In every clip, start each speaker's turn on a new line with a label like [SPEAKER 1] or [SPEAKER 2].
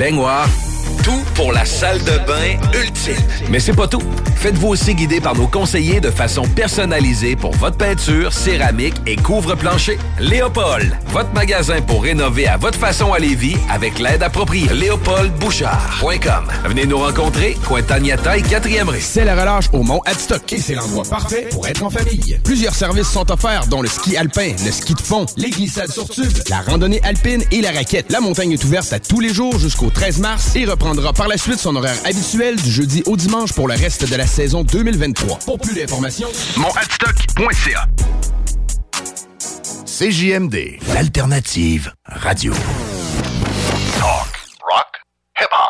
[SPEAKER 1] Bengoa. Pour la salle de bain ultime. Mais c'est pas tout. Faites-vous aussi guider par nos conseillers de façon personnalisée pour votre peinture, céramique et couvre-plancher. Léopold, votre magasin pour rénover à votre façon à Lévis avec l'aide appropriée. LéopoldBouchard.com. Venez nous rencontrer, Cointagnata et 4e rue.
[SPEAKER 2] C'est la relâche au Mont Adstock et c'est l'endroit parfait pour être en famille. Plusieurs services sont offerts dont le ski alpin, le ski de fond, les glissades sur tube, la randonnée alpine et la raquette. La montagne est ouverte à tous les jours jusqu'au 13 mars et reprendra par la suite son horaire habituel du jeudi au dimanche pour le reste de la saison 2023. Pour plus d'informations,
[SPEAKER 1] monadstock.ca.
[SPEAKER 3] CJMD, l'alternative radio.
[SPEAKER 1] Talk, rock, hip-hop.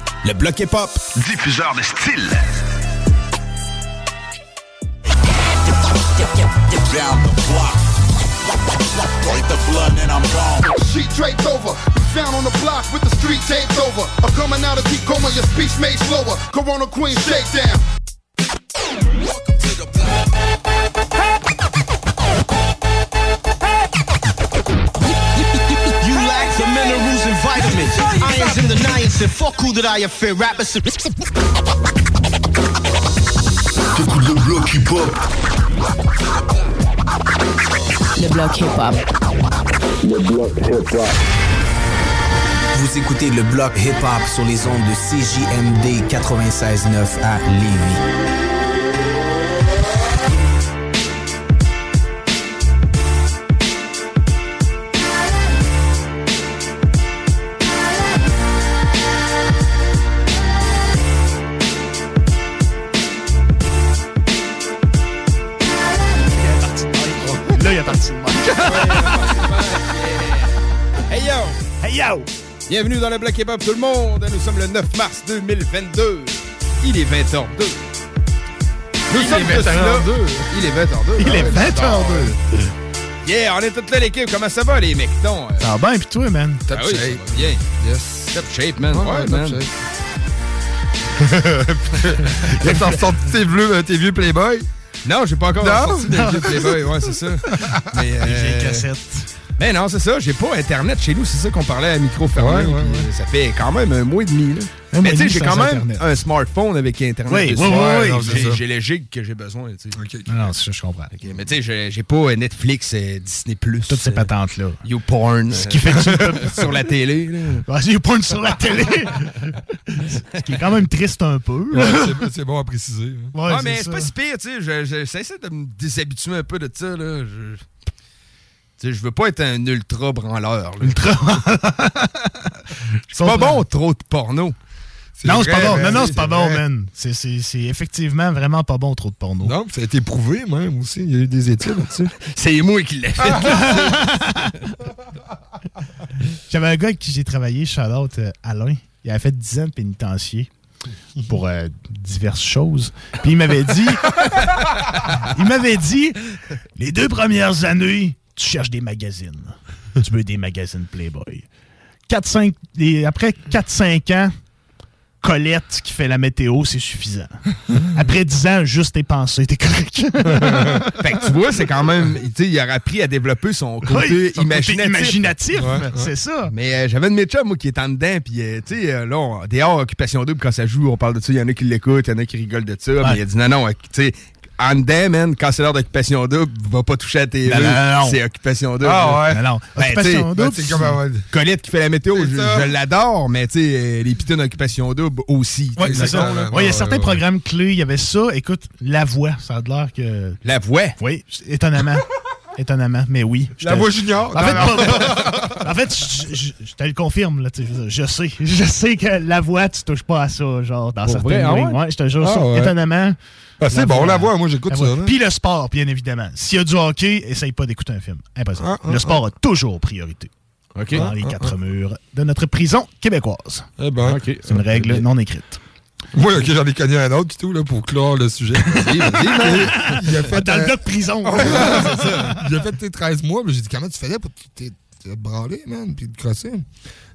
[SPEAKER 2] Le bloc hip-hop.
[SPEAKER 1] Diffuseur de style.
[SPEAKER 4] down the block. Break the blood and I'm gone.
[SPEAKER 5] Sheet draped over. You found on the block with the street taped over. I'm coming out of deep coma, your speech made slower. Corona Queen shakedown.
[SPEAKER 4] Welcome to the block.
[SPEAKER 6] Irons in the niacin. Fuck who that I fear. Rappers.
[SPEAKER 5] T'écoutes le bloc hip-hop.
[SPEAKER 7] Le bloc hip-hop.
[SPEAKER 8] Vous écoutez le bloc hip-hop sur les ondes de CJMD 96.9 à Lévis.
[SPEAKER 2] Bienvenue dans le bloc hip-hop tout le monde. Nous sommes le 9 mars 2022. Il est 20h02. Nous sommes tous là. Il est 20h02.
[SPEAKER 9] Il est
[SPEAKER 2] Ah ouais,
[SPEAKER 9] 20h02.
[SPEAKER 2] Yeah, on est toute là l'équipe. Comment ça va les mecs-tons? Euh,
[SPEAKER 9] Ça va bien, pis toi, man?
[SPEAKER 2] ah oui, ça va bien.
[SPEAKER 10] Yes.
[SPEAKER 2] Top shape, man.
[SPEAKER 10] Ouais,
[SPEAKER 2] Ouais, man.
[SPEAKER 10] top Là, t'as ressorti tes vieux, euh, tes vieux Playboy?
[SPEAKER 2] Non, j'ai pas encore
[SPEAKER 10] Non?
[SPEAKER 2] sorti des vieux Playboy. Ouais, c'est ça. Mais, euh,
[SPEAKER 9] J'ai cassette.
[SPEAKER 2] Mais non, c'est ça. J'ai pas Internet chez nous. C'est ça qu'on parlait à micro fermé.
[SPEAKER 10] Ouais, ouais,
[SPEAKER 2] puis, euh, Ça fait quand même un mois et demi. Là.
[SPEAKER 9] Un
[SPEAKER 2] Mais tu sais, j'ai quand même
[SPEAKER 9] Internet.
[SPEAKER 2] un smartphone avec Internet.
[SPEAKER 9] Oui,
[SPEAKER 2] dessus.
[SPEAKER 9] oui, oui,
[SPEAKER 2] j'ai- le gig que j'ai besoin.
[SPEAKER 9] Non, ça, je comprends.
[SPEAKER 2] Mais tu sais, j'ai- pas euh, Netflix, euh, Disney+.
[SPEAKER 9] Toutes ces
[SPEAKER 2] euh,
[SPEAKER 9] patentes-là.
[SPEAKER 2] YouPorn.
[SPEAKER 9] Ce qui fait que
[SPEAKER 2] sur la télé.
[SPEAKER 9] Pointe sur la télé. Ce qui est quand même triste un peu.
[SPEAKER 10] C'est- bon à préciser. hein.
[SPEAKER 9] Ouais,
[SPEAKER 2] Ouais,
[SPEAKER 9] c'est
[SPEAKER 2] mais c'est pas si pire, tu sais. je- je- J'essaie de me déshabituer un peu de ça, là. Je... Sais, je veux pas être un ultra branleur. là.
[SPEAKER 9] Ultra.
[SPEAKER 2] C'est pas bon, trop de porno.
[SPEAKER 9] Non, c'est pas bon. Non, non, c'est pas bon, man. C'est- effectivement vraiment pas bon, trop de porno.
[SPEAKER 10] Non, ça a été prouvé même aussi. Il y a eu des études là-dessus.
[SPEAKER 2] C'est moi qui l'ai fait.
[SPEAKER 9] J'avais un gars avec qui j'ai travaillé, shout-out euh, Alain. Il avait fait 10 ans de pénitencier pour euh, diverses choses. Puis il m'avait dit... il m'avait dit, les deux premières années, tu cherches des magazines. Tu veux des magazines Playboy. 4, 5, et après 4-5 ans, Colette qui fait la météo, c'est suffisant. Après 10 ans, juste tes pensées, t'es correct.
[SPEAKER 2] fait que tu vois, c'est quand même. Il a appris à développer son côté
[SPEAKER 9] Oui, son côté
[SPEAKER 2] imaginatif.
[SPEAKER 9] imaginatif,
[SPEAKER 2] Ouais, ouais.
[SPEAKER 9] c'est ça.
[SPEAKER 2] Mais euh, j'avais une de mes chums, moi, qui est en dedans, puis euh, tu sais, euh, là, on, dehors, Occupation Double, quand ça joue, on parle de ça, il y en a qui l'écoutent, il y en a qui rigolent de ça, mais il a dit non, non, tu sais, en dedans, man, quand c'est l'heure d'Occupation Double, va pas toucher à tes
[SPEAKER 9] Non, non, non,
[SPEAKER 2] c'est Occupation Double.
[SPEAKER 10] Ah ouais.
[SPEAKER 9] Non, non.
[SPEAKER 2] Ben,
[SPEAKER 9] Occupation double,
[SPEAKER 10] Ben, c'est comme,
[SPEAKER 2] Colette qui fait la météo, je, l'adore, mais tu sais, euh, les pitons d'Occupation Double aussi.
[SPEAKER 9] Oui, c'est ça. Ouais, il y a
[SPEAKER 10] Ouais,
[SPEAKER 9] certains
[SPEAKER 10] ouais.
[SPEAKER 9] programmes clés. Il y avait ça. Écoute, la voix, ça a l'air que.
[SPEAKER 2] La voix?
[SPEAKER 9] Oui, étonnamment. étonnamment, mais oui.
[SPEAKER 10] La voix junior.
[SPEAKER 9] En fait,
[SPEAKER 10] Non, non.
[SPEAKER 9] pas- en fait, je, je- je te le confirme, là, je, sais. Je sais que la voix, tu touches pas à ça, genre, dans
[SPEAKER 2] Pour
[SPEAKER 9] certaines
[SPEAKER 2] vrai, ah
[SPEAKER 9] lignes.
[SPEAKER 2] ouais?
[SPEAKER 9] Ouais, je te jure
[SPEAKER 10] Ah
[SPEAKER 9] ça.
[SPEAKER 10] ouais.
[SPEAKER 9] Étonnamment.
[SPEAKER 10] Ah, c'est bon, la voix, moi j'écoute
[SPEAKER 9] la
[SPEAKER 10] ça.
[SPEAKER 9] Puis le sport, bien évidemment. S'il y a du hockey, essaye pas d'écouter un film. Impossible.
[SPEAKER 10] Ah, ah,
[SPEAKER 9] le sport a toujours priorité. Dans les
[SPEAKER 10] Ah,
[SPEAKER 9] quatre
[SPEAKER 10] ah.
[SPEAKER 9] murs de notre prison québécoise.
[SPEAKER 10] Eh ben.
[SPEAKER 9] C'est une règle non écrite.
[SPEAKER 10] Moi, ok, j'en ai connu un autre, du tout, là, pour clore le sujet.
[SPEAKER 9] Vas-y, vas-y.
[SPEAKER 10] Il a fait,
[SPEAKER 9] Dans le
[SPEAKER 10] euh,
[SPEAKER 9] bloc prison.
[SPEAKER 10] Ça. Il a fait tes 13 mois, puis j'ai dit, comment tu faisais pour te branler, man, puis te crosser?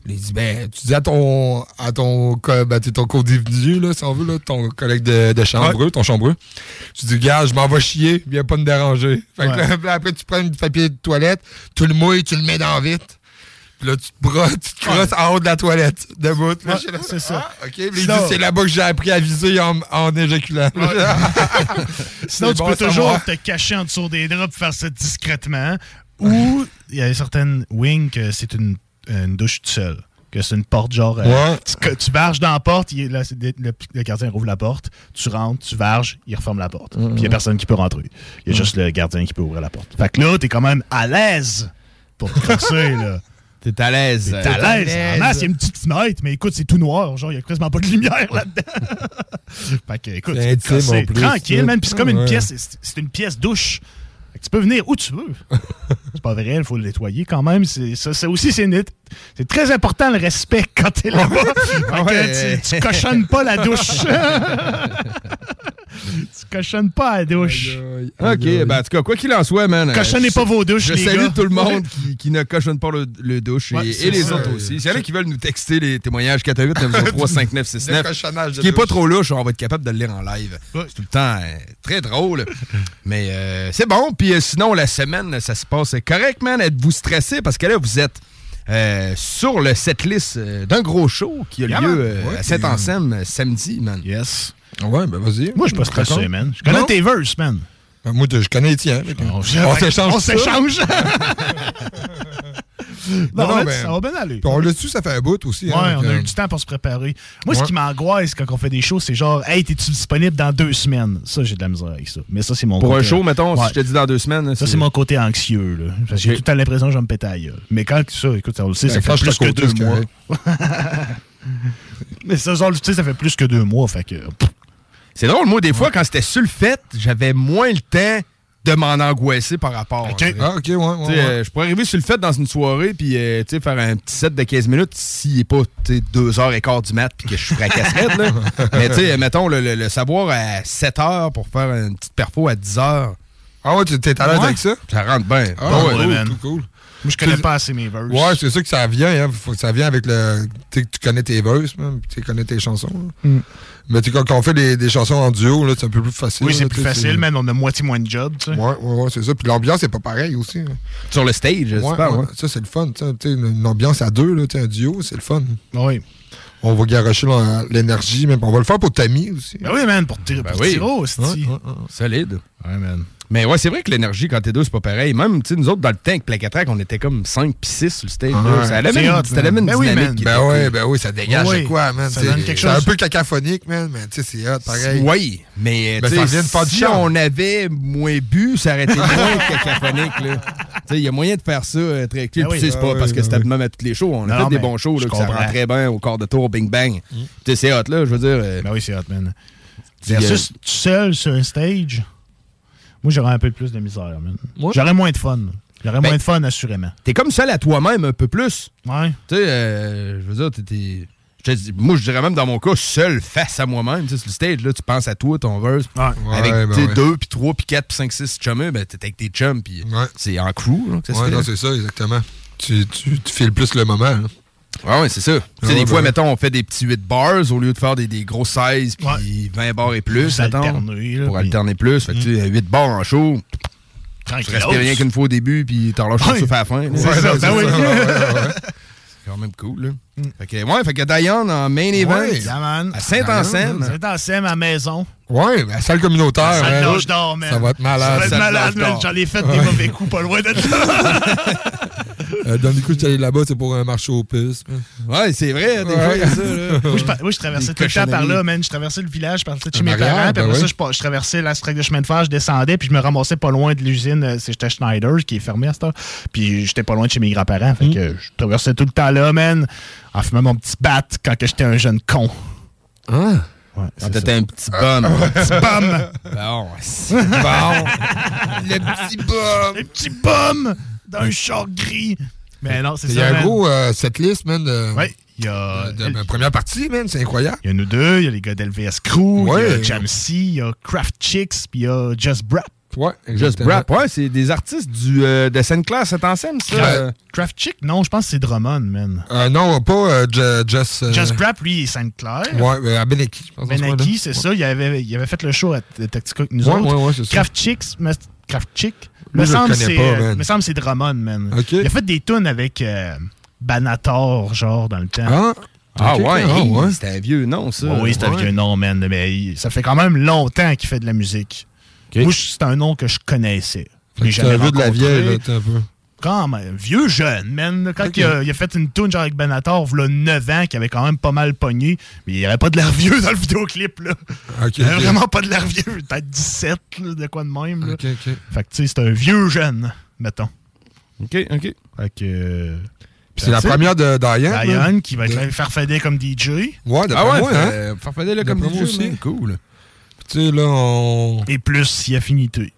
[SPEAKER 10] Il dit, ben, tu dis à ton, à ton, ben, t'es ton co-dévenu, là, si on veut, là, ton collègue de, de chambreux, ton chambreux. Tu dis, gars, je m'en vais chier, viens pas me déranger. Fait que
[SPEAKER 9] Ouais.
[SPEAKER 10] là, après, tu prends du papier de toilette, tu le mouilles, tu le mets dans vite. Puis là, tu te brosses, tu te crosses en haut de la toilette, debout. Là,
[SPEAKER 9] Ouais, c'est ça.
[SPEAKER 10] Ah, OK, il dit, c'est là-bas que j'ai appris à viser en, en éjaculant.
[SPEAKER 9] Sinon, tu
[SPEAKER 10] bon
[SPEAKER 9] peux toujours te cacher en dessous des draps pour faire ça discrètement. Ou il y a certaines wings que c'est une, une douche toute seule. Que c'est une porte genre. euh,
[SPEAKER 10] Ouais.
[SPEAKER 9] tu, tu varges dans la porte, il là, le, le gardien rouvre la porte, tu rentres, tu varges, il referme la porte. Puis il n'y a personne qui peut rentrer. Il y a juste le gardien qui peut ouvrir la porte. Fait que là, t'es quand même à l'aise pour te crosser, là.
[SPEAKER 2] T'es à l'aise.
[SPEAKER 9] T'es à l'aise. En il y a une petite fenêtre, mais écoute, c'est tout noir. Genre, il n'y a quasiment pas de lumière là-dedans. fait que, écoute,
[SPEAKER 10] C'est
[SPEAKER 9] tranquille, man. Puis c'est comme une pièce, c'est une pièce douche. Tu peux venir où tu veux. c'est pas vrai, il faut le nettoyer quand même. C'est, ça, ça aussi, c'est, c'est très important le respect quand t'es là-bas.
[SPEAKER 2] Ouais.
[SPEAKER 9] tu, tu cochonnes pas la douche. tu cochonnes pas la douche.
[SPEAKER 2] OK, ben en tout cas, quoi qu'il en soit, man.
[SPEAKER 9] Cochonnez
[SPEAKER 2] euh,
[SPEAKER 9] pas vos douches,
[SPEAKER 2] Je
[SPEAKER 9] les
[SPEAKER 2] salue
[SPEAKER 9] gars.
[SPEAKER 2] tout le monde qui, qui ne cochonne pas le, le douche et,
[SPEAKER 9] Ouais,
[SPEAKER 2] et les autres aussi. S'il y en a qui veulent nous texter les témoignages 418 903
[SPEAKER 10] Le
[SPEAKER 2] 5969
[SPEAKER 10] cochonnage de
[SPEAKER 2] ce qui est pas trop louche, on va être capable de le lire en live. C'est tout le temps euh, très drôle. Mais euh, c'est bon. Puis euh, sinon, la semaine, ça se passe correct, man. Êtes-vous stressé? Parce que là, vous êtes euh, sur le setlist euh, d'un gros show qui a
[SPEAKER 9] Yeah,
[SPEAKER 2] lieu euh,
[SPEAKER 10] Ouais,
[SPEAKER 2] à Saint-Anselme samedi, man.
[SPEAKER 9] Yes.
[SPEAKER 10] Ouais, ben vas-y.
[SPEAKER 9] Moi, je suis pas stressé,
[SPEAKER 10] D'accord.
[SPEAKER 9] man. Je connais
[SPEAKER 10] Non?
[SPEAKER 9] tes verses, man.
[SPEAKER 10] Ben, moi, je connais les tiens.
[SPEAKER 9] On,
[SPEAKER 10] s'échange.
[SPEAKER 9] On
[SPEAKER 10] ça.
[SPEAKER 9] s'échange. non,
[SPEAKER 10] Non,
[SPEAKER 9] mais
[SPEAKER 10] ben,
[SPEAKER 9] ça va bien aller.
[SPEAKER 10] Puis on l'a su, ça fait un bout aussi.
[SPEAKER 9] Ouais,
[SPEAKER 10] hein,
[SPEAKER 9] on a eu du temps pour se préparer. Moi, ce
[SPEAKER 10] Ouais.
[SPEAKER 9] qui m'angoisse quand on fait des shows, c'est genre, hey, t'es-tu disponible dans deux semaines? Ça, j'ai de la misère avec ça. Mais ça, c'est mon
[SPEAKER 2] Pour un show, mettons,
[SPEAKER 9] Ouais.
[SPEAKER 2] si je te dis dans deux semaines.
[SPEAKER 9] Ça, c'est mon côté anxieux, là. Parce que J'ai tout temps l'impression que je vais me péter à la gueule. Mais quand ça, écoute, on le sait,
[SPEAKER 10] Ben,
[SPEAKER 9] ça fait
[SPEAKER 10] je suis
[SPEAKER 9] plus
[SPEAKER 10] à
[SPEAKER 9] que deux mois. Mais ça, genre, tu sais, ça fait plus que deux mois, fait que... pff,
[SPEAKER 2] C'est drôle, moi, des fois, quand c'était sur le fait, j'avais moins le temps de m'en angoisser par rapport.
[SPEAKER 9] Ok.
[SPEAKER 10] Ah, ok, ouais, ouais.
[SPEAKER 2] Euh, je pourrais arriver sur le fait dans une soirée puis euh, tu sais, faire un petit set de 15 minutes s'il n'est pas tu sais, deux heures et quart du mat puis que je suis fracasserais. là. Mais tu sais, mettons le, le- le savoir à 7 heures pour faire une petite perfo à 10 heures,
[SPEAKER 10] Ah ouais, tu t'es à l'aise
[SPEAKER 9] Ouais.
[SPEAKER 10] avec ça?
[SPEAKER 2] ça rentre bien.
[SPEAKER 10] Ah,
[SPEAKER 9] man.
[SPEAKER 10] cool, cool.
[SPEAKER 9] Moi, je connais pas assez mes verses.
[SPEAKER 10] Ouais, c'est ça que ça vient. Hein. Faut ça vient avec le. Tu sais, que tu connais tes verses, tu connais tes chansons.
[SPEAKER 9] Mm.
[SPEAKER 10] Mais quand, quand on fait des, des chansons en duo, là, c'est un peu plus facile.
[SPEAKER 9] Oui, c'est plus facile, man. On a moitié moins de job, tu sais.
[SPEAKER 10] Ouais, ouais, ouais, c'est ça. Puis l'ambiance est pas pareille aussi. hein.
[SPEAKER 2] Sur le stage,
[SPEAKER 10] Ouais,
[SPEAKER 2] super,
[SPEAKER 10] ouais.
[SPEAKER 2] ouais.
[SPEAKER 10] Ça, c'est le fun. une, une ambiance à deux, là, un duo, c'est le fun.
[SPEAKER 9] Oui.
[SPEAKER 10] On va garocher l'énergie, même. On va le faire pour Tammy aussi.
[SPEAKER 9] Ben oui, man, pour, tirer
[SPEAKER 2] Ben
[SPEAKER 9] pour
[SPEAKER 2] oui.
[SPEAKER 9] Tiro, hostie.
[SPEAKER 10] Ouais, ouais, ouais.
[SPEAKER 2] Solide.
[SPEAKER 9] Ouais, man.
[SPEAKER 2] Mais ouais, c'est vrai que l'énergie quand t'es deux, c'est pas pareil. Même, tu sais, nous autres, dans le temps, avec Placatrack, on était comme 5 puis 6 sur le stage.
[SPEAKER 10] Ouais.
[SPEAKER 2] Ça allait même,
[SPEAKER 9] hot,
[SPEAKER 2] c'était la même.
[SPEAKER 9] Ben oui,
[SPEAKER 2] dynamique.
[SPEAKER 9] man.
[SPEAKER 2] qui
[SPEAKER 10] Ben ouais, ben oui, ça dégage quoi, man.
[SPEAKER 9] ça
[SPEAKER 10] C'est
[SPEAKER 9] donne quelque
[SPEAKER 10] c'est un peu cacaphonique, man, mais tu sais, c'est hot, pareil.
[SPEAKER 2] Oui, mais
[SPEAKER 10] Ben,
[SPEAKER 2] tu
[SPEAKER 10] ça de faire du
[SPEAKER 2] si on avait moins bu, ça aurait été moins cacophonique. là. Tu sais, Il y a moyen de faire ça euh, très clean.
[SPEAKER 9] Ben oui.
[SPEAKER 2] Puis, tu sais, c'est pas
[SPEAKER 10] oui,
[SPEAKER 2] parce que
[SPEAKER 10] ben
[SPEAKER 2] c'était
[SPEAKER 10] oui.
[SPEAKER 2] même à tous les shows. On a fait des bons shows là, que ça rentrait bien au quart de tour, bing bang. Tu sais, c'est hot, là, je veux dire. euh,
[SPEAKER 9] Ben oui, c'est hot, man. Versus tout seul sur un stage, moi, j'aurais un peu plus de misère, man.
[SPEAKER 10] Ouais.
[SPEAKER 9] J'aurais moins de fun. J'aurais
[SPEAKER 2] Ben-
[SPEAKER 9] moins de fun, assurément.
[SPEAKER 2] T'es comme seul à toi-même un peu plus.
[SPEAKER 9] Ouais.
[SPEAKER 2] Tu sais, euh, je veux dire, t'es- Moi, je dirais même dans mon cas, seul face à moi-même. Tu sais, sur le stage, là, tu penses à toi, ton verse.
[SPEAKER 9] Ouais.
[SPEAKER 2] Avec
[SPEAKER 10] Ouais, ben
[SPEAKER 2] deux, puis trois, puis quatre, puis cinq, six chumeux, ben, t'es avec tes chums, puis
[SPEAKER 10] Ouais.
[SPEAKER 2] c'est en crew. là, que ça se
[SPEAKER 10] Ouais,
[SPEAKER 2] fait.
[SPEAKER 10] non, c'est ça, exactement. Tu, tu, tu files plus le moment. là.
[SPEAKER 2] Ouais, ouais, c'est ça. Tu sais,
[SPEAKER 10] Ouais,
[SPEAKER 2] des fois, mettons, on fait des petits 8 bars au lieu de faire des, des gros 16 puis
[SPEAKER 9] Ouais.
[SPEAKER 2] 20 bars et plus, mettons,
[SPEAKER 9] alterner, là,
[SPEAKER 2] pour
[SPEAKER 9] puis-
[SPEAKER 2] alterner plus. Fait que, tu sais, 8 bars en show, tu
[SPEAKER 9] Tranquille.
[SPEAKER 2] respires rien qu'une fois au début, puis t'en lâches tout à la fin.
[SPEAKER 9] C'est ça, ben oui.
[SPEAKER 10] ça,
[SPEAKER 2] quand même cool, là. Fait que, ouais, fait que Diane en main event
[SPEAKER 10] Ouais.
[SPEAKER 9] Yeah, man.
[SPEAKER 2] à Saint-Anselme.
[SPEAKER 9] Saint-Anselme à la maison.
[SPEAKER 10] Ouais, la salle communautaire.
[SPEAKER 9] Ça
[SPEAKER 10] hein,
[SPEAKER 9] lâche d'or, man.
[SPEAKER 10] Ça va être
[SPEAKER 9] Ça
[SPEAKER 10] malade.
[SPEAKER 9] va être
[SPEAKER 2] ça
[SPEAKER 9] malade,
[SPEAKER 2] lâche
[SPEAKER 9] man.
[SPEAKER 2] d'or.
[SPEAKER 9] J'en ai fait des mauvais coups pas loin de là.
[SPEAKER 10] Euh, dernier coup, je suis allé là-bas, c'est pour un marché aux puces.
[SPEAKER 2] Ouais, c'est vrai, des
[SPEAKER 10] Ouais.
[SPEAKER 2] fois, il y a ça, là.
[SPEAKER 9] Moi, je, pa- moi, je traversais
[SPEAKER 2] Des
[SPEAKER 9] tout le temps par là, man. Je traversais le village, je partais chez mes parents. Puis
[SPEAKER 10] ben
[SPEAKER 9] après
[SPEAKER 10] oui.
[SPEAKER 9] ça, je, traversais la traque de chemin de fer, je descendais, puis je me ramassais pas loin de l'usine. euh, C'était Schneider, qui est fermé à cette heure. Puis j'étais pas loin de chez mes grands-parents. Fait que je traversais tout le temps là, man, en fumant mon petit bat quand que j'étais un jeune con.
[SPEAKER 10] Hein?
[SPEAKER 9] Ouais,
[SPEAKER 2] Quand t'étais un petit bum.
[SPEAKER 9] Petit bum!
[SPEAKER 2] bon, c'est bon. Le petit bum.
[SPEAKER 9] Un petit bum! D'un char gris! Mais non, c'est ça.
[SPEAKER 10] Il y a un gros euh, setlist, man. De,
[SPEAKER 9] Ouais, il y a.
[SPEAKER 10] de ma première partie, man. C'est incroyable.
[SPEAKER 9] Il y a nous deux, il y a les gars d'LVS Crew, il y a
[SPEAKER 10] Ouais.
[SPEAKER 9] Jamsey, il y a Craft Chicks, puis il y a Just Brap.
[SPEAKER 10] Ouais,
[SPEAKER 2] Just. Brap, ouais, c'est des artistes du, euh, de Sainte-Claire, cet ensemble, ça.
[SPEAKER 10] Ouais.
[SPEAKER 2] euh.
[SPEAKER 9] Craft Chick, non, je pense que c'est Drummond, man.
[SPEAKER 10] Euh, non, pas euh, Ju- Just. euh,
[SPEAKER 9] Just Brap, lui, est Sainte-Claire.
[SPEAKER 10] Ouais, à Beneki, je pense.
[SPEAKER 9] Benaki, c'est ça. Il avait, il avait fait le show à Tactica avec nous
[SPEAKER 10] Ouais,
[SPEAKER 9] autres.
[SPEAKER 10] ouais, ouais, c'est ça.
[SPEAKER 9] Craft Chicks, Craft Chick.
[SPEAKER 10] Lui,
[SPEAKER 9] me
[SPEAKER 10] je le
[SPEAKER 9] semble
[SPEAKER 10] connais pas,
[SPEAKER 9] euh,
[SPEAKER 10] man.
[SPEAKER 9] me semble c'est Drummond, man. Il a fait des tunes avec euh, Banator, genre, dans le temps.
[SPEAKER 10] Ah,
[SPEAKER 2] Ah ouais,
[SPEAKER 10] ah,
[SPEAKER 2] hey,
[SPEAKER 10] ouais.
[SPEAKER 2] c'était un vieux nom, ça.
[SPEAKER 9] Oh oui, c'est un vieux nom, man. Mais il- ça fait quand même longtemps qu'il fait de la musique.
[SPEAKER 2] Ok.
[SPEAKER 9] Moi, c'est un nom que je connaissais.
[SPEAKER 10] Fait que vu de la vieille, là, t'es un peu.
[SPEAKER 9] Quand même. Vieux jeune, man. Quand il, a, il a fait une tune genre avec Benator, il 9 ans, qui avait quand même pas mal pogné. Mais il n'y avait pas de l'air vieux dans le vidéoclip, là.
[SPEAKER 10] Ok,
[SPEAKER 9] Il avait
[SPEAKER 10] ok.
[SPEAKER 9] vraiment pas de l'air vieux. Peut-être 17, là, de quoi de même. Là.
[SPEAKER 10] Ok, ok.
[SPEAKER 9] Fait que, tu sais, c'est un vieux jeune, mettons.
[SPEAKER 2] OK, OK.
[SPEAKER 9] Fait que.
[SPEAKER 10] Puis c'est la première de Diane.
[SPEAKER 9] Diane, qui va
[SPEAKER 10] De-
[SPEAKER 9] être farfadet comme DJ.
[SPEAKER 10] Ouais, d'après
[SPEAKER 2] Ah ouais,
[SPEAKER 10] moi, hein.
[SPEAKER 2] euh, là, comme DJ,
[SPEAKER 10] aussi.
[SPEAKER 2] man, Cool.
[SPEAKER 10] Puis Tu sais, là, on.
[SPEAKER 9] Et plus si affinité.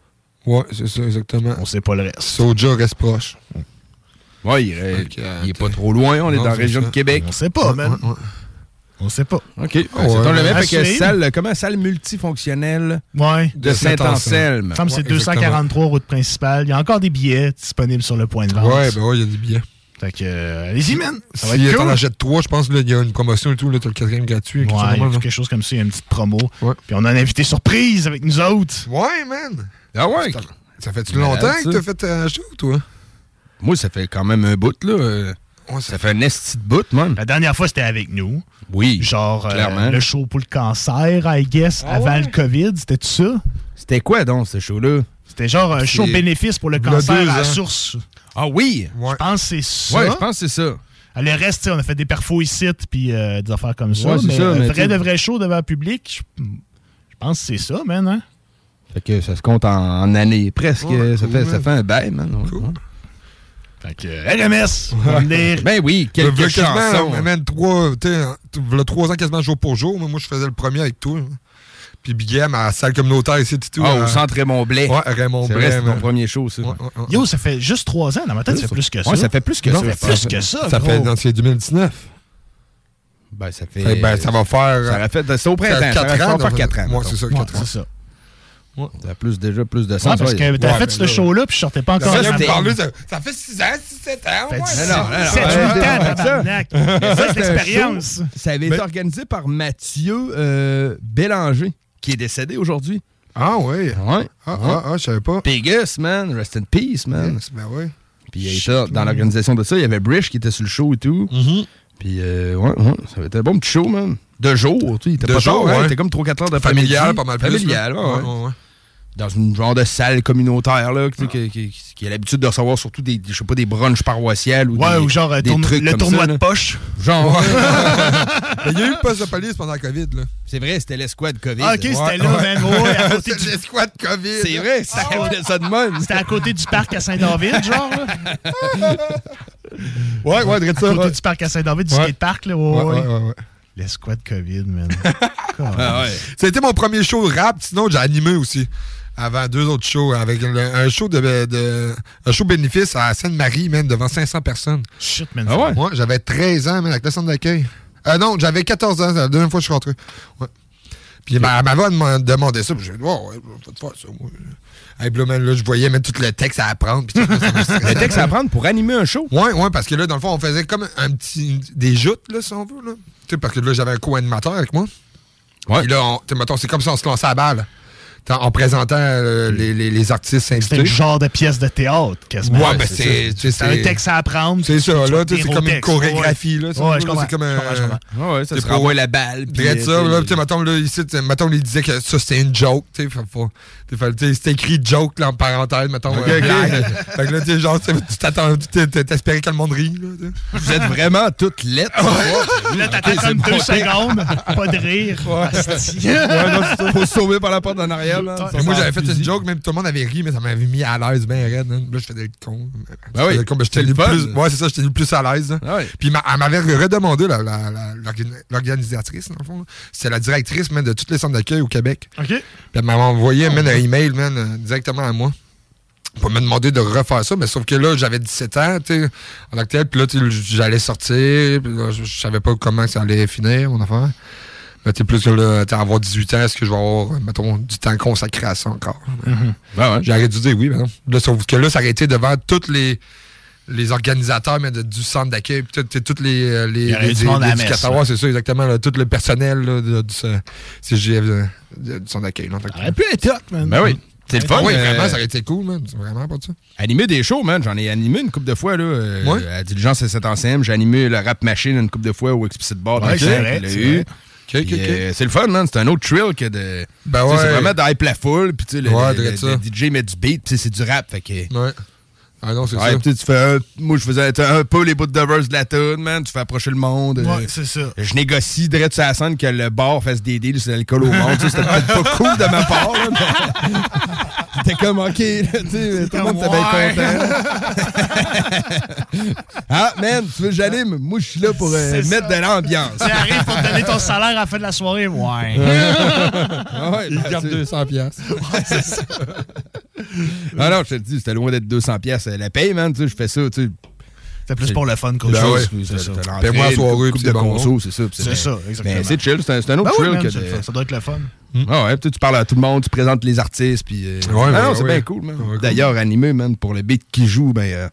[SPEAKER 10] Ouais, c'est ça, exactement.
[SPEAKER 9] On sait pas le reste.
[SPEAKER 10] Soja reste proche.
[SPEAKER 2] Ouais, il, est- il est pas trop loin. On est dans la
[SPEAKER 10] c'est
[SPEAKER 2] région
[SPEAKER 10] ça.
[SPEAKER 2] de Québec.
[SPEAKER 9] On sait pas, man.
[SPEAKER 10] Ouais, ouais.
[SPEAKER 9] On sait pas.
[SPEAKER 2] OK. c'est
[SPEAKER 10] ouais,
[SPEAKER 2] ton le même. Que salle, comment? Salle multifonctionnelle
[SPEAKER 9] Ouais.
[SPEAKER 2] de Saint-Anselme.
[SPEAKER 9] Il me semble que c'est
[SPEAKER 10] Ouais,
[SPEAKER 9] 243 route principale. Il y a encore des billets disponibles sur le point de vente.
[SPEAKER 10] Ouais, ben ouais, il y a des billets.
[SPEAKER 9] Fait que, euh, allez-y, man. Ça va
[SPEAKER 10] Si
[SPEAKER 9] être
[SPEAKER 10] t'en
[SPEAKER 9] cool.
[SPEAKER 10] achètes trois, je pense qu'il y a une promotion et tout, là, t'as le quatrième gratuit. quelque chose
[SPEAKER 9] Ouais, quelque chose comme ça. Il y a une petite promo.
[SPEAKER 10] Ouais.
[SPEAKER 9] Puis on a un invité surprise avec nous autres.
[SPEAKER 10] Ouais, man.
[SPEAKER 2] Ah ouais?
[SPEAKER 10] Ça fait-tu longtemps que t'as fait un show, toi?
[SPEAKER 2] Moi, ça fait quand même un bout, là. euh,
[SPEAKER 10] Ouais,
[SPEAKER 2] Ça fait un esti de bout, man.
[SPEAKER 9] La dernière fois, c'était avec nous.
[SPEAKER 2] Oui.
[SPEAKER 9] Genre, euh, le show pour le cancer, I guess,
[SPEAKER 2] Ah
[SPEAKER 9] avant
[SPEAKER 2] ouais?
[SPEAKER 9] le COVID. C'était tout ça?
[SPEAKER 2] C'était quoi, donc, ce show-là?
[SPEAKER 9] C'était genre un show bénéfice pour le cancer
[SPEAKER 10] deux
[SPEAKER 9] à la source.
[SPEAKER 2] Ah oui?
[SPEAKER 10] Ouais.
[SPEAKER 9] Je pense que c'est ça.
[SPEAKER 2] Ouais, je pense que c'est ça.
[SPEAKER 9] Ah, Le reste, on a fait des perfos ici, puis euh, des affaires comme ça. Mais
[SPEAKER 2] ça,
[SPEAKER 9] un
[SPEAKER 2] mais
[SPEAKER 9] vrai de vrai show devant le public, je, je pense que c'est ça, man. Hein?
[SPEAKER 2] Fait que ça se compte en, en années, presque.
[SPEAKER 10] Ouais,
[SPEAKER 2] ça,
[SPEAKER 10] cool,
[SPEAKER 2] fait, ça fait un bail, man. Ouais.
[SPEAKER 10] Cool.
[SPEAKER 9] Fait que, RMS, on va venir.
[SPEAKER 2] Ben oui, quelques
[SPEAKER 10] quasiment,
[SPEAKER 2] chansons.
[SPEAKER 10] euh, man, trois, v'là trois ans quasiment jour pour jour. mais Moi, je faisais le premier avec toi. hein. Puis Big M à la salle communautaire ici tout.
[SPEAKER 2] Ah,
[SPEAKER 10] euh,
[SPEAKER 2] au centre Raymond Blais.
[SPEAKER 10] Ouais, Raymond
[SPEAKER 2] C'est vrai,
[SPEAKER 10] Blais.
[SPEAKER 2] c'est
[SPEAKER 10] man.
[SPEAKER 2] premier show, ça.
[SPEAKER 10] Ouais, ouais, ouais.
[SPEAKER 9] Yo, ça fait juste trois ans. Dans ma tête, ça fait plus que ça.
[SPEAKER 2] Ouais, ça fait plus que
[SPEAKER 10] Non,
[SPEAKER 2] ça.
[SPEAKER 9] ça fait plus que ça,
[SPEAKER 10] Ça
[SPEAKER 9] gros.
[SPEAKER 10] fait, non, c'est 2019.
[SPEAKER 2] Ben, ça fait.
[SPEAKER 10] Que, ben, ça va faire.
[SPEAKER 2] Ça fait. C'est au printemps. Ça
[SPEAKER 10] quatre
[SPEAKER 2] aurait
[SPEAKER 10] ans.
[SPEAKER 2] fait faire 4 ans. Mettons.
[SPEAKER 10] c'est ça,
[SPEAKER 9] Ouais,
[SPEAKER 10] 4 ans.
[SPEAKER 9] c'est ça.
[SPEAKER 2] Ça a plus, déjà plus de
[SPEAKER 9] Ouais,
[SPEAKER 2] sens.
[SPEAKER 9] parce
[SPEAKER 2] ouais.
[SPEAKER 9] que t'as
[SPEAKER 10] Ouais,
[SPEAKER 9] fait ce
[SPEAKER 10] là-
[SPEAKER 9] show-là, puis je sortais pas encore.
[SPEAKER 10] Ça, ça, ça fait 6 ans, 6-7 ans.
[SPEAKER 9] Fait
[SPEAKER 10] ouais.
[SPEAKER 9] dix-
[SPEAKER 2] non, non, non,
[SPEAKER 9] sept,
[SPEAKER 2] ouais,
[SPEAKER 9] huit
[SPEAKER 2] ouais,
[SPEAKER 9] ans,
[SPEAKER 2] ouais,
[SPEAKER 9] tabarnak.
[SPEAKER 2] Ça,
[SPEAKER 9] Ça, c'est
[SPEAKER 2] c'était un
[SPEAKER 9] l'expérience.
[SPEAKER 2] show. Ça avait été organisé par Mathieu euh, Bélanger, qui est décédé aujourd'hui.
[SPEAKER 10] Ah, ouais.
[SPEAKER 2] Ouais.
[SPEAKER 10] Ah, ah, ah, je savais pas.
[SPEAKER 2] Biggest, man. Rest in peace, man.
[SPEAKER 10] Yes, Ben ouais.
[SPEAKER 2] Puis il était dans l'organisation de ça. Il y avait Brish qui était sur le show et tout.
[SPEAKER 10] Mm-hmm.
[SPEAKER 2] Puis, euh, ouais, ouais, ça avait été un bon petit show, man. De jour, tu sais. Il était
[SPEAKER 10] De
[SPEAKER 2] pas
[SPEAKER 10] jour,
[SPEAKER 2] tard, hein,
[SPEAKER 10] ouais.
[SPEAKER 2] Il était comme 3-4 heures de
[SPEAKER 10] Familial, pas mal plus.
[SPEAKER 2] Familial, ouais, ouais.
[SPEAKER 10] ouais, ouais.
[SPEAKER 2] Dans une genre de salle communautaire, là, sais, qui, qui- qui a l'habitude de recevoir surtout des, des- je sais pas, des brunchs paroissiales ou
[SPEAKER 9] Ouais,
[SPEAKER 2] des,
[SPEAKER 9] ou genre euh,
[SPEAKER 2] des trucs
[SPEAKER 9] le
[SPEAKER 2] comme
[SPEAKER 9] tournoi
[SPEAKER 2] ça,
[SPEAKER 9] de
[SPEAKER 2] là.
[SPEAKER 9] poche.
[SPEAKER 2] Genre,
[SPEAKER 10] Mais il y a eu le poste de police pendant la COVID, là.
[SPEAKER 2] c'est vrai, c'était l'escouade COVID.
[SPEAKER 9] Ah, ok, c'était là,
[SPEAKER 10] ouais.
[SPEAKER 9] man. Ouais, à côté du-
[SPEAKER 10] l'escouade COVID.
[SPEAKER 2] C'est vrai, ça appelait ça de même.
[SPEAKER 9] C'était à côté du parc à Saint-David, genre. là.
[SPEAKER 10] Ouais, ouais, dirais
[SPEAKER 9] À
[SPEAKER 10] ça.
[SPEAKER 9] côté
[SPEAKER 10] Ouais,
[SPEAKER 9] du parc à Saint-David, du
[SPEAKER 10] Ouais.
[SPEAKER 9] skatepark, là.
[SPEAKER 10] ouais,
[SPEAKER 9] Ouais,
[SPEAKER 10] ouais.
[SPEAKER 9] ouais.
[SPEAKER 10] ouais, ouais.
[SPEAKER 9] L'escouade COVID, man.
[SPEAKER 2] Ah ouais.
[SPEAKER 10] Ça a été mon premier show rap, sinon j'ai animé aussi. Avant deux autres shows, avec le- un show de, de- un show bénéfice à Sainte-Marie, man, devant 500 personnes.
[SPEAKER 9] Shit, man.
[SPEAKER 2] Ah ouais?
[SPEAKER 10] Moi, j'avais 13 ans, man, avec le centre d'accueil. Euh, non, j'avais 14 ans, c'est la deuxième fois que je suis rentré. Ouais. Puis ma, ma voix m'a demandé ça, puis j'ai dit, oh, ouais, te faire ça, moi. Hey, là, man, là, je voyais même tout le texte à apprendre. tout.
[SPEAKER 2] Le texte à apprendre pour animer un show.
[SPEAKER 10] Ouais, ouais, parce que là, dans le fond, on faisait comme un petit. des joutes, là, si on veut, là. Tu sais, parce que là, j'avais un co-animateur avec moi.
[SPEAKER 2] Ouais.
[SPEAKER 10] Puis là, on- mettons, c'est comme si on se lançait à la balle. En présentant euh, les, les, les artistes invités.
[SPEAKER 9] le genre de pièce de théâtre, quasiment.
[SPEAKER 10] Ouais, ben c'est.
[SPEAKER 9] C'est un
[SPEAKER 10] c'est-
[SPEAKER 9] texte à apprendre.
[SPEAKER 10] C'est ça, là, tu sais, c'est comme une chorégraphie,
[SPEAKER 9] Ouais,
[SPEAKER 10] là,
[SPEAKER 9] comprends.
[SPEAKER 10] C'est comme un.
[SPEAKER 9] comprends.
[SPEAKER 2] Ouais, ouais, ça
[SPEAKER 10] C'est
[SPEAKER 2] se renvoie la balle. puis,
[SPEAKER 10] ça,
[SPEAKER 2] euh,
[SPEAKER 10] là, tu sais, mettons, là, ici, mettons, il disait que ça, c'était une joke, tu sais, c'était écrit joke, là, en parenthèse, mettons,
[SPEAKER 2] Ok,
[SPEAKER 10] euh,
[SPEAKER 2] ok.
[SPEAKER 10] blague. Fait que là, tu sais, genre, tu t'attends, t'espérais que le monde rit, là.
[SPEAKER 2] Vous êtes vraiment toutes lettres.
[SPEAKER 9] Là, t'attends comme deux secondes. Pas de rire.
[SPEAKER 2] Ouais, non, c'est. Faut sauver par la porte en arrière.
[SPEAKER 10] Moi, j'avais fait une joke, même tout le monde avait ri, mais ça m'avait mis à l'aise bien raide. hein. Là, je faisais le con.
[SPEAKER 2] Ben oui,
[SPEAKER 10] j'étais le
[SPEAKER 2] fun.
[SPEAKER 10] plus. Ouais, c'est ça, j'étais le plus à l'aise. hein.
[SPEAKER 2] Ah.
[SPEAKER 10] Puis ma- elle m'avait redemandé, l'organisatrice, dans le fond. C'est la directrice, de tous les centres d'accueil au Québec.
[SPEAKER 9] OK.
[SPEAKER 10] Puis elle m'avait envoyé un email, man, euh, directement à moi. pas me demander de refaire ça, mais sauf que là, j'avais 17 ans, tu sais, en actuel, puis là, j'allais sortir, puis là, je je savais pas comment ça allait finir, mon affaire. Mais tu plus que là, avoir 18 ans, est-ce que je vais avoir, mettons, du temps consacré à ça encore? J'aurais dû dire oui, mais non. Là, sauf que là, ça aurait été devant tous les, les organisateurs mais de- du centre d'accueil, tous les, euh, les,
[SPEAKER 9] Il y aurait
[SPEAKER 10] les-
[SPEAKER 9] du monde à la
[SPEAKER 10] les éducateurs, ouais, c'est ça, exactement, là, tout le personnel là, de- du CGF de- du centre d'accueil. en
[SPEAKER 9] Ça aurait pu être hot, man.
[SPEAKER 2] Ben oui. C'est le fun.
[SPEAKER 10] Oui,
[SPEAKER 2] euh,
[SPEAKER 10] vraiment, ça aurait été cool, man. C'est vraiment pas de ça.
[SPEAKER 2] Animer des shows, man. J'en ai animé une couple de fois, là. euh,
[SPEAKER 10] Ouais.
[SPEAKER 2] À Diligence et 7 ancienne. J'ai animé le Rap Machine une couple de fois au Explicit Bar.
[SPEAKER 9] Ouais, vrai,
[SPEAKER 2] eu.
[SPEAKER 9] Vrai.
[SPEAKER 10] Ok,
[SPEAKER 2] Puis,
[SPEAKER 10] ok, ok.
[SPEAKER 2] euh, c'est le fun, man. C'est un autre thrill que de.
[SPEAKER 10] Ben
[SPEAKER 2] tu sais, C'est
[SPEAKER 10] ouais.
[SPEAKER 2] vraiment d'hype la foule. Puis, tu sais, le,
[SPEAKER 10] Ouais,
[SPEAKER 2] le- le- DJ met du beat. Puis, c'est du rap. Fait que.
[SPEAKER 10] Ouais. Ah non, c'est
[SPEAKER 2] Ouais,
[SPEAKER 10] ça.
[SPEAKER 2] puis tu fais un- moi je faisais un peu les bouts de verse de la tune, man. Tu fais approcher le monde.
[SPEAKER 9] Ouais,
[SPEAKER 2] euh,
[SPEAKER 9] c'est ça.
[SPEAKER 2] je négocie direct sur la scène que le bar fasse des deals sur l'alcool au monde. C'était pas cool de ma part, là, mais C'était comme OK, là, tu sais, tout le monde était
[SPEAKER 9] Ouais.
[SPEAKER 2] bien content. ah, man, tu veux que j'anime? Moi, je suis là pour euh,
[SPEAKER 9] C'est
[SPEAKER 2] mettre
[SPEAKER 9] ça.
[SPEAKER 2] de l'ambiance.
[SPEAKER 9] Tu arrives pour te donner ton salaire à la fin de la soirée. Ouais.
[SPEAKER 2] Ah ouais,
[SPEAKER 10] Il
[SPEAKER 2] ben,
[SPEAKER 10] garde
[SPEAKER 2] tu sais.
[SPEAKER 10] 200 piastres.
[SPEAKER 2] Ah non, je te le dis, c'était loin d'être 200 pièces la paye, man. Tu sais, je fais ça, tu sais.
[SPEAKER 9] C'est plus pour le fun qu'autre
[SPEAKER 2] Ben
[SPEAKER 9] chose.
[SPEAKER 2] ouais,
[SPEAKER 9] C'est
[SPEAKER 10] soirée,
[SPEAKER 2] coupe
[SPEAKER 10] puis
[SPEAKER 2] de
[SPEAKER 10] c'est bon.
[SPEAKER 2] conso, c'est ça.
[SPEAKER 9] C'est ça, exactement.
[SPEAKER 2] Ben, c'est chill, c'est un, autre
[SPEAKER 9] Ben
[SPEAKER 2] thrill
[SPEAKER 9] man,
[SPEAKER 2] que.
[SPEAKER 9] Ça doit être le fun.
[SPEAKER 2] Ah ouais, puis tu parles à tout le monde, tu présentes les artistes, puis... euh,
[SPEAKER 10] Ouais,
[SPEAKER 2] ah non,
[SPEAKER 10] ouais,
[SPEAKER 2] c'est
[SPEAKER 10] ouais.
[SPEAKER 2] bien cool, man.
[SPEAKER 10] Ouais, cool.
[SPEAKER 2] D'ailleurs, animé, man, pour le beat qui joue, ben... euh,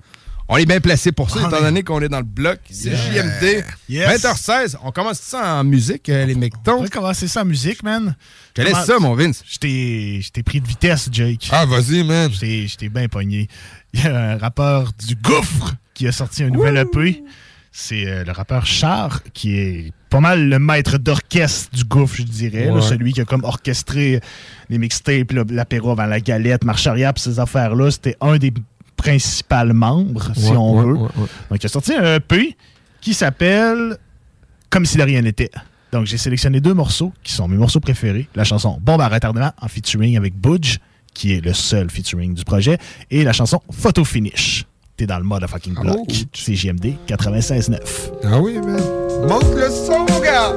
[SPEAKER 2] on est bien placé pour ça,
[SPEAKER 9] Ah,
[SPEAKER 2] étant donné qu'on est dans le bloc. C'est JMD.
[SPEAKER 9] Yes.
[SPEAKER 2] 20h16. On commence ça en musique, euh, les
[SPEAKER 9] On
[SPEAKER 2] mectons.
[SPEAKER 9] va commencer ça en musique, man.
[SPEAKER 2] Je te laisse ça, mon Vince.
[SPEAKER 9] Je t'ai pris de vitesse, Jake.
[SPEAKER 10] Ah, vas-y, man.
[SPEAKER 9] Je t'ai bien pogné. Il y a un rappeur du Gouffre qui a sorti un nouvel EP. C'est euh, le rappeur Char, qui est pas mal le maître d'orchestre du Gouffre, je dirais. là. Celui qui a comme orchestré les mixtapes, l'apéro avant la galette, marche arrière, pis ces affaires-là. C'était un des principaux membres, si
[SPEAKER 10] Ouais,
[SPEAKER 9] on
[SPEAKER 10] ouais,
[SPEAKER 9] veut.
[SPEAKER 10] ouais.
[SPEAKER 9] Donc, il a sorti un EP qui s'appelle Comme si de rien n'était. Donc, j'ai sélectionné deux morceaux qui sont mes morceaux préférés. La chanson Bombe à retardement en featuring avec Budge, qui est le seul featuring du projet, et la chanson Photo Finish. T'es dans le mode fucking block.
[SPEAKER 10] Oh.
[SPEAKER 9] C'est JMD 96.9.
[SPEAKER 10] Ah oui, man. Monte le son, mon gars.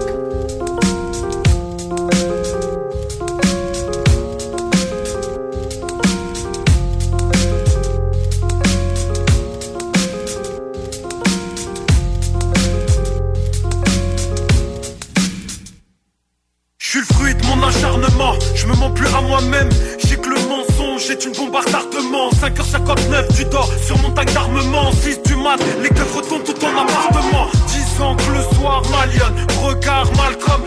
[SPEAKER 11] Je suis le fruit de mon acharnement, je me mens plus à moi-même. J'ai que le mensonge est une bombe à retardement. 5h59, tu dors sur mon tank d'armement. 6 du mat, les keufs retournent tout ton appartement. 10 ans que le soir m'aliène, regard Malcolm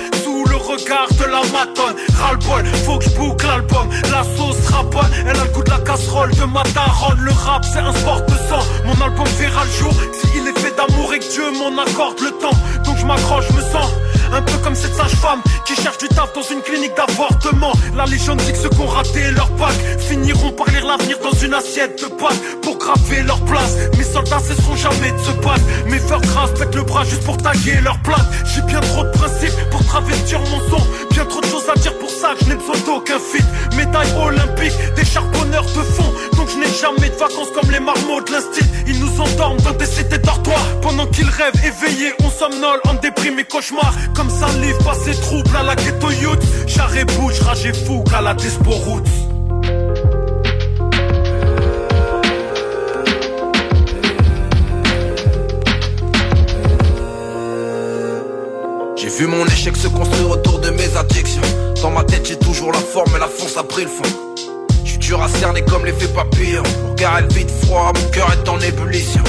[SPEAKER 11] le regard de la matonne. Ras-le-bol, faut que je boucle l'album. La sauce raponne, elle a le goût de la casserole de ma daronne. Le rap, c'est un sport de sang. Mon album verra le jour s'il est fait d'amour et que Dieu m'en accorde le temps. Donc je m'accroche, je me sens un peu comme cette sage-femme qui cherche du taf dans une clinique d'avortement. La légende dit que ceux qui ont raté leur bac finiront par lire l'avenir dans une assiette de pâtes pour graver leur place. Mes soldats cesseront jamais de se battre. Mes frères grasses pètent le bras juste pour taguer leur place. J'ai bien trop de principes pour travestir Bien trop de choses à dire pour ça je n'ai besoin d'aucun fit. Médaille olympique, des charbonneurs de fond. Donc je n'ai jamais de vacances comme les marmots de l'instit. Ils nous endorment dans des cités dortoirs. Pendant qu'ils rêvent éveillés, on somnole en déprime et cauchemar. Comme ça, livre passé trouble à la ghetto youth. Charré bouche, rage et fou à la Despo Roots.
[SPEAKER 12] J'ai vu mon échec se construire autour de mes addictions. Dans ma tête, j'ai toujours la forme et la force a pris le fond. Je suis dur à cerner comme l'effet papillon. Mon regard est vide froid, mon cœur est en ébullition.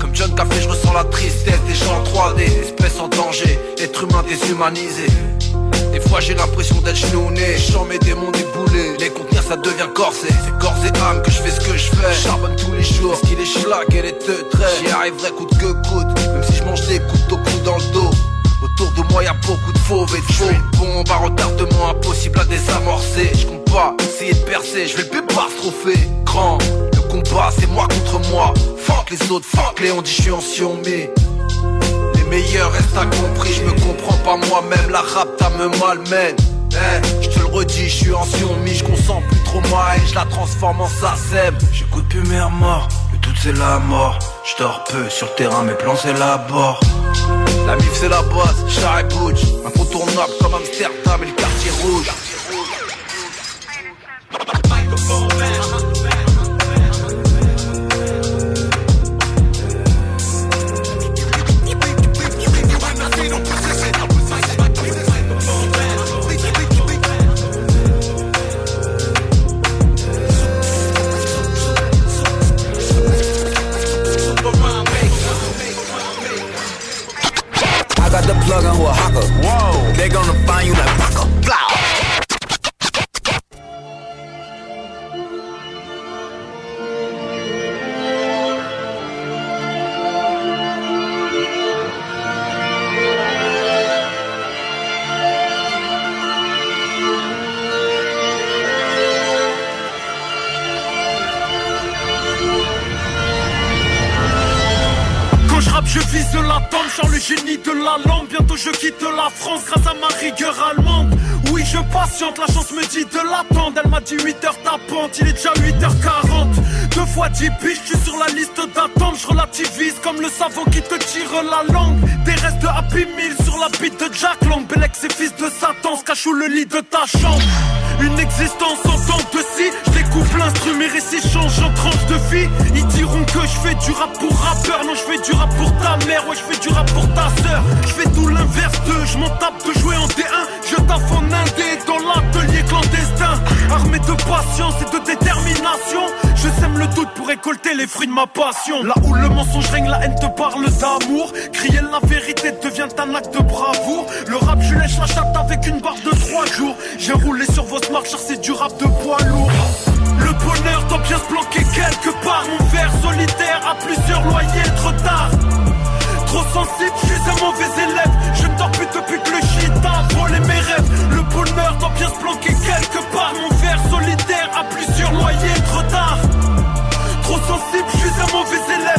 [SPEAKER 12] Comme John Café, je ressens la tristesse des gens en 3D, espèces en danger, être humain déshumanisé. Des fois j'ai l'impression d'être genouné, sens mes démons déboulés. Les contenir ça devient corsé, c'est corps et âme que je fais ce que je fais. Charbonne tous les jours, qu'il est schlag et les deux traits. J'y arriverai coûte que coûte, même si je mange des coups au cou dans le dos. Autour de moi y a beaucoup de fauves et de faux bombe à retardement impossible à désamorcer. Je compte pas essayer de percer, je vais le pépar ce trophée Grand, le combat c'est moi contre moi. Fuck les autres, fuck les on dit je suis en Xiaomi. Les meilleurs restent incompris, je me comprends pas moi-même La rap ta me malmène. Eh, je te le redis, je suis en Xiaomi, je consens plus trop ma haine, je la transforme en SACEM. J'écoute plus mes le doute c'est la mort. Je dors peu sur le terrain, mes plans c'est la bord. La mif c'est la base, char et butch. Incontournable comme Amsterdam et le quartier rouge the plug on who
[SPEAKER 13] a hawker. Whoa. They gonna find you like.
[SPEAKER 11] Je vise la tombe, genre le génie de la langue. Bientôt je quitte la France grâce à ma rigueur allemande. Oui, je patiente, la chance me dit de l'attendre. Elle m'a dit 8h tapante, il est déjà 8h40. Deux fois 10 piges, je suis sur la liste d'attente. Je relativise comme le savon qui te tire la langue. Des restes de Happy Meal sur la bite de Jack Long. Belex et fils de Satan, se cache le lit de ta chambre. Une existence en temps de si Je découpe l'instru, mes récits changent en tranche de vie. Ils diront que je fais du rap pour rappeur Non je fais du rap pour ta mère Ouais je fais du rap pour ta sœur. Je fais tout l'inverse d'eux Je m'en tape de jouer en D1 Je taffe en indé dans l'atelier clandestin. Armé de patience et de détermination. Je sème le doute pour récolter les fruits de ma passion. Là où le mensonge règne, la haine te parle d'amour. Crier la vérité devient un acte de bravoure. Le rap je lèche la chatte avec une barre de trois jours. J'ai roulé sur vos smartcharts, c'est du rap de poids lourd bonheur doit bien se planquer quelque part. Mon verre solitaire a plusieurs loyers de retard. Trop sensible, je suis un mauvais élève. Je dors plus depuis que le shit a volé mes rêves. Le bonheur doit bien se planquer quelque part. Mon verre solitaire a plusieurs loyers de retard. Trop sensible, je suis un mauvais élève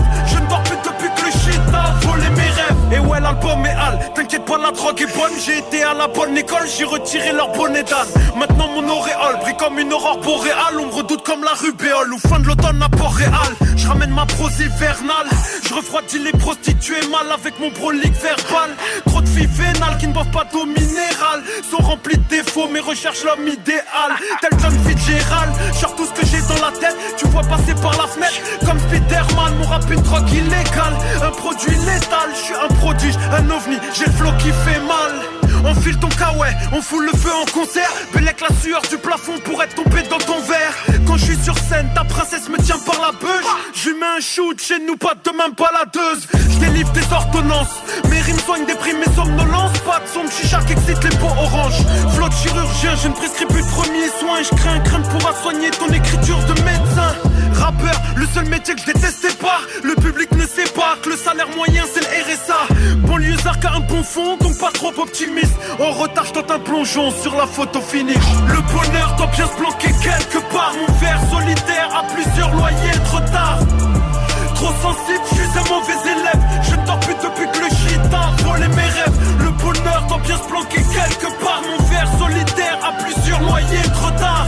[SPEAKER 11] l'album est hal, t'inquiète pas la drogue est bonne. J'ai été à la bonne école, j'ai retiré leur bonnet d'âne Maintenant mon auréole brille comme une aurore boréale. On me redoute comme la rubéole. Ou fin de l'automne à Port-Réal Je ramène ma prose hivernale. Je refroidis les prostituées mal avec mon brolique verbal. Trop de filles vénales qui ne boivent pas d'eau minérale. Sont remplies de défauts mais recherchent l'homme idéal. Tel John Fitzgerald, genre tout ce que j'ai dans la tête. Tu vois passer par la fenêtre comme Spiderman Mon rap une drogue illégale, un produit létal Je suis un prodige, un ovni, j'ai le flow qui fait mal Enfile ton kawaii, on fout le feu en concert. Bellec la sueur du plafond pour être tombé dans ton verre. Quand je suis sur scène, ta princesse me tient par la beuge. Je mets un shoot, chez nous pas de même baladeuse. Je délivre des ordonnances. Mes rimes soignent des primes et somnolences Pas de son chicha qui excite les peaux oranges. Flot de chirurgien, je ne prescris plus de premiers soins. Je crains un crâne pourra soigner ton écriture de médecin Le seul métier que je détestais pas. Le public ne sait pas que le salaire moyen c'est le RSA Banlieusard a un bon fond, donc pas trop optimiste. En retard, je tente un plongeon sur la photo finish. Le bonheur doit bien se planquer quelque part. Mon verre solitaire a plusieurs loyers de retard Trop sensible, je suis un mauvais élève. Je dors plus depuis que le shit a volé mes rêves. Le bonheur doit bien se planquer quelque part. Mon verre solitaire a plusieurs loyers de retard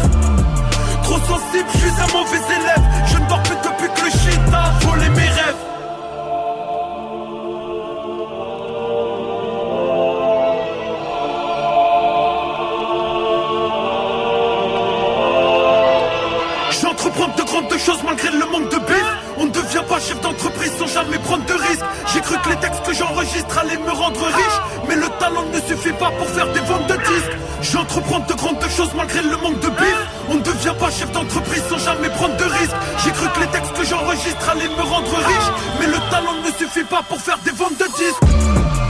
[SPEAKER 11] Trop sensible, je suis un mauvais élève. Je ne dors plus depuis que le shit a volé mes rêves. J'entreprends de grandes choses malgré le manque de bif. On ne devient pas chef sans jamais prendre de risques. J'ai cru que les textes que j'enregistre allaient me rendre riche. Mais le talent ne suffit pas pour faire des ventes de disques. J'entreprends de grandes choses malgré le manque de bif. On ne devient pas chef d'entreprise sans jamais prendre de risques. J'ai cru que les textes que j'enregistre allaient me rendre riche. Mais le talent ne suffit pas pour faire des ventes de disques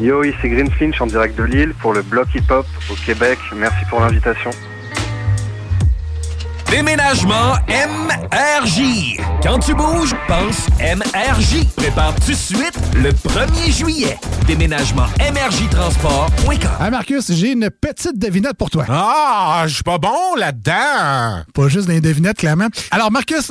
[SPEAKER 14] Yo, ici Green Finch en direct de Lille pour le bloc hip-hop au Québec. Merci pour l'invitation.
[SPEAKER 1] Déménagement MRJ. Quand tu bouges, pense MRJ. Prépare tout de suite le 1er juillet. Déménagement MRJ Transport.com.
[SPEAKER 9] Ah Marcus, j'ai une petite devinette pour toi.
[SPEAKER 15] Ah, je suis pas bon là-dedans.
[SPEAKER 9] Pas juste des devinettes, clairement. Alors Marcus,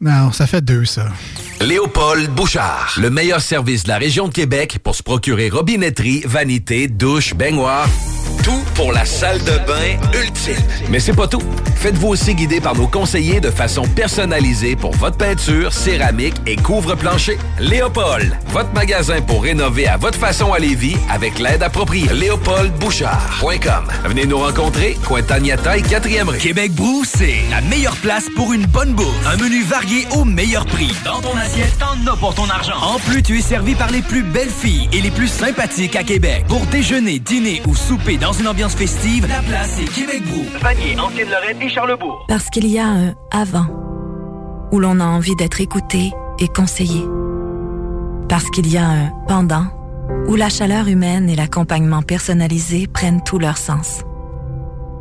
[SPEAKER 9] Non, ça fait deux, ça.
[SPEAKER 1] Léopold Bouchard, le meilleur service de la région de Québec pour se procurer robinetterie, vanité, douche, baignoire. Tout pour la salle de bain ultime. Mais c'est pas tout. Faites-vous aussi guider par nos conseillers de façon personnalisée pour votre peinture, céramique et couvre-plancher. Léopold, votre magasin pour rénover à votre façon à Lévis avec l'aide appropriée. LéopoldBouchard.com. Venez nous rencontrer, Cointagnata et 4e rue.
[SPEAKER 16] Québec Brou, c'est la meilleure place pour une bonne bouffe. Un menu varié au meilleur prix. Dans ton assiette, t'en as pour ton argent. En plus, tu es servi par les plus belles filles et les plus sympathiques à Québec. Pour déjeuner, dîner ou souper dans une ambiance festive, la place est Québec Brou. Vanier, Ancienne-Lorraine et Charlebourg.
[SPEAKER 17] Parce qu'il y a un avant, où l'on a envie d'être écouté et conseillé. Parce qu'il y a un pendant, où la chaleur humaine et l'accompagnement personnalisé prennent tout leur sens.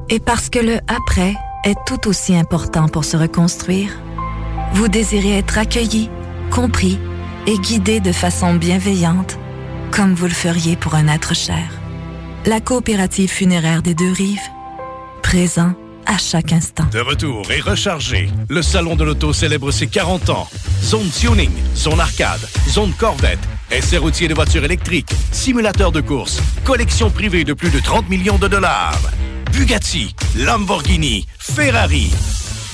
[SPEAKER 17] Et parce que le après est tout aussi important pour se reconstruire, vous désirez être accueilli, compris et guidé de façon bienveillante, comme vous le feriez pour un être cher. La coopérative funéraire des deux rives, présent à chaque instant.
[SPEAKER 18] De retour et rechargé, le Salon de l'Auto célèbre ses 40 ans. Zone tuning, zone arcade, zone Corvette, essai routier de voitures électriques, simulateur de course, collection privée de plus de 30 millions de dollars. Bugatti, Lamborghini, Ferrari.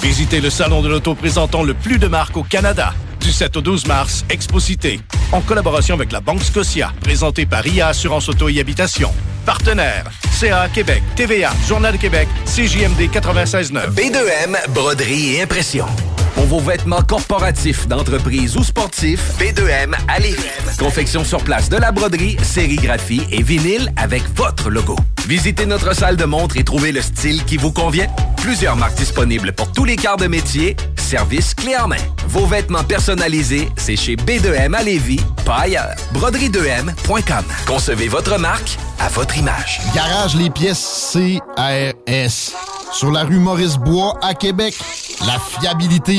[SPEAKER 18] Visitez le Salon de l'Auto présentant le plus de marques au Canada. Du 7 au 12 mars, Exposité, en collaboration avec la Banque Scotia, présenté par IA Assurance Auto et Habitation. Partenaires, CA Québec, TVA, Journal de Québec, CJMD 96.9.
[SPEAKER 1] B2M, broderie et impression. Pour vos vêtements corporatifs, d'entreprise ou sportifs, B2M à Lévis. Confection sur place de la broderie, sérigraphie et vinyle avec votre logo. Visitez notre salle de montre et trouvez le style qui vous convient. Plusieurs marques disponibles pour tous les quarts de métier. Service clé en main. Vos vêtements personnalisés, c'est chez B2M à Lévis, pas ailleurs. Broderie2M.com. Concevez votre marque à votre image.
[SPEAKER 19] Garage les pièces CRS. Sur la rue Maurice-Bois à Québec. La fiabilité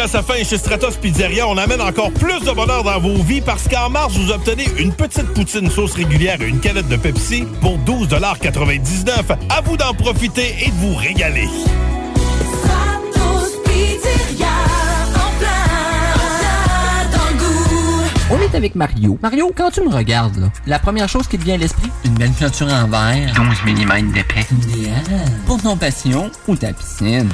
[SPEAKER 20] à sa fin chez Stratos Pizzeria. On amène encore plus de bonheur dans vos vies parce qu'en mars, vous obtenez une petite poutine sauce régulière et une canette de Pepsi pour 12,99 À vous d'en profiter et de vous régaler.
[SPEAKER 21] On est avec Mario. Mario, quand tu me regardes, là, la première chose qui te vient à l'esprit, une belle peinture en verre. 12 mm d'épais. Pour ton passion ou ta piscine.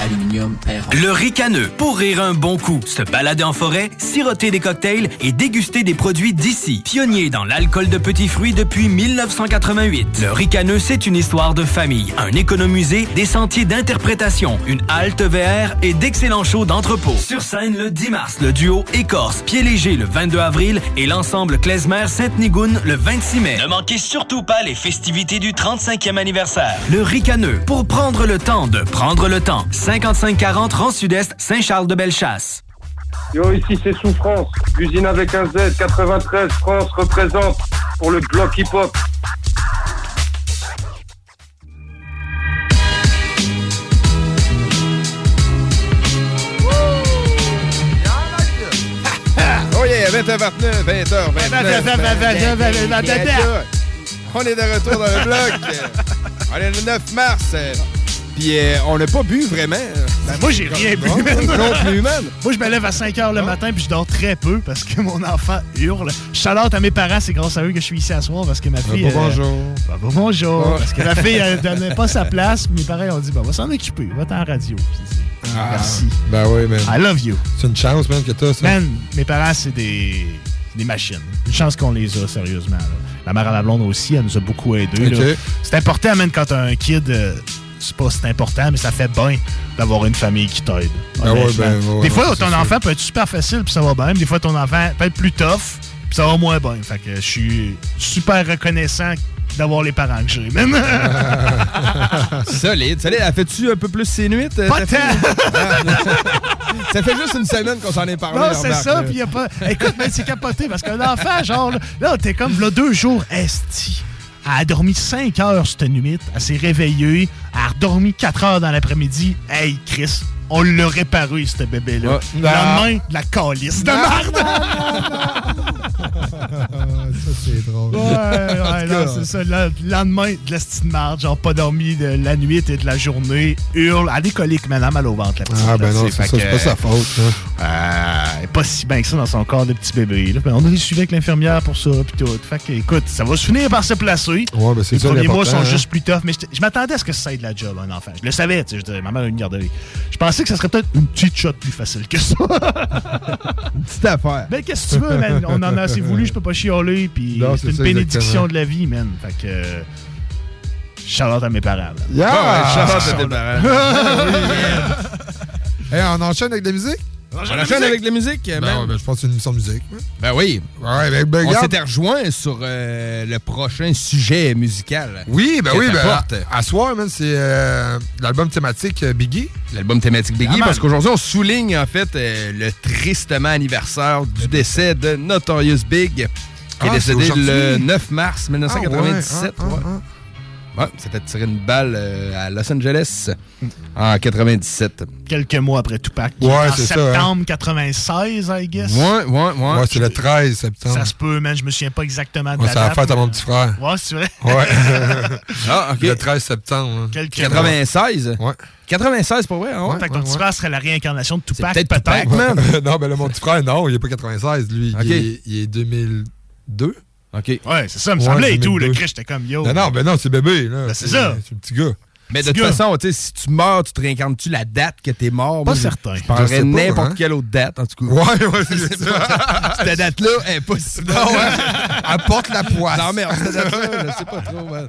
[SPEAKER 21] Aluminium, perron.
[SPEAKER 16] Le ricaneux, pour rire un bon coup, se balader en forêt, siroter des cocktails et déguster des produits d'ici. Pionnier dans l'alcool de petits fruits depuis 1988. Le ricaneux, c'est une histoire de famille, un économusée, des sentiers d'interprétation, une halte VR et d'excellents shows d'entrepôt. Sur scène le 10 mars, le duo Écorce, Pied Léger le 22 avril et l'ensemble Klezmer Sainte-Nigoune le 26 mai. Ne manquez surtout pas les festivités du 35e anniversaire. Le ricaneux, pour prendre le temps de prendre le temps. 5540 Rang Sud-Est, Saint-Charles-de-Bellechasse.
[SPEAKER 22] Yo, ici c'est Souffrance. L'usine avec un Z, 93, France représente pour le bloc hip-hop.
[SPEAKER 2] Oh yeah, 20h29, 20h29. On est de retour dans le bloc. On est le 9 mars. Puis euh, on n'a pas bu vraiment.
[SPEAKER 9] Ben, moi, j'ai rien bu. Moi, je me lève à 5 h le matin puis je dors très peu parce que mon enfant hurle. Shout-out à mes parents, c'est grâce à eux que je suis ici à soir parce que ma fille.
[SPEAKER 2] Bah, bonjour.
[SPEAKER 9] bah, bah, bonjour. Parce que la fille, elle donnait pas sa place. Mes parents ont dit, bah, on va s'en occuper. Va t'en radio.
[SPEAKER 2] Ah,
[SPEAKER 9] Merci.
[SPEAKER 2] Ben oui, man.
[SPEAKER 9] I love you.
[SPEAKER 10] C'est une chance, man, que t'as ça.
[SPEAKER 9] Man, mes parents, c'est des, des machines. Une chance qu'on les a, sérieusement. là. La mère à la blonde aussi, elle nous a beaucoup aidés. C'est important, man, quand t'as un kid. euh, c'est pas c'est important, mais ça fait bien d'avoir une famille qui t'aide.
[SPEAKER 10] Ah ouais, ben, ouais,
[SPEAKER 9] des fois,
[SPEAKER 10] ouais,
[SPEAKER 9] ton enfant peut être super facile puis ça va bien. Des fois, ton enfant peut être plus tough puis ça va moins bien. Fait que je suis super reconnaissant d'avoir les parents que j'ai, même.
[SPEAKER 2] solide, solide. Elle fait-tu un peu plus ses nuits? euh,
[SPEAKER 9] Pas
[SPEAKER 2] ta fille? ça fait juste une semaine qu'on s'en est parlé.
[SPEAKER 9] Non, c'est ça, puis y a pas. Écoute, mais c'est capoté parce qu'un enfant, genre, là, t'es comme, là, deux jours, esti. Elle a dormi 5 heures cette nuit. Elle s'est réveillée. Elle a redormi 4 heures dans l'après-midi. Hey, Chris, on l'a réparé, ce bébé-là.
[SPEAKER 10] Ouais.
[SPEAKER 9] Le lendemain, de la calice de marde.
[SPEAKER 10] ça, c'est drôle.
[SPEAKER 9] Ouais, ouais, non, c'est ça. Le le lendemain, de la petite marde, genre pas dormi de la nuit et de la journée, hurle, elle a des coliques, mais elle a mal au ventre, la petite.
[SPEAKER 10] Ah, ben
[SPEAKER 9] là,
[SPEAKER 10] non, c'est ça, pas sa faute. hein.
[SPEAKER 9] euh, elle est pas si bien que ça dans son corps de petit bébé. Là. On a des suivis avec l'infirmière pour ça, puis tout. Fait que, écoute, ça va se finir par se placer.
[SPEAKER 10] Ouais, ben c'est
[SPEAKER 9] Les
[SPEAKER 10] ça
[SPEAKER 9] premiers mois sont
[SPEAKER 10] hein.
[SPEAKER 9] juste plus tough, mais je, m'attendais à ce que ça aide la job, un enfant. Je le savais, tu sais, je disais, ma mère a une garderie. Je pensais que ça serait peut-être une petite shot plus facile que ça.
[SPEAKER 2] Une petite affaire.
[SPEAKER 9] Ben, qu'est-ce que tu veux, man? On en a assez voulu, je peux pas chialer, puis c'est
[SPEAKER 10] c'est
[SPEAKER 9] une
[SPEAKER 10] ça,
[SPEAKER 9] bénédiction
[SPEAKER 10] exactement.
[SPEAKER 9] de la vie, man. Fait que. Shout-out à mes parents, là.
[SPEAKER 10] Yeah!
[SPEAKER 2] Ouais, à tes parents.
[SPEAKER 10] Hey, on enchaîne avec de la musique?
[SPEAKER 2] On enchaîne avec la musique,
[SPEAKER 10] Ben,
[SPEAKER 2] man.
[SPEAKER 10] ouais, ben, je pense que c'est une émission de musique. ouais.
[SPEAKER 2] Ben oui.
[SPEAKER 10] Ouais, ben, ben,
[SPEAKER 2] On s'était rejoint sur euh, le prochain sujet musical.
[SPEAKER 10] Oui, ben oui, ben, à, à soir, man, c'est euh, l'album thématique euh, Biggie.
[SPEAKER 2] L'album thématique Biggie,
[SPEAKER 10] Ah,
[SPEAKER 2] parce qu'aujourd'hui, on souligne en fait euh, le tristement anniversaire du décès de Notorious Big, qui est
[SPEAKER 10] Ah,
[SPEAKER 2] décédé le 9 mars 1997.
[SPEAKER 10] Ah, ouais, ah,
[SPEAKER 2] ouais. C'était tiré une balle euh, à Los Angeles en 97.
[SPEAKER 9] Quelques mois après Tupac.
[SPEAKER 10] Ouais,
[SPEAKER 9] en
[SPEAKER 10] c'est ça,
[SPEAKER 9] septembre 96, I guess.
[SPEAKER 2] Ouais, ouais, ouais.
[SPEAKER 10] Ouais, c'est le 13 septembre.
[SPEAKER 9] Ça se peut, man. Je me souviens pas exactement de
[SPEAKER 10] Ouais,
[SPEAKER 9] la
[SPEAKER 10] c'est la
[SPEAKER 9] date.
[SPEAKER 10] fête à
[SPEAKER 9] mais-
[SPEAKER 10] mon petit frère.
[SPEAKER 9] Ouais, c'est vrai.
[SPEAKER 10] Ouais.
[SPEAKER 2] Ah, ok.
[SPEAKER 10] Le 13 septembre. hein.
[SPEAKER 9] Quelques
[SPEAKER 2] 96?
[SPEAKER 10] Ouais.
[SPEAKER 2] 96 pour vrai, hein, ouais.
[SPEAKER 9] Fait que ton petit frère serait la réincarnation de Tupac,
[SPEAKER 2] peut-être
[SPEAKER 9] peut-être.
[SPEAKER 2] Tupac, man.
[SPEAKER 10] non, ben là, mon petit frère, non, il est pas 96, lui. Il, est, il est 2002.
[SPEAKER 2] OK.
[SPEAKER 9] Ouais, c'est ça, me semblait et tout.
[SPEAKER 10] 2002.
[SPEAKER 9] Le Chris, j'étais comme yo.
[SPEAKER 10] Non, non, ben non, c'est bébé, là.
[SPEAKER 9] Ben, c'est ça.
[SPEAKER 10] C'est le petit gars.
[SPEAKER 2] Mais de toute façon, si tu meurs, tu te réincarnes-tu la date que t'es mort?
[SPEAKER 9] Pas
[SPEAKER 2] Moi,
[SPEAKER 9] certain.
[SPEAKER 2] Je
[SPEAKER 10] Je pas,
[SPEAKER 2] n'importe
[SPEAKER 10] hein.
[SPEAKER 2] quelle autre date, en tout cas.
[SPEAKER 10] Ouais, ouais, c'est ça.
[SPEAKER 2] Cette date-là, est pas si bonne.
[SPEAKER 10] Non, ouais. Apporte la poisse.
[SPEAKER 2] Non, merde, cette date-là, je sais pas trop, man.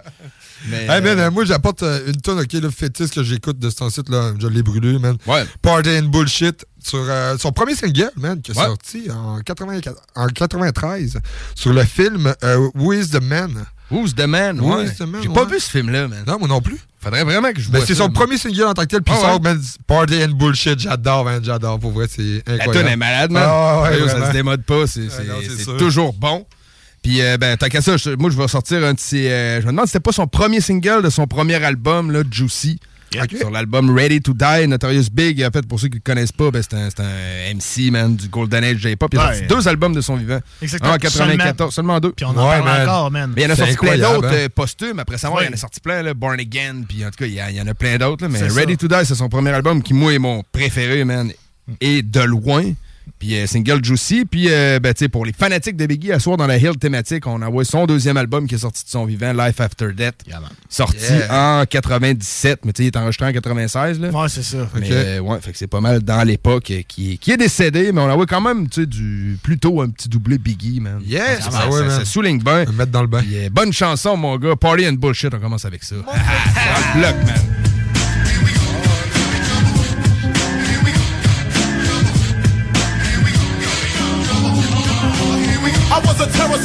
[SPEAKER 2] Mais,
[SPEAKER 10] Hey, man,
[SPEAKER 2] euh,
[SPEAKER 10] moi, j'apporte euh, une tonne, OK, le fétiche que j'écoute de ce site là je l'ai brûlé, man.
[SPEAKER 2] Ouais.
[SPEAKER 10] Party and Bullshit, sur euh, son premier single, man, qui est
[SPEAKER 2] Ouais.
[SPEAKER 10] sorti en, 84 en 93, sur le film Who is the Man?
[SPEAKER 2] Who's the Man?
[SPEAKER 10] Who
[SPEAKER 2] ouais.
[SPEAKER 10] is the Man,
[SPEAKER 2] J'ai pas vu ce film-là, man.
[SPEAKER 10] Non, moi non plus.
[SPEAKER 2] Faudrait vraiment que je
[SPEAKER 10] Ben,
[SPEAKER 2] vois
[SPEAKER 10] c'est
[SPEAKER 2] ça,
[SPEAKER 10] son
[SPEAKER 2] man.
[SPEAKER 10] premier single en tant que tel, puis
[SPEAKER 2] Ah
[SPEAKER 10] il sort,
[SPEAKER 2] ouais.
[SPEAKER 10] man, Party and Bullshit, j'adore, man, j'adore, pour vrai, c'est
[SPEAKER 2] La
[SPEAKER 10] incroyable.
[SPEAKER 2] tonne est malade, man.
[SPEAKER 10] Ah, ouais,
[SPEAKER 2] ça se démode pas, c'est
[SPEAKER 10] Ah,
[SPEAKER 2] c'est-
[SPEAKER 10] non, c'est
[SPEAKER 2] c'est
[SPEAKER 10] sûr.
[SPEAKER 2] toujours bon. Puis, euh, ben, tant qu'à ça, je- moi, je vais sortir un ses. euh, je me demande si c'était pas son premier single de son premier album, là, Juicy. Sur l'album Ready to Die, Notorious Big. En fait, pour ceux qui le connaissent pas, ben, c'est un, un MC, man, du Golden Age J-Pop. Il a
[SPEAKER 9] Ouais.
[SPEAKER 2] sorti deux albums de son vivant.
[SPEAKER 9] Exactement.
[SPEAKER 2] Un en 94, seulement, deux.
[SPEAKER 9] Puis on en
[SPEAKER 10] Ouais,
[SPEAKER 9] parle
[SPEAKER 10] man.
[SPEAKER 9] encore, man.
[SPEAKER 2] Mais il y en a sorti plein d'autres
[SPEAKER 10] hein.
[SPEAKER 2] euh, posthumes. Après ça, ouais, il y en a sorti plein, là, Born Again. Puis en tout cas, il y, en a plein d'autres. Mais Ready
[SPEAKER 9] ça.
[SPEAKER 2] to Die, c'est son premier album qui, moi, est mon préféré, man. Et de loin. Puis euh, single Juicy. Puis, euh, ben, pour les fanatiques de Biggie, à soir dans la Hill thématique, on envoie son deuxième album qui est sorti de son vivant, Life After Death.
[SPEAKER 9] Yeah.
[SPEAKER 2] Sorti
[SPEAKER 10] Yeah.
[SPEAKER 2] en 97. Mais tu sais, il est enregistré en 96. Là.
[SPEAKER 9] Ouais, c'est ça.
[SPEAKER 2] Mais
[SPEAKER 10] Ok.
[SPEAKER 2] euh, ouais, fait que c'est pas mal dans l'époque euh, qui, est- qui est décédé, mais on envoie quand même, tu sais, du plutôt un petit doublé Biggie, man.
[SPEAKER 10] Yes!
[SPEAKER 2] Ça,
[SPEAKER 10] Ah
[SPEAKER 2] ça-
[SPEAKER 10] ouais,
[SPEAKER 2] ça-
[SPEAKER 10] man.
[SPEAKER 2] ça souligne bien.
[SPEAKER 10] Me mettre dans le bain.
[SPEAKER 2] Puis, euh, bonne chanson, mon gars. Party and bullshit, on commence avec ça. Bloc, man.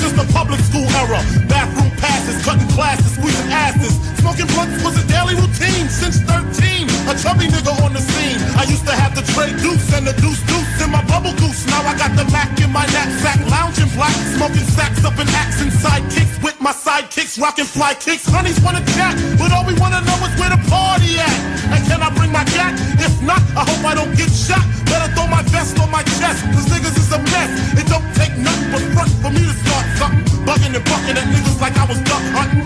[SPEAKER 5] Since the public school era. Bathroom passes, cutting classes, squeezing asses. Smoking blunts was a daily routine since 13. A chubby nigga on the scene. I used to have the tray deuce and the deuce deuce in my bubble goose. Now I got the Mac in my knapsack, lounging black, smoking sacks up in axe and sidekicks with my sidekicks, rocking fly kicks. Honeys wanna chat, but all we wanna know is where the party at. And can I bring my gat? If not, I hope I don't get shot. Better throw my vest on my chest, cause niggas is a mess. It don't take nothing but front for me to start something. Bugging and bucking at niggas like I was duck hunting.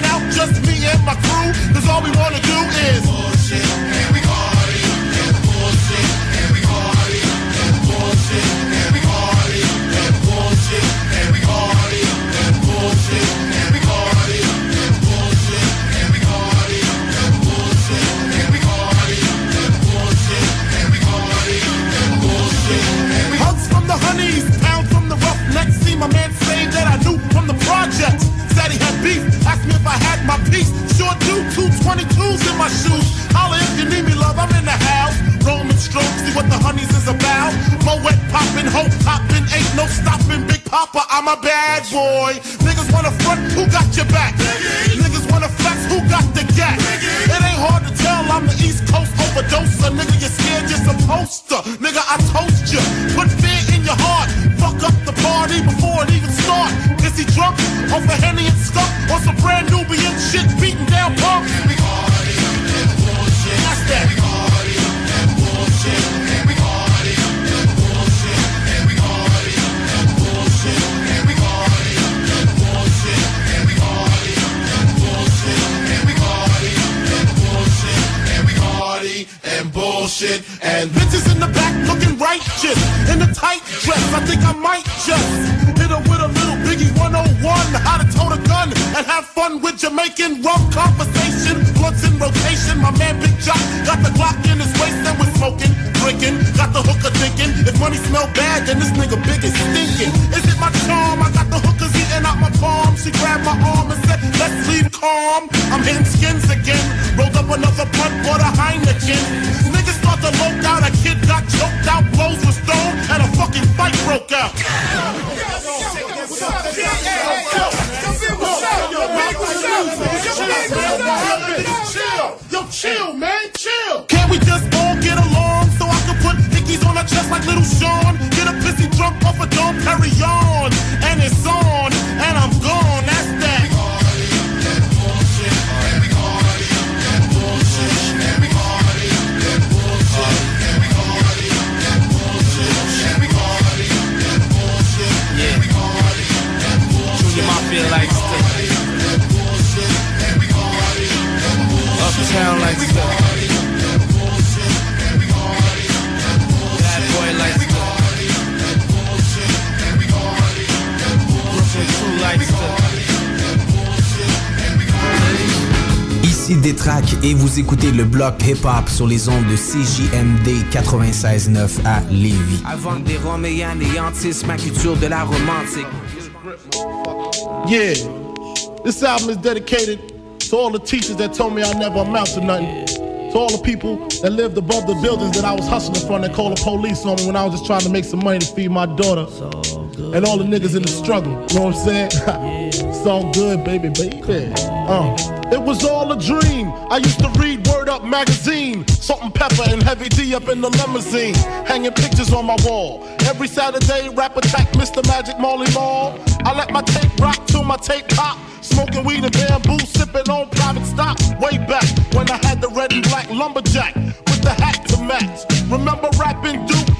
[SPEAKER 5] Coming out just me and my crew, cause all we wanna do is bullshit. And we party, and bullshit, and we party, and bullshit, and we party, and bullshit, piece. Sure do, two 22s in my shoes. Holla if you need me, love, I'm in the house. Roman stroke, see what the honeys is about. Moet popping, hope popping, ain't no stopping. Big Papa, I'm a bad boy. Niggas wanna front, who got your back? Niggas wanna flex, who got the gap? It ain't hard to tell, I'm the East Coast overdoser. Nigga, you're scared, you're supposed to. Nigga, I toast you. Put fear in your heart. Fuck up the party before it even start. Is he drunk off a Henny and skunk? Or some brand Nubian shit beating down punk? That's that. And bullshit and bitches in the back looking righteous in a tight dress. I think I might just hit her with a little Biggie 101, how to tote a gun and have fun with Jamaican rum conversation. Blunts in rotation, my man Big Jock got the Glock in his waist and was smoking, drinking, got the hooker thinking. If money smell bad, then this nigga big is stinking. Is it my charm? I got the hookers eating out my palm. She grabbed my arm and said, Let's leave calm. I'm hitting skins again. Rolled up another blunt for the Heineken. Niggas start to loke out. A kid got choked out, blows were thrown, and a fucking fight broke out. Yo, chill, man, chill. Can't we just all get along so I can put hickeys on her chest like little Sean? Get a pissy drunk off a dome, carry on, and it's on,
[SPEAKER 8] Détrac et vous écoutez le bloc hip-hop sur les ondes de CJMD 96.9 à Lévis.
[SPEAKER 23] Avant des roms et anéantissent ma culture de la romantique.
[SPEAKER 5] Yeah, this album is dedicated to all the teachers that told me I never amount to nothing. To all the people that lived above the buildings that I was hustling from that called the police on me when I was just trying to make some money to feed my daughter. And all the niggas in the struggle, you know what I'm saying? it's all good, baby, baby. Uh. It was all a dream. I used to read Word Up magazine, Salt and Pepper and Heavy D up in the limousine, hanging pictures on my wall. Every Saturday, rap attack Mr. Magic Molly Mall. I let my tape rock till my tape pop. Smoking weed and bamboo, sipping on private stock. Way back when I had the red and black lumberjack with the hat to match. Remember rapping Duke?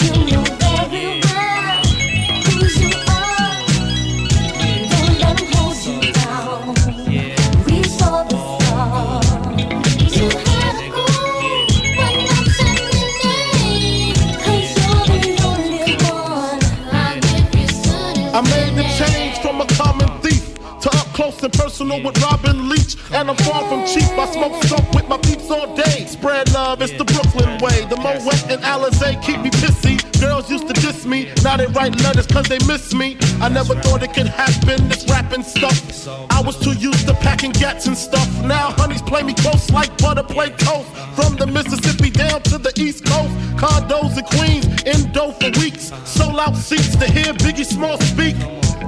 [SPEAKER 5] Personal with Robin Leach. And I'm far from cheap. I smoke skunk with my peeps all day. Spread love, it's the Brooklyn way. The Moet and Alizé keep me pissy. Girls used to diss me. Now they write letters cause they miss me. I never thought it could happen, this rapping stuff. I was too used to packing gats and stuff. Now honeys play me close like butter play toast. From the Mississippi down to the East Coast. Condos in Queens, in indo for weeks. Sold out seats to hear Biggie Small speak.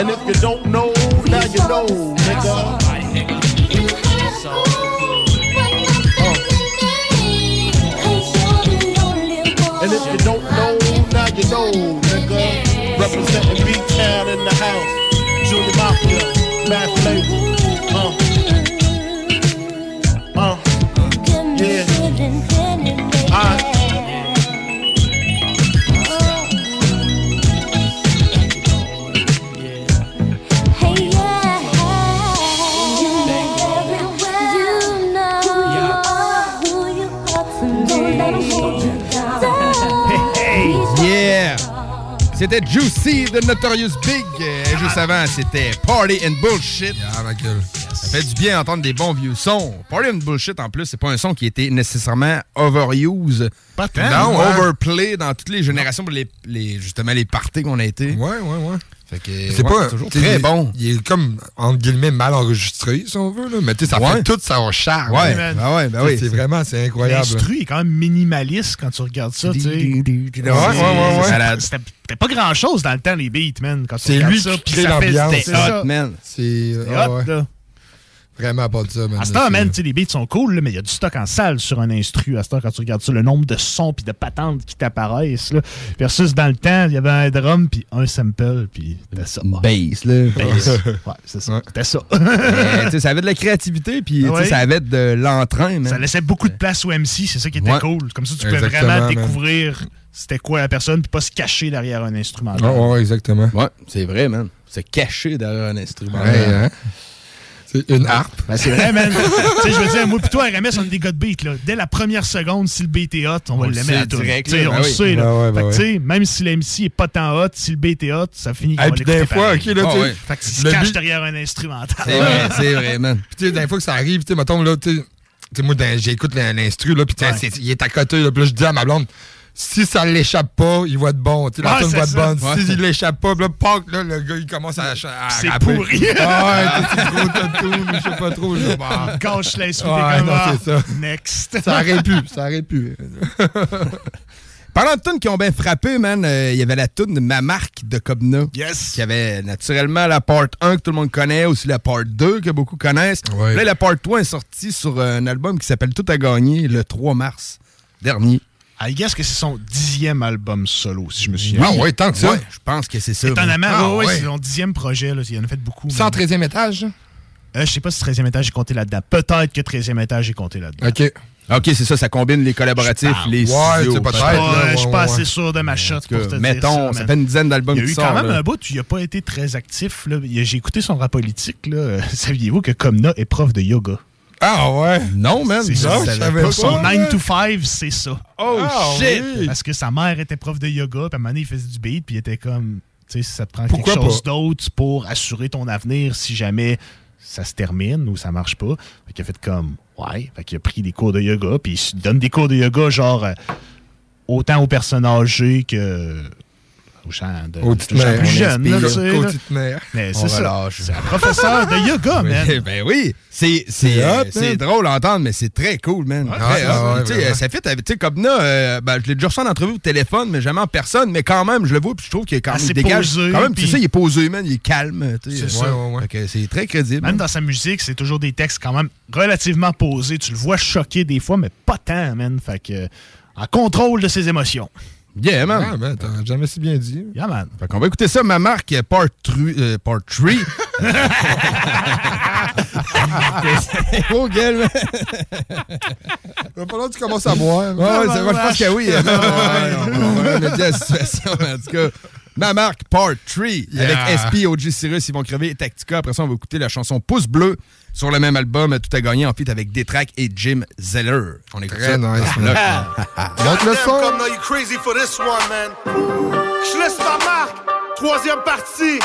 [SPEAKER 24] And if you don't know, now you know, nigga. And if you don't know, now you know, nigga. Representing B-Town in the house. Junior Mafia, Math Flavor.
[SPEAKER 2] C'était Juicy de Notorious Big. Euh, juste avant, c'était Party and Bullshit. Ça fait du bien d'entendre des bons vieux sons. Party and Bullshit, en plus, c'est pas un son qui était nécessairement overuse.
[SPEAKER 9] Pas tant.
[SPEAKER 2] Non,
[SPEAKER 9] hein?
[SPEAKER 2] overplay dans toutes les générations pour les, les- justement les parties qu'on a été.
[SPEAKER 10] Ouais, ouais, ouais. C'est
[SPEAKER 2] ouais,
[SPEAKER 10] pas
[SPEAKER 2] très
[SPEAKER 10] il-
[SPEAKER 2] bon.
[SPEAKER 10] Il est comme, entre guillemets, mal enregistré, si on veut. Là. Mais tu sais, ça
[SPEAKER 2] Ouais.
[SPEAKER 10] fait tout son charme.
[SPEAKER 2] Ouais,
[SPEAKER 10] man.
[SPEAKER 2] ben ouais, ben
[SPEAKER 10] sais,
[SPEAKER 2] oui.
[SPEAKER 10] C'est vraiment, c'est incroyable.
[SPEAKER 9] L'instru est quand même minimaliste quand tu regardes ça. C'était- pas grand chose dans le temps, les beats, man. Quand tu
[SPEAKER 10] C'est
[SPEAKER 9] regardes
[SPEAKER 10] lui
[SPEAKER 9] ça,
[SPEAKER 10] qui
[SPEAKER 9] puis
[SPEAKER 10] crée
[SPEAKER 9] ça fait-
[SPEAKER 10] l'ambiance.
[SPEAKER 9] c'était ça.
[SPEAKER 10] C'est
[SPEAKER 9] C'est
[SPEAKER 10] ah
[SPEAKER 9] hot,
[SPEAKER 10] ouais.
[SPEAKER 9] là.
[SPEAKER 10] Vraiment pas de ça, man.
[SPEAKER 9] À ce temps, man, tu sais, les beats sont cool, là, mais il y a du stock en salle sur un instru. À ce temps, quand tu regardes ça, le nombre de sons puis de patentes qui t'apparaissent. là. Versus dans le temps, il y avait un drum puis un sample, puis c'était ça.
[SPEAKER 2] Bass, là.
[SPEAKER 9] Bass. Ouais, c'est ça. C'était ça.
[SPEAKER 2] Mais, tu sais, ça avait de la créativité, puis
[SPEAKER 9] Ouais.
[SPEAKER 2] ça avait de l'entrain.
[SPEAKER 9] Ça laissait beaucoup de place au MC, c'est ça qui était
[SPEAKER 2] Ouais.
[SPEAKER 9] cool. Comme ça, tu pouvais
[SPEAKER 2] Exactement,
[SPEAKER 9] vraiment découvrir c'était quoi la personne, puis pas se cacher derrière un instrument.
[SPEAKER 10] Ouais, ouais, exactement.
[SPEAKER 2] Ouais, c'est vrai, man. Se cacher derrière un instrument.
[SPEAKER 10] Ouais, hein. C'est une harpe.
[SPEAKER 9] Ben, c'est vrai, man. tu sais, je veux dire, moi, plutôt RMS, on est des gars de beat, là. Dès la première seconde, si le beat est hot, on va
[SPEAKER 2] On
[SPEAKER 9] le
[SPEAKER 2] sait
[SPEAKER 9] à tout.
[SPEAKER 2] direct, là.
[SPEAKER 9] on
[SPEAKER 2] Ben
[SPEAKER 9] le
[SPEAKER 2] oui.
[SPEAKER 9] sait, là.
[SPEAKER 10] Ben ouais, ben
[SPEAKER 9] fait que,
[SPEAKER 10] ouais.
[SPEAKER 9] tu sais, même si l'MC est pas tant hot, si le beat est hot, ça finit qu'on l'écouter
[SPEAKER 10] des fois,
[SPEAKER 9] pareil.
[SPEAKER 10] ok, là,
[SPEAKER 2] Ah
[SPEAKER 10] tu sais.
[SPEAKER 2] ouais.
[SPEAKER 9] Fait se cache
[SPEAKER 10] but-
[SPEAKER 9] derrière un instrumental.
[SPEAKER 2] C'est vrai, c'est vrai, man.
[SPEAKER 10] Puis tu sais, des fois que ça arrive, tu sais, mettons, là, tu sais, moi, j'écoute l'in- l'instru, là, puis il est à côté, là, puis là, je dis à ma blonde, si ça l'échappe pas, il va être bon, tu
[SPEAKER 9] c'est
[SPEAKER 10] va être bonne.
[SPEAKER 2] Ouais.
[SPEAKER 10] S'il l'échappe pas, là, pac, là, le gars, il commence à, à
[SPEAKER 9] C'est pourri.
[SPEAKER 10] Ah ouais, gros tatou, je sais pas trop, je sais pas.
[SPEAKER 9] Cache l'instru,
[SPEAKER 10] Ouais, non,
[SPEAKER 9] ah,
[SPEAKER 10] ça.
[SPEAKER 9] Next.
[SPEAKER 10] Ça aurait pu, ça aurait pu.
[SPEAKER 2] Parlant de tunes qui ont bien frappé, man, euh, il y avait la tune de Ma marque de Cobna.
[SPEAKER 9] Yes.
[SPEAKER 2] Qui avait naturellement la part 1 que tout le monde connaît, aussi la part 2 que beaucoup connaissent.
[SPEAKER 10] Ouais.
[SPEAKER 2] Là, la part 3 est sortie sur un album qui s'appelle Tout à gagner le 3 mars dernier.
[SPEAKER 9] I guess que c'est son dixième album solo, si je me souviens.
[SPEAKER 10] Ah ouais, tant que ça.
[SPEAKER 2] Ouais, je pense que c'est ça.
[SPEAKER 9] Étonnamment,
[SPEAKER 10] Ah
[SPEAKER 9] ouais, c'est son dixième projet. Là. Il en a fait beaucoup. mais-
[SPEAKER 10] 113e étage?
[SPEAKER 9] Euh, je sais pas si 13e étage est compté là-dedans. Peut-être que 13e étage est compté là-dedans.
[SPEAKER 10] OK.
[SPEAKER 2] OK, c'est ça, ça combine les collaboratifs, les
[SPEAKER 10] Ouais,
[SPEAKER 2] studios.
[SPEAKER 10] c'est pas
[SPEAKER 9] Je suis
[SPEAKER 10] Ouais, ouais,
[SPEAKER 9] je suis pas assez sûr de ma shot pour te dire
[SPEAKER 2] mettons, ça fait une dizaine d'albums
[SPEAKER 9] Il y a eu quand même un bout où il n'a pas été très actif. J'ai écouté son rap politique. Saviez-vous que Comna est prof de yoga?
[SPEAKER 10] Ah ouais.
[SPEAKER 2] Non, man.
[SPEAKER 9] C'est ça,
[SPEAKER 2] je savais pas.
[SPEAKER 9] Son
[SPEAKER 2] man.
[SPEAKER 9] 9 to 5, c'est ça.
[SPEAKER 2] Oh,
[SPEAKER 10] Ah,
[SPEAKER 2] shit!
[SPEAKER 10] oui.
[SPEAKER 9] Parce que sa mère était prof de yoga, puis à un moment donné, il faisait du beat, puis il était comme, tu sais, ça te prend
[SPEAKER 10] Pourquoi
[SPEAKER 9] quelque chose d'autre pour assurer ton avenir si jamais ça se termine ou ça marche pas. Fait qu'il a fait comme, ouais. Fait qu'il a pris des cours de yoga, puis il donne des cours de yoga, genre, euh, autant aux personnes âgées que aux gens, de,
[SPEAKER 10] mères.
[SPEAKER 9] plus
[SPEAKER 10] mères.
[SPEAKER 9] Mais c'est ça. C'est un professeur de yoga, man.
[SPEAKER 2] Ben, ben oui, c'est euh, drôle à entendre, mais c'est très cool, man.
[SPEAKER 10] Ouais,
[SPEAKER 2] Très
[SPEAKER 10] ouais, ouais,
[SPEAKER 2] ça fait, tu sais, comme là, euh, ben, je l'ai déjà reçu en entrevue au téléphone, mais jamais en personne, mais quand même, je le vois, puis je trouve qu'il est quand même, il dégage.
[SPEAKER 9] posé,
[SPEAKER 2] quand même, tu sais, il est posé, man, il est calme.
[SPEAKER 9] C'est
[SPEAKER 2] très crédible.
[SPEAKER 9] Même dans sa musique, c'est toujours des textes quand même relativement posés. Tu le vois choquer des fois, mais pas tant, man. Fait que, en contrôle de ses émotions.
[SPEAKER 2] Yeah, man.
[SPEAKER 10] Ah, ben, t'as jamais si bien dit.
[SPEAKER 9] Yeah, man.
[SPEAKER 2] Fait qu'on va écouter ça, ma marque, euh, part 3, part 3 Gros gueule, man.
[SPEAKER 10] Va falloir que tu commences à boire.
[SPEAKER 2] Ouais, ouais, moi, je pense que oui. Ouais, ouais, on remédier à la situation, mais en tout cas. Ma marque Part 3
[SPEAKER 10] Yeah.
[SPEAKER 2] avec SP, OG Cyrus, ils vont crever et Tactica. Après ça, on va écouter la chanson Pouce Bleu sur le même album. Tout a gagné en feat avec Détrac et Jim Zeller. On écoute
[SPEAKER 10] Très nice, man. Montre le son.
[SPEAKER 5] Comme you crazy for this one, man. Je laisse ma marque. Troisième partie.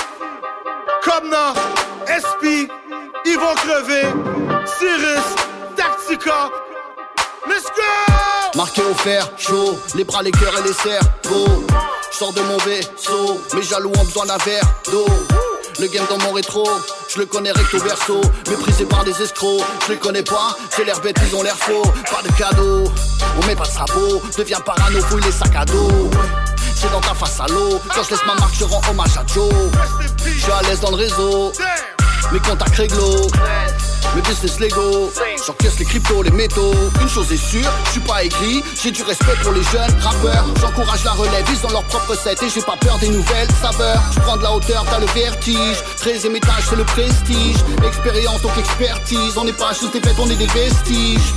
[SPEAKER 5] Comme now, SP, ils vont crever. Cyrus, Tactica. Let's go!
[SPEAKER 25] Marqué au fer, chaud, les bras, les cœurs et les cerveaux. Je sors de mon vaisseau, mes jaloux ont besoin d'un verre d'eau. Le game dans mon rétro, je le connais recto verso. Méprisé par des escrocs, je les connais pas, c'est l'air bête, ils ont l'air faux. Pas de cadeau, on met pas de sabot, deviens parano, fouille les sacs à dos. C'est dans ta face à l'eau, quand je laisse ma marque, je rends hommage à Joe. Je suis à l'aise dans le réseau, mes contacts réglo. Mes business Lego, j'encaisse les cryptos, les métaux. Une chose est sûre, je suis pas aigri, j'ai du respect pour les jeunes rappeurs. J'encourage la relève, ils ont leur propre set et j'ai pas peur des nouvelles saveurs. Je prends de la hauteur, t'as le vertige. 13 étage, c'est le prestige. Expérience donc expertise, on n'est pas juste des fêtes, on est des vestiges.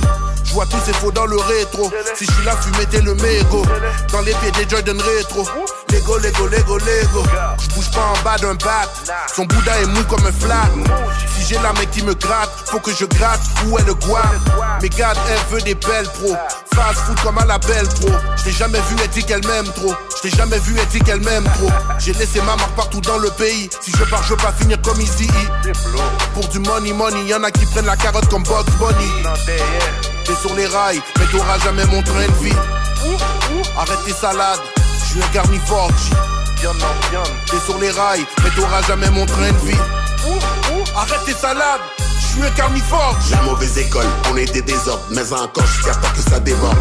[SPEAKER 5] Vois tous ces faux dans le rétro. Si je suis là, fumer t'es le mégot. Dans les pieds des Jordan rétro. Lego, Lego, Lego, Lego. Je bouge pas en bas d'un bat. Son boudin est mou comme un flat. Si j'ai la mec qui me gratte, faut que je gratte. Où est le guam? Mais garde, elle veut des belles pros. Fast food comme à la belle pro. Je jamais vu, elle dit qu'elle m'aime trop. Je jamais vu, elle dit qu'elle m'aime trop. J'ai laissé ma marque partout dans le pays. Si je pars, je veux pas finir comme Easy. Pour du money, money, y'en a qui prennent la carotte comme Bugs Bunny. Sur les rails, mais t'auras jamais mon train de vie. Arrête tes salades, je suis un carnivore. T'es sur les rails, mais t'auras jamais mon train de vie. Arrête tes salades, je suis un carnivore.
[SPEAKER 26] La mauvaise école, on est des mais encore jusqu'à temps que ça déborde.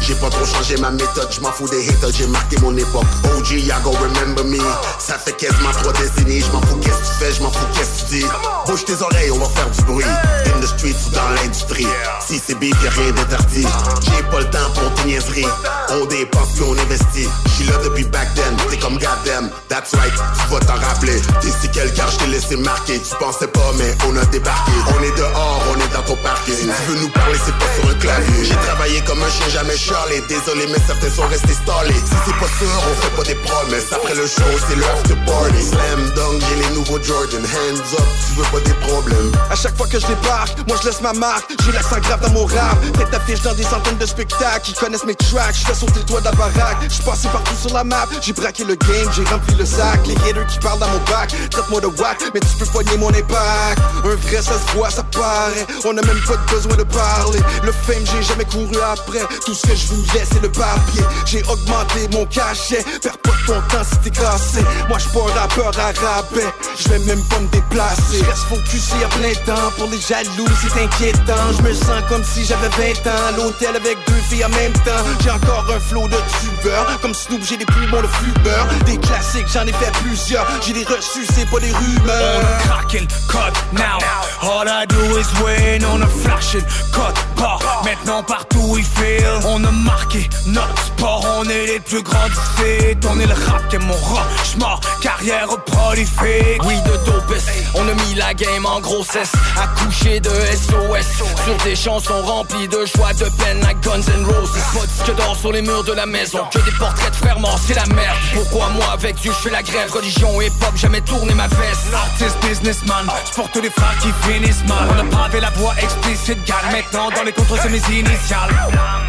[SPEAKER 26] J'ai pas trop changé ma méthode, je m'en fous des haters, j'ai marqué mon époque. OG, ya go remember me. Ça fait quasiment trois décennies, je m'en fous qu'est-ce que tu fais, je m'en fous qu'est-ce que tu dis. Bouge tes oreilles, on va faire du bruit. In the streets ou dans l'industrie. Si c'est big, y'a rien d'interdit. J'ai pas le temps pour tes niaiseries. On dépense puis on investit. J'suis là depuis back then, t'es comme goddamn. That's right, tu vas t'en rappeler. T'es si quelqu'un, je t'ai laissé marquer. Tu pensais pas, mais on a débarqué. On est dehors, on est dans ton parking. Tu veux nous parler, c'est pas sur un clavier. J'ai travaillé comme un chien, jamais charlé. Désolé, mais certains sont restés stallés. Si c'est pas sûr, on fait pas des promesses. Après le show, c'est le after party. Slam dunk, j'ai les nouveaux Jordan. Hands up, tu veux pas des problèmes.
[SPEAKER 12] À chaque fois que je débarque, moi je laisse ma marque. J'ai l'accent grave dans mon rap. Tête d'affiche dans des centaines de spectacles. Ils connaissent mes tracks. Je fais sauter le de la baraque. Je passé partout sur la map. J'ai braqué le game, j'ai rempli le sac. Les haters qui parlent dans mon bac. Traite-moi de whack, mais tu peux poigner mon impact. Un vrai, ça se ça paraît. On a même pas besoin de parler. Le fame, j'ai jamais couru après. Tout ce que je voulais, c'est le papier. J'ai augmenté mon cachet. Perds pas ton temps si t'es cassé. Moi, je pas un rappeur à rabais. Je vais même pas me déplacer. Je reste focusé à plein temps. Pour les jaloux, c'est inquiétant. Je me sens comme si j'avais 20 ans. L'hôtel avec deux filles en même temps. J'ai encore un flow de tubeur. Comme Snoop, j'ai des poumons de fumeur. Des classiques, j'en ai fait plusieurs. J'ai des reçus, c'est pas des rumeurs.
[SPEAKER 27] On cut now. All I do is win. On a flashing cut bar. Maintenant partout il. On a marqué notre sport. On est les plus grands du fait. On est le rap qui est mon roche Carrière prolifique.
[SPEAKER 28] Oui, de dopes, on a mis la game en grossesse. Accouché de SOS. Sur des chansons remplies de joie, de peine, like Guns N' Roses. Pas disque d'or sur les murs de la maison. Que des portraits de frères morts, c'est la merde. Pourquoi moi, avec Dieu, je fais la grève? Religion et pop, jamais tourné ma veste.
[SPEAKER 27] Artist businessman, tous les frères qui finissent mal. On a pavé la voie explicite, gal. Maintenant dans les contres, c'est mes initiales.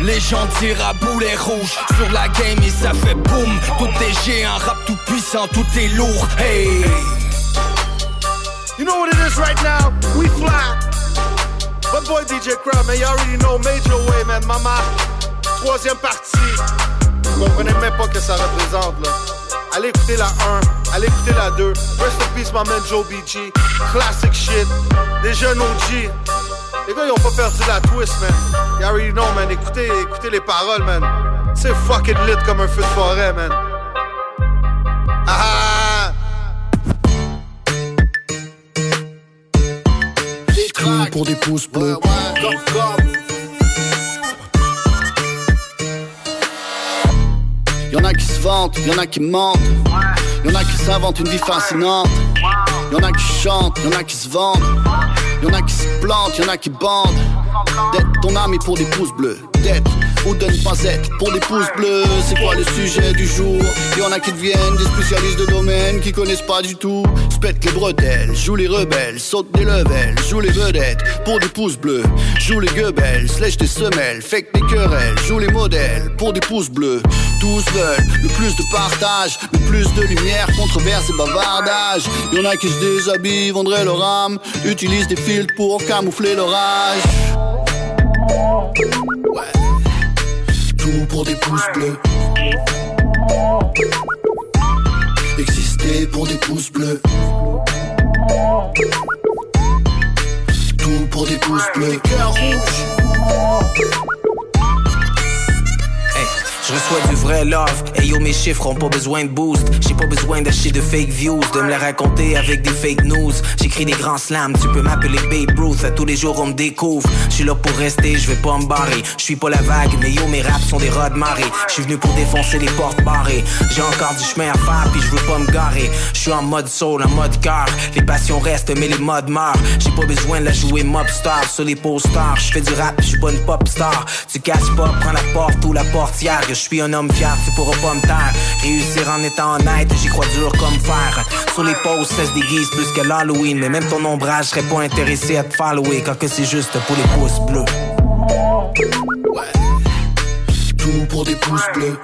[SPEAKER 28] Les gens tirent à boulet rouge Sur la game et ça fait boum Tout est géant, rap tout puissant, tout est lourd Hey
[SPEAKER 5] You know what it is right now? We fly. But boy DJ Crowd, man, you already know Major Way, man. Mama, troisième partie. Vous comprenez même pas que ça représente, là. Allez écouter la 1, allez écouter la 2. Rest in peace, my man Joe BG. Classic shit. Des jeunes OG. Les gars, ils ont pas perdu la twist, man. You already know, man. Écoutez, écoutez les paroles, man. C'est fucking lit comme un feu de forêt, man. Ah!
[SPEAKER 25] Des coups pour des pouces bleus. Y'en a qui se vantent, y'en a qui mentent. Y'en a qui s'inventent une vie fascinante. Y'en a qui chantent, y'en a qui se vendent. Y'en a qui se plantent, y'en a qui bandent. D'être ton ami pour des pouces bleus. Ou de pas pour des pouces bleus. C'est quoi le sujet du jour? Y'en a qui deviennent des spécialistes de domaine qui connaissent pas du tout. Spète les bretelles, joue les rebelles, saute des levels, joue les vedettes pour des pouces bleus. Joue les gueubelles, lèche des semelles, fake des querelles, joue les modèles pour des pouces bleus. Tous veulent le plus de partage, le plus de lumière, controverse et bavardage. Y'en a qui se déshabillent, vendraient leur âme, utilisent des filtres pour camoufler l'orage. Ouais. Tout pour des pouces bleus. Exister pour des pouces bleus. Tout pour des pouces bleus.
[SPEAKER 23] Hey, je reçois du vrai love. Et yo, mes chiffres ont pas besoin de boost. J'ai pas besoin d'acheter de fake views, de me les raconter avec des fake news. J'écris des grands slams, tu peux m'appeler Babe Ruth. À tous les jours, on me découvre. Je suis là pour rester, je vais pas me barrer. Je suis pas la vague, mais yo, mes raps sont des rods marées. Je suis venu pour défoncer les portes barrées. J'ai encore du chemin à faire, puis je veux pas me garer. Je suis en mode soul, en mode car. Les passions restent, mais les modes meurent. J'ai pas besoin de la jouer mob star sur les posters. Je fais du rap, je suis pas une pop star. Tu casses pas, prends la porte ou la portière. Suis un homme fier, tu pourras pas me taire. Réussir en étant honnête, j'y crois dur comme fer. Sur les posts, ça se déguise plus que l'Halloween. Mais même ton ombrage serait pas intéressé à te follower quand que c'est juste pour les pouces bleus.
[SPEAKER 25] Tout pour des pouces bleus.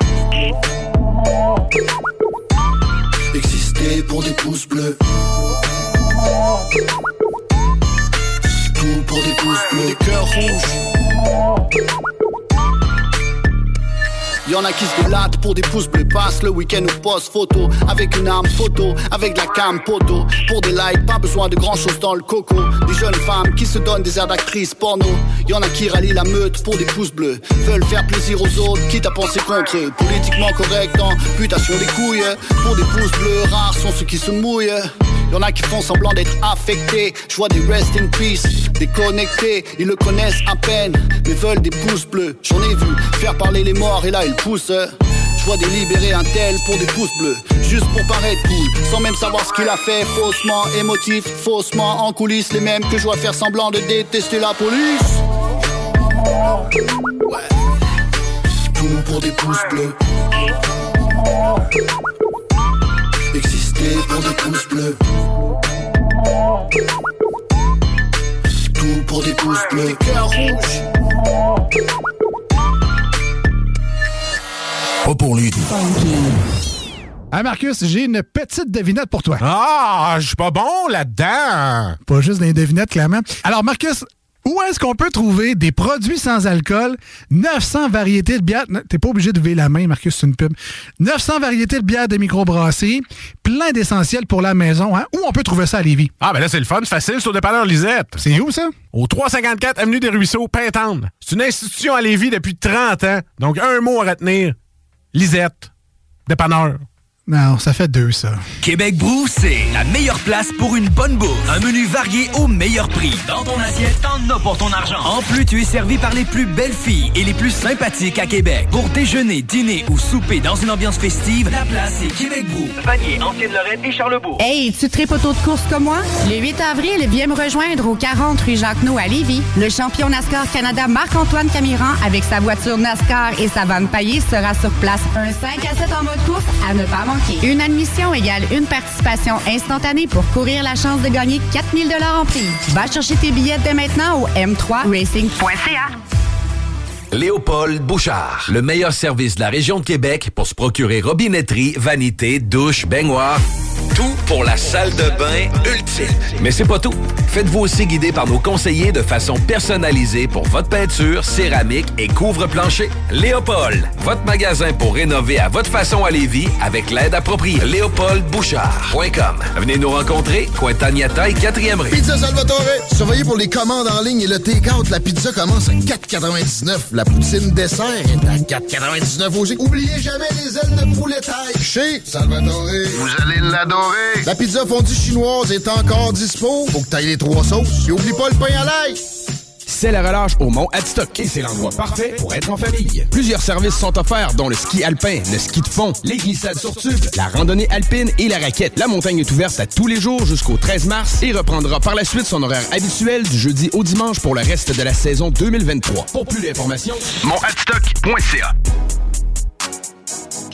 [SPEAKER 25] Exister pour des pouces bleus. Tout pour des pouces bleus. Des cœurs rouges. Y'en a qui se délatent pour des pouces bleus, passe le week-end ou post photo avec une arme photo, avec de la cam poteau. Pour des likes, pas besoin de grand chose dans le coco. Des jeunes femmes qui se donnent des airs d'actrices porno. Y'en a qui rallient la meute pour des pouces bleus, veulent faire plaisir aux autres, quitte à penser contre eux. Politiquement correct en putation des couilles. Pour des pouces bleus, rares sont ceux qui se mouillent. Y'en a qui font semblant d'être affectés. Je vois des rest in peace, déconnectés. Ils le connaissent à peine, mais veulent des pouces bleus. J'en ai vu faire parler les morts et là ils poussent. Je vois des libérés un tel pour des pouces bleus, juste pour paraître cool, sans même savoir ce qu'il a fait, faussement émotif, faussement en coulisses, les mêmes que je vois faire semblant de détester la police. Ouais. Tout pour des pouces bleus. Pour des pouces bleus. Tout pour des pouces bleus. Des cœurs rouges.
[SPEAKER 29] Pas pour lui. Ah, Marcus, j'ai une petite devinette pour toi.
[SPEAKER 15] Ah, je suis pas bon là-dedans.
[SPEAKER 29] Pas juste des devinettes, clairement. Alors, Marcus, où est-ce qu'on peut trouver des produits sans alcool, 900 variétés de bières, t'es pas obligé de lever la main, Marcus, c'est une pub, 900 variétés de bières de microbrasserie, plein d'essentiels pour la maison, hein? Où on peut trouver ça à Lévis?
[SPEAKER 15] Ah, ben là, c'est le fun, facile, c'est au dépanneur Lisette.
[SPEAKER 29] C'est où, ça?
[SPEAKER 15] Au 354 Avenue des Ruisseaux, Pintendre. C'est une institution à Lévis depuis 30 ans. Donc, un mot à retenir. Lisette. Dépanneur.
[SPEAKER 29] Non, ça fait deux, ça.
[SPEAKER 16] Québec Brou, c'est la meilleure place pour une bonne bouffe. Un menu varié au meilleur prix. Dans ton assiette, t'en as pour ton argent. En plus, tu es servi par les plus belles filles et les plus sympathiques à Québec. Pour déjeuner, dîner ou souper dans une ambiance festive, la place est Québec Brou. Vanier, Ancienne-Lorraine et Charlebourg.
[SPEAKER 30] Hey, tu tripes auto de course comme moi? Le 8 avril, viens me rejoindre au 40 rue Jacques-No à Lévis. Le champion NASCAR Canada Marc-Antoine Camiran avec sa voiture NASCAR et sa vanne paillée sera sur place. Un 5 à 7 en mode course à ne pas manquer. Une admission égale une participation instantanée pour courir la chance de gagner 4000 en prix. Va chercher tes billets dès maintenant au m3racing.ca.
[SPEAKER 1] Léopold Bouchard, le meilleur service de la région de Québec pour se procurer robinetterie, vanité, douche, baignoire. Tout pour la salle de bain ultime. Mais c'est pas tout. Faites-vous aussi guider par nos conseillers de façon personnalisée pour votre peinture, céramique et couvre-plancher. Léopold, votre magasin pour rénover à votre façon à Lévis avec l'aide appropriée. LéopoldBouchard.com. Venez nous rencontrer, Cointagnata et 4e rue.
[SPEAKER 19] Pizza Salvatore, surveillez pour les commandes en ligne et le take-out. La pizza commence à 4,99. La poutine dessert est à 4,99 aussi. Oubliez jamais les ailes de poulet taille. Chez Salvatore. Vous allez l'adorer. La pizza fondue chinoise est encore dispo. Faut que t'ailles les trois sauces. Et oublie pas le pain à l'ail.
[SPEAKER 2] C'est la relâche au Mont Adstock et c'est l'endroit parfait pour être en famille. Plusieurs services sont offerts, dont le ski alpin, le ski de fond, les glissades sur tube, la randonnée alpine et la raquette. La montagne est ouverte à tous les jours jusqu'au 13 mars et reprendra par la suite son horaire habituel du jeudi au dimanche pour le reste de la saison 2023. Pour plus d'informations, monadstock.ca.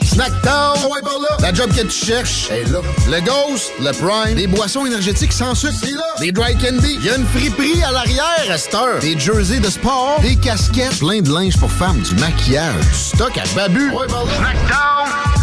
[SPEAKER 19] Snackdown, ouais. La job que tu cherches est là. Le Ghost, le Prime, des boissons énergétiques sans sucre, c'est là. Des dry candy, il y a une friperie à l'arrière à cette heure. Des jerseys de sport, des casquettes, plein de linge pour femmes, du maquillage, du stock à babu. Ouais, par là.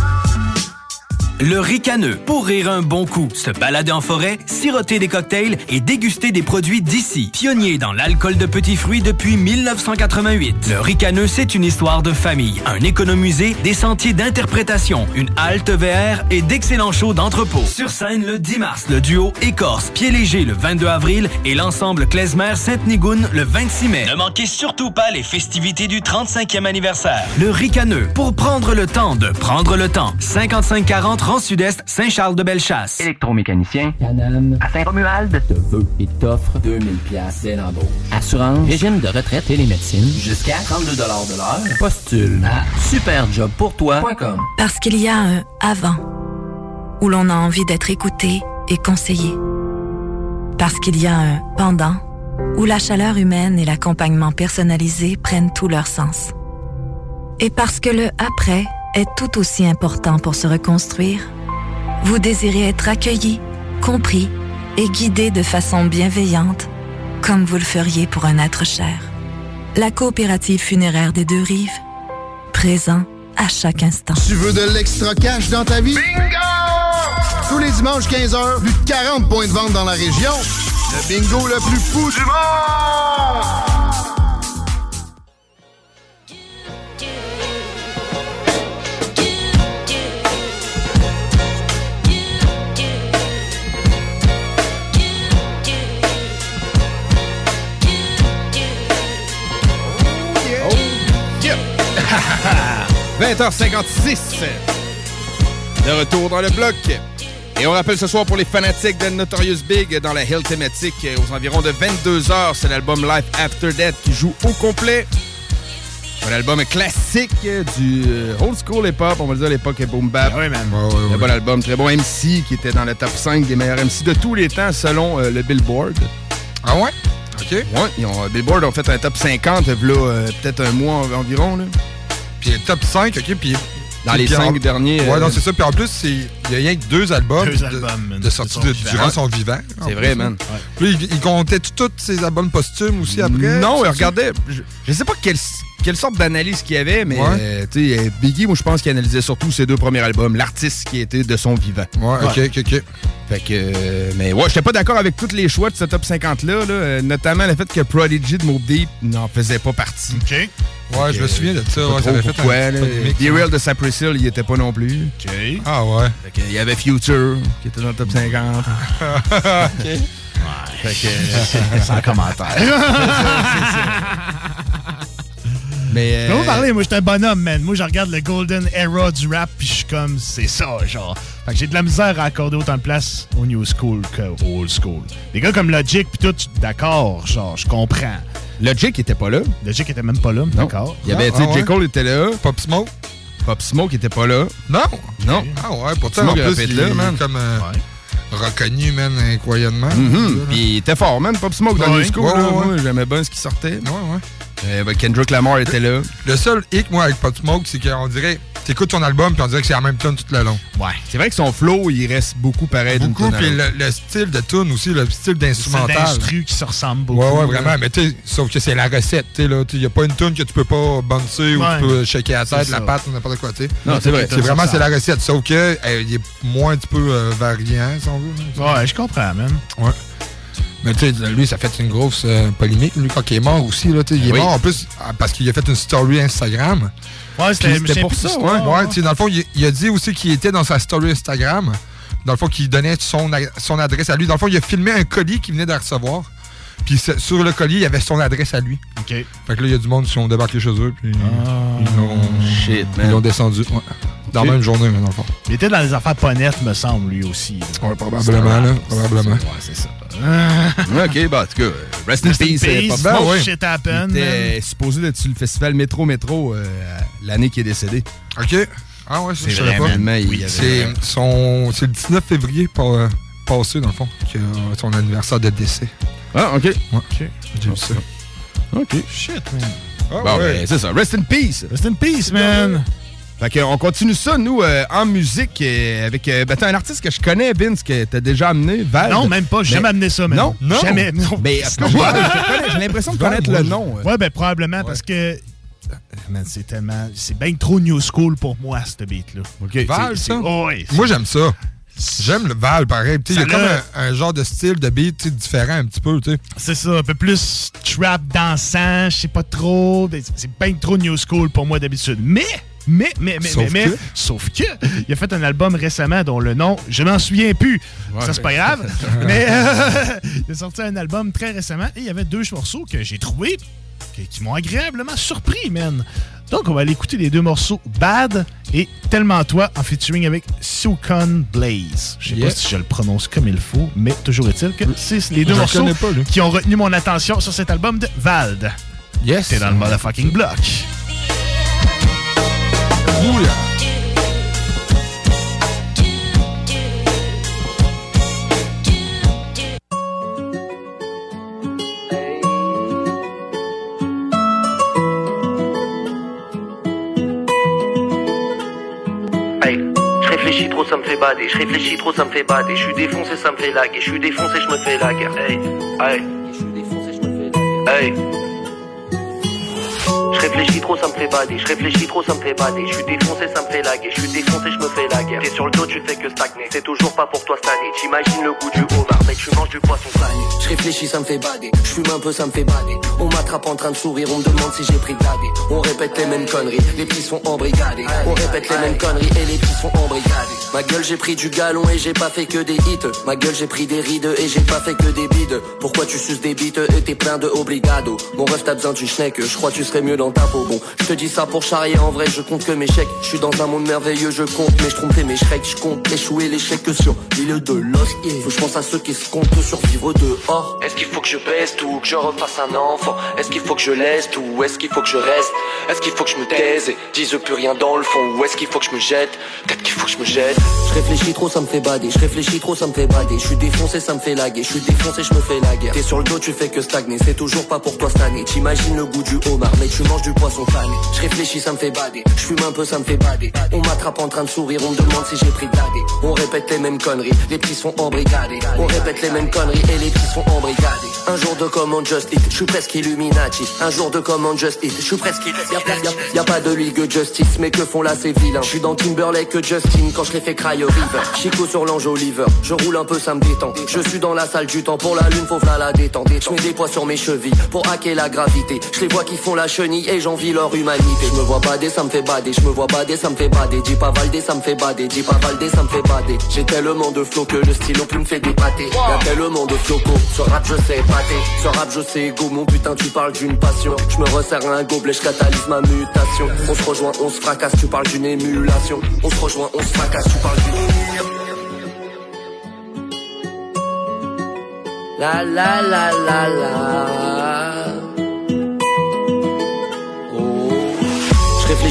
[SPEAKER 16] Le ricaneux, pour rire un bon coup, se balader en forêt, siroter des cocktails et déguster des produits d'ici. Pionnier dans l'alcool de petits fruits depuis 1988. Le ricaneux, c'est une histoire de famille, un économusée, des sentiers d'interprétation, une halte VR et d'excellents shows d'entrepôt. Sur scène le 10 mars, le duo Écorce, Pied Léger le 22 avril et l'ensemble Klezmer Sainte-Nigoune le 26 mai. Ne manquez surtout pas les festivités du 35e anniversaire. Le ricaneux, pour prendre le temps de prendre le temps. 5540 Rang Sud-Est, Saint-Charles-de-Bellechasse.
[SPEAKER 21] Électromécanicien, Canam, à Saint-Romuald, te veut et t'offre 2000 pièces dès l'embauche. Assurance, régime de retraite et les médecines, jusqu'à 32 de l'heure. Postule à superjobpourtoi.com.
[SPEAKER 31] Parce qu'il y a un avant où l'on a envie d'être écouté et conseillé. Parce qu'il y a un pendant où la chaleur humaine et l'accompagnement personnalisé prennent tout leur sens. Et parce que le après est tout aussi important pour se reconstruire, vous désirez être accueilli, compris et guidé de façon bienveillante, comme vous le feriez pour un être cher. La coopérative funéraire des deux rives, présent à chaque instant.
[SPEAKER 19] Tu veux de l'extra cash dans ta vie? Bingo! Tous les dimanches 15h, plus de 40 points de vente dans la région. Le bingo le plus fou du monde!
[SPEAKER 2] 20h56. De retour dans le bloc. Et on rappelle ce soir pour les fanatiques de Notorious Big dans la Hill thématique aux environs de 22h, c'est l'album Life After Death qui joue au complet. Un album classique du euh, old school hip-hop, on va dire l'époque boom bap.
[SPEAKER 9] oui, man.
[SPEAKER 2] Très bon album, très bon MC qui était dans le top 5 des meilleurs MC de tous les temps selon euh, le Billboard.
[SPEAKER 10] Ah ouais? OK.
[SPEAKER 2] Ouais, ils ont, Billboard ont fait un top 50 là, euh, peut-être un mois environ. Là.
[SPEAKER 10] Puis le top 5, OK, puis...
[SPEAKER 2] Dans les
[SPEAKER 10] en-
[SPEAKER 2] cinq derniers,
[SPEAKER 10] Ouais,
[SPEAKER 2] euh,
[SPEAKER 10] non, c'est ça. Puis en plus, c'est- il y a rien que deux albums,
[SPEAKER 9] Deux
[SPEAKER 10] de,
[SPEAKER 9] albums, man,
[SPEAKER 10] de sortie
[SPEAKER 9] de
[SPEAKER 10] durant
[SPEAKER 9] Ouais.
[SPEAKER 10] son vivant.
[SPEAKER 2] C'est
[SPEAKER 10] plus,
[SPEAKER 2] vrai,
[SPEAKER 10] hein.
[SPEAKER 2] man.
[SPEAKER 10] Puis il, il comptait tous ses albums posthumes aussi après.
[SPEAKER 2] Non,
[SPEAKER 10] ça?
[SPEAKER 2] regardez, je, je sais pas quelle, quelle sorte d'analyse qu'il y avait, mais
[SPEAKER 10] Ouais.
[SPEAKER 2] euh, tu sais, euh, Biggie, moi je pense qu'il analysait surtout ses deux premiers albums, l'artiste qui était de son vivant.
[SPEAKER 10] Ouais, ok, ok, ok.
[SPEAKER 2] Fait que, euh, mais ouais, j'étais pas d'accord avec tous les choix de ce top 50-là, là, euh, notamment le fait que Prodigy de Mob Deep n'en faisait pas partie.
[SPEAKER 9] OK.
[SPEAKER 10] Ouais, je me souviens de ça. Ouais, ça avait fait
[SPEAKER 2] pourquoi,
[SPEAKER 10] un
[SPEAKER 2] là.
[SPEAKER 10] ça.
[SPEAKER 2] Real de Cypress Hill, il était pas non plus.
[SPEAKER 9] OK.
[SPEAKER 10] Ah ouais.
[SPEAKER 2] Fait que, il y avait Future, qui était dans le top 50.
[SPEAKER 10] OK.
[SPEAKER 2] Fait que,
[SPEAKER 9] Sans commentaire.
[SPEAKER 2] Mais, euh,
[SPEAKER 9] Mais vous parlez, moi, je suis un bonhomme, man. Moi, je regarde le Golden Era du rap, puis je suis comme, c'est ça, genre. Fait que j'ai de la misère à accorder autant de place au new school qu'au old school. Des gars comme Logic, puis tout, d'accord, genre, je comprends.
[SPEAKER 2] Logic était pas là.
[SPEAKER 9] Logic était même pas là, d'accord.
[SPEAKER 2] Il y avait, tu sais,
[SPEAKER 10] Ah ouais?
[SPEAKER 2] J. Cole était là.
[SPEAKER 10] Pop Smoke.
[SPEAKER 2] Pop Smoke était pas là.
[SPEAKER 10] Non.
[SPEAKER 2] Non.
[SPEAKER 10] Ah ouais, pourtant,
[SPEAKER 2] Smoke
[SPEAKER 10] en plus, il
[SPEAKER 2] là, man.
[SPEAKER 10] comme euh, reconnu, man, incroyablement.
[SPEAKER 2] Mhm. Puis il était fort, man, Pop Smoke dans
[SPEAKER 10] Ouais.
[SPEAKER 2] le school.
[SPEAKER 10] Ouais,
[SPEAKER 2] là.
[SPEAKER 10] ouais,
[SPEAKER 2] j'aimais bien ce qui sortait.
[SPEAKER 10] Ouais, ouais.
[SPEAKER 2] Euh, ben, Kendrick Lamar était là.
[SPEAKER 10] Le seul hic, moi, avec Pop Smoke, c'est qu'on dirait, t'écoutes ton album, puis on dirait que c'est la même tune tout le long.
[SPEAKER 2] Ouais. C'est vrai que son flow, il reste beaucoup pareil
[SPEAKER 10] Beaucoup, puis le, le style de tune aussi, le style
[SPEAKER 9] C'est
[SPEAKER 10] d'instrumental.
[SPEAKER 9] d'instru qui se ressemble beaucoup.
[SPEAKER 10] Ouais, ouais,
[SPEAKER 9] là.
[SPEAKER 10] vraiment. Mais tu sais, sauf que c'est la recette, tu sais, là. Il n'y a pas une tune que tu peux pas bouncer ou tu peux shaker la tête,
[SPEAKER 9] C'est
[SPEAKER 10] la patte ou n'importe quoi, tu sais.
[SPEAKER 2] Non, c'est vrai.
[SPEAKER 10] C'est vraiment, c'est la recette. Sauf que, euh, il est moins un petit peu euh, variant, si on veut.
[SPEAKER 9] Ouais, je comprends, man.
[SPEAKER 10] Ouais. Mais tu sais, lui, ça fait une grosse euh, polémique, lui, quand il est mort aussi, là. Il est
[SPEAKER 2] Oui.
[SPEAKER 10] mort en plus ah, parce qu'il a fait une story Instagram.
[SPEAKER 9] Ouais, c'était pour ça, ouais.
[SPEAKER 10] Ouais, tu sais, dans le fond, il, il a dit aussi qu'il était dans sa story Instagram. Dans le fond, qu'il donnait son, son adresse à lui. Dans le fond, il a filmé un colis qu'il venait de recevoir. Puis sur le collier, il y avait son adresse à lui.
[SPEAKER 9] OK.
[SPEAKER 10] Fait que là, il y a du monde qui sont débarqués chez eux. Puis ils l'ont
[SPEAKER 2] Shit,
[SPEAKER 10] Ils l'ont descendu. Ouais. Dans
[SPEAKER 9] Ok.
[SPEAKER 10] la même journée, mais dans le fond.
[SPEAKER 9] Il était dans les affaires pas nettes, me semble, lui aussi.
[SPEAKER 10] Ouais, probablement, là. Probablement.
[SPEAKER 9] Ouais, c'est ça.
[SPEAKER 2] ok, bah, en tout cas, euh, rest, in
[SPEAKER 9] Rest in
[SPEAKER 2] peace. euh,
[SPEAKER 9] peace.
[SPEAKER 2] Papa.
[SPEAKER 9] No shit happened,
[SPEAKER 2] Il était supposé être sur le festival Métro Métro euh, l'année qu'il est décédé.
[SPEAKER 10] OK. Ah ouais,
[SPEAKER 2] C'est
[SPEAKER 10] je savais pas. C'est c'est le 19 février euh, passé, dans le fond, que euh, son anniversaire de décès.
[SPEAKER 2] Ah, OK.
[SPEAKER 10] Ouais. J'ai vu ça.
[SPEAKER 2] OK.
[SPEAKER 9] Shit, man.
[SPEAKER 10] Ah,
[SPEAKER 2] bon,
[SPEAKER 10] ouais.
[SPEAKER 2] ben, c'est ça. Rest in peace.
[SPEAKER 9] Rest in peace, man.
[SPEAKER 2] Fait que, on continue ça, nous, euh, en musique, euh, avec euh, ben, t'as un artiste que je connais, Vince, que t'as déjà amené, Val.
[SPEAKER 9] Non, même pas. J'ai jamais amené ça, man.
[SPEAKER 2] Non?
[SPEAKER 9] Non. Jamais. Non.
[SPEAKER 2] Ben, je connais, j'ai l'impression de connaître le nom. euh.
[SPEAKER 9] Ouais, ben probablement parce que. C'est tellement. C'est bien trop new school pour moi, ce beat-là. OK?
[SPEAKER 10] Val, ça?
[SPEAKER 9] oh, ouais,
[SPEAKER 10] Moi, j'aime ça. J'aime le Val, pareil. Il y a comme un, un genre de style de beat différent un petit peu. tu sais.
[SPEAKER 9] C'est ça, un peu plus trap dansant, je sais pas trop. C'est bien trop new school pour moi d'habitude. Mais, mais, mais, mais,
[SPEAKER 10] Sauf
[SPEAKER 9] mais, mais,
[SPEAKER 10] que?
[SPEAKER 9] sauf que, il a fait un album récemment dont le nom, je m'en souviens plus.
[SPEAKER 2] Ouais.
[SPEAKER 9] ça, c'est pas grave. mais euh, il a sorti un album très récemment et il y avait deux morceaux que j'ai trouvés qui, qui m'ont agréablement surpris, man. Donc, on va aller écouter les deux morceaux Bad et Tellement Toi en featuring avec Sukon Blaze. Je sais
[SPEAKER 10] Yeah.
[SPEAKER 9] pas si je le prononce comme il faut, mais toujours est-il que c'est les deux
[SPEAKER 10] Je
[SPEAKER 9] morceaux
[SPEAKER 10] pas,
[SPEAKER 9] qui ont retenu mon attention sur cet album de Vald.
[SPEAKER 10] Yes.
[SPEAKER 9] T'es dans le motherfucking block.
[SPEAKER 32] Hey, je réfléchis trop, ça me fait bader. Je réfléchis trop, ça me fait bader. Je suis défoncé, ça me fait laguer. Je suis défoncé, je me fais la guerre. Hey, hey. Hey. Je réfléchis trop, ça me fait bader. Je réfléchis trop, ça me fait bader. Je suis défoncé, ça me fait laguer. Je suis défoncé, je me fais la guerre. T'es sur le dos, tu fais que stagner. C'est toujours pas pour toi cette année. T'imagines le goût du homard, mec, tu manges du poisson salé.
[SPEAKER 33] Je réfléchis, ça me fait bader. Je fume un peu, ça me fait bader. On m'attrape en train de sourire, on me demande si j'ai pris de. On répète les mêmes conneries, les petits sont embrigadés. On répète les mêmes conneries et les petits sont embrigadés. Ma gueule, j'ai pris du galon et j'ai pas fait que des hits. Ma gueule, j'ai pris des rides et j'ai pas fait que des bides. Pourquoi tu suces des bites et t'es plein de obligado Mon ref, t'as besoin d'une schneck, je crois tu serais mieux dans ta peau. Bon, je te dis ça pour charrier, en vrai, je compte que mes chèques. Je suis dans un monde merveilleux, je compte, mais je trompais mes shreks. Je compte échouer chèques que sur milieu de l'os. Faut je pense à ceux qui se comptent survivre dehors. Est-ce qu'il faut que je baisse tout, que je refasse un enfant? Est-ce qu'il faut que je laisse tout, ou est-ce qu'il faut que je reste? Est-ce qu'il faut que je me taise et dise plus rien dans le fond? Ou est-ce qu'il faut que je me jette? Peut-être qu'il faut que je me jette. Je réfléchis trop, ça me fait bader. Je réfléchis trop, ça me fait bader Je suis défoncé, ça me fait laguer. Je suis défoncé, je me fais la guerre. T'es sur le dos, tu fais que stagner. C'est toujours pas pour toi cette année. T'imagines le goût du homard Mais tu manges du poisson fané Je réfléchis, ça me fait bader. Je fume un peu, ça me fait bader. On m'attrape en train de sourire On me demande si j'ai pris de On répète les mêmes conneries Les petits sont embrigadés. On répète les mêmes conneries Et les petits sont embrigadés. Un jour de commande Just Eat Je suis presque Illuminati. Un jour de commande Just Eat Je suis presque Illuminati. Y a, y a- a pas de ligue Justice Mais que font là ces vilains? Je suis dans Timberlake Justin Quand je les fais cry river. Chico sur l'ange Oliver Je roule un peu ça me détend. Je suis dans la salle du temps Pour la lune faut v'là la détente Je mets des poids sur mes chevilles Pour hacker la gravité. Je les vois qui font la chenille Et j'envie leur humanité. Je me vois bader ça me fait bader. Je me vois bader ça me fait bader. Dis pas Valdé ça me fait bader. Dis pas Valdé ça me fait bader. J'ai tellement de flow que le stylo plus me fait dépater. Y'a tellement de flocos Ce rap je sais pâter Ce rap je sais go. Mon putain tu parles d'une passion. Je me resserre un gobelet Je catalyse ma mutation. On se rejoint on se fracasse Tu parles d'une émulation. On se rejoint on se fracasse Tu parles d'une La la la la la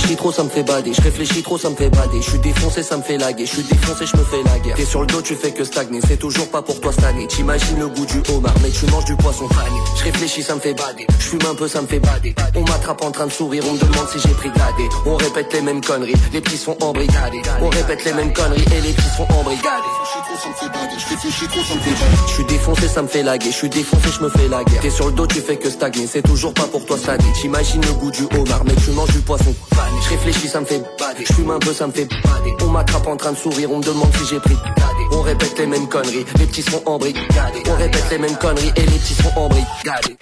[SPEAKER 33] réfléchis trop, ça me fait bader. Je réfléchis trop, ça me fait bader. Je suis défoncé, ça me fait laguer. Je suis défoncé, je me fais la guerre. T'es sur le dos, tu fais que stagner. C'est toujours pas pour toi cette année. T'imagines le goût du homard, mais tu manges du poisson fané. Je réfléchis, ça me fait bader. Je fume un peu, ça me fait bader. On m'attrape en train de sourire, on me demande si j'ai pris l'AD. On répète les mêmes conneries, les petits sont embrigadés. On répète les mêmes conneries et les petits sont embrigadés. Je suis défoncé, ça me fait laguer. Je suis défoncé, je me fais la guerre. T'es sur le dos, tu fais que stagner. C'est toujours pas pour toi cette année. T'imagines le goût du homard, mais tu manges du poisson. Je réfléchis, ça me fait bader. Je un peu, ça me fait bader. On m'attrape en train de sourire, on me demande si j'ai pris. On répète les mêmes conneries, les petits sont embrigadés. On répète les mêmes conneries et les petits sont embrigadés.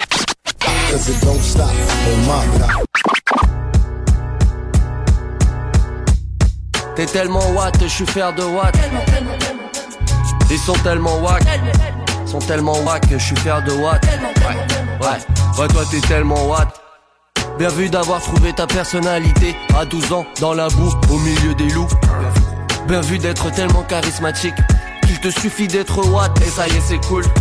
[SPEAKER 25] Cause
[SPEAKER 33] T'es tellement watt, je suis faire de watt. Ils sont tellement wack. sont tellement wack je suis fier de Watt. Ouais, ouais, toi t'es tellement Watt. Bien vu d'avoir trouvé ta personnalité à 12 ans dans la boue au milieu des loups. Bien vu d'être tellement charismatique qu'il te suffit d'être Watt et ça y est c'est cool.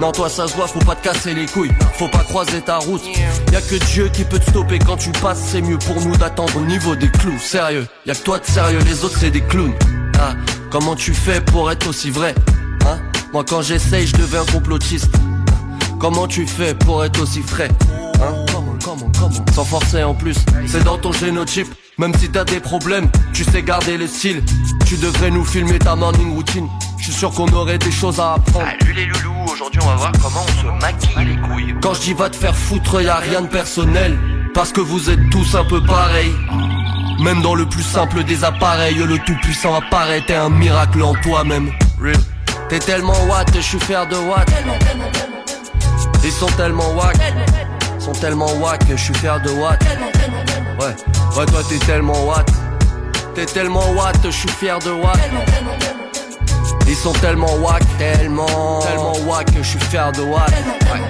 [SPEAKER 33] Non toi ça se voit, faut pas te casser les couilles, faut pas croiser ta route. Y a que Dieu qui peut te stopper quand tu passes, c'est mieux pour nous d'attendre au niveau des clous. Sérieux, y a que toi de sérieux, les autres c'est des clowns. Ah, comment tu fais pour être aussi vrai Hein? Moi quand j'essaye, je deviens complotiste. Comment tu fais pour être aussi frais? Comment, Sans forcer en plus, c'est dans ton génotype. Même si t'as des problèmes, tu sais garder le style. Tu devrais nous filmer ta morning routine. Je suis sûr qu'on aurait des choses à apprendre.
[SPEAKER 34] Salut les loulous, aujourd'hui on va voir comment on se maquille les couilles.
[SPEAKER 33] Quand je dis va te faire foutre, y a rien de personnel. Parce que vous êtes tous un peu pareils. Même dans le plus simple des appareils, le tout puissant apparaît. T'es un miracle en toi-même. T'es tellement watt, je suis fier de watt. Ils sont tellement wack. Sont tellement wack que je suis fier de watt. Ouais, ouais, toi t'es tellement watt. T'es tellement watt, je suis fier de watt. Ils sont tellement wack, tellement, tellement wack que je suis fier de watt. Ouais,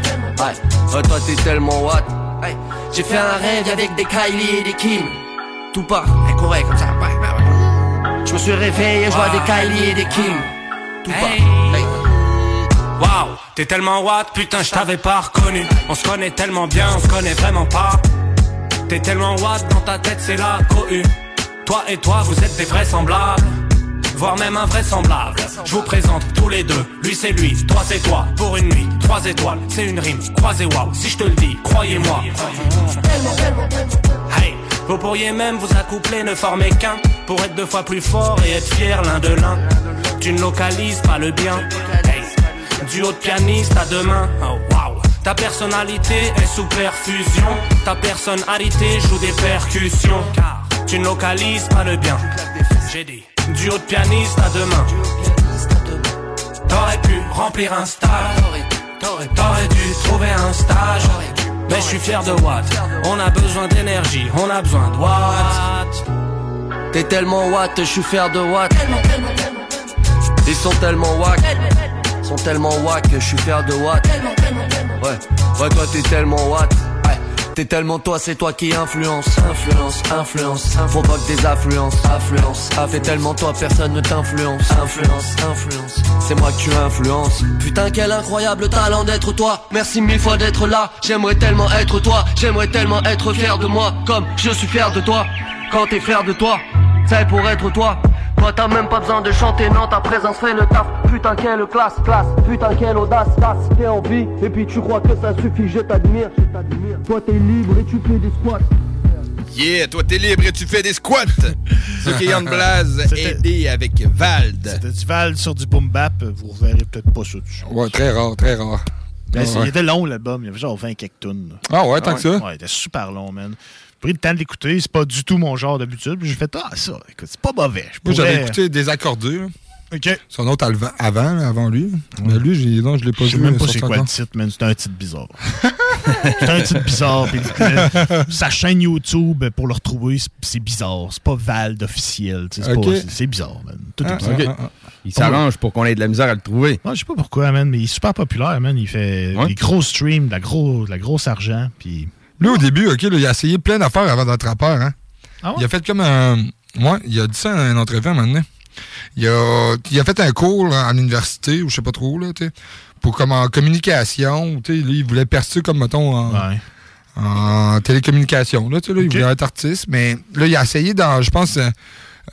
[SPEAKER 33] ouais, ouais, toi t'es tellement watt. Ouais. J'ai fait un rêve avec des Kylie et des Kim. Tout part, elle courait comme ça. Je me suis réveillé, je vois des Kylie et des Kim. Tout part.
[SPEAKER 35] Waouh, t'es tellement watt, putain, je t'avais pas reconnu. On se connaît tellement bien, on se connaît vraiment pas. T'es tellement watt, dans ta tête c'est la cohue. Toi et toi, vous êtes des vraisemblables. Voire même invraisemblable. Je vous présente tous les deux. Lui c'est lui, toi c'est toi. Pour une nuit, trois étoiles, c'est une rime. Croisez waouh, si je te le dis, croyez-moi. Hey, vous pourriez même vous accoupler, ne former qu'un. Pour être deux fois plus fort et être fier l'un de l'un. Tu ne localises pas le bien. Hey, duo de pianiste à deux mains. Oh. Ta personnalité est sous perfusion. Ta personnalité joue des percussions. Car tu ne localises pas le bien. J'ai dit. Duo de pianiste à deux mains. T'aurais pu remplir un stage. T'aurais dû trouver un stage. Mais je suis fier de Watt. On a besoin d'énergie, on a besoin de Watt.
[SPEAKER 33] T'es tellement watt, je suis fier de watt. Ils sont tellement wack. Sont tellement wack que je suis fier de watt. Ouais, ouais, toi t'es tellement watt. Ouais. T'es tellement toi, c'est toi qui influence, influence, influence, provoque des affluences, affluence, ah, T'es tellement toi, personne ne t'influence, influence, influence. C'est moi que tu influences. Putain, quel incroyable talent d'être toi. Merci mille fois d'être là. J'aimerais tellement être toi. J'aimerais tellement être fier de moi, comme je suis fier de toi. Quand t'es fier de toi, c'est pour être toi. Toi t'as même pas besoin de chanter, non ta présence fait le taf Putain quelle classe, classe, putain quelle audace, classe T'es en vie, et puis tu crois que ça suffit, je t'admire Toi t'es libre et tu fais des squats
[SPEAKER 2] Yeah, toi t'es libre et tu fais des squats. C'est Kian Blaze aidé avec Vald.
[SPEAKER 9] C'était du Vald sur du boom bap, vous reverrez peut-être pas ça.
[SPEAKER 10] Ouais, très rare, très rare.
[SPEAKER 9] Ben,
[SPEAKER 10] Ah, ouais.
[SPEAKER 9] Il était long l'album, il y avait genre 20 quelques tonnes.
[SPEAKER 10] Ah ouais, tant que ça?
[SPEAKER 9] Ouais, il était super long, man. J'ai pris le temps de l'écouter, c'est pas du tout mon genre d'habitude. puis J'ai fait, ah, ça, écoute, c'est pas mauvais. Je
[SPEAKER 10] j'avais écouté Désaccordé. là.
[SPEAKER 9] OK.
[SPEAKER 10] Son autre avant, avant lui. Mais lui, j'ai- non, je l'ai pas
[SPEAKER 9] Je sais
[SPEAKER 10] vu.
[SPEAKER 9] même pas
[SPEAKER 10] sorti
[SPEAKER 9] c'est quoi le titre, man. C'est un titre bizarre. c'est un titre bizarre. sa chaîne YouTube, pour le retrouver, c'est- bizarre. C'est pas Vald officiel. C'est
[SPEAKER 2] Ok.
[SPEAKER 9] pas- c'est- c'est bizarre, man. Tout est
[SPEAKER 2] Ah,
[SPEAKER 9] bizarre.
[SPEAKER 2] ok. Il s'arrange pour qu'on ait de la misère à le trouver.
[SPEAKER 9] Ouais, je sais pas pourquoi, man, mais il est super populaire, man. Il fait
[SPEAKER 2] Ouais.
[SPEAKER 9] des gros streams, de la, gros, de la grosse argent. Puis.
[SPEAKER 10] Lui, au début, OK, là, il a essayé plein d'affaires avant d'être rappeur. Hein?
[SPEAKER 9] Ah ouais?
[SPEAKER 10] Il a fait comme un. Ouais, il a dit ça dans une entrevue à un moment donné. Il a, il a fait un cours là, à l'université, ou je sais pas trop, là, pour comme en communication. Il voulait percer comme, mettons, en, en télécommunication. Là, Il voulait être artiste, mais là, il a essayé dans, je pense, euh,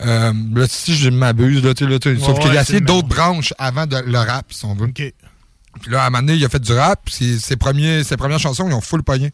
[SPEAKER 10] euh, là, si je m'abuse, là, là, sauf qu'il a essayé d'autres branches avant de, le rap, si on veut. Puis là, à un moment donné, il a fait du rap, ses, ses premiers, ses premières chansons, ils ont full pogné.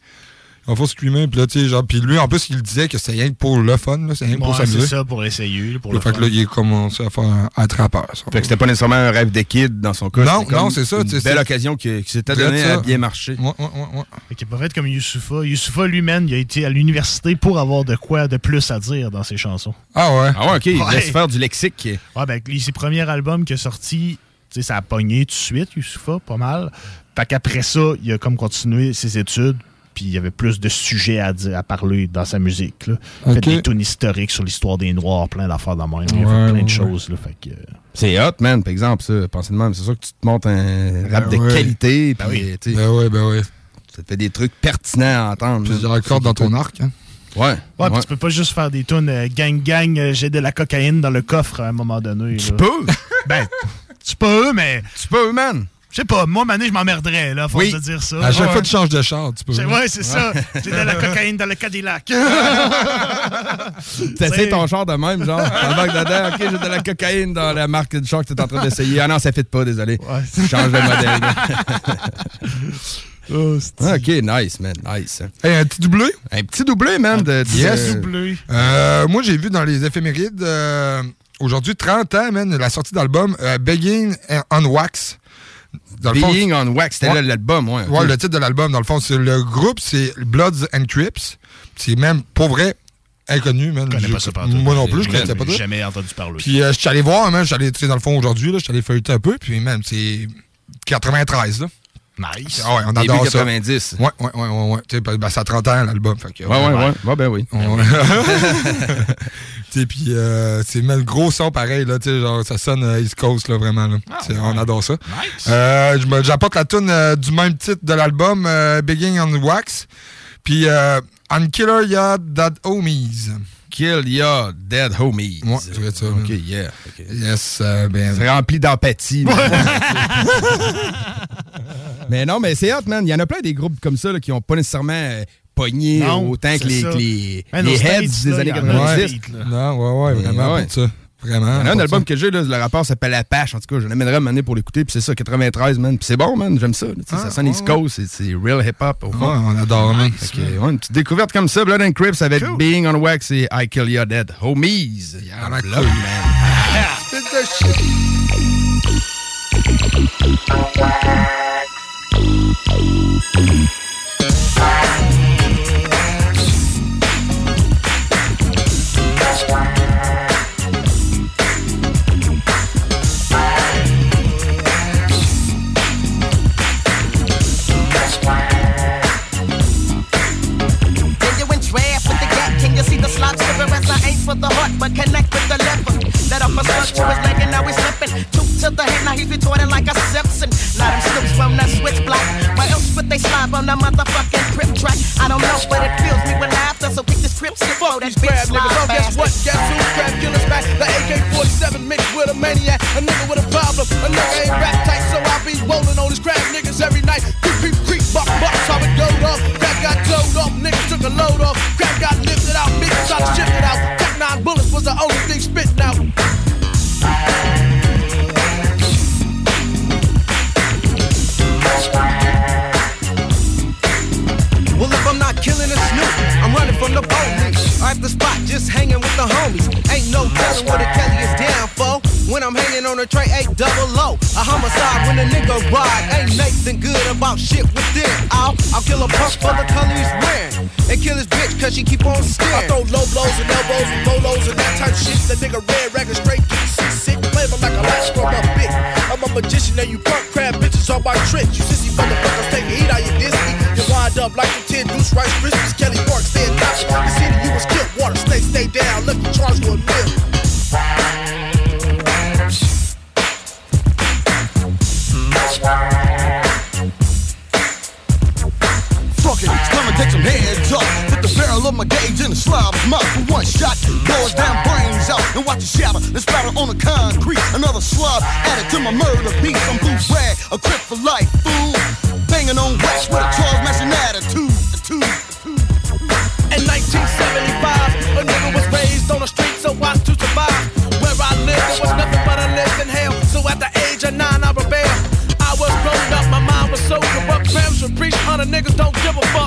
[SPEAKER 10] Ont full streamé, puis là, tu sais, genre, puis lui, en plus, il disait que c'est rien que pour le fun, là, c'est rien que pour s'amuser.
[SPEAKER 9] c'est ça, pour essayer. Pour
[SPEAKER 10] Là,
[SPEAKER 9] le
[SPEAKER 10] fait que là, il a commencé à faire à être rappeur. ça.
[SPEAKER 2] Fait que c'était pas nécessairement un rêve de kid dans son cas.
[SPEAKER 10] Non, non, c'est ça,
[SPEAKER 2] Une
[SPEAKER 10] tu sais,
[SPEAKER 2] belle occasion qui, qui s'était donnée
[SPEAKER 10] ça.
[SPEAKER 2] à bien marcher.
[SPEAKER 10] Ouais, ouais, ouais, ouais.
[SPEAKER 9] Fait qu'il pas fait comme Youssoufa. Youssoufa, lui, man, il a été à l'université pour avoir de quoi de plus à dire dans ses chansons.
[SPEAKER 10] Ah ouais?
[SPEAKER 2] Ah ouais, OK, il laisse faire du lexique.
[SPEAKER 9] Ouais, ben, les- ses premiers albums qui a sortis, tu sais, ça a pogné tout de suite, Youssoufa, pas mal. Fait qu'après ça, il a comme continué ses études, puis il y avait plus de sujets à, dire, à parler dans sa musique. Là. Il fait des tunes historiques sur l'histoire des Noirs, plein d'affaires dans même. Il
[SPEAKER 2] Ouais,
[SPEAKER 9] fait plein
[SPEAKER 2] ouais,
[SPEAKER 9] de choses. Là, fait que, euh,
[SPEAKER 2] C'est hot, man, par exemple, ça. Pensez de même. C'est sûr que tu te montes un rap
[SPEAKER 10] Ben
[SPEAKER 2] de
[SPEAKER 10] ouais.
[SPEAKER 2] qualité.
[SPEAKER 10] Ben oui.
[SPEAKER 2] tu sais,
[SPEAKER 10] Ben ouais, ben ouais.
[SPEAKER 2] Ça te fait des trucs pertinents à entendre.
[SPEAKER 10] Plusieurs cordes dans ton arc. Hein.
[SPEAKER 2] Ouais.
[SPEAKER 9] Ouais, puis tu peux pas juste faire des tunes euh, gang gang, euh, j'ai de la cocaïne dans le coffre à un moment donné. Tu
[SPEAKER 2] peux?
[SPEAKER 9] ben, tu peux, mais.
[SPEAKER 2] Tu peux, man.
[SPEAKER 9] Je sais pas, moi, mané, je m'emmerderais, là, à force
[SPEAKER 10] Oui.
[SPEAKER 9] de dire ça.
[SPEAKER 10] À chaque
[SPEAKER 9] Ouais.
[SPEAKER 10] fois que tu changes de char, tu peux.
[SPEAKER 9] C'est- Ouais, c'est ça. J'ai de la cocaïne dans le Cadillac.
[SPEAKER 2] T'essayes ton char de même, genre. Dedans, ok, j'ai de la cocaïne dans la marque de char que t'es en train d'essayer. Ah non, ça fit pas, désolé. Change de modèle. ok, nice, man, nice.
[SPEAKER 10] Hey, un petit doublé?
[SPEAKER 2] Un petit doublé, man. De, de-
[SPEAKER 10] Yes.
[SPEAKER 2] de-
[SPEAKER 10] Euh, moi, j'ai vu dans les éphémérides, euh, aujourd'hui, 30 ans, man, la sortie d'album euh, Begging on Wax. Dans le fond,
[SPEAKER 2] Being on Wax, c'était là l'album, ouais.
[SPEAKER 10] Ouais, le titre de l'album, dans le fond, c'est le groupe, c'est Bloods and Crips. C'est même, pour vrai, inconnu, man.
[SPEAKER 9] connais
[SPEAKER 10] J'ai-
[SPEAKER 9] pas ça partout.
[SPEAKER 10] Moi non plus, je connaissais pas ça.
[SPEAKER 9] jamais entendu parler.
[SPEAKER 10] Puis euh, je suis allé voir, man, je suis allé, dans le fond, aujourd'hui, là, je suis allé feuilleter un peu, puis même, c'est 93, là.
[SPEAKER 9] Nice.
[SPEAKER 10] Ah ouais, on
[SPEAKER 2] Début
[SPEAKER 10] adore ça.
[SPEAKER 2] 90.
[SPEAKER 10] Ouais, ouais, ouais, ouais. ouais. Tu sais, ben, ça a 30 ans, l'album. fait que,
[SPEAKER 2] Ouais, ouais, ouais. Ouais, ben oui.
[SPEAKER 10] Ouais. Tu sais, puis euh, c'est même le gros son pareil, là, tu sais, genre, ça sonne euh, East Coast, là, vraiment, là. Sais, On adore ça. Euh, je me- J'apporte la tune euh, du même titre de l'album, euh, Begging on Wax, puis euh, On Killer Ya That Homies.
[SPEAKER 2] Kill Ya Dead Homies.
[SPEAKER 10] Ouais, c'est vrai ça.
[SPEAKER 2] Ok, yeah. ok.
[SPEAKER 10] Yes, euh, ben...
[SPEAKER 2] C'est rempli d'empathie. mais non, mais c'est hot, man. Il y en a plein des groupes comme ça là, qui n'ont pas nécessairement euh, pogné
[SPEAKER 9] Non,
[SPEAKER 2] autant que les, que les, heads
[SPEAKER 9] States,
[SPEAKER 2] des
[SPEAKER 9] là,
[SPEAKER 2] années
[SPEAKER 9] il y en a
[SPEAKER 2] 90.
[SPEAKER 9] des beats, là.
[SPEAKER 10] Non, ouais, ouais,
[SPEAKER 2] Mais
[SPEAKER 10] vraiment,
[SPEAKER 2] ouais.
[SPEAKER 10] ça. Vraiment.
[SPEAKER 2] Il y en a un album
[SPEAKER 10] ça.
[SPEAKER 2] que j'ai, là, le rapport s'appelle Apache. En tout cas, je l'amènerai à m'amener pour l'écouter. Puis c'est ça, 93, man. Puis c'est bon, man. J'aime ça. ça
[SPEAKER 10] Ah,
[SPEAKER 2] sonne
[SPEAKER 10] ouais,
[SPEAKER 2] East Coast. c'est- real hip-hop. au fond.
[SPEAKER 10] On adore, man.
[SPEAKER 2] Une petite découverte comme ça, Blood and Crips avec Being on Wax et I Kill Ya Dead. Homies. Yeah, Blood, man.
[SPEAKER 10] Spit shit.
[SPEAKER 36] Thank. For the heart, but connect with the leopard. Let up a slug to his leg and now he's slipping. Two to the head, now he's retorting like a Simpson. Let him slips from that switch block. Why else would they slide on the motherfucking crip track? I don't know, but it fills me with laughter. So pick this trip, slip, flow that bitch slide
[SPEAKER 11] niggas, oh guess what? Guess who? Crab killers back. The AK-47 mixed with a maniac. A nigga with a problem. A nigga ain't rap tight, so I be rolling on his crab niggas every night. Creep, creep, creep, buck, buck, how it go off. Crab got glowed off, niggas took a load off. Crab got lifted out, niggas tried to shift it out. Bullets was the only thing spitting out.
[SPEAKER 36] Well, if I'm not killing a snoop, I'm running from the police. I have the spot, just hanging with the homies. Ain't no telling what a Kelly is for. When I'm hanging on a tray, eight double low. A homicide when a nigga ride. Ain't Nathan good about shit within. I'll, I'll kill a punk for the color he's wearing. And kill his bitch cause she keep on
[SPEAKER 11] I throw low blows and elbows and bolos and that type shit. The nigga red rag straight get sick. Flavor like a latch from a bit. I'm a magician and you punk crab bitches on my tricks. You sissy motherfuckers take a heat out your Disney. You wind up like the 10 Deuce Rice Krispies. Kelly Park stay top. The city you was killed. Water snake stay down. Lucky charge for a meal.
[SPEAKER 25] Fuck it, it's time to take some heads up. Put the barrel of my gauge in the slob's mouth for one shot. Blow his damn brains out and watch it shatter. Then splatter on the concrete. Another slob added to my murder beat. I'm blue rag, a grip for life, fool. Banging on wax with a 12 matching attitude.
[SPEAKER 11] In 1970. Niggas don't give a fuck.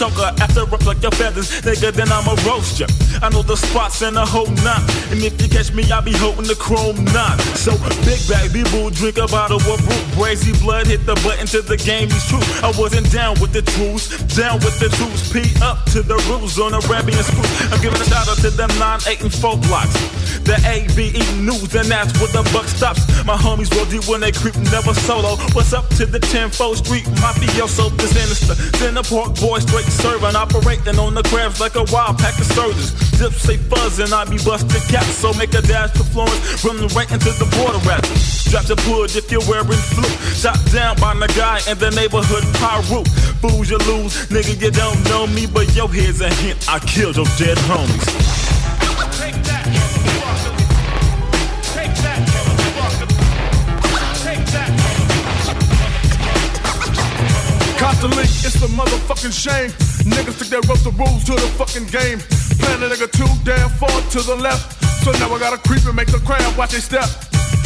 [SPEAKER 37] Choker. After rough like your feathers, nigga, then I'ma roast ya. I know the spots and the whole knot. And if you catch me, I'll be holding the chrome knot. So big bag, people drink a bottle of root. Brazy blood hit the button to the game is true. I wasn't down with the truths, down with the truths. P up to the rules on Arabian spoon. I'm giving a shout out to them 9, 8, and 4 blocks. The ABE news, and that's where the buck stops. My homies roll deep when they creep, never solo. What's up to the 10 Street Mafioso, the sinister. Center Park boy, straight serving, operating on the crabs like a wild pack of surges. Zips say buzzing, I be busting caps, so make a dash to Florence, running right into the border rap. Drop the hood if you're wearing flu. Shot down by the guy in the neighborhood Pyro. Fools you lose, nigga, you don't know me, but your here's a hint. I killed your dead homies.
[SPEAKER 38] Motherfucking shame. Niggas think they wrote the rules to the fucking game. Plan a nigga too damn far to the left. So now I gotta creep and make the crowd watch they step.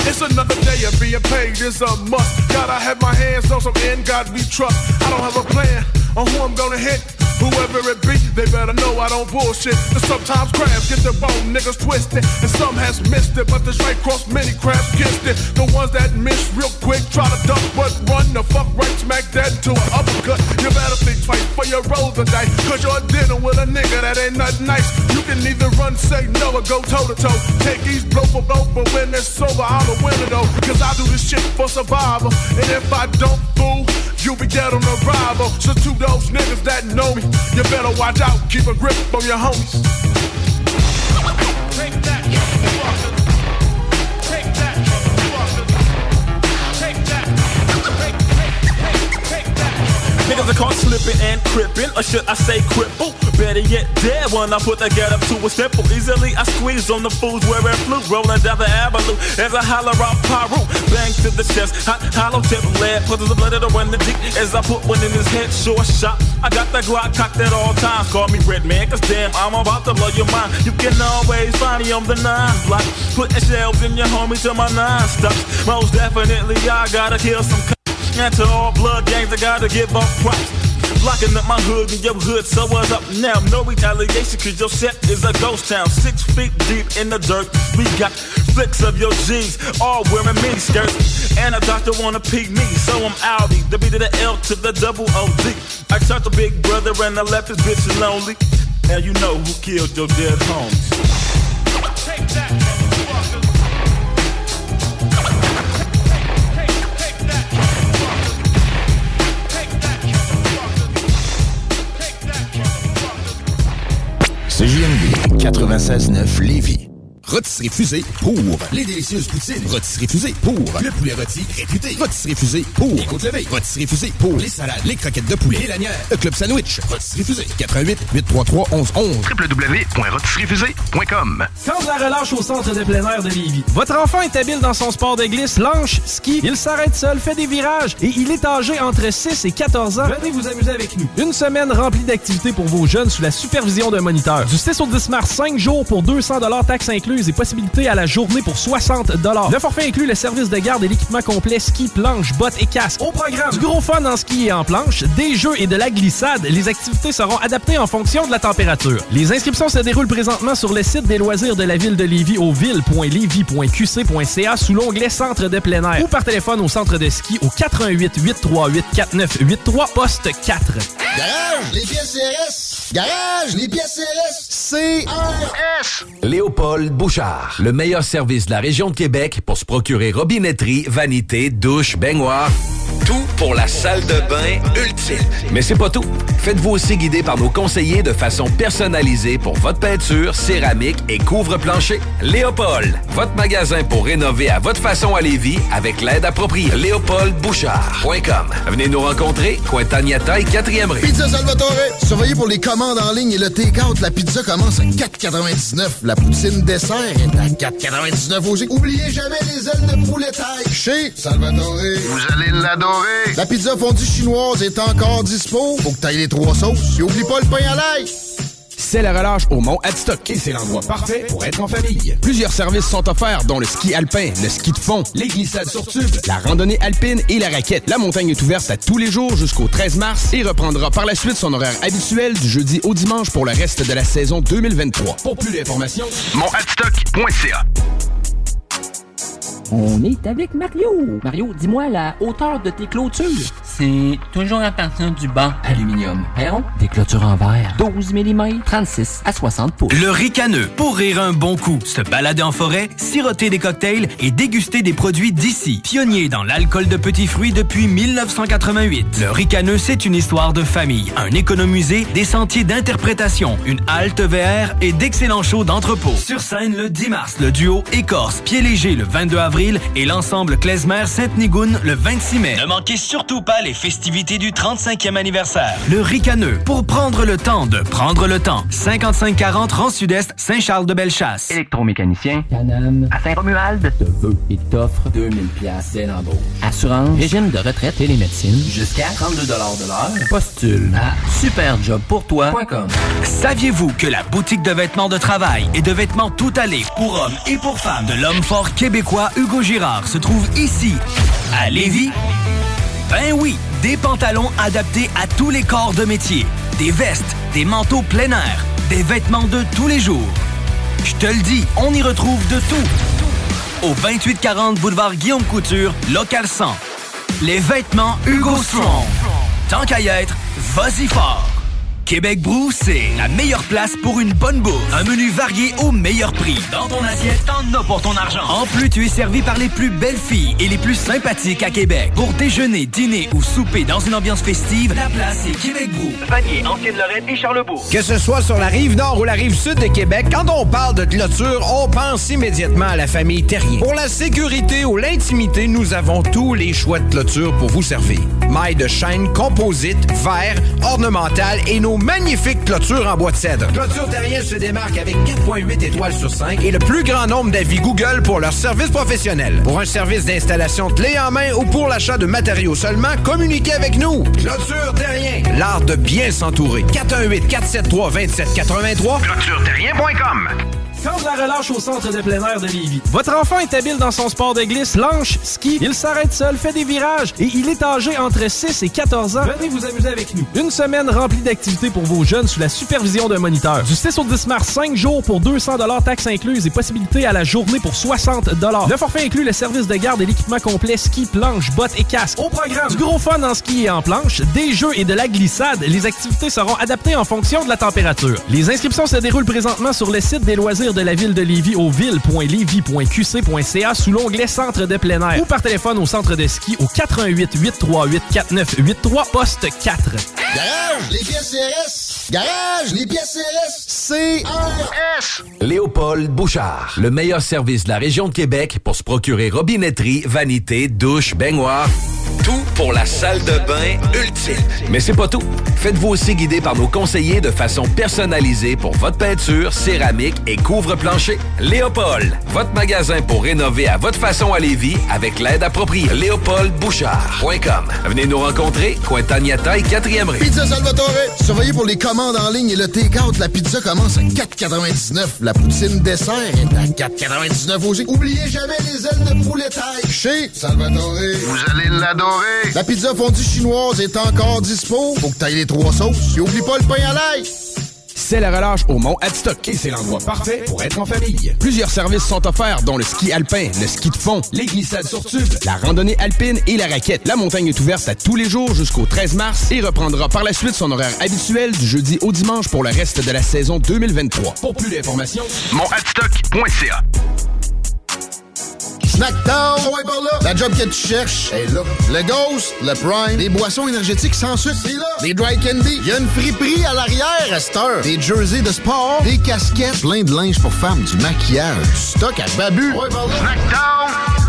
[SPEAKER 38] It's another day of being paid it's a must. Gotta have my hands on some end, God we trust. I don't have a plan on who I'm gonna hit. Whoever it be, they better know I don't bullshit. And sometimes crabs get their bone niggas twisted. And some has missed it, but the straight cross many crabs kissed it. The ones that miss real quick try to duck, but run the fuck right smack that into an uppercut. You better think twice for your roll dice. Cause you're dealing with a nigga that ain't nothing nice. You can either run, say no, or go toe to toe. Take each blow for blow, but when it's over, I'm a winner though. Cause I do this shit for survival. And if I don't you be dead on arrival. So to those niggas that know me, you better watch out, keep a grip on your homies.
[SPEAKER 37] Are caught slipping and crippin', or should I say cripple? Better yet, dead when I put the get up to a stipple. Easily I squeeze on the fools wearing blue, rolling down the avenue as I holler out pyro. Bang to the chest, hot hollow tip lead, put the blood to run the deep as I put one in his head, Sure shot. I got the Glock cocked at all times, call me Red Man, cause damn, I'm about to blow your mind. You can always find me on the nine block, putting shells in your homie till my nine stops. Most definitely, I gotta kill some. To all blood gangs, I gotta give up props. Blocking up my hood and your hood, so what's up now? No retaliation, cause your set is a ghost town. Six feet deep in the dirt. We got flicks of your G's, all wearing mini skirts. And a doctor wanna peek me, so I'm Audi. The B to the L to the double OD. I shot the big brother and I left his bitch lonely. Now you know who killed your dead homies.
[SPEAKER 2] 96.9 Lévis. Rotisserie Fusée pour les délicieuses poutines. Rotisserie Fusée pour le poulet rôti réputé. Rotisserie Fusée pour les côtes levées. Rotisserie Fusée pour les salades, les croquettes de poulet, les lanières, le club sandwich. Rotisserie Fusée 88 833 1111
[SPEAKER 39] www.rotisseriefusée.com Quand la relâche au centre de plein air de Lévis. Votre enfant est habile dans son sport de glisse, planche, ski. Il s'arrête seul, fait des virages et il est âgé entre 6 et 14 ans. Venez vous amuser avec nous. Une semaine remplie d'activités pour vos jeunes sous la supervision d'un moniteur. Du 6 au 10 mars, 5 jours pour 200 taxes incluses et possibilités à la journée pour 60 Le forfait inclut le service de garde et l'équipement complet ski, planche, bottes et casque. Au programme, du gros fun en ski et en planche, des jeux et de la glissade. Les activités seront adaptées en fonction de la température. Les inscriptions se déroulent présentement sur le site des loisirs de la ville de Lévis au ville.lévis.qc.ca sous l'onglet Centre de plein air ou par téléphone au centre de ski au 88 838 4983 poste 4.
[SPEAKER 19] Garage, les pièces CRS. Garage, les pièces CRS. CRS.
[SPEAKER 1] Léopold Bouchard, le meilleur service de la région de Québec pour se procurer robinetterie, vanité, douche, baignoire. Tout pour la salle de bain ultime. Mais c'est pas tout. Faites-vous aussi guider par nos conseillers de façon personnalisée pour votre peinture, céramique et couvre-plancher. Léopold, votre magasin pour rénover à votre façon à Lévis avec l'aide appropriée. LéopoldBouchard.com. Venez nous rencontrer, Cointagnata et 4e rue.
[SPEAKER 19] Pizza Salvatore. Surveillez pour les commandes en ligne et le take-out. La pizza commence à 4,99. La poutine dessert est à 4,99 aussi. Oubliez jamais les ailes de poulet taille. Chez Salvatore. Vous allez l'adorer. La pizza fondue chinoise est encore dispo. Faut que t'ailles les trois sauces. Et oublie pas le pain à l'ail.
[SPEAKER 40] C'est la relâche au Mont Adstock et c'est l'endroit parfait pour être en famille. Plusieurs services sont offerts, dont le ski alpin, le ski de fond, les glissades sur tube, la randonnée alpine et la raquette. La montagne est ouverte à tous les jours jusqu'au 13 mars et reprendra par la suite son horaire habituel du jeudi au dimanche pour le reste de la saison 2023. Pour plus d'informations, monadstock.ca.
[SPEAKER 21] On est avec Mario. Mario, dis-moi la hauteur de tes clôtures? C'est toujours à partir du bas. Aluminium. Perron, des clôtures en verre. 12 mm, 36 à 60 pouces.
[SPEAKER 16] Le ricaneux, pour rire un bon coup, se balader en forêt, siroter des cocktails et déguster des produits d'ici. Pionnier dans l'alcool de petits fruits depuis 1988. Le ricaneux, c'est une histoire de famille, un économusée, des sentiers d'interprétation, une halte VR et d'excellents shows d'entrepôt. Sur scène le 10 mars, le duo Écorce, Pied Léger le 22 avril et l'ensemble Klezmer Sainte-Nigoune le 26 mai. Ne manquez surtout pas les festivités du 35e anniversaire. Le ricaneux, pour prendre le temps de prendre le temps. 5540 Rang Sud-Est, Saint-Charles-de-Bellechasse.
[SPEAKER 21] Électromécanicien. Canam. À Saint-Romuald. Te veut et t'offre 2000 pièces dès l'embauche. Assurance. Régime de retraite et les médecines. Jusqu'à 32 de l'heure. Postule à superjobpourtoi.com.
[SPEAKER 16] Saviez-vous que la boutique de vêtements de travail et de vêtements tout allés pour hommes et pour femmes de l'homme fort québécois Hugo Girard se trouve ici, à Lévis? Ben oui, des pantalons adaptés à tous les corps de métier, des vestes, des manteaux plein air, des vêtements de tous les jours. Je te le dis, on y retrouve de tout. Au 2840 boulevard Guillaume Couture, local 100. Les vêtements Hugo Strong. Tant qu'à y être, vas-y fort. Québec Brou, c'est la meilleure place pour une bonne bouffe. Un menu varié au meilleur prix. Dans ton assiette, t'en as pour ton argent. En plus, tu es servi par les plus belles filles et les plus sympathiques à Québec. Pour déjeuner, dîner ou souper dans une ambiance festive, la place est Québec Brou. Vanier, Ancienne-Lorraine et Charlebourg.
[SPEAKER 41] Que ce soit sur la rive nord ou la rive sud de Québec, quand on parle de clôture, on pense immédiatement à la famille Terrien. Pour la sécurité ou l'intimité, nous avons tous les choix de clôture pour vous servir. Mailles de chaîne, composite, verre, ornemental et nos magnifiques clôtures en bois de cèdre. Clôture Terrien se démarque avec 4.8 étoiles sur 5 et le plus grand nombre d'avis Google pour leur service professionnel. Pour un service d'installation clé en main ou pour l'achat de matériaux seulement, communiquez avec nous. Clôture Terrien, l'art de bien s'entourer. 418 473 2783
[SPEAKER 40] ClôtureTerrien.com
[SPEAKER 39] Quand la relâche au centre de plein air de Lévis. Votre enfant est habile dans son sport de glisse, planche, ski. Il s'arrête seul, fait des virages et il est âgé entre 6 et 14 ans. Venez vous amuser avec nous. Une semaine remplie d'activités pour vos jeunes sous la supervision d'un moniteur. Du 6 au 10 mars, 5 jours pour 200 taxes incluses et possibilité à la journée pour 60 Le forfait inclut le service de garde et l'équipement complet ski, planche, bottes et casque. Au programme, du gros fun en ski et en planche, des jeux et de la glissade. Les activités seront adaptées en fonction de la température. Les inscriptions se déroulent présentement sur le site des loisirs de la ville de Lévis au ville.lévis.qc.ca sous l'onglet Centre de plein air ou par téléphone au centre de ski au 88 838 4983 poste 4.
[SPEAKER 19] Garage, les pièces CRS. Garage, les pièces CRS. CRS.
[SPEAKER 1] Léopold Bouchard, le meilleur service de la région de Québec pour se procurer robinetterie, vanité, douche, baignoire. Tout pour la salle de bain ultime. Mais c'est pas tout. Faites-vous aussi guider par nos conseillers de façon personnalisée pour votre peinture, céramique et couvre-plancher. Léopold, votre magasin pour rénover à votre façon à Lévis avec l'aide appropriée. LéopoldBouchard.com. Venez nous rencontrer, Cointagnata et 4e rue.
[SPEAKER 19] Pizza Salvatore. Surveillez pour les commandes en ligne et le take-out. La pizza commence à 4,99. La poutine dessert est à 4,99 aussi. Oubliez jamais les ailes de poulet taille. Chez Salvatore. Vous allez l'adorer. La pizza fondue chinoise est encore dispo. Faut que t'ailles les trois sauces. Et oublie pas le pain à l'ail.
[SPEAKER 40] C'est la relâche au Mont Adstock et c'est l'endroit parfait pour être en famille. Plusieurs services sont offerts, dont le ski alpin, le ski de fond, les glissades sur tube, la randonnée alpine et la raquette. La montagne est ouverte à tous les jours jusqu'au 13 mars et reprendra par la suite son horaire habituel du jeudi au dimanche pour le reste de la saison 2023. Pour plus d'informations, monadstock.ca.
[SPEAKER 19] Snackdown, là. La job que tu cherches est là. Le Ghost, le Prime, des boissons énergétiques sans sucre, c'est. Des dry candy, il y a une friperie à l'arrière à cette heure. Des jerseys de sport, des casquettes, plein de linge pour femmes, du maquillage, du stock à babu. Là.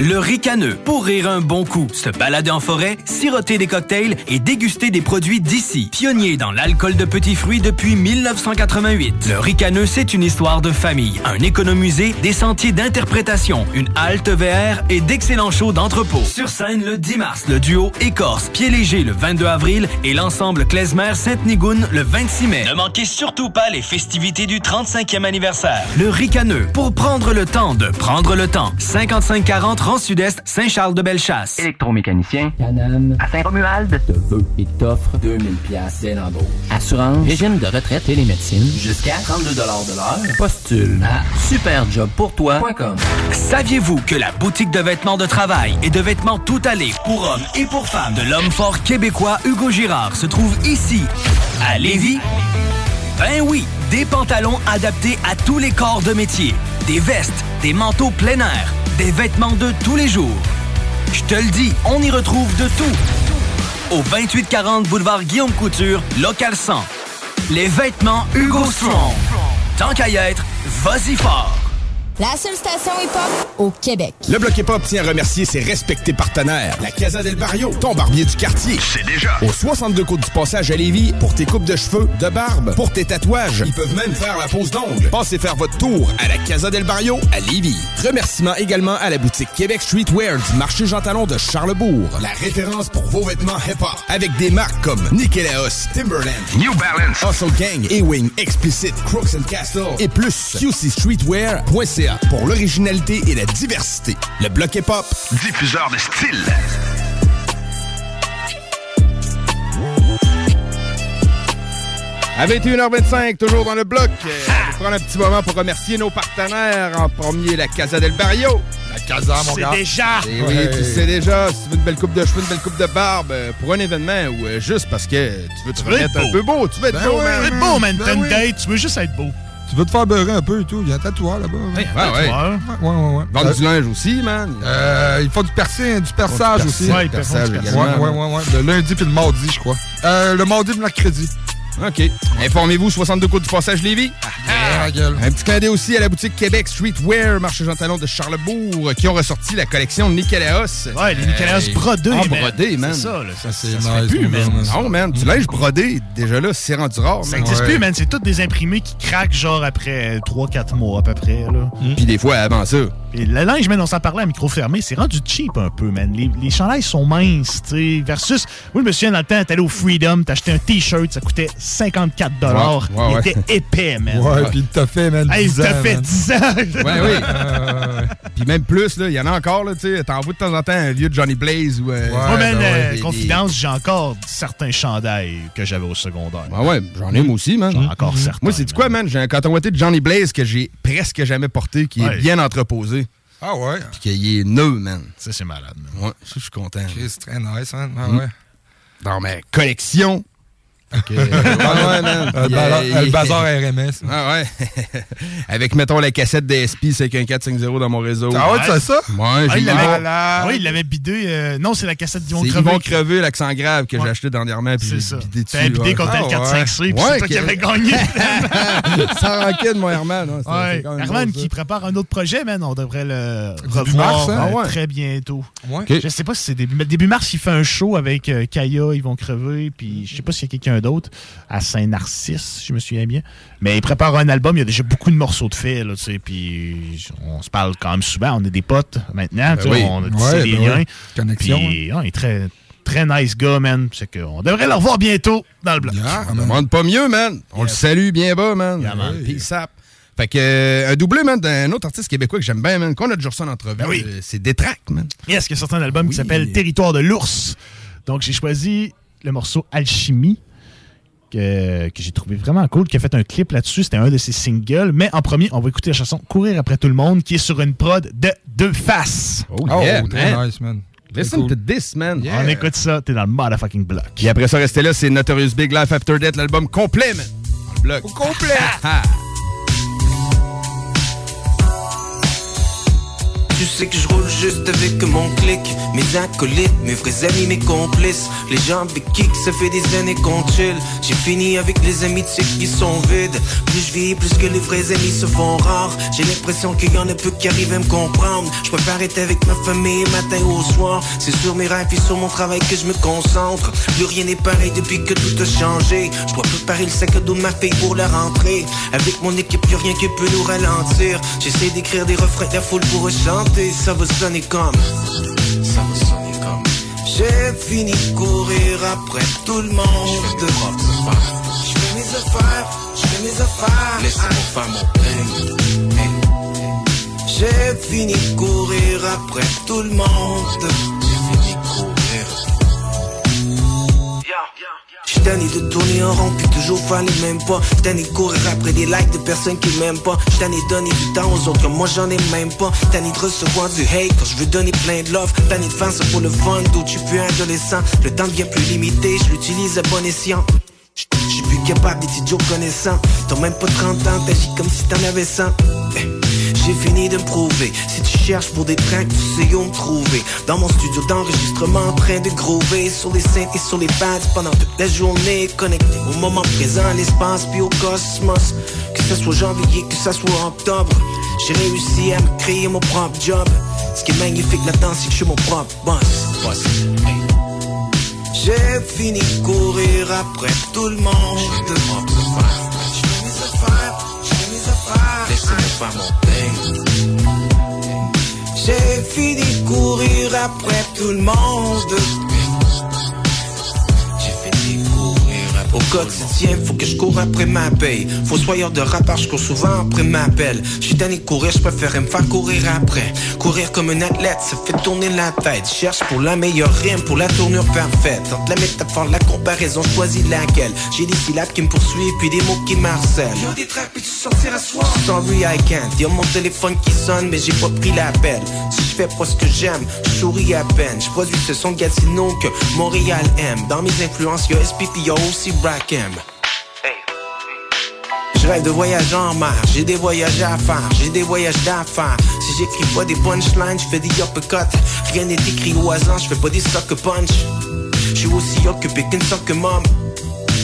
[SPEAKER 16] Le ricaneux, pour rire un bon coup, se balader en forêt, siroter des cocktails et déguster des produits d'ici. Pionnier dans l'alcool de petits fruits depuis 1988. Le ricaneux, c'est une histoire de famille, un économusée, des sentiers d'interprétation, une halte VR et d'excellents shows d'entrepôt. Sur scène le 10 mars, le duo Écorce, Pied Léger le 22 avril et l'ensemble Klezmer Sainte-Nigoune le 26 mai. Ne manquez surtout pas les festivités du 35e anniversaire. Le ricaneux, pour prendre le temps de prendre le temps. 5540 Rang Sud-Est, Saint-Charles-de-Bellechasse.
[SPEAKER 21] Électromécanicien, Canam, à Saint-Romuald, te veut et t'offre 2000 pièces dès l'embauche. Assurance, régime de retraite et les médecines, jusqu'à 32 de l'heure. Postule à superjobpourtoi.com.
[SPEAKER 16] Saviez-vous que la boutique de vêtements de travail et de vêtements tout allés pour hommes et pour femmes de l'homme fort québécois Hugo Girard se trouve ici, à Lévis? Ben oui, des pantalons adaptés à tous les corps de métier, des vestes, des manteaux plein air, des vêtements de tous les jours. Je te le dis, on y retrouve de tout. Au 2840 boulevard Guillaume Couture, local 100. Les vêtements Hugo Strong. Tant qu'à y être, vas-y fort.
[SPEAKER 42] La seule station hip-hop au Québec.
[SPEAKER 40] Le Bloc Hip-Hop tient à remercier ses respectés partenaires. La Casa del Barrio, ton barbier du quartier. C'est déjà. Au 62 côtes du passage à Lévis, pour tes coupes de cheveux, de barbe, pour tes tatouages. Ils peuvent même faire la pose d'ongles. Passez faire votre tour à la Casa del Barrio à Lévis. Remerciements également à la boutique Québec Streetwear du marché Jean Talon de Charlebourg. La référence pour vos vêtements hip-hop. Avec des marques comme Nikélaos, Timberland, New Balance, Hustle Gang, Ewing, Explicit, Crooks and Castle et plus. Pour l'originalité et la diversité. Le bloc hip-hop, diffuseur de style.
[SPEAKER 2] À 21h25, toujours dans le bloc. Euh, on va prendre un petit moment pour remercier nos partenaires. En premier, la Casa del Barrio.
[SPEAKER 10] La Casa, mon
[SPEAKER 2] C'est
[SPEAKER 10] gars.
[SPEAKER 2] déjà. Eh oui,
[SPEAKER 10] Ouais.
[SPEAKER 2] tu sais déjà, si tu veux une belle coupe de cheveux, une belle coupe de barbe, euh, pour un événement ou euh, juste parce que tu veux te
[SPEAKER 9] veux
[SPEAKER 2] remettre
[SPEAKER 9] être
[SPEAKER 2] un
[SPEAKER 9] beau.
[SPEAKER 2] peu beau, tu veux être
[SPEAKER 10] Ben
[SPEAKER 2] beau,
[SPEAKER 10] ouais,
[SPEAKER 2] man.
[SPEAKER 9] Tu veux être beau, man.
[SPEAKER 10] Ben
[SPEAKER 9] T'as une
[SPEAKER 10] oui.
[SPEAKER 9] date, tu veux juste être beau.
[SPEAKER 10] Tu veux te faire beurrer un peu et tout. Il y a un tatoueur là-bas.
[SPEAKER 9] Ouais,
[SPEAKER 10] Ouais,
[SPEAKER 2] ouais.
[SPEAKER 10] ouais, ouais. ouais.
[SPEAKER 2] Vendre
[SPEAKER 10] Euh,
[SPEAKER 2] du linge aussi, man.
[SPEAKER 10] euh, il faut du percing, du perçage aussi.
[SPEAKER 9] Ouais, ils du
[SPEAKER 2] perçage.
[SPEAKER 10] Ouais, ouais, ouais, ouais. Le lundi puis le mardi, je crois. Euh, le mardi et le mercredi.
[SPEAKER 2] OK. Informez-vous, 62 côtes du passage Lévis.
[SPEAKER 10] Ah.
[SPEAKER 2] Un petit clin aussi à la boutique Québec Streetwear, marché Jean Talon de Charlebourg, qui ont ressorti la collection Nikélaos.
[SPEAKER 9] Ouais, les Nicolas
[SPEAKER 2] Euh,
[SPEAKER 9] brodés.
[SPEAKER 2] Ah,
[SPEAKER 9] man.
[SPEAKER 2] brodés, man.
[SPEAKER 9] C'est ça, là. Ça,
[SPEAKER 10] c'est
[SPEAKER 9] ça se fait
[SPEAKER 10] nice,
[SPEAKER 9] plus,
[SPEAKER 10] man.
[SPEAKER 2] Non, man, du linge brodé, déjà là, c'est rendu rare,
[SPEAKER 9] Ça n'existe
[SPEAKER 10] Ouais.
[SPEAKER 9] plus, man. C'est tous des imprimés qui craquent, genre, après 3-4 mois, à peu près, là.
[SPEAKER 2] Puis des fois, avant ça.
[SPEAKER 9] Puis le linge, man, on s'en parlait à micro fermé, c'est rendu cheap un peu, man. Les, les chandails sont minces, tu sais, versus... Moi, je me souviens, dans le temps, t'allais au Freedom, t'achetais un T-shirt, ça coûtait 54
[SPEAKER 2] Ouais, ouais,
[SPEAKER 9] Il
[SPEAKER 2] ouais.
[SPEAKER 9] était épais, man.
[SPEAKER 10] Ouais, puis il t'a fait, man.
[SPEAKER 9] Hey,
[SPEAKER 10] 10 ans,
[SPEAKER 9] t'as fait
[SPEAKER 10] man.
[SPEAKER 9] 10 ans.
[SPEAKER 2] Ouais, oui. Puis même plus, là, il y en a encore, là, tu sais. T'envoies de temps en temps un vieux Johnny Blaze ou. euh,
[SPEAKER 9] Moi, man,
[SPEAKER 10] ben
[SPEAKER 9] euh,
[SPEAKER 2] des- des-
[SPEAKER 9] confidence, j'ai encore certains chandails que j'avais au secondaire.
[SPEAKER 2] Ah ouais, j'en ai moi aussi, man.
[SPEAKER 9] J'en ai encore certains.
[SPEAKER 2] Moi, c'est du quoi, man? J'ai un coton de Johnny Blaze que j'ai presque jamais porté, qui
[SPEAKER 9] Ouais.
[SPEAKER 2] est bien entreposé.
[SPEAKER 10] Ah ouais.
[SPEAKER 2] Puis qu'il est neuf, man.
[SPEAKER 9] Ça, c'est malade, man.
[SPEAKER 2] Ouais, ça, je suis content.
[SPEAKER 10] C'est très nice, man. Ah
[SPEAKER 2] Mm.
[SPEAKER 10] ouais.
[SPEAKER 2] Dans ma collection. Fait que, ah ouais, man.
[SPEAKER 10] Euh,
[SPEAKER 2] euh,
[SPEAKER 10] euh, le bazar RMS.
[SPEAKER 2] Ah ouais. Avec, mettons, la cassette DSP 51450 dans mon réseau.
[SPEAKER 10] Ah ouais, tu sais ça?
[SPEAKER 2] Ouais,
[SPEAKER 9] Ah, il
[SPEAKER 2] mis-
[SPEAKER 9] l'avait
[SPEAKER 10] Malade.
[SPEAKER 9] ouais, il l'avait bidé. euh, non, c'est la cassette d'Yvon
[SPEAKER 2] C'est
[SPEAKER 9] Crevé.
[SPEAKER 2] Yvon Crevé, l'accent grave, que j'ai acheté dernièrement.
[SPEAKER 9] C'est ça.
[SPEAKER 2] bidé dessus.
[SPEAKER 9] T'avais bidé contre
[SPEAKER 10] Ah,
[SPEAKER 9] le 4-5-C, puis
[SPEAKER 2] Ouais,
[SPEAKER 9] c'est toi qui avais gagné.
[SPEAKER 2] Sans rancune, mon Herman. hein, c'est-
[SPEAKER 9] Ouais.
[SPEAKER 2] c'est
[SPEAKER 9] Herman qui prépare un autre projet, man. On devrait le revoir
[SPEAKER 10] mars, hein?
[SPEAKER 9] euh,
[SPEAKER 2] Ah
[SPEAKER 9] très bientôt. Je sais pas si c'est début, mais début mars, il fait un show avec euh, Kaya, ils vont crever, puis je sais pas s'il y a quelqu'un d'autre à Saint-Narcisse, je me souviens bien. Mais il prépare un album, il y a déjà beaucoup de morceaux de fait, là, tu sais, puis on se parle quand même souvent, on est des potes maintenant, tu sais,
[SPEAKER 2] oui.
[SPEAKER 9] on a
[SPEAKER 10] Ouais,
[SPEAKER 9] des
[SPEAKER 10] ben
[SPEAKER 9] liens.
[SPEAKER 10] ouais. Connexion.
[SPEAKER 9] Puis, ah, il est très, très nice gars, man. C'est qu'on devrait le revoir bientôt dans le bloc.
[SPEAKER 10] Yeah,
[SPEAKER 2] On
[SPEAKER 10] man.
[SPEAKER 2] demande pas mieux, man. On le salue bien bas, man.
[SPEAKER 9] Yeah, man.
[SPEAKER 2] Puis sap. Fait que, euh, un doublé, man, d'un autre artiste québécois que j'aime bien, man, qu'on a déjà reçu en entrevue.
[SPEAKER 9] Ben oui.
[SPEAKER 2] euh, c'est Détrac, man.
[SPEAKER 9] Yes, il y a sorti un album
[SPEAKER 2] Oui.
[SPEAKER 9] qui s'appelle Territoire de l'ours. Donc, j'ai choisi le morceau Alchimie, que, que j'ai trouvé vraiment cool, qui a fait un clip là-dessus. C'était un de ses singles. Mais en premier, on va écouter la chanson Courir après tout le monde, qui est sur une prod de Deux Faces.
[SPEAKER 2] Oh,
[SPEAKER 10] Oh,
[SPEAKER 2] yeah,
[SPEAKER 10] très
[SPEAKER 2] man.
[SPEAKER 10] nice, man. Très
[SPEAKER 2] Listen
[SPEAKER 10] cool.
[SPEAKER 2] to this, man.
[SPEAKER 10] Yeah.
[SPEAKER 9] On écoute ça, t'es dans le motherfucking block.
[SPEAKER 2] Puis après ça, restez là, c'est Notorious Big Life After Death, l'album complet, man. Le bloc.
[SPEAKER 10] Au complet.
[SPEAKER 23] Tu sais que je roule juste avec mon clic. Mes acolytes, mes vrais amis, mes complices. Les gens avec qui ça fait des années qu'on chill. J'ai fini avec les amitiés qui sont vides. Plus je vis, plus que les vrais amis se font rares. J'ai l'impression qu'il y en a peu qui arrivent à me comprendre. Je préfère être avec ma famille matin au soir. C'est sur mes rêves et sur mon travail que je me concentre. Plus rien n'est pareil depuis que tout a changé. Je dois préparer le sac à dos de ma fille pour la rentrée. Avec mon équipe, plus rien qui peut nous ralentir. J'essaie d'écrire des refrains de la foule pour chanter Ça va sonner comme. Ça va sonner comme. J'ai fini de courir après tout le monde. Je fais mes affaires, je fais mes affaires Laissez-moi faire mon J'ai fini de courir après tout le monde J'suis tanné de tourner en rond puis toujours faire les mêmes pas J'suis tanné de courir après des likes de personnes qui m'aiment pas. J'suis tanné de donner du temps aux autres comme moi j'en ai même pas. Tanné de recevoir du hate quand je veux donner plein de love. Tanné de faire ça pour le fun d'où tu plus adolescent. Le temps devient plus limité, je l'utilise à bon escient. J'suis plus capable d'être idiot connaissant. T'as même pas 30 ans, t'agis comme si t'en avais 100 Eh. J'ai fini de prouver Si tu cherches pour des tracks, tu sais où me trouver. Dans mon studio d'enregistrement en train de groover Sur les scènes et sur les pads pendant toute la journée. Connecté au moment présent, à l'espace puis au cosmos. Que ça soit janvier, que ça soit octobre. J'ai réussi à me créer mon propre job. Ce qui est magnifique là-dedans, c'est que je suis mon propre boss. J'ai fini de courir après tout le monde J'ai fini de courir après tout le monde Au quotidien, faut que je cours après ma paye. Fossoyeur de rappeur, je cours souvent après ma belle J'suis tanné de courir, je préférerais me faire courir après. Courir comme un athlète, ça fait tourner la tête. Cherche pour la meilleure rime, pour la tournure parfaite. Entre la métaphore, la comparaison, choisis laquelle. J'ai des syllabes qui me poursuivent, puis des mots qui m'harcèlent Y'a des tracks, puis tu sortiras soir. Sorry I can't, y'a mon téléphone qui sonne Mais j'ai pas pris l'appel. Si je fais pas ce que j'aime, je souris à peine. Je produis ce son Gatineau que Montréal aime. Dans mes influences, y'a SPP, y'a aussi Rakim je rêve de voyage en mer, j'ai des voyages à faire, j'ai des voyages d'affaires. Si j'écris pas des punchlines, je fais des uppercuts. Rien n'est écrit au hasard, je fais pas des sucker punch. Je suis aussi occupé qu'une soccer mom.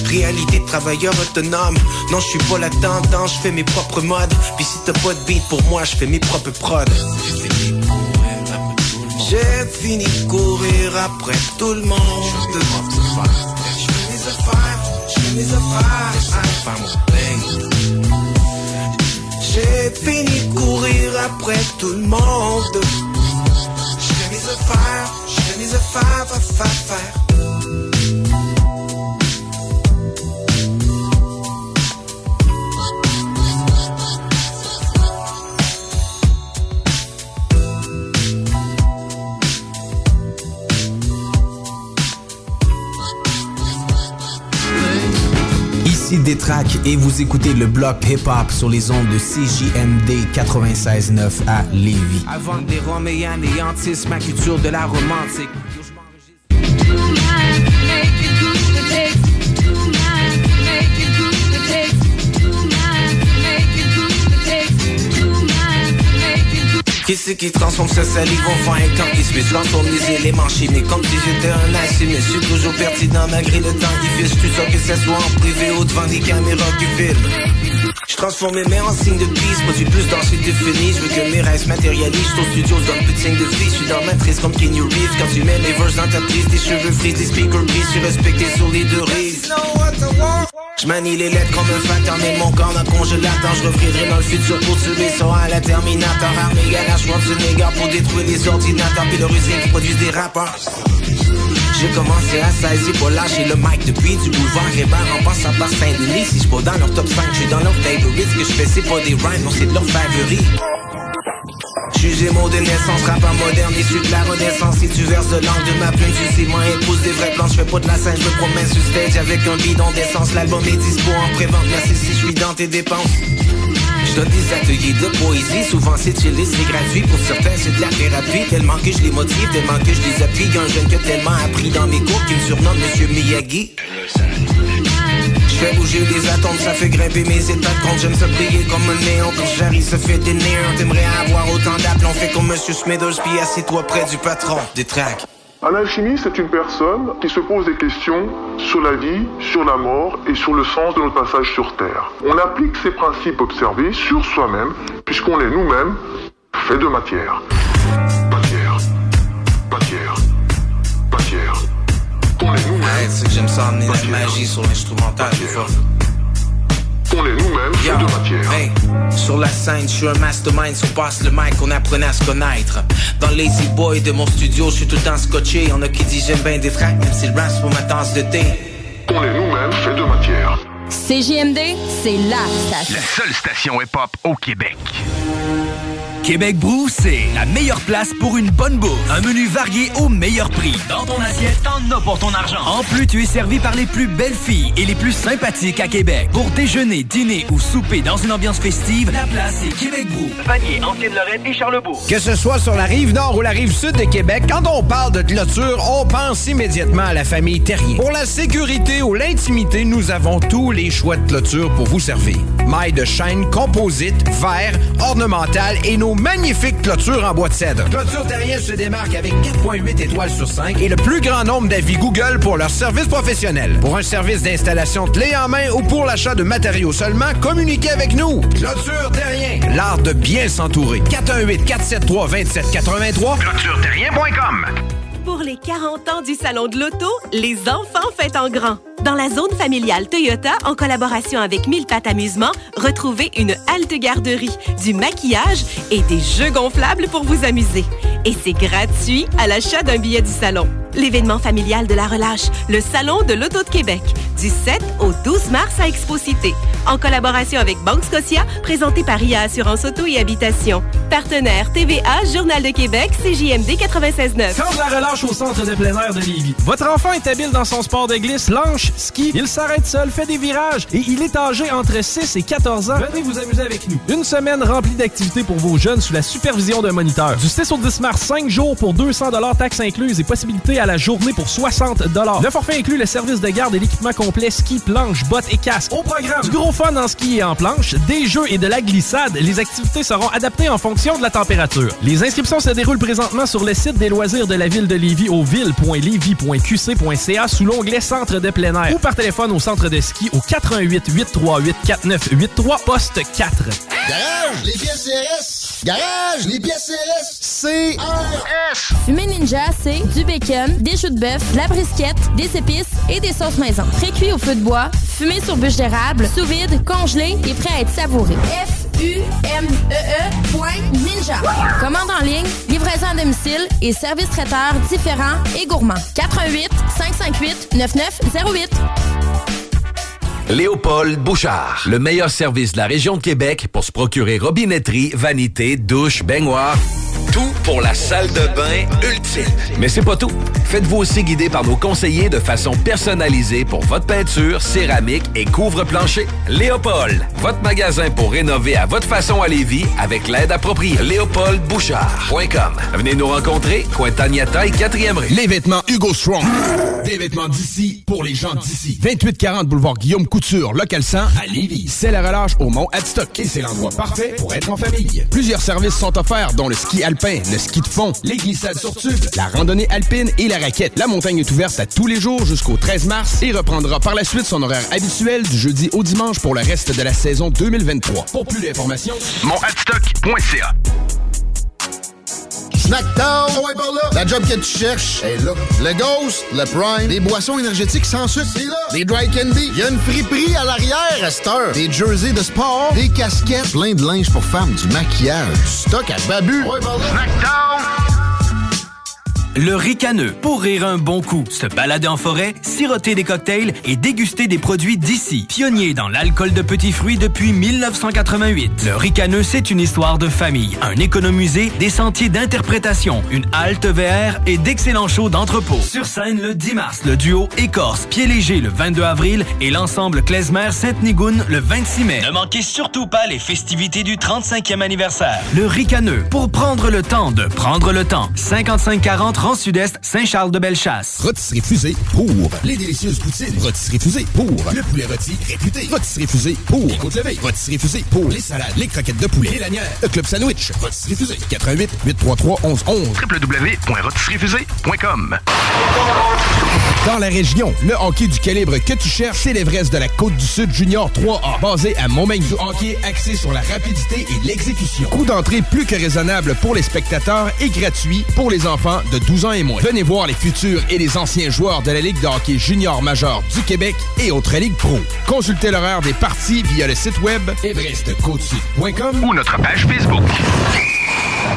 [SPEAKER 23] Réalité de travailleur autonome. Non, je suis pas la tendance, je fais mes propres modes. Puis si t'as pas de beat pour moi, je fais mes propres prods. J'ai fini de courir après tout le monde. Je fais mes affaires, faire. J'ai fini de courir après tout le monde. Je fais mes affaires, je fais
[SPEAKER 43] Ici Détrac et vous écoutez le bloc hip-hop sur les ondes de CJMD 96.9 à Lévis.
[SPEAKER 23] Qui c'est qui transforme sa salive en fin quand il se met transforme les éléments comme si j'étais un assis mais je suis toujours pertinent malgré le temps qui fiche tout ça que ça soit en privé ou devant des caméras qui filment je transforme mes mains en signe de peace Produis plus d'anxiété fini Je veux que mes rêves se matérialisent. Au studio, je donne plus de signe de vie. J'suis dans ma triste comme Kenny Reeves. Quand tu mets les verses dans ta Tes cheveux frisent, des speakers brisent. Je suis respecté sur les deux rives je les lettres comme un facteur Mais mon corps dans congélateur Je reviendrai dans le futur pour tuer ça à la Terminator. Armée à la Schwarzenegger Pour détruire les ordinateurs. Puis usine qui produisent des rappeurs j'ai commencé à 16, j'ai pas lâché le mic depuis du boulevard Hébert. En passant par Saint-Denis. Si j'suis pas dans leur top 5, j'suis dans leur favorite Ce que j'fais c'est pas des rhymes, non c'est de leur favori J'suis gémeaux de naissance, rappeur moderne issu de la renaissance. Si tu verses de l'angle de ma plume, tu sais moi épouse des vrais plans J'fais pas de la scène, j'me promène sur stage avec un bidon d'essence. L'album est dispo en pré-vente, merci si j'suis dans tes dépenses. Je donne des ateliers de poésie, souvent c'est chillé, c'est gratuit. Pour certains c'est de la thérapie, tellement que je les motive, tellement que je les appuie. Un jeune qui a tellement appris dans mes cours qui me surnomme Monsieur Miyagi. Je fais bouger les atomes, ça fait grimper mes états de compte. J'aime ça briller comme un néon quand Jerry se fait des néons. T'aimerais avoir autant d'aplomb, fait comme Monsieur Smithers, puis assis-toi près du patron des tracks.
[SPEAKER 44] Un alchimiste est une personne qui se pose des questions sur la vie, sur la mort et sur le sens de notre passage sur Terre. On applique ces principes observés sur soi-même, puisqu'on est nous-mêmes faits de. Matière. Matière. Matière.
[SPEAKER 23] Ouais, c'est que j'aime ça emmener la magie sur l'instrumental des fois.
[SPEAKER 44] On est nous-mêmes faits de matière.
[SPEAKER 23] Hey, sur la scène, je suis un mastermind, on passe le mic, on apprenait à se connaître. Dans Lazy Boy de mon studio, je suis tout le temps scotché. Y'en a qui disent j'aime bien des tracks, même si le rap pour ma tasse de thé.
[SPEAKER 44] On est nous-mêmes faits de matière.
[SPEAKER 42] CJMD, c'est la station.
[SPEAKER 1] La seule station hip-hop au Québec. Québec Brou, c'est la meilleure place pour une bonne bouffe. Un menu varié au meilleur prix. Dans ton assiette, t'en as pour ton argent. En plus, tu es servi par les plus belles filles et les plus sympathiques à Québec. Pour déjeuner, dîner ou souper dans une ambiance festive, la place est Québec Brou. Vanier, Ancienne-Lorette et Charlebourg.
[SPEAKER 41] Que ce soit sur la rive nord ou la rive sud de Québec, quand on parle de clôture, on pense immédiatement à la famille Terrien. Pour la sécurité ou l'intimité, nous avons tous les choix de clôture pour vous servir. Mailles de chaîne, composite, verre, ornemental et nos magnifiques clôtures en bois de cèdre. Clôture Terrien se démarque avec 4.8 étoiles sur 5 et le plus grand nombre d'avis Google pour leur service professionnel. Pour un service d'installation clé en main ou pour l'achat de matériaux seulement, communiquez avec nous. Clôture Terrien, l'art de bien s'entourer. 418 473 2783 clôtureterrien.com
[SPEAKER 45] Pour les 40 ans du Salon de l'Auto, les enfants fêtent en grand. Dans la zone familiale Toyota, en collaboration avec Mille Pattes Amusement, retrouvez une halte garderie, du maquillage et des jeux gonflables pour vous amuser. Et c'est gratuit à l'achat d'un billet du salon. L'événement familial de la relâche, le Salon de l'Auto de Québec, du 7 au 12 mars à Expo-Cité. En collaboration avec Banque Scotia, présenté par IA Assurance Auto et Habitation. Partenaire TVA, Journal de Québec, CJMD 96.9.
[SPEAKER 39] Quand la relâche au centre de plein air de Lévis. Votre enfant est habile dans son sport de glisse, lanche, ski. Il s'arrête seul, fait des virages et il est âgé entre 6 et 14 ans. Venez vous amuser avec nous. Une semaine remplie d'activités pour vos jeunes sous la supervision d'un moniteur. Du 6 au 10 mars, 5 jours pour 200 taxes incluses et possibilités à la journée pour 60 Le forfait inclut le service de garde et l'équipement complet ski, planche, bottes et casque. Au programme, du gros fun en ski et en planche, des jeux et de la glissade. Les activités seront adaptées en fonction de la température. Les inscriptions se déroulent présentement sur le site des loisirs de la ville de Lévis au ville.lévis.qc.ca sous l'onglet Centre de plein air ou par téléphone au centre de ski au 88 838 4983 poste 4.
[SPEAKER 19] Garage, les pièces CRS. Garage, les pièces CRS. CRS.
[SPEAKER 42] Fumée Ninja, c'est du bacon, des choux de bœuf, de la brisquette, des épices et des sauces maison. Pré-cuit au feu de bois, fumé sur bûche d'érable, sous vide, congelé et prêt à être savouré. F-U-M-E-E Ninja. Commande en ligne, livraison à domicile et service traiteur différents et gourmands. 88 558 9908.
[SPEAKER 1] Léopold Bouchard, le meilleur service de la région de Québec pour se procurer robinetterie, vanité, douche, baignoire. Tout pour la salle de bain ultime. Mais c'est pas tout. Faites-vous aussi guider par nos conseillers de façon personnalisée pour votre peinture, céramique et couvre-plancher. Léopold, votre magasin pour rénover à votre façon à Lévis avec l'aide appropriée. LéopoldBouchard.com. Venez nous rencontrer, Cointagnata et 4e rue.
[SPEAKER 40] Les vêtements Hugo Strong. Des vêtements d'ici pour les gens d'ici. 2840 boulevard Guillaume Couture, local 100 à Lévis. C'est la relâche au Mont Adstock et c'est l'endroit parfait pour être en famille. Plusieurs services sont offerts dont le ski alpin, le ski de fond, les glissades sur tube, la randonnée alpine et la raquette. La montagne est ouverte à tous les jours jusqu'au 13 mars et reprendra par la suite son horaire habituel du jeudi au dimanche pour le reste de la saison 2023. Pour plus d'informations, monadstock.ca.
[SPEAKER 19] Snackdown, ouais, par là. La job que tu cherches est là. Le Ghost, le Prime, des boissons énergétiques sans sucre, c'est là. Des dry candy, il y a une friperie à l'arrière à cette heure. Des jerseys de sport, des casquettes, plein de linge pour femmes, du maquillage, du stock à babu. Ouais, par là.
[SPEAKER 16] Le ricaneux, pour rire un bon coup, se balader en forêt, siroter des cocktails et déguster des produits d'ici. Pionnier dans l'alcool de petits fruits depuis 1988. Le ricaneux, c'est une histoire de famille, un économusée, des sentiers d'interprétation, une halte VR et d'excellents shows d'entrepôt. Sur scène le 10 mars, le duo Écorce, Pied Léger le 22 avril et l'ensemble Klezmer Sainte-Nigoune le 26 mai. Ne manquez surtout pas les festivités du 35e anniversaire. Le ricaneux, pour prendre le temps de prendre le temps. 5540 rang sud-est, Saint-Charles-de-Bellechasse.
[SPEAKER 40] Rotisserie Fusée pour les délicieuses poutines. Rotisserie Fusée pour le poulet rôti réputé. Rotisserie Fusée pour les côtes levées. Rotisserie Fusée pour les salades, les croquettes de poulet, les lanières, le club sandwich. Rotisserie Fusée. 88 833 1111 www.rotisseriefusée.com Dans la région, le hockey du calibre que tu cherches, c'est l'Everest de la Côte du Sud Junior 3A, basé à Montmagny. Du hockey axé sur la rapidité et l'exécution. Coût d'entrée plus que raisonnable pour les spectateurs et gratuit pour les enfants de 12 ans et moins. Venez voir les futurs et les anciens joueurs de la Ligue de hockey junior majeur du Québec et autres ligues pro. Consultez l'horaire des parties via le site web everestcôtesud.com ou notre page Facebook.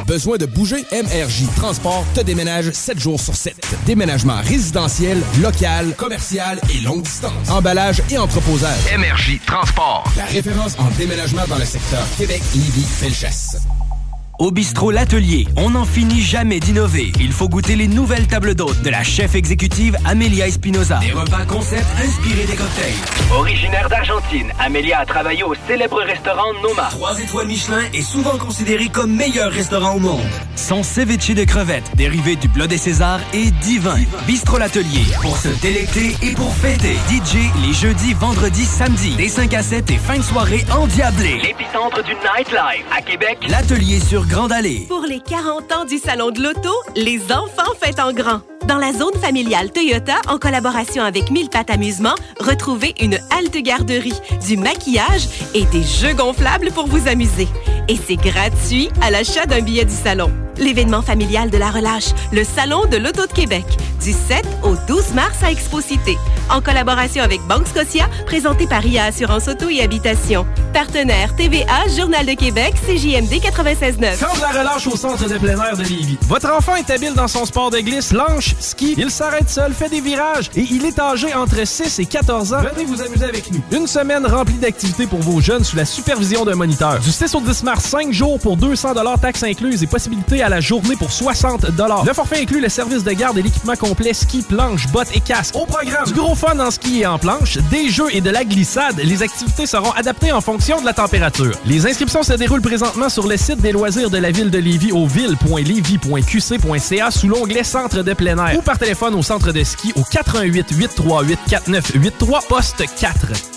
[SPEAKER 40] Besoin de bouger? MRJ Transport te déménage 7 jours sur 7. Déménagement résidentiel, local, commercial et longue distance. Emballage et entreposage. MRJ Transport. La référence en déménagement dans le secteur Québec, Lévis, Felchasse.
[SPEAKER 16] Au bistrot L'Atelier, on n'en finit jamais d'innover. Il faut goûter les nouvelles tables d'hôtes de la chef exécutive Amelia Espinoza. Des repas concept inspirés des cocktails. Originaire d'Argentine, Amelia a travaillé au célèbre restaurant Noma. Trois étoiles Michelin est souvent considéré comme meilleur restaurant au monde. Son ceviche de crevettes, dérivé du Blood des César, est divin. Bistrot L'Atelier, pour se délecter et pour fêter. DJ les jeudis, vendredis, samedis, des 5 à 7 et fin de soirée endiablée. L'épicentre du nightlife à Québec, L'Atelier sur Grande Allée.
[SPEAKER 45] Pour les 40 ans du Salon de l'Auto, les enfants fêtent en grand. Dans la zone familiale Toyota, en collaboration avec Mille Pattes Amusement, retrouvez une halte garderie, du maquillage et des jeux gonflables pour vous amuser. Et c'est gratuit à l'achat d'un billet du salon. L'événement familial de la relâche, le Salon de l'Auto de Québec, du 7 au 12 mars à Expo-Cité. En collaboration avec Banque Scotia, présenté par IA Assurance Auto et Habitation. Partenaire TVA, Journal de Québec, CJMD 96.9.
[SPEAKER 39] Quand de la relâche au centre de plein air de Lévis. Votre enfant est habile dans son sport de glisse, lanche, ski. Il s'arrête seul, fait des virages et il est âgé entre 6 et 14 ans. Venez vous amuser avec nous. Une semaine remplie d'activités pour vos jeunes sous la supervision d'un moniteur. Du 6 au 10 mars, 5 jours pour 200 taxes incluses et possibilités à la journée pour 60 Le forfait inclut le service de garde et l'équipement complet ski, planche, bottes et casque. Au programme, du gros fun en ski et en planche, des jeux et de la glissade. Les activités seront adaptées en fonction de la température. Les inscriptions se déroulent présentement sur le site des loisirs de la ville de Lévis au ville.lévis.qc.ca sous l'onglet Centre de plein air ou par téléphone au centre de ski au 88 838 4983 poste 4.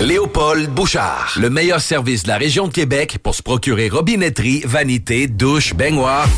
[SPEAKER 1] Léopold Bouchard, le meilleur service de la région de Québec pour se procurer robinetterie, vanité, douche, baignoire.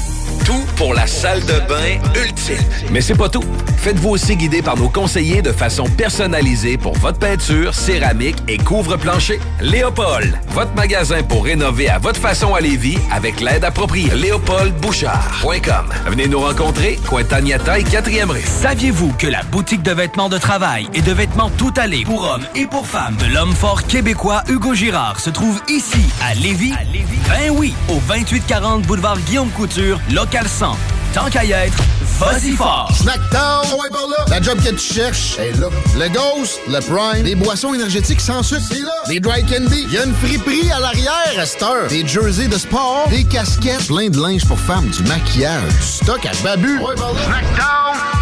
[SPEAKER 1] Tout pour la salle de bain ultime. Mais c'est pas tout. Faites-vous aussi guider par nos conseillers de façon personnalisée pour votre peinture, céramique et couvre-plancher. Léopold, votre magasin pour rénover à votre façon à Lévis avec l'aide appropriée. LéopoldBouchard.com. Venez nous rencontrer, Cointagnata et 4e rue.
[SPEAKER 16] Saviez-vous que la boutique de vêtements de travail et de vêtements tout allés pour hommes et pour femmes de l'homme fort québécois Hugo Girard se trouve ici, à Lévis? Ben oui, au 2840 boulevard Guillaume Couture, local 100. Tant qu'à y être, vas-y fort!
[SPEAKER 19] Snackdown, ouais, par là. La job que tu cherches est là. Le Ghost, le Prime, des boissons énergétiques sans sucre, c'est là. Des dry candy, il y a une friperie à l'arrière à cette heure. Des jerseys de sport, des casquettes, plein de linge pour femmes, du maquillage, du stock à babu. Ouais, par là.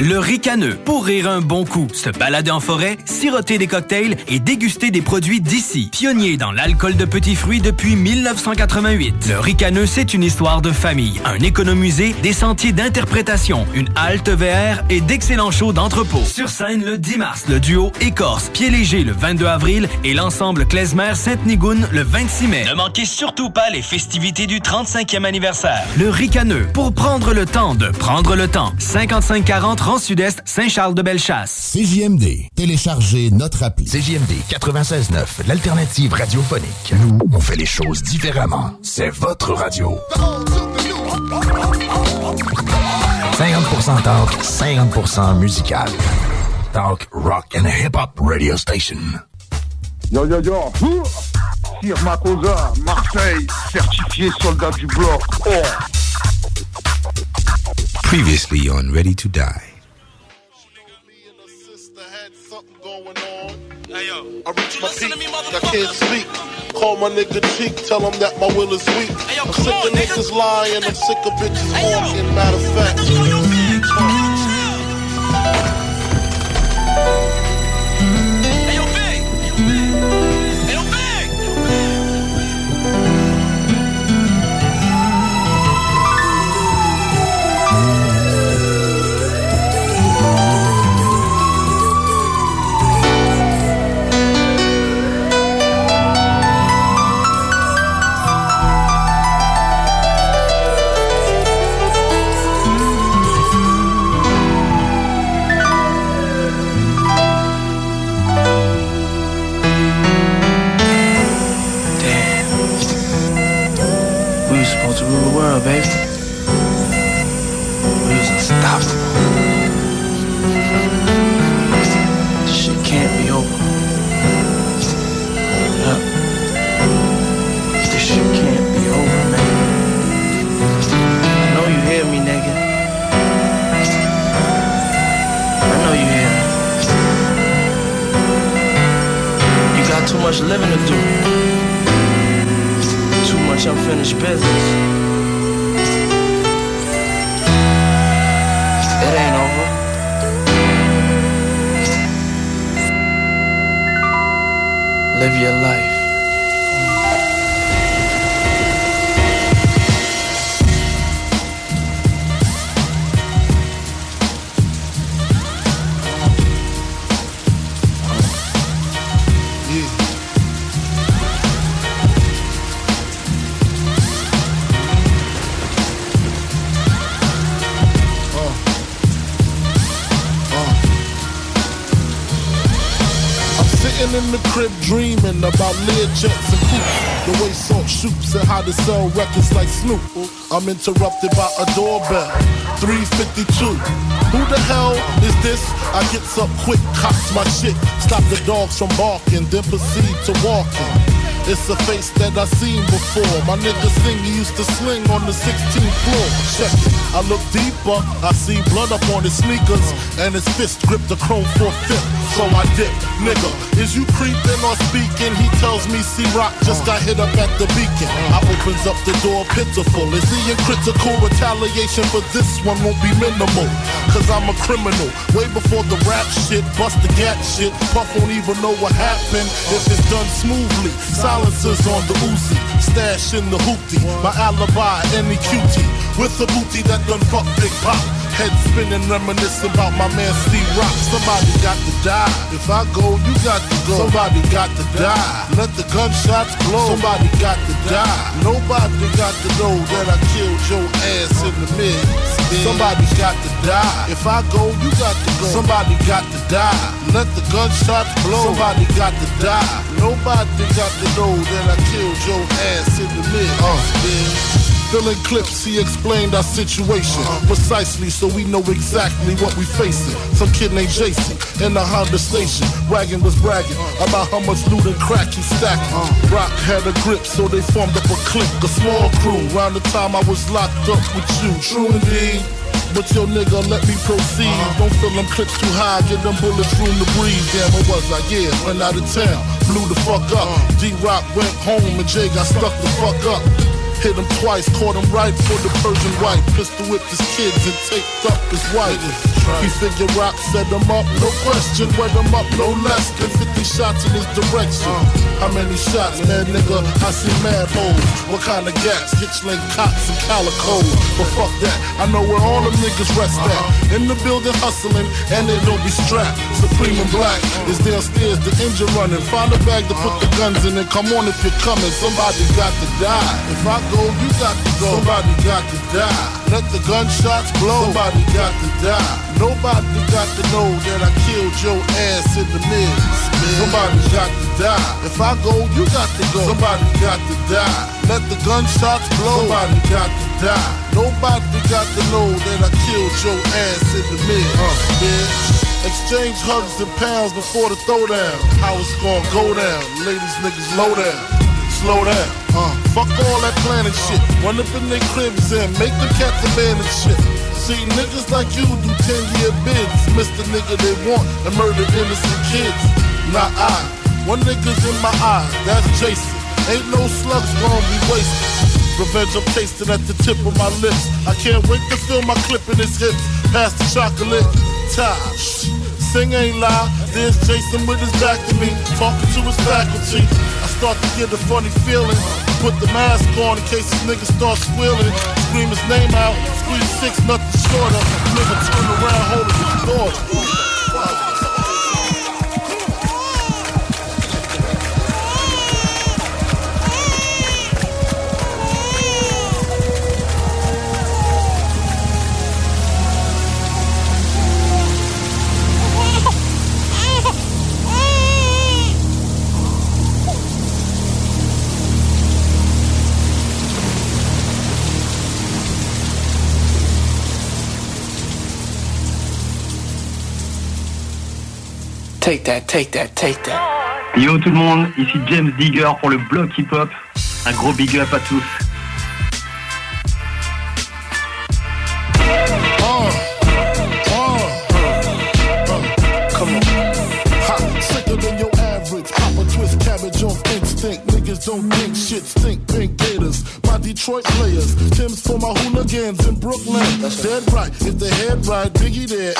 [SPEAKER 16] Le ricaneux, pour rire un bon coup, se balader en forêt, siroter des cocktails et déguster des produits d'ici. Pionnier dans l'alcool de petits fruits depuis 1988. Le ricaneux, c'est une histoire de famille, un économusée, des sentiers d'interprétation, une halte VR et d'excellents shows d'entrepôt. Sur scène le 10 mars, le duo Écorce, Pied Léger le 22 avril et l'ensemble Klezmer Sainte-Nigoune le 26 mai. Ne manquez surtout pas les festivités du 35e anniversaire. Le ricaneux, pour prendre le temps de prendre le temps. 5540 Rang Sud-Est, Saint-Charles-de-Bellechasse.
[SPEAKER 40] CJMD. Téléchargez notre appli. CJMD 96.9, l'alternative radiophonique. Nous, on fait les choses différemment. C'est votre radio. 50% talk, 50% musical. Talk, rock and hip-hop radio station.
[SPEAKER 44] Yo yo yo, Sir Makosa, Marseille, certifié soldat du bloc. Oh.
[SPEAKER 46] Previously on Ready to Die.
[SPEAKER 5] I reach my peak, I can't speak. Call my nigga cheek, tell him that my will is weak. I'm sick of niggas lying, I'm sick of bitches walking. Matter of fact,
[SPEAKER 33] much living to do. Too much unfinished business. It ain't over. Live your life.
[SPEAKER 5] In the crib dreaming about Learjets and coops. The way Salt shoots and how to sell records like Snoop. I'm interrupted by a doorbell. 352. Who the hell is this? I gets up quick, cocks my shit, stop the dogs from barking, then proceed to walking. It's a face that I seen before. My nigga sing he used to sling on the 16th floor. Check it. I look deeper, I see blood up on his sneakers, and his fist grip the chrome four fifth. So I dip, nigga. Is you creeping or speaking? He tells me C Rock just got hit up at the beacon. I opens up the door pitiful. Is he in critical retaliation for this one won't be minimal? Cause I'm a criminal. Way before the rap shit, bust the gat shit. Puff won't even know what happened if it's done smoothly. Silencers on the Uzi, stash in the hoopty. My alibi, any cutie. With a booty that done fuck Big Pop. Head spinning, reminiscing about my man Steve Rock. Somebody got to die. If I go, you got to go. Somebody got to die. Let the gunshots blow. Somebody got to die. Nobody got to know that I killed your ass in the mid. Somebody got to die. If I go, you got to go. Somebody got to die. Let the gunshots blow. Somebody got to die. Nobody got to know that I killed your ass in the mid. Uh, Filling clips, he explained our situation precisely so we know exactly what we facing. Some kid named JC in the Honda station. Wagon was bragging about how much loot and crack he stacking. Rock had a grip, so they formed up a clique, a small crew. Around the time I was locked up with you. True indeed. But yo nigga, let me proceed. Don't fill them clips too high, get them bullets room to breathe. Damn, what was I? Yeah, went out of town, blew the fuck up. D-Rock went home and Jay got stuck the fuck up. Hit him twice, caught him right for the Persian wife. Pistol whipped his kids and taped up his wife. He figured Rock set him up, no question. Wet him up, no less than 50 shots in his direction. How many shots, man, nigga? I see mad holes. What kind of gas? Hitchling cops and calico. But fuck that, I know where all them niggas rest at. In the building hustling, and they don't be strapped. Supreme and black is downstairs, the engine running. Find a bag to put the guns in and come on if you're coming. Somebody got to die. If I go, you got to go. Somebody got to die. Let the gunshots blow. Somebody got to die. Nobody got to know that I killed your ass in the mid. Somebody got to die. If I go, you got to go. Somebody got to die. Let the gunshots blow. Somebody got to die. Nobody got to know that I killed your ass in the mid. Uh, bitch. Exchange hugs and pounds before the throwdown. How it's gonna go down. Ladies, niggas, low down. Slow down. Uh, fuck all that planning shit. Run up in their cribs and make the cats abandon shit. See, niggas like you do 10 year bids. Mr. Nigga they want and murder innocent kids. Not I. One nigga's in my eye, that's Jason. Ain't no slugs gonna be wasted. Revenge I'm tasting at the tip of my lips. I can't wait to feel my clip in his hips. Pass the chocolate. Tie. Sing ain't lie. There's Jason with his back to me, talking to his faculty. I start to get a funny feeling. Put the mask on in case this nigga starts squealing. Scream his name out. Squeeze six, nothing shorter. Nigga turn around, holding his daughter.
[SPEAKER 33] Take that, take that, take that.
[SPEAKER 47] Yo tout le monde, ici James Digger pour le bloc hip-hop. Un gros big up à tous.
[SPEAKER 5] Come on. Ha, sicker than your average. Papa twist cabbage on instinct. Niggas don't think shit stink. Pink gators. My Detroit players. Tim's for my hooligans in Brooklyn. Dead right. If the head right, Biggie there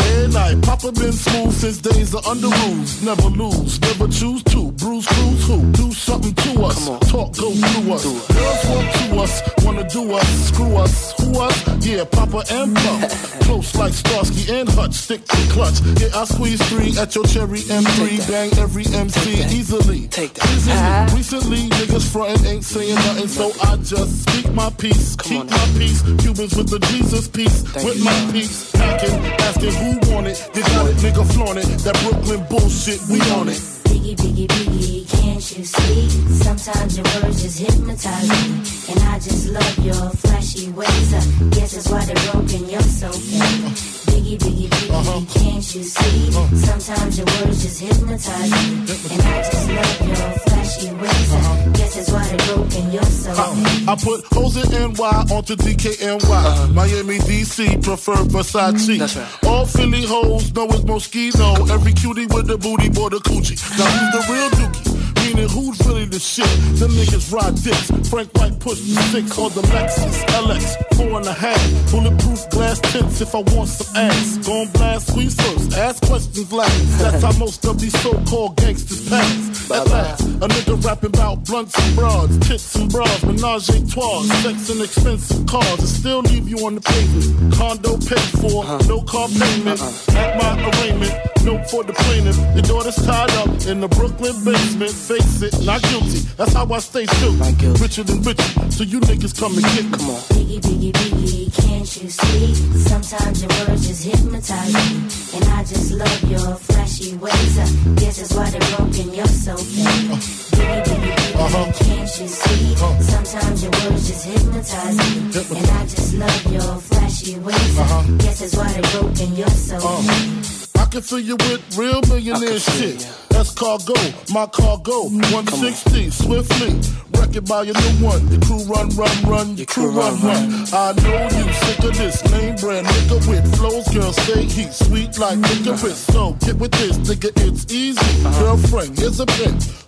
[SPEAKER 5] Papa been smooth since days of under rules. Never lose, never choose to. Bruise, cruise, who? Do something to us. Talk, go through us. Girls walk to us. Wanna do us. Screw us. Who us? Yeah, Papa and Pump. Close like Starsky and Hutch. Stick to clutch. Yeah, I squeeze three at your cherry M3. Bang every MC easily. Take that. Easily. Recently, niggas frontin' ain't saying nothing, so I just speak my peace. Keep my peace. Cubans with the Jesus peace. with my peace. Packing, asking who want it. You got it, nigga flaunt it. That Brooklyn bullshit, we on it.
[SPEAKER 48] Biggie, biggie, biggie, can't you see? Sometimes your words just hypnotize me. And I just love your flashy ways. I guess that's why they're broken, you're so fake. Biggie, biggie, biggie, uh-huh. can't you see? Uh-huh. Sometimes your words just hypnotize me. And I just love your flashy ways. I guess that's why they're broken, you're so fake.
[SPEAKER 5] Uh, I put hoes in NY onto DKNY. Miami, DC, prefer Versace. Mm-hmm. All Philly hoes know it's Moschino. Every cutie with the booty, boy, the coochie. Now who's the real dookie? Meaning who's really the shit? Them niggas ride dicks. Frank White pushed the six on the Lexus LX, four and a half. Bulletproof glass tips if I want some ass. Gon' blast squeeze first, ask questions last. That's how most of these so-called gangsters pass. At last, a nigga rapping about blunts and broads, tits and bras, menage a trois, sex and expensive cars, and still leave you on the pavement. Condo paid for, uh-huh. no car payment. Uh-uh. At my arraignment, note for the plaintiff. Your daughter's tied up in the Brooklyn basement. Face it, not guilty. That's how I stay still. Richer than richer, so you niggas come and get me. Come on.
[SPEAKER 48] Biggie, biggie, biggie, can't you see? Sometimes your words just hypnotize me. And I just love your flashy ways. Guess that's why they're broken, you're so fake. Biggie, biggie, biggie, uh-huh. can't you see? Uh-huh. Sometimes your words just hypnotize me. And I just love your flashy ways. I uh-huh. guess that's why they're broken, you're so fake. Uh.
[SPEAKER 5] I can fill you with real millionaire shit. That's cargo, my cargo. 160, swiftly. Wreck it by your new one. Your crew run, run, run. Your crew run, run. I know you sick of this name brand nigga with flows. Girl, say he's sweet like licorice. So get with this, nigga, it's easy. Girlfriend, here's a pin.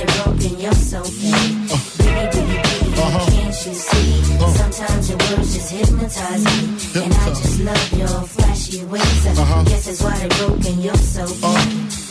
[SPEAKER 48] they're broken, you're so fake. Biggie, biggie, biggie, can't you see? Uh. Sometimes your words just hypnotize me. And I just love your flashy ways. Uh-huh. I guess that's why they're broken, you're so fake. Uh.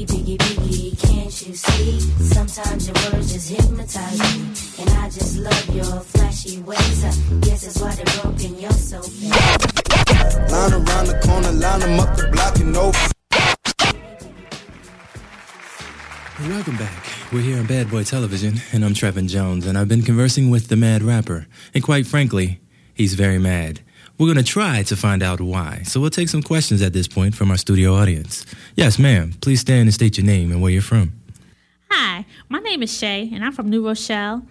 [SPEAKER 48] Biggie, biggie, biggie, can't you see? Sometimes your words just hypnotize me. And I just love your flashy ways. I guess that's why they're broken. You're so bad.
[SPEAKER 49] Line around the corner, line them up the block and over.
[SPEAKER 50] Welcome back. We're here on Bad Boy Television, and I'm Trevin Jones, and I've been conversing with the mad rapper. And quite frankly, he's very mad. We're going to try to find out why. So we'll take some questions at this point from our studio audience. Yes, ma'am. Please stand and state your name and where you're from.
[SPEAKER 51] Hi, my name is Shay, and I'm from New Rochelle.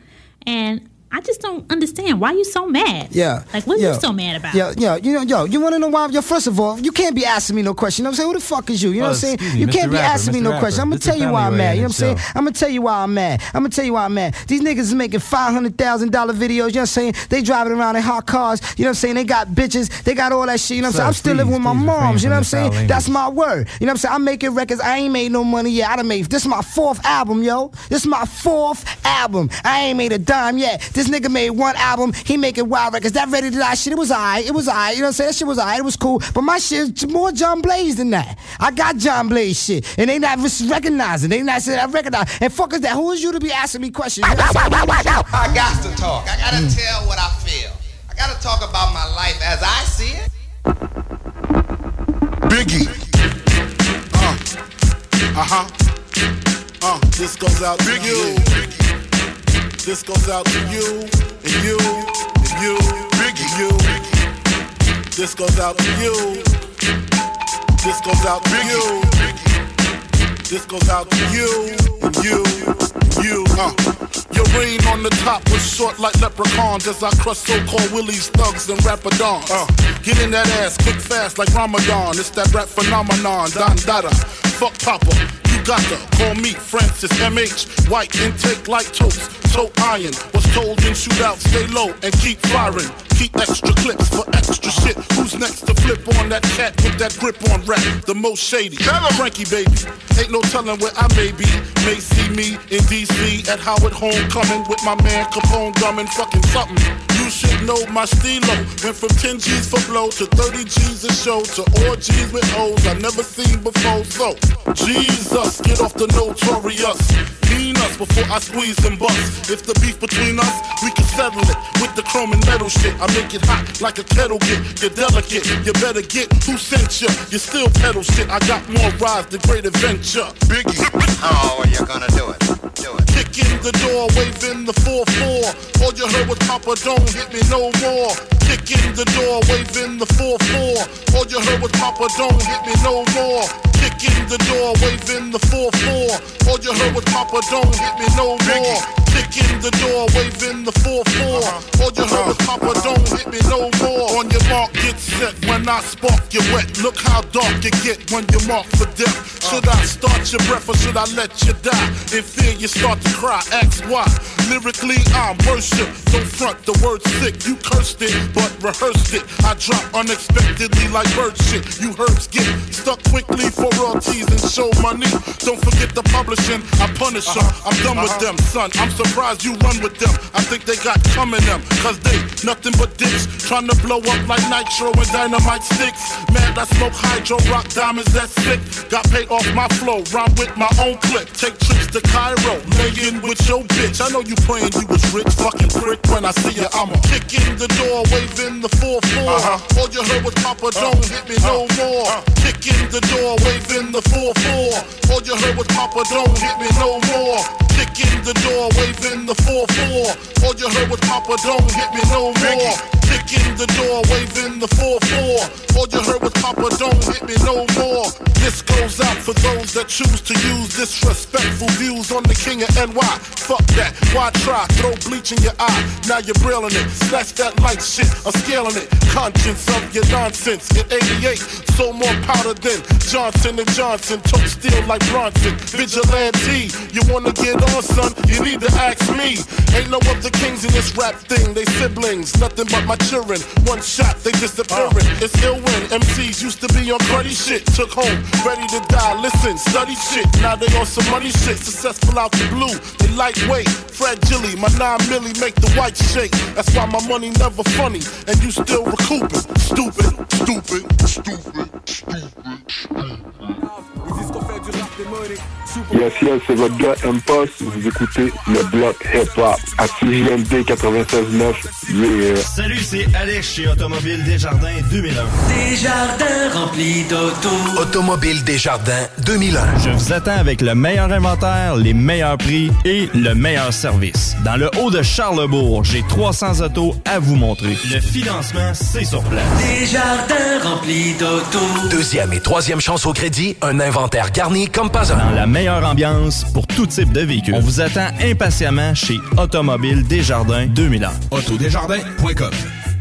[SPEAKER 51] And I just don't understand why you so mad.
[SPEAKER 52] Yeah.
[SPEAKER 51] Like, what are
[SPEAKER 52] yeah.
[SPEAKER 51] you so mad about?
[SPEAKER 52] Yeah, yeah. You know, yo, you want to know why? Yo, first of all, you can't be asking me no question. You know what I'm saying? Who the fuck is you? You know
[SPEAKER 53] Oh,
[SPEAKER 52] what I'm saying?
[SPEAKER 53] me,
[SPEAKER 52] You
[SPEAKER 53] Mr.
[SPEAKER 52] can't be
[SPEAKER 53] Rapper,
[SPEAKER 52] asking me
[SPEAKER 53] Mr.
[SPEAKER 52] no question. I'm gonna tell you why I'm
[SPEAKER 53] family
[SPEAKER 52] mad. You know what I'm saying? I'm gonna tell you why I'm mad. I'm gonna tell you why I'm mad. These niggas is making five hundred thousand dollar videos. You know what I'm saying? They driving around in hot cars. You know what I'm saying? They got bitches. They got all that shit. You know what I'm saying? I'm still living with my
[SPEAKER 53] please, please
[SPEAKER 52] moms. You know what I'm saying?
[SPEAKER 53] the
[SPEAKER 52] That's my word. You know what I'm saying? I'm making records. I ain't made no money yet. I done made. This is my fourth album, yo. This is my fourth album. I ain't made a dime yet. This nigga made one album. He making wild records. That ready to die shit. It was alright. It was alright. You know what I'm saying? That shit was alright. It was cool. But my shit is more John Blaze than that. I got John Blaze shit, and they not recognizing. They not saying I recognize. And fuck is that? Who is you to be asking me questions? You know what I'm saying?
[SPEAKER 54] I got to talk. I gotta tell what I feel. I gotta talk about my life as I see it.
[SPEAKER 5] Biggie. Uh, uh-huh. Uh, this goes out to you. This goes out to you, and you, and you, and you. This goes out to you. This goes out to you. This goes out to you, and you, and you. Uh. Your reign on the top was short like leprechauns as I crush so-called willies, thugs, and rapadons. Uh, get in that ass quick fast like Ramadan. It's that rap phenomenon, Don Dada. Fuck Papa, call me Francis MH. White intake like toast, toe iron. Was told in shootout, stay low and keep firing. Keep extra clips for extra shit. Who's next to flip on that cat with that grip on rap? The most shady. Frankie baby. Ain't no telling where I may be. May see me in DC at Howard Homecoming with my man Capone drumming fucking something. You should know my stilo. Went from 10 G's for blow to 30 G's a show to orgies with O's I never seen before. So, Jesus, get off the notorious. Mean us before I squeeze and bust. If the beef between us, we can settle it with the chrome and metal shit. I make it hot like a kettle get. You're delicate, you better get who sent you. You still pedal shit. I got more rides than great adventure. Biggie.
[SPEAKER 54] How are you gonna do it? Do it.
[SPEAKER 5] Kick in the door, waving the 4-4. All you heard was Papa, don't hit me no more. Kick in the door, waving the 4-4. All you heard was Papa, don't hit me no more. Kick in the door, waving the 4-4. All you heard was Papa, don't hit me no more. Kick in the door, waving the 4-4. Uh-huh. All you heard uh-huh. was Papa, don't hit me no more. On your mark, get set. When I spark, you wet. Look how dark you get when you're mark for death. Uh-huh. Should I start your breath or should I let you die? In fear, you start to cry. Ask why. Lyrically, I'm worship. Don't front the word sick. You cursed it, but rehearsed it. I drop unexpectedly like bird shit. You herbs get stuck quickly for royalties and show money. Don't forget the publishing. I punish them. I'm done with them, son. I'm surprised you run with them. I think they got coming them. Cause they nothing but dicks. Trying to blow up like nitro and dynamite sticks. Mad, I smoke hydro, rock diamonds, that's sick. Got paid off my flow, rhyme with my own clip. Take trips to Cairo, lay in with your bitch. I know you praying you was rich, fucking prick. When I see uh-huh. you, I'ma uh-huh. uh-huh. kick in the door, waving the 4 4. All you heard was Papa, don't hit me no more. Kick in the door, waving the 4 4. All you heard was Papa, don't hit me no more. Kick in the door, waving the 4 4. All you heard was Papa, don't hit me no more. Kick in the door, waving the 4 4. All you heard was Papa, don't hit me no more. This goes out for those that choose to use disrespectful views on the king of NY. Fuck that, why try? Throw bleach in your eye, now you're brilling it. Snatch that light shit, I'm scaling it. Conscience of your nonsense. In 88, so more powder than Johnson and Johnson. Tote steel like Bronson. Vigilante, you wanna get on, son? You need to ask me. Ain't no other kings in this rap thing. They siblings, nothing but my children. One shot, they disappearing. Oh. It's ill when MCs used to be on cruddy shit. Took home, ready to die. Listen, study shit. Now they on some money shit. Successful out the blue. They lightweight, fragile. My nine milli make the white shake. That's why my money never funny. And you still recouping. Stupid, stupid, stupid, stupid.
[SPEAKER 55] Ils
[SPEAKER 56] Yes, yes, c'est votre gars M-Post. Vous écoutez le bloc hip-hop à CJMD 96.9. Yeah.
[SPEAKER 57] Salut, c'est Alex chez Automobile Desjardins 2001.
[SPEAKER 58] Desjardins remplis d'auto.
[SPEAKER 40] Automobile Desjardins 2001.
[SPEAKER 57] Je vous attends avec le meilleur inventaire, les meilleurs prix et le meilleur service. Dans le haut de Charlebourg, j'ai 300 autos à vous montrer. Le financement, c'est sur place.
[SPEAKER 58] Desjardins remplis d'auto.
[SPEAKER 40] Deuxième et troisième chance au crédit, un inventaire garni comme pas un.
[SPEAKER 57] Dans la meilleure ambiance pour tout type de véhicule. On vous attend impatiemment chez Automobile Desjardins 2001.
[SPEAKER 40] Autodesjardins.com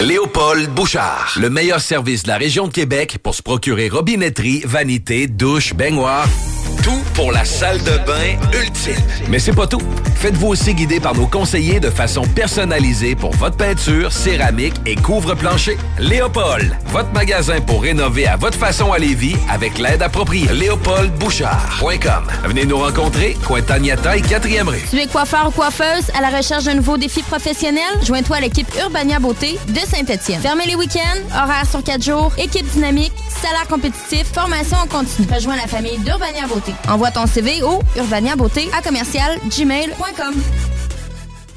[SPEAKER 1] Léopold Bouchard, le meilleur service de la région de Québec pour se procurer robinetterie, vanité, douche, baignoire. Tout pour la salle de bain ultime. Mais c'est pas tout. Faites-vous aussi guider par nos conseillers de façon personnalisée pour votre peinture, céramique et couvre-plancher. Léopold, votre magasin pour rénover à votre façon à Lévis avec l'aide appropriée. LéopoldBouchard.com. Venez nous rencontrer, Cointagnata et 4e rue.
[SPEAKER 42] Tu es coiffeur ou coiffeuse à la recherche d'un nouveau défi professionnel? Joins-toi à l'équipe Urbania Beauté Saint-Étienne. Fermez les week-ends, horaires sur 4 jours, équipe dynamique, salaire compétitif, formation en continu. Rejoins la famille d'Urbania Beauté. Envoie ton CV au urbaniabeauté à commercial gmail.com.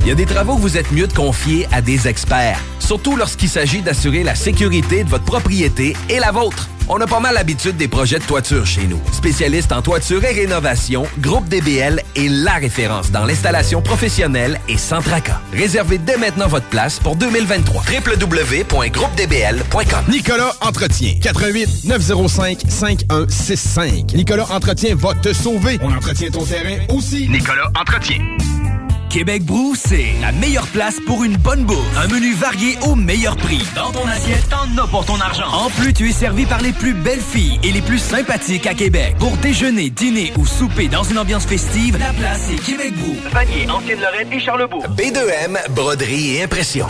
[SPEAKER 1] Il y a des travaux que vous êtes mieux de confier à des experts, surtout lorsqu'il s'agit d'assurer la sécurité de votre propriété et la vôtre. On a pas mal l'habitude des projets de toiture chez nous. Spécialiste en toiture et rénovation, Groupe DBL est la référence dans l'installation professionnelle et sans tracas. Réservez dès maintenant votre place pour 2023. www.groupedbl.com
[SPEAKER 40] Nicolas Entretien. 88 905 5165. Nicolas Entretien va te sauver. On entretient ton terrain aussi.
[SPEAKER 16] Nicolas Entretien. Québec Brou, c'est la meilleure place pour une bonne bouffe. Un menu varié au meilleur prix. Dans ton assiette, t'en as pour ton argent. En plus, tu es servi par les plus belles filles et les plus sympathiques à Québec. Pour déjeuner, dîner ou souper dans une ambiance festive, la place est Québec Brou. Vanier, Ancienne-Lorraine et Charlebourg.
[SPEAKER 1] B2M, broderie et impression.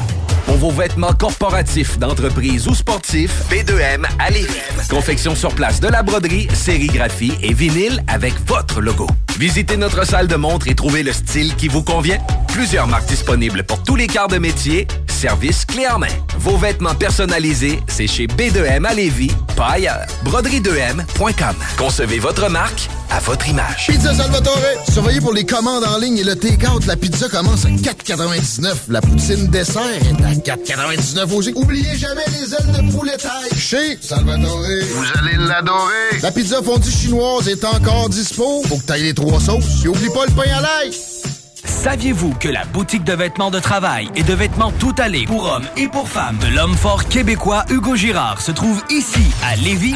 [SPEAKER 1] Pour vos vêtements corporatifs, d'entreprise ou sportifs, B2M à Lévis. Confection sur place de la broderie, sérigraphie et vinyle avec votre logo. Visitez notre salle de montre et trouvez le style qui vous convient. Plusieurs marques disponibles pour tous les quarts de métier. Service clé en main. Vos vêtements personnalisés, c'est chez B2M à Lévis, pas ailleurs. Broderie2M.com. Concevez votre marque à votre image.
[SPEAKER 19] Pizza Salvatore. Surveillez pour les commandes en ligne et le take-out. La pizza commence à 4,99. La poutine dessert est à 4,99 aussi. Oubliez jamais les ailes de poulet taille. Chez Salvatore. Vous allez l'adorer. La pizza fondue chinoise est encore dispo. Faut que t'ailles les trois sauces. Et oublie pas le pain à l'ail.
[SPEAKER 16] Saviez-vous que la boutique de vêtements de travail et de vêtements tout allés pour hommes et pour femmes de l'homme fort québécois Hugo Girard se trouve ici à Lévis?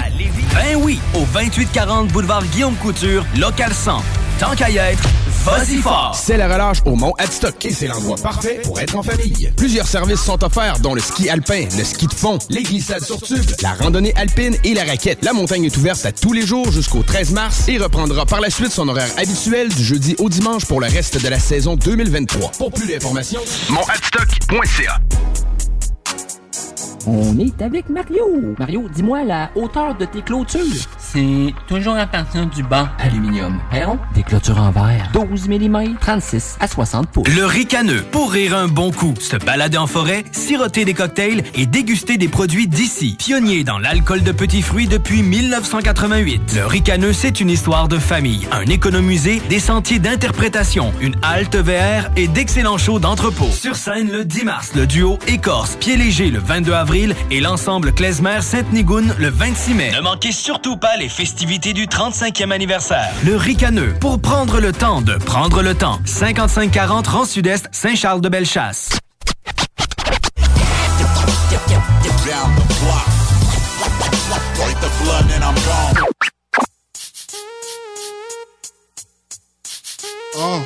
[SPEAKER 16] Ben oui, au 2840 boulevard Guillaume Couture, local 100. Tant qu'à y être, vas-y fort!
[SPEAKER 40] C'est la relâche au Mont Adstock et c'est l'endroit parfait pour être en famille. Plusieurs services sont offerts, dont le ski alpin, le ski de fond, les glissades sur tube, la randonnée alpine et la raquette. La montagne est ouverte à tous les jours jusqu'au 13 mars et reprendra par la suite son horaire habituel du jeudi au dimanche pour le reste de la saison 2023. Pour plus d'informations,
[SPEAKER 16] monadstock.ca
[SPEAKER 59] On est avec Mario. Mario, dis-moi la hauteur de tes clôtures.
[SPEAKER 53] C'est toujours à partir du bas.
[SPEAKER 59] Aluminium. Perron, des clôtures en verre. 12 mm, 36 à 60 pouces.
[SPEAKER 16] Le ricaneux, pour rire un bon coup, se balader en forêt, siroter des cocktails et déguster des produits d'ici. Pionnier dans l'alcool de petits fruits depuis 1988. Le ricaneux, c'est une histoire de famille, un économusée, des sentiers d'interprétation, une halte VR et d'excellents shows d'entrepôt. Sur scène le 10 mars, le duo Écorce, Pied Léger le 22 avril et l'ensemble Klezmer Sainte-Nigoune le 26 mai. Ne manquez surtout pas les festivités du 35e anniversaire. Le ricaneux, pour prendre le temps de prendre le temps. 5540 Rang Sud-Est, Saint-Charles-de-Bellechasse.
[SPEAKER 5] Oh,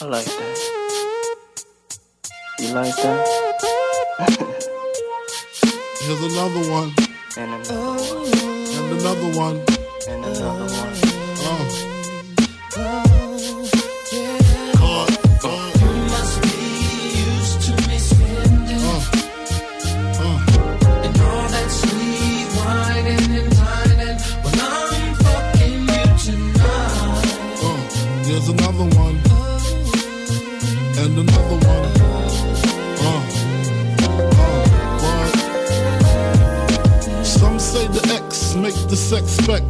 [SPEAKER 33] I like that. You like that?
[SPEAKER 5] Here's another one.
[SPEAKER 33] And another one.
[SPEAKER 5] And another one.
[SPEAKER 60] And another one.
[SPEAKER 61] You must be
[SPEAKER 5] makes the sex spec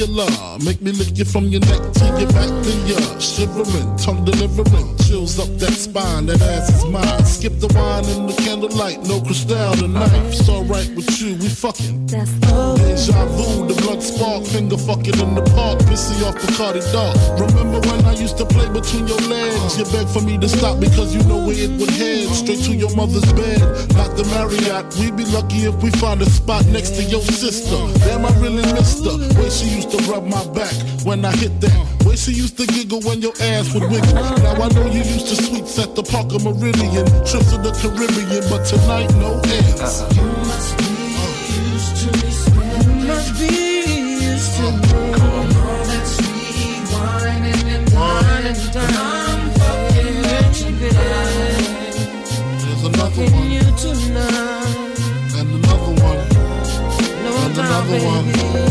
[SPEAKER 5] Make me lick you from your neck to your back to your shivering, tongue delivering, chills up that spine. That ass is mine. Skip the wine and the candlelight, no crystal tonight. It's alright with you, we fucking.
[SPEAKER 61] That's
[SPEAKER 5] Deja vu, the blood spark, finger fucking in the park, pissy off the Cardi dog. Remember when I used to play between your legs? You begged for me to stop because you know where it would head. Straight to your mother's bed, not the Marriott. We'd be lucky if we found a spot next to your sister. Damn, I really missed her. Way she used to rub my back when I hit that. Way she used to giggle when your ass would wiggle. Now I know you used to sweets at the Parker Meridian, trips to the Caribbean, but tonight no ends. Uh-uh.
[SPEAKER 61] You must be used to me spending. You must be used to me. All that sweet whining and I'm fucking you.
[SPEAKER 5] There's another one.
[SPEAKER 61] you tonight.
[SPEAKER 5] And another one.
[SPEAKER 61] No
[SPEAKER 5] and another. One,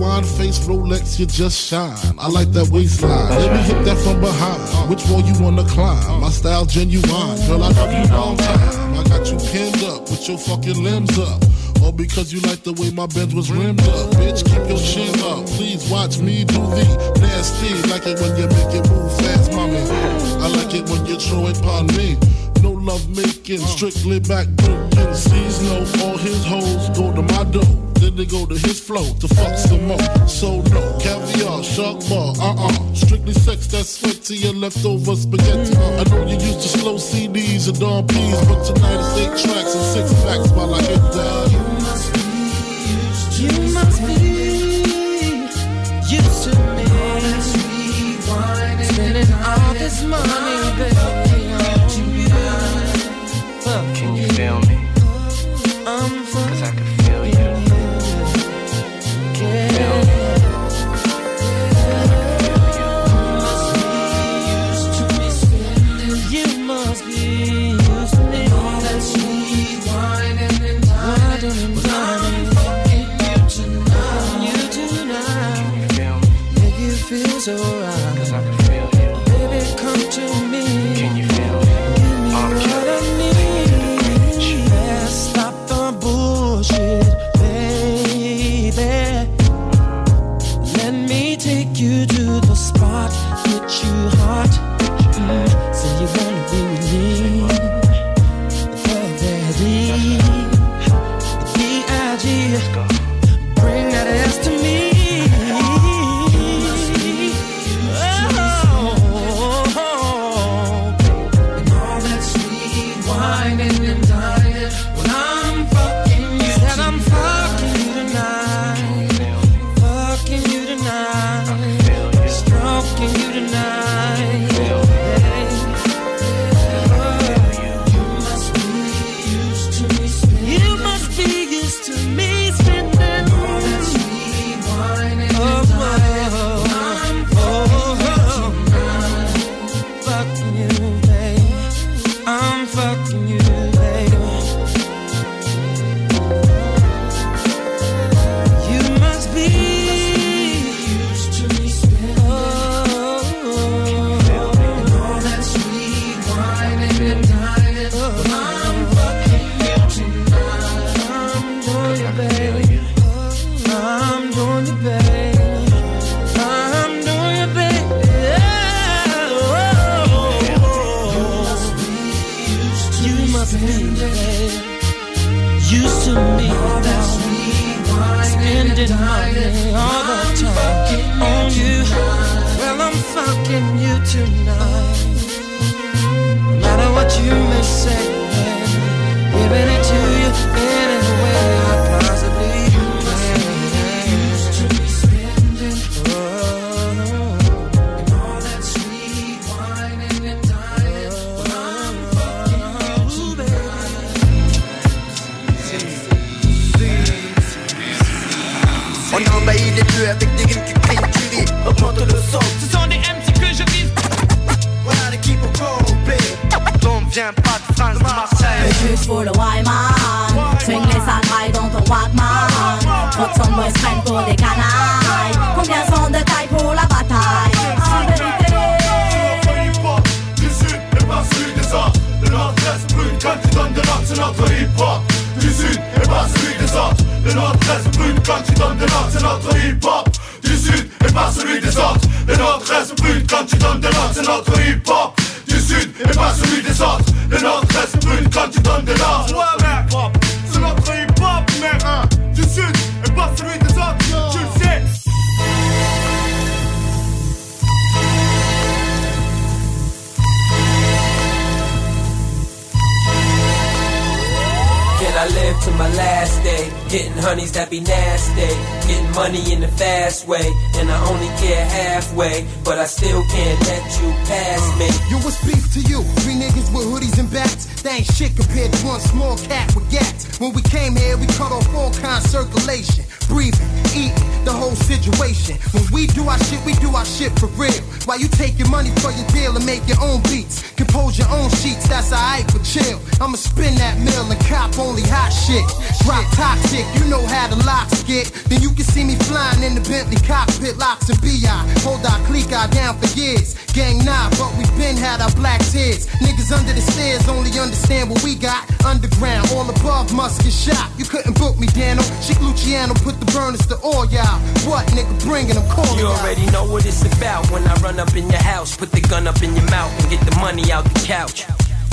[SPEAKER 5] wine face Rolex, you just shine. I like that waistline. Let me hit that from behind. Which wall you wanna climb? My style genuine. Girl, I love you long time. I got you pinned up with your fucking limbs up. All because you like the way my Benz was rimmed up. Bitch, keep your chin up. Please watch me do the nasty. Like it when you make it move fast, mommy. I like it when you throw it upon me. No love making, strictly back breaking. Sees no, all his hoes go to my dough. Then they go to his flow to fuck some more. So no, caviar, shark bar, uh-uh. Strictly sex that's sweat to your leftover spaghetti. Uh, I know you used to slow CDs and Don P's, but tonight it's eight tracks and six packs while I hit that.
[SPEAKER 61] You must be used to me. Spending all this money, baby, on you.
[SPEAKER 60] Can you feel me?
[SPEAKER 61] So
[SPEAKER 62] nigga bringing them calling
[SPEAKER 63] You already know what it's about when I run up in your house, put the gun up in your mouth and get the money out the couch.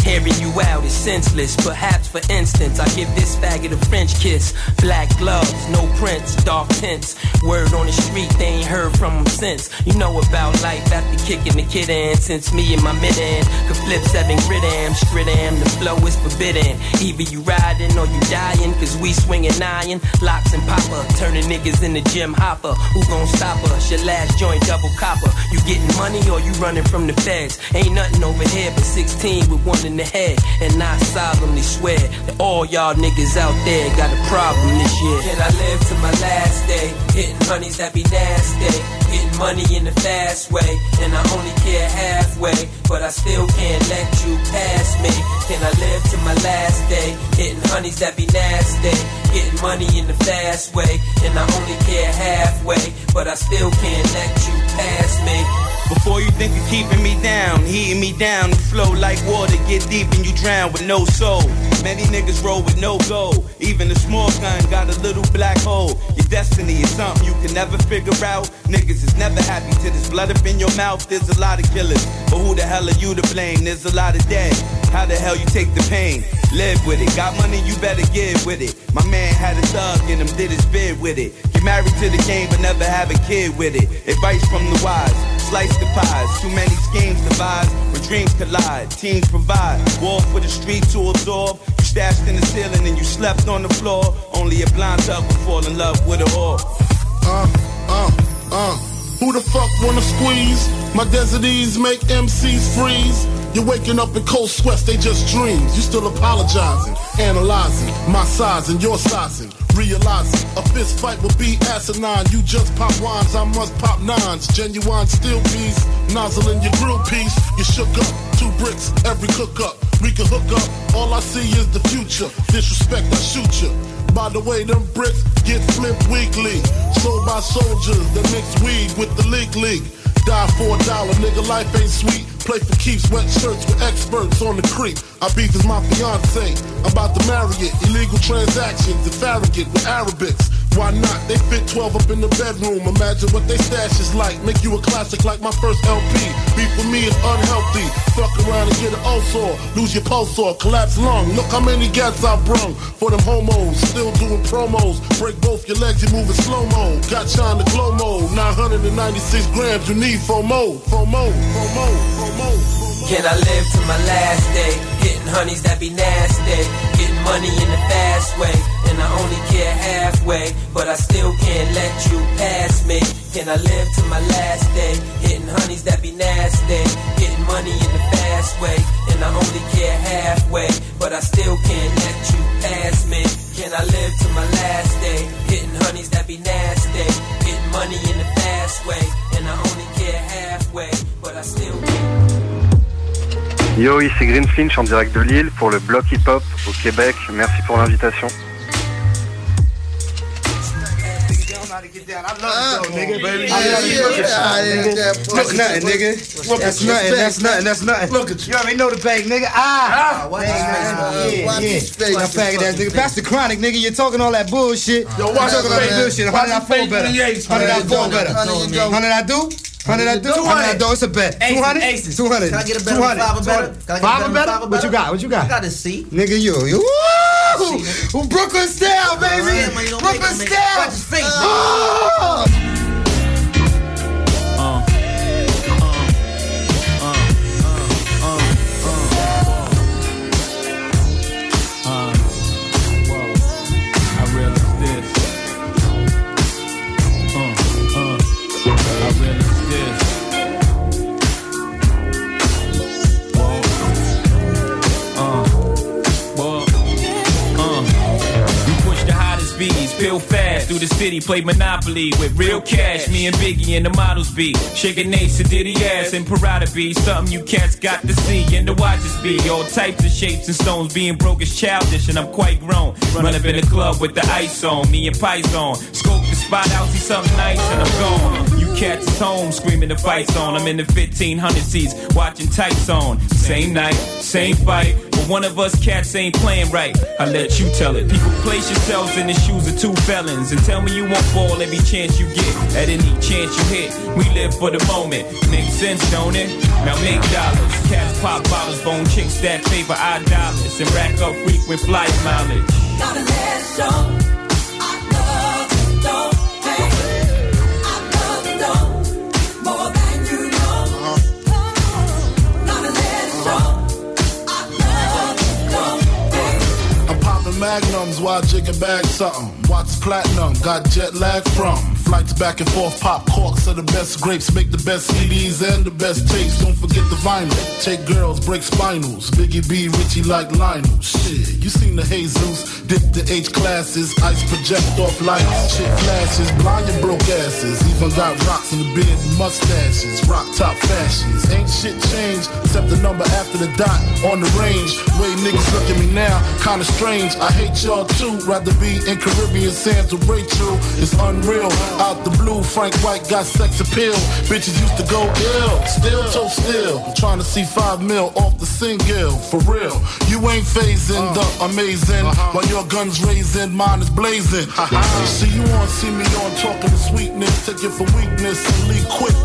[SPEAKER 63] Hearing you out is senseless. Perhaps, for instance, I give this faggot a French kiss. Black gloves, no prints, dark tints. Word on the street, they ain't heard from him since. You know about life after kicking the kid in. Since me and my mid end could flip seven grid am, grid am. The flow is forbidden. Either you riding or you dying, cause we swinging iron. Locks and popper, turning niggas in the gym hopper. Who gon' stop us? Your last joint double copper. You getting money or you running from the feds? Ain't nothing over here but 16 with one in the head. And I solemnly swear all y'all niggas out there got a problem this year. Can I live to my last day? Hitting honeys that be nasty. Getting money in the fast way. And I only care halfway. But I still can't let you pass me. Can I live to my last day? Hitting honeys that be nasty. Getting money in the fast way. And I only care halfway. But I still can't let you pass me.
[SPEAKER 64] Before you think of keeping me down, heating me down, you flow like water, get deep and you drown with no soul. Many niggas roll with no goal. Even a small gun got a little black hole. Your destiny is something you can never figure out. Niggas is never happy till there's blood up in your mouth. There's a lot of killers, but who the hell are you to blame? There's a lot of dead. How the hell you take the pain? Live with it. Got money, you better give with it. My man had a thug in him, did his bid with it. Get married to the game, but never have a kid with it. Advice from the wise. Slice the pies, too many schemes devised when dreams collide. Teams provide, war for the street to absorb. You stashed in the ceiling and you slept on the floor. Only a blind thug will fall in love with a whore.
[SPEAKER 5] Uh, uh, uh. Who the fuck wanna squeeze? My deserties make MCs freeze. You're waking up in cold sweats, they just dreams. You still apologizing, analyzing my size and your sizing. Realizing a fist fight will be asinine. You just pop wines, I must pop nines. Genuine steel piece, nozzle in your grill piece. You shook up, two bricks, every cook up. We can hook up, all I see is the future. Disrespect, I shoot you. By the way, them bricks get flipped weekly. Sold by soldiers that mix weed with the league league. Die for a dollar, nigga, life ain't sweet. Play for keeps, wet shirts with experts on the creep. I beef is my fiance, I'm about to marry it. Illegal transactions and farragut with Arabics. Why not? They fit 12 up in the bedroom. Imagine what they stash is like. Make you a classic like my first LP. Beef with me is unhealthy. Fuck around and get an ulcer. Lose your pulse or collapse lung. Look how many gats I brung for them homos. Still doing promos. Break both your legs, you moving slow mo. Got shine the glow mode. 996 grams, you need FOMO. FOMO, FOMO, FOMO.
[SPEAKER 63] Can I live to my last day? Hitting honeys that be nasty. Getting money in the fast way. And I only care halfway. But I still can't let you pass me. Can I live to my last day? Hitting honeys that be nasty. Getting money in the fast way. And I only care halfway. But I still can't let you pass me. Can I live to my last day? Hitting honeys that be nasty. Getting money in the fast way. And I only care halfway. But I still can't.
[SPEAKER 65] Yo, ici Green Flinch en direct de Lille pour le bloc hip-hop au Québec. Merci pour l'invitation.
[SPEAKER 66] That's nothing, nigga. That's nothing. That's nothing. That's nothing. Look at you. You already know the bag, nigga. Ah.
[SPEAKER 67] watch
[SPEAKER 66] Dang,
[SPEAKER 67] his face,
[SPEAKER 66] man.
[SPEAKER 67] man.
[SPEAKER 66] Yeah,
[SPEAKER 67] Watch
[SPEAKER 66] yeah.
[SPEAKER 67] his face.
[SPEAKER 66] Now, faggot ass nigga. Pass the chronic, nigga. You're talking all that bullshit.
[SPEAKER 5] Yo, watch face.
[SPEAKER 66] bullshit. I better. I better. I do. Hundred I do.
[SPEAKER 67] Two
[SPEAKER 66] Hundred
[SPEAKER 67] hundred.
[SPEAKER 66] It's a bet. Two hundred. Two hundred.
[SPEAKER 67] Can I get a better
[SPEAKER 66] 200.
[SPEAKER 67] five or better? Can I get a
[SPEAKER 66] Five
[SPEAKER 67] better
[SPEAKER 66] or better?
[SPEAKER 67] or
[SPEAKER 66] What you got? What you got?
[SPEAKER 67] I got a C.
[SPEAKER 66] Nigga, you, you, woo! Brooklyn style, baby!
[SPEAKER 67] man, man, you don't make
[SPEAKER 66] Brooklyn style!
[SPEAKER 67] Watch his face,
[SPEAKER 66] Oh!
[SPEAKER 68] Beats, fast through the city, play Monopoly with real cash. Me and Biggie and the models be shaking Nate Diddy ass and Parada be something you cats got to see and to watch us be. All types of shapes and stones being broke is childish and I'm quite grown. Run up in the club with the ice on, me and Pies on. Scope the spot out, see something nice and I'm gone. Cats is home screaming the fights on. I'm in the 1500 seats watching tights on. Same night, same fight. But one of us cats ain't playing right. I let you tell it. People place yourselves in the shoes of two felons and tell me you won't fall every chance you get. At any chance you hit, we live for the moment. Makes sense, don't it? Now make dollars. Cats pop bottles, bone chicks that favor our dollars and rack up frequent flight mileage.
[SPEAKER 61] Gotta let show.
[SPEAKER 5] Magnums while jigging bag something. Watch platinum, got jet lag from. Flights back and forth, pop corks are the best grapes, make the best CDs and the best tapes. Don't forget the vinyl. Take girls, break spinals. Biggie B, Richie like Lionel. Shit, you seen the Jesus, dip the H classes, ice project off lights, shit flashes, blind and broke asses. Even got rocks in the beard and mustaches, rock top fashions. Ain't shit changed except the number after the dot on the range. Way niggas look at me now, kinda strange. I hate y'all too. Rather be in Caribbean sands with Rachel. It's unreal. Out the blue, Frank White got sex appeal. Bitches used to go ill, still toe still. Trying to see five mil off the single, for real. You ain't phasing the uh-huh. amazing. Uh-huh. While your gun's raising, mine is blazing. see you on, see me on, talking to sweetness. Take it for weakness and leave quick.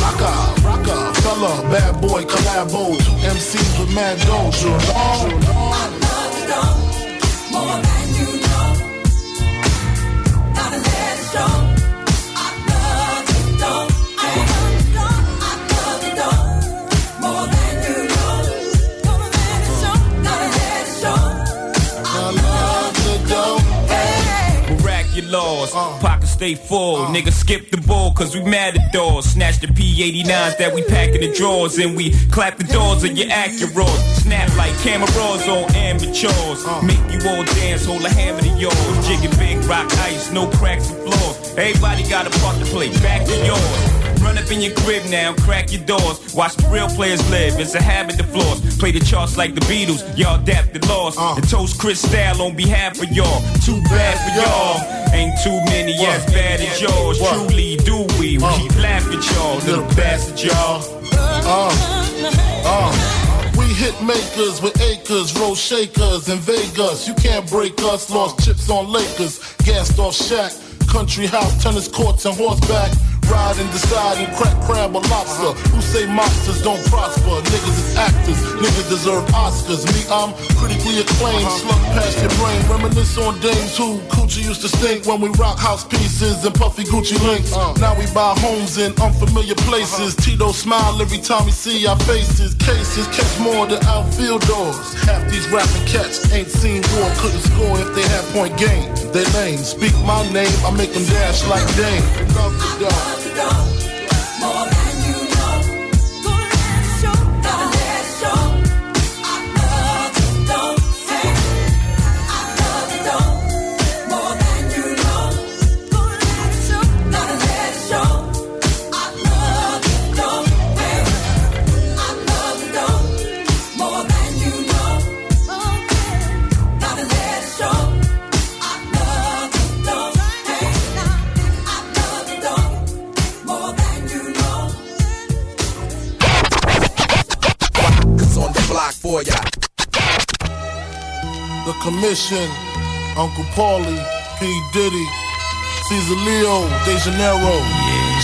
[SPEAKER 5] Rocka, rocka, fella, bad boy, collabo. Two MCs with mad dojo.
[SPEAKER 61] More than you know. Gotta let it show. Hate.
[SPEAKER 68] Miraculous, uh. pockets stay full. Uh. Niggas skip the ball cause we mad at doors. Snatch the P89s that we pack in the drawers and we clap the doors of your Acuras. Snap like cameras on amateurs. Uh. Make you all dance, hold a hammer to yours. Jigging big rock ice, no cracks and floors. Everybody got a part to play, back to yours. Run up in your crib now, crack your doors. Watch the real players live. It's a habit to floors. Play the charts like the Beatles. Y'all adapt the laws. And toast Chris Style on behalf of y'all. Too bad for y'all. Ain't too many as bad as yours. Truly do we. We laugh at y'all, little bastard y'all.
[SPEAKER 5] Uh, uh, we hit makers with acres, roll shakers in Vegas. You can't break us. Lost chips on Lakers, gassed off Shaq. country house, tennis courts, and horseback. Ride and decide and crack crab or lobster. Who say monsters don't prosper? Niggas is actors, niggas deserve Oscars. Me, I'm critically acclaimed, uh-huh. slug past your brain. Reminisce on dames who coochie used to stink when we rock house pieces and puffy Gucci links. Uh. Now we buy homes in unfamiliar places. Uh-huh. Tito smile every time we see our faces. Cases catch more than outfield doors. Half these rapping cats ain't seen war, couldn't score if they had point game. They lame, speak my name, I make them dash like Dame. Love the dog
[SPEAKER 55] to
[SPEAKER 5] go. More Uncle Paulie, P. Diddy, Caesar Leo, De Janeiro,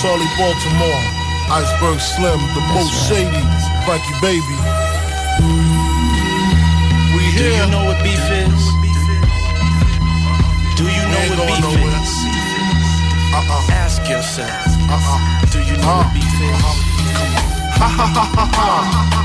[SPEAKER 5] Charlie Baltimore, Iceberg Slim, the most shady, Frankie Baby. We
[SPEAKER 69] Do
[SPEAKER 5] here.
[SPEAKER 69] you know what beef is? Do you know what beef
[SPEAKER 5] nowhere.
[SPEAKER 69] is?
[SPEAKER 5] Uh-uh.
[SPEAKER 69] Ask yourself.
[SPEAKER 5] Uh-uh.
[SPEAKER 69] Do you know what uh-huh. beef is? Uh-huh.
[SPEAKER 5] Ha ha ha ha ha.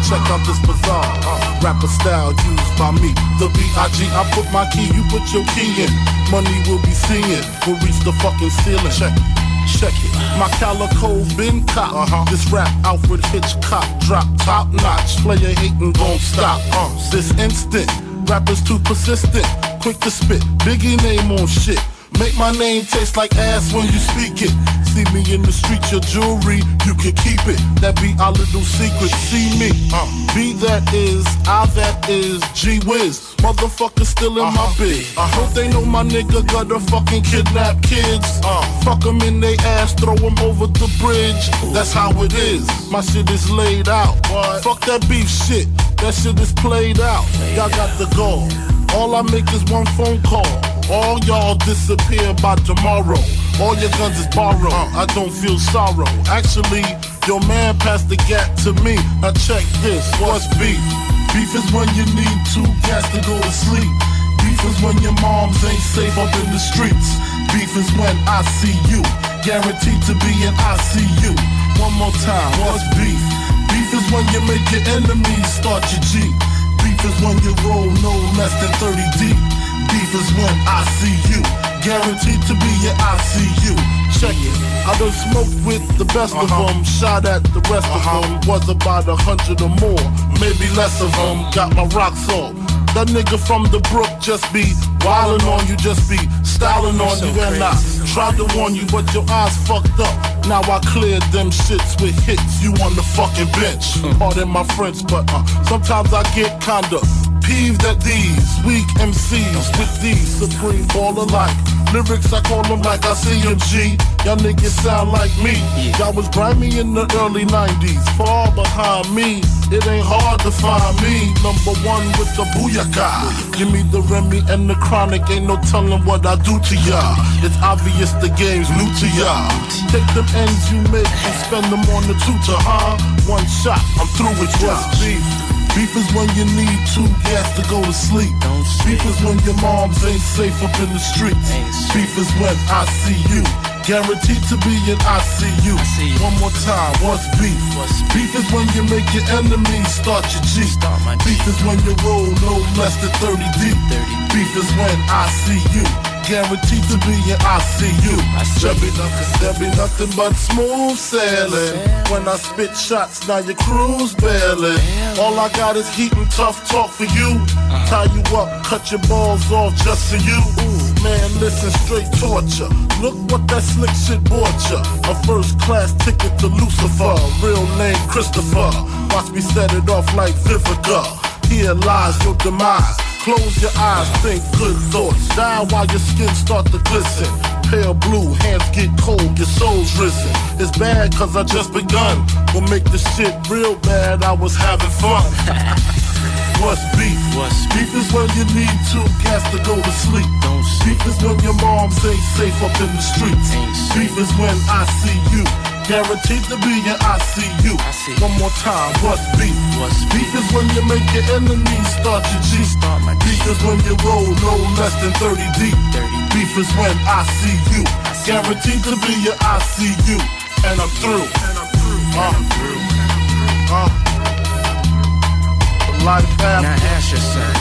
[SPEAKER 5] Check out this bizarre uh, rapper style used by me. The B.I.G. I put my key, you put your key in. Money will be seeing, will reach the fucking ceiling. Check it. Check it. My calico been cop. This rap Alfred Hitchcock drop top notch. Player hating gon' stop. Uh, this instant, rappers too persistent. Quick to spit, Biggie name on shit. Make my name taste like ass when you speak it. See me in the street, your jewelry, you can keep it. That be our little secret. See me, uh, B that is, I that is, G Wiz. Motherfucker still in my bid. I hope they know my nigga got a fucking kidnap kids. Uh, fuck them in they ass, throw them over the bridge. That's how it is. My shit is laid out. Fuck that beef shit. That shit is played out. Y'all got the goal. All I make is one phone call. All y'all disappear by tomorrow. All your guns is borrowed. Uh. I don't feel sorrow. Actually, your man passed the gap to me. Now check this. What's beef? Beef is when you need two cats to go to sleep. Beef is when your moms ain't safe up in the streets. Beef is when I see you. Guaranteed to be in ICU. One more time. What's beef? Beef is when you make your enemies start your G. Beef is when you roll no less than 30 deep. Beef is when I see you. Guaranteed to be your ICU. Check it. I done smoked with the best of uh-huh. them. Shot at the rest of uh-huh. them. Was about a hundred or more. Maybe less of them. Got my rocks off. That nigga from the brook just be wildin' on you, just be styling on you, and I tried to warn you, but your eyes fucked up. Now I cleared them shits with hits. You on the fucking bench. Hmm. Pardon my French, but uh, sometimes I get kinda peeved at these weak MCs with these supreme baller like lyrics. I call them like I see 'em, G. Y'all niggas sound like me. Y'all was grimy in the early 90s, far behind me. It ain't hard to find me. Number one with the booyaka. Give me the Remy and the chronic. Ain't no telling what I do to y'all. It's obvious the game's new to y'all. Take them ends you make and spend them on the tutor, huh? One shot, I'm through with y'all. Beef. Beef is when you need two gas to go to sleep. Beef is when your moms ain't safe up in the streets. Beef is when I see you. Guaranteed to be in ICU. One more time, what's beef? Beef is when you make your enemies start your G. Beef is when you roll no less than 30 deep. Beef is when I see you. Guaranteed to be in ICU. There be nothing, there be nothing but smooth sailing. When I spit shots, now your crew's bailing. All I got is heat and tough talk for you. Tie you up, cut your balls off just for you. Man, listen, straight torture. Look what that slick shit bought ya. A first class ticket to Lucifer. Real name Christopher. Watch me set it off like Vivica. Here lies your demise. Close your eyes, think good thoughts. Die while your skin start to glisten. Pale blue, hands get cold, your soul's risen. It's bad cause I just begun. Will make the shit real bad, I was having fun. What's beef? What's beef is when you need two cats to go to sleep. Don't beef is when your moms ain't safe up in the streets. Beef is when I see you. Guaranteed to be in ICU. One more time, what's beef? What's beef is when you make your enemies start your G. Start my beef is when you roll no less than 30 deep. Beef is when I see you. Guaranteed to be your ICU. And I'm through. And I'm through. Uh, uh, life after.
[SPEAKER 70] Now ask yourself.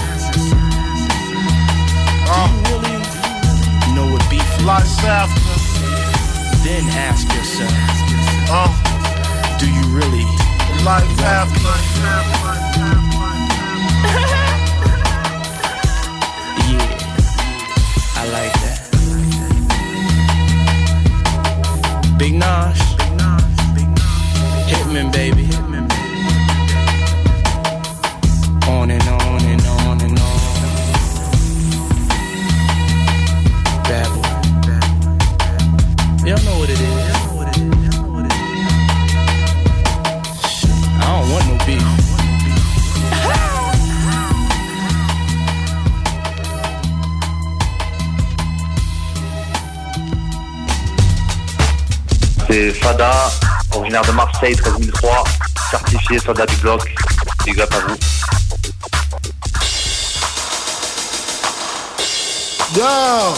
[SPEAKER 5] Uh,
[SPEAKER 70] do you really know what beef is?
[SPEAKER 5] Life after.
[SPEAKER 70] Then ask yourself.
[SPEAKER 5] Uh,
[SPEAKER 70] do you really
[SPEAKER 5] life after?
[SPEAKER 70] Yeah, I like that. Big Nosh, Hitman, baby. On and on and on and on. Bad boy. Y'all know
[SPEAKER 71] C'est Fada, originaire de Marseille, 13003, certifié soldat du bloc. Big up à vous.
[SPEAKER 5] Yo!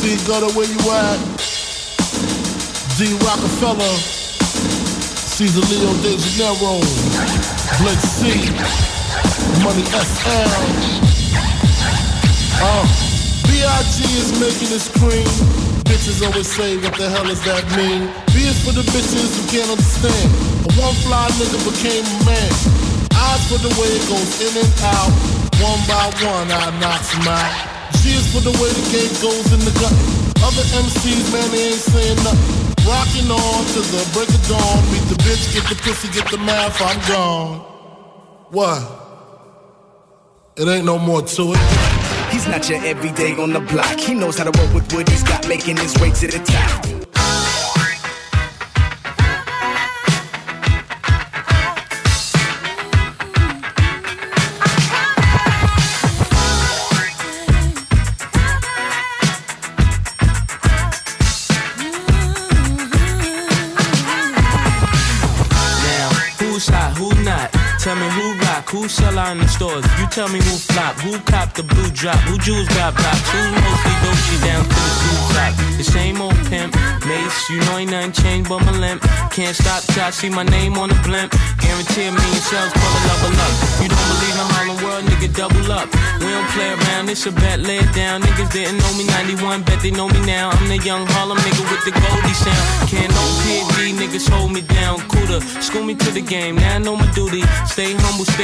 [SPEAKER 5] See, gutter, where you at? D. Rockefeller, Caesar Leo De Janeiro, Blitz C, Money SL. Uh, B.I.G. is making this cream. Bitches always say, what the hell does that mean? B is for the bitches who can't understand. A one fly nigga became a man. Eyes for the way it goes in and out. One by one, I knocks them out. G is for the way the game goes in the gut. Other MCs, man, they ain't saying nothing. Rocking on to the break of dawn. Meet the bitch, get the pussy, get the math, I'm gone. What? It ain't no more to it.
[SPEAKER 23] He's not your everyday on the block. He knows how to work with what he's got, making his way to the top.
[SPEAKER 70] Tell me who who sell out in the stores. You tell me who flop, who cop the blue drop, who jewels got blocks, who's mostly Dolce down to the blue top. The same old pimp, Mace, you know ain't nothing changed but my limp. Can't stop till I see my name on the blimp. Guarantee me million sales, pull a level up. You don't believe in Harlem World, nigga, double up. We don't play around, it's a bet, lay it down. Niggas didn't know me 91, bet they know me now. I'm the young Harlem nigga with the Goldie sound. Can't no PD, niggas hold me down. Cooler, school me to the game, now I know my duty. Stay humble, stay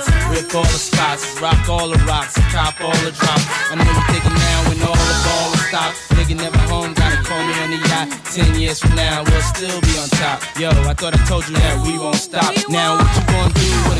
[SPEAKER 70] shots, rip all the spots, rock all the rocks, cop all the drops. I know you thinking now when all the ball stopped. Nigga never home, gotta call me on the yacht. Ten years from now, we'll still be on top. Yo, I thought I told you that we won't stop. Now what you gonna do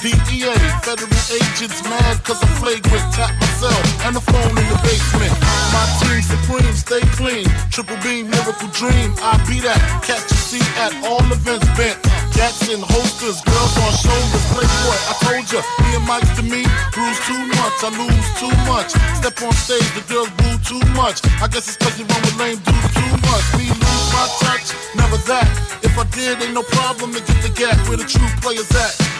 [SPEAKER 5] DEA. Federal agents mad cause I'm flagrant. Tap myself and the phone in the basement. My team supreme, stay clean. Triple beam, miracle dream. I be that. Catch a seat at all events bent. and holsters, girls on shoulders. Playboy, I told ya, me and Mike to me, bruise too much, I lose too much. Step on stage, the girls boo too much. I guess it's cause you run with lame dudes too much. Me lose my touch, never that. If I did, ain't no problem to get the gap where the true players at.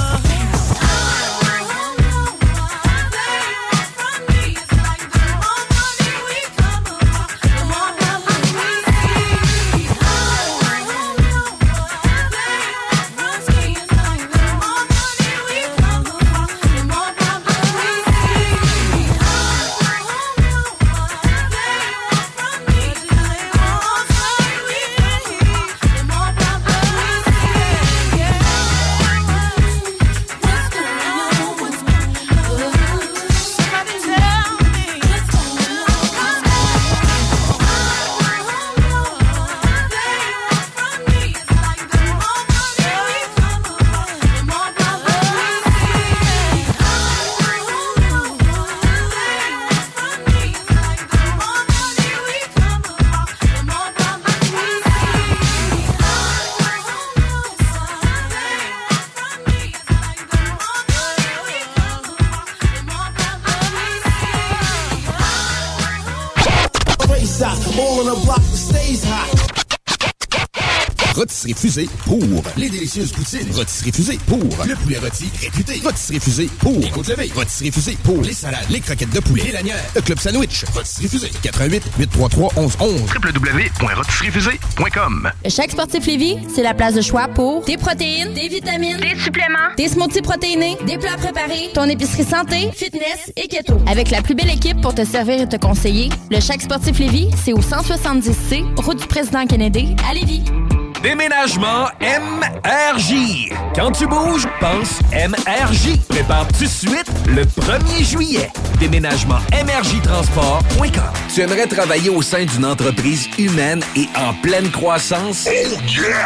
[SPEAKER 2] Pour les délicieuses poutines. Rotisserie Fusée pour le poulet rôti réputé. Rotisserie Fusée pour les côtes levées. Rotisserie Fusée pour les salades, les croquettes de poulet, les lanières, le club sandwich. Rotisserie Fusée 88 833 1111 www.rotisseriefusée.com
[SPEAKER 42] Le Chèque Sportif Lévis, c'est la place de choix pour des protéines, des vitamines, des suppléments, des smoothies protéinés, des plats préparés, ton épicerie santé, fitness et keto. Avec la plus belle équipe pour te servir et te conseiller, le Chèque Sportif Lévis, c'est au 170C, route du président Kennedy, à Lévis.
[SPEAKER 72] Déménagement MRJ. Quand tu bouges, pense MRJ. Prépare tout de suite le 1er juillet. Déménagement MRJTransport.com.
[SPEAKER 1] Tu aimerais travailler au sein d'une entreprise humaine et en pleine croissance?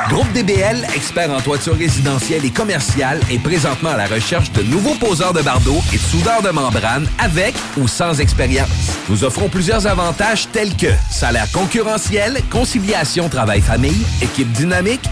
[SPEAKER 1] Groupe DBL, expert en toiture résidentielle et commerciale, est présentement à la recherche de nouveaux poseurs de bardeaux et de soudeurs de membrane avec ou sans expérience. Nous offrons plusieurs avantages tels que salaire concurrentiel, conciliation travail-famille, équipe dynamique,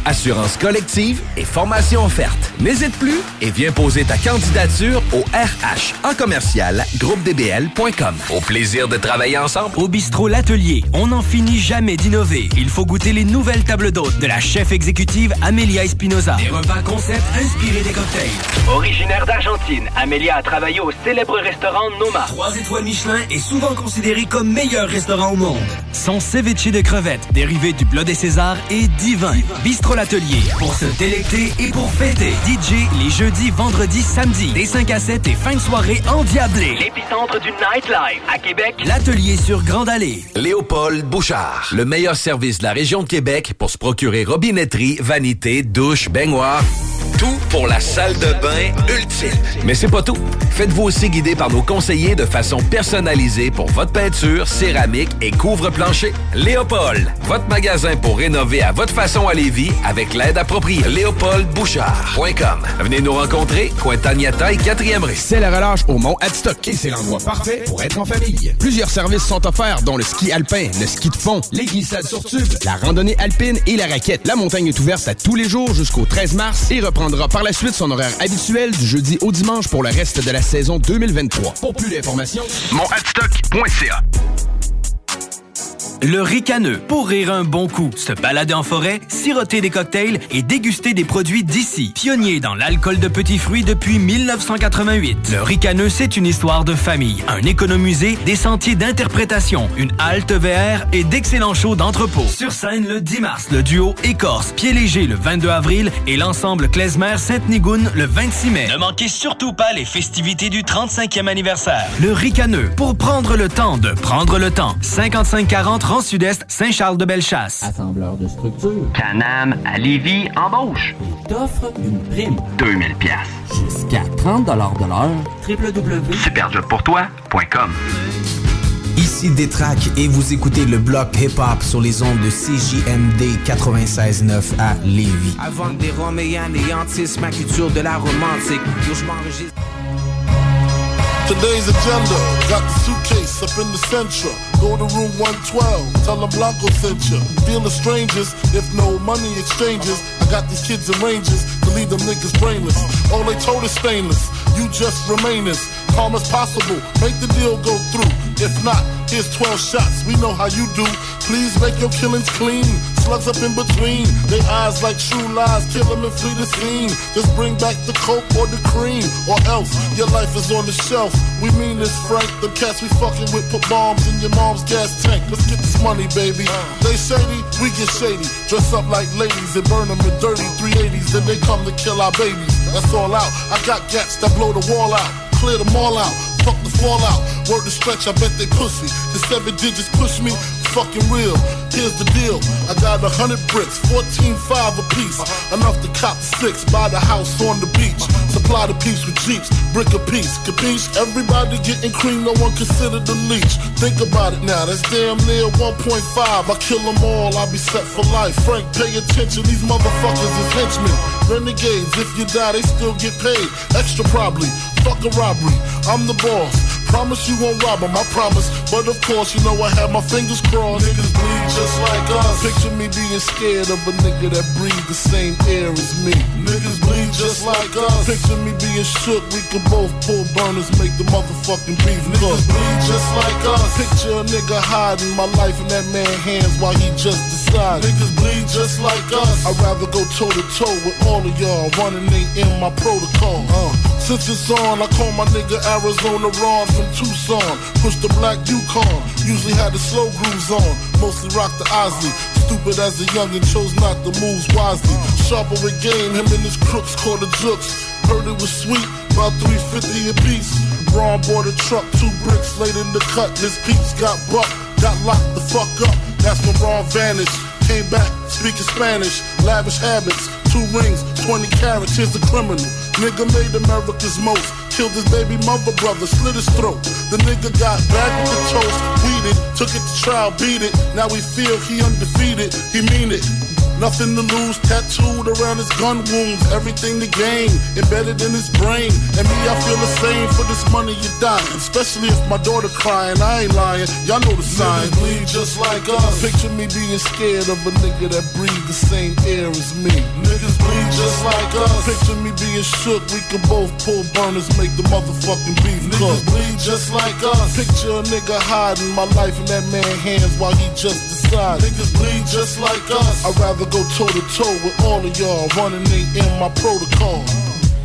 [SPEAKER 1] assurance collective et formation offerte. N'hésite plus et viens poser ta candidature au RH en commercial groupedbl.com.
[SPEAKER 72] Au plaisir de travailler ensemble.
[SPEAKER 16] Au bistrot L'Atelier, on n'en finit jamais d'innover. Il faut goûter les nouvelles tables d'hôtes de la chef exécutive Amelia Espinoza.
[SPEAKER 72] Des repas concept inspirés des cocktails.
[SPEAKER 16] Originaire d'Argentine, Amelia a travaillé au célèbre restaurant Noma.
[SPEAKER 72] Trois étoiles Michelin est souvent considéré comme meilleur restaurant au monde.
[SPEAKER 16] Son ceviche de crevettes, dérivé du plat des Césars, est divin. Bistrot L'Atelier, pour se délecter et pour fêter. DJ les jeudis, vendredis, samedis, des 5 à 7 et fin de soirée endiablée.
[SPEAKER 72] L'épicentre du nightlife à Québec.
[SPEAKER 16] L'Atelier sur Grande Allée.
[SPEAKER 1] Léopold Bouchard, le meilleur service de la région de Québec pour se procurer robinetterie, vanité, douche, baignoire. Tout pour la salle de bain ultime. Mais c'est pas tout. Faites-vous aussi guider par nos conseillers de façon personnalisée pour votre peinture, céramique et couvre-plancher. Léopold, votre magasin pour rénover à votre façon à Lévis avec l'aide appropriée. LéopoldBouchard.com. Venez nous rencontrer, Cointagnata et 4e rue.
[SPEAKER 2] C'est la relâche au Mont Adstock et c'est l'endroit parfait pour être en famille. Plusieurs services sont offerts, dont le ski alpin, le ski de fond, les glissades sur tube, la randonnée alpine et la raquette. La montagne est ouverte à tous les jours jusqu'au 13 mars et reprendra par la suite son horaire habituel du jeudi au dimanche pour le reste de la saison 2023. Pour plus d'informations,
[SPEAKER 16] monadstock.ca Le ricaneux, pour rire un bon coup, se balader en forêt, siroter des cocktails et déguster des produits d'ici. Pionnier dans l'alcool de petits fruits depuis 1988. Le ricaneux, c'est une histoire de famille, un économusée, des sentiers d'interprétation, une halte VR et d'excellents shows d'entrepôt. Sur scène le 10 mars, le duo Écorce, Pied Léger le 22 avril et l'ensemble Klezmer Sainte-Nigoune le 26 mai.
[SPEAKER 73] Ne manquez surtout pas les festivités du 35e anniversaire.
[SPEAKER 16] Le ricaneux, pour prendre le temps de prendre le temps. 5540 Rang Sud-Est, Saint-Charles-de-Bellechasse.
[SPEAKER 59] Assembleur de structure.
[SPEAKER 16] Canam à Lévis embauche.
[SPEAKER 59] T'offre une prime.
[SPEAKER 16] 2000 pièces.
[SPEAKER 59] Jusqu'à 30 de l'heure. www.
[SPEAKER 16] Superjobpourtoi.com
[SPEAKER 74] Ici Détrac et vous écoutez le bloc hip-hop sur les ondes de CJMD 96.9 à Lévis.
[SPEAKER 75] Avant des roms et anéantissent ma culture de la romantique. Je m'enregistre.
[SPEAKER 5] Today's agenda, got the suitcase up in the central. Go to room 112, tell them Blanco sent. Feel the strangers, if no money exchanges. I got these kids in ranges to leave them niggas brainless. All they told is stainless, you just remain calm as possible. Make the deal go through. If not, here's 12 shots, we know how you do. Please make your killings clean. Slugs up in between, they eyes like true lies, kill them and flee the scene. Just bring back the coke or the cream, or else your life is on the shelf. We mean this, Frank. The cats we fucking with put bombs in your mom's gas tank. Let's get this money, baby. They shady, we get shady. Dress up like ladies and burn them in dirty 380s. Then they come to kill our babies. That's all out. I got gats that blow the wall out, clear them all out. Fuck the fallout. Word to stretch, I bet they pussy. The seven digits push me, fucking real. Here's the deal. I got a hundred bricks, 14 five a piece. Enough to cop six, buy the house on the beach. Supply the piece with jeeps, brick a piece. Capiche? Everybody getting cream, no one considered the leech. Think about it now, that's damn near 1.5. I kill them all, I'll be set for life. Frank, pay attention, these motherfuckers is henchmen. Renegades, if you die, they still get paid. Extra probably. Fuck a robbery, I'm the boss. Promise you won't rob 'em, I promise. But of course, you know I have my fingers crossed. Niggas bleed just like us. Picture me being scared of a nigga that breathe the same air as me. Niggas bleed just like us. Picture me being shook, we can both pull burners, make the motherfucking beef cook. Niggas bleed just like us. Picture a nigga hiding my life in that man's hands while he just decided. Niggas bleed just like us. I'd rather go toe to toe with all of y'all. Running ain't in my protocol. Uh. Since it's on, I call my nigga Arizona Ron from Tucson. Push the black Yukon. Usually had the slow grooves on. Mostly rock the Ozzy. Stupid as a youngin' chose not to move wisely. Sharper with game, him and his crooks called the jooks. Heard it was sweet, about 350 a piece. Ron bought a truck, two bricks laid in the cut. His peeps got bucked, got locked the fuck up. That's when Ron vanished. Came back speaking Spanish, lavish habits, two rings, 20 carats. Here's the criminal. Nigga made America's most. Killed his baby mother brother, slit his throat. The nigga got back with the toast, weeded, took it to trial, beat it. Now we feel he undefeated, he mean it. Nothing to lose, tattooed around his gun wounds. Everything to gain, embedded in his brain. And me, I feel the same for this money you dying. Especially if my daughter crying, I ain't lying. Y'all know the sign. Niggas bleed just like us. Picture me being scared of a nigga that breathe the same air as me. Niggas bleed just like us. Picture me being shook. We can both pull burners, make the motherfucking beef cook. Niggas bleed just like us. Picture a nigga hiding my life in that man's hands while he just decided. Niggas bleed just like us. I'd rather go toe to toe with all of y'all. Running ain't in my protocol.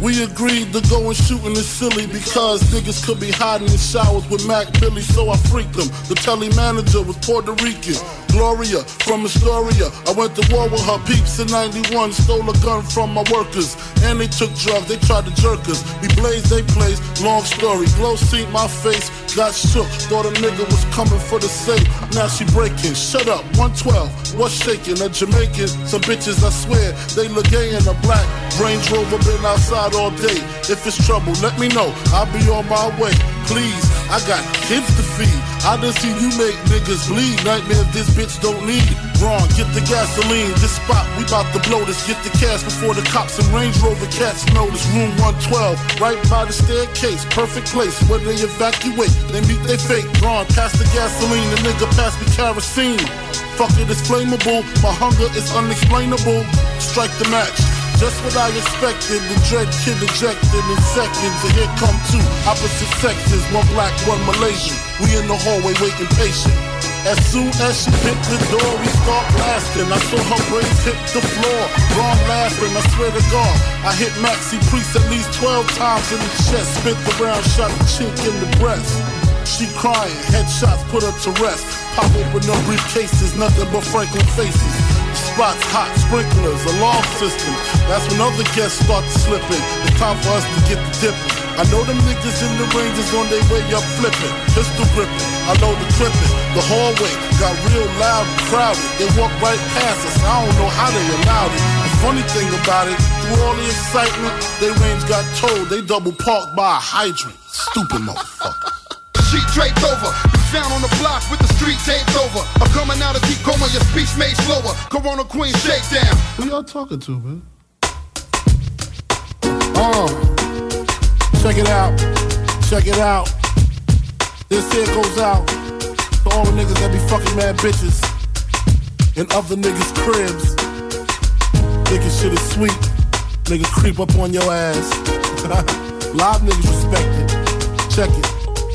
[SPEAKER 5] We agreed to go and shooting is silly because niggas could be hiding in showers with Mac Billy, so I freaked them. The telly manager was Puerto Rican. Gloria from Astoria. I went to war with her peeps in 91, stole a gun from my workers. And they took drugs, they tried to jerk us. We blazed, they blazed, long story. Glow seen my face, got shook. Thought a nigga was coming for the safe. Now she breaking. Shut up, 112, what's shaking? A Jamaican, some bitches, I swear, they look gay in a black. Range Rover been outside all day. If it's trouble, let me know. I'll be on my way. Please, I got kids to feed. I done seen you make niggas bleed. Nightmare this bitch don't need. it. Wrong, get the gasoline. This spot, we bout to blow this. Get the cash before the cops and Range Rover cats this. Room 112, right by the staircase. Perfect place where they evacuate. They meet their fate. Wrong, pass the gasoline. The nigga pass me kerosene. Fuck it, it's flammable. My hunger is unexplainable. Strike the match. Just what I expected, the dread kid ejected in seconds, and here come two opposite sexes, one black, one Malaysian. We in the hallway waiting patient. As soon as she hit the door, we start blasting. I saw her brains hit the floor. Wrong laughing, I swear to God. I hit Maxi Priest at least 12 times in the chest. Spit the round, shot the chink in the breast. She crying, headshots put her to rest. Pop open no briefcases, nothing but Franklin faces spots, hot sprinklers, alarm system. That's when other guests start to slip in. It's time for us to get the dipping. I know them niggas in the ranges on their way up flipping, pistol gripping. I know the clipping. The hallway got real loud and crowded. They walk right past us. I don't know how they allowed it. The funny thing about it, through all the excitement, they range got told they double parked by a hydrant. Stupid motherfucker.
[SPEAKER 76] Sheet draped over.
[SPEAKER 5] sound on the block with the street taped over. I'm coming out of deep coma, your speech made slower. Corona Queen shakedown. Who y'all talking to, man? Uh, check it out. Check it out. This here goes out to all the niggas that be fucking mad bitches and other niggas' cribs. Thinking shit is sweet. Niggas creep up on your ass. Live niggas respect it. Check it.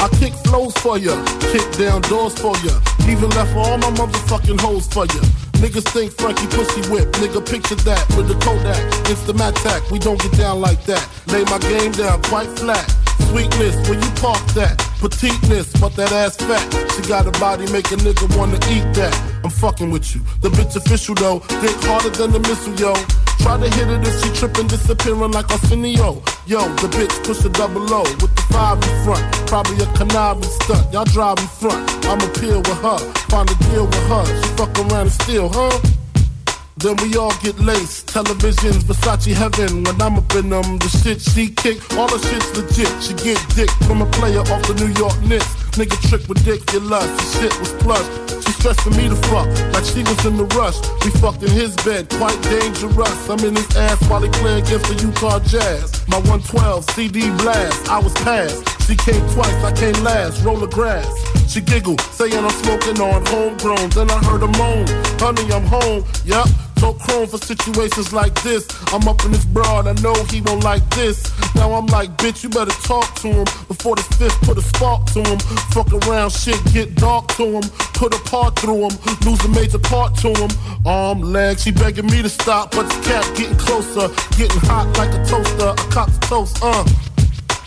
[SPEAKER 5] I kick flows for ya, kick down doors for ya. Even left all my motherfucking hoes for ya. Niggas think Frankie pussy whip, nigga picture that with the Kodak. It's the Mattack, we don't get down like that. Lay my game down quite flat. Sweetness, where you park that? Petiteness, but that ass fat. She got a body, make a nigga wanna eat that. I'm fucking with you. The bitch official though, think harder than the missile, yo. Try to hit it if she trippin', disappearing like Arsenio. Yo, the bitch push a double O with the five in front. Probably a conniving stunt. Y'all drive in front. I'ma peel with her, find a deal with her. She fuck around and steal, huh? Then we all get laced. Televisions, Versace heaven. When I'm up in them, the shit she kick, all the shit's legit. She get dick from a player off the New York Knicks. Nigga trick ridiculous. The shit was plush. She stressing me to fuck like she was in the rush. We fucked in his bed, quite dangerous. I'm in his ass while he play against the Utah Jazz. My 112 CD blast, I was passed. She came twice, I came last. Roll the grass. She giggled, saying I'm smoking on homegrown. Then I heard a moan, honey, I'm home. Yup, so chrome for situations like this. I'm up in this broad, I know he won't like this. Now I'm like, bitch, you better talk to him before this fifth put a spark to him. Fuck around, shit get dark to him. Put a part through him, lose a major part to him. Arm, leg, she begging me to stop, but the cat getting closer, getting hot like a toaster. I cop the toast, uh.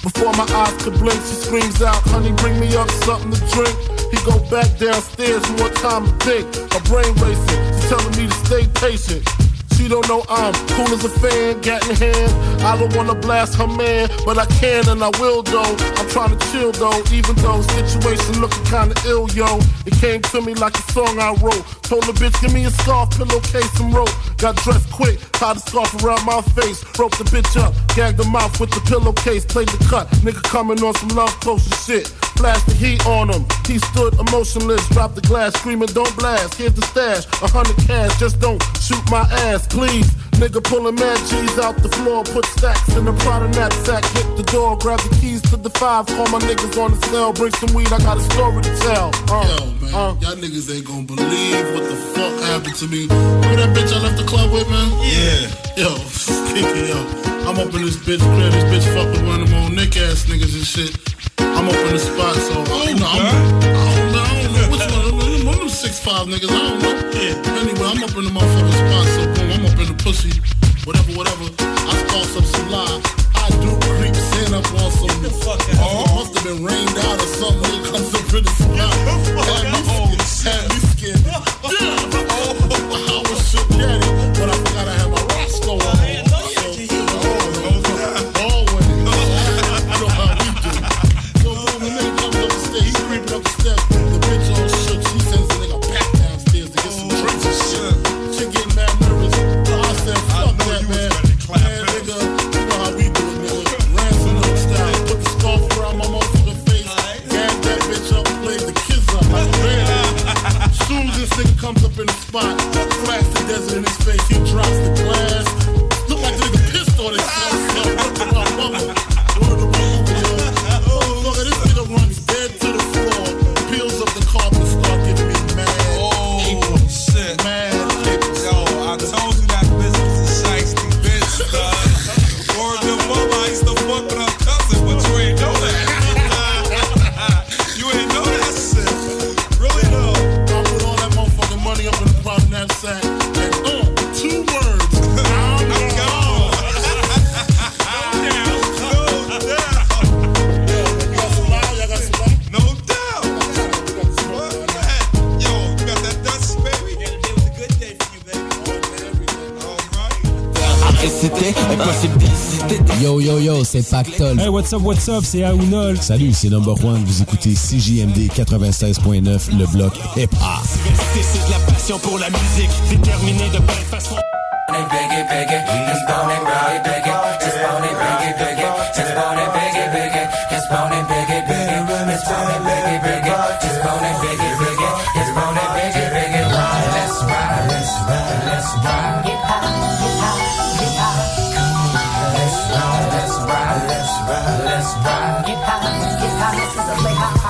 [SPEAKER 5] Before my eyes could blink, she screams out, honey, bring me up something to drink. He go back downstairs, more time to think. My brain racing, she's telling me to stay patient. She don't know I'm cool as a fan, gat in hand. I don't wanna blast her man, but I can and I will though. I'm trying to chill though, even though situation looking kinda ill, yo. It came to me like a song I wrote. Told the bitch, give me a scarf, pillowcase, and rope. Got dressed quick, tied the scarf around my face. Roped the bitch up, gagged the mouth with the pillowcase, played the cut. Nigga coming on some love potion shit. Flash the heat on him. He stood emotionless, dropped the glass, screaming, Don't blast. Here's the stash, a hundred cash, just don't shoot my ass, please. Nigga pulling mad G's out the floor, put stacks in the Prada knapsack, hit the door, grab the keys to the five, call my niggas on the cell, bring some weed, I got a story to tell. Uh, Yo, man, y'all niggas ain't gonna believe what the fuck happened to me. Remember that bitch I left the club with, man? Yeah. Yo, Kiki, yo. I'm up in this bitch crib, this bitch fucking one of them old nick ass niggas and shit. I'm up in the spot, so I don't know. I'm, I don't know, I don't know which one. of them- One of them six five niggas, I don't know. Yeah. Anyway, I'm up in the motherfucking spot, so boom, I'm up in the pussy, whatever, whatever. I start up some lie.
[SPEAKER 74] Pactol.
[SPEAKER 77] Hey, what's up, what's up, c'est Aounol. Salut, c'est Number One. Vous écoutez CJMD 96.9, le bloc hip-hop.
[SPEAKER 76] C'est de la passion pour la musique, déterminé de belle façon.
[SPEAKER 63] Let's ride. Get high, get high, cause I play high.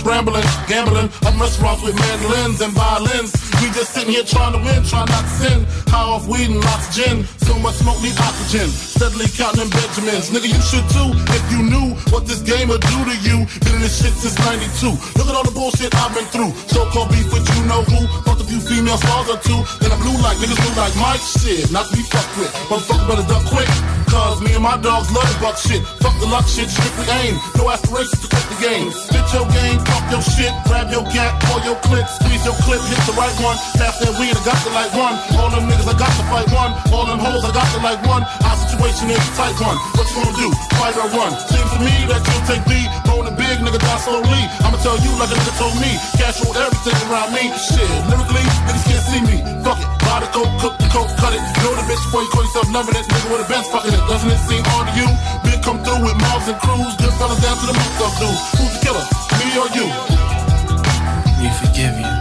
[SPEAKER 5] Scrambling, gambling. Up restaurants with mandolins and violins. We just sitting here trying to win, trying not to sin. High off weed and lots of gin. So much smoke need oxygen. Steadily counting Benjamins. Nigga, you should too. If you knew what this game would do to you. Been in this shit since 92. Look at all the bullshit I've been through. So-called beef with you know who. Fucked a few female stars or two. Then I blew like niggas blue like Mike. Shit, not to be fucked with. Motherfucker better duck quick. Cause me and my dogs love buck shit. Fuck the luck shit, strictly aim. No aspirations to game. Spit your game, talk your shit, grab your gat, pull your clip, squeeze your clip, hit the right one. Pass that weed, I got the like one. All them niggas, I got to fight one. All them hoes, I got to like one. Our situation is tight one. What you gonna do? Fight or run? Seems to me that you'll take the Rolling big, nigga, die slowly. I'ma tell you like a nigga told me. Cash rolled everything around me. Shit, lyrically, niggas can't see me. Fuck it. Buy the coke, cook the coke, cut it. Know the bitch before you call yourself numbing it. Nigga with a bench fucking it. Doesn't it seem odd to you? Big come through with mobs and crews. Good fellas down to the most of dudes. Who's the killer? Me or you?
[SPEAKER 76] We forgive you,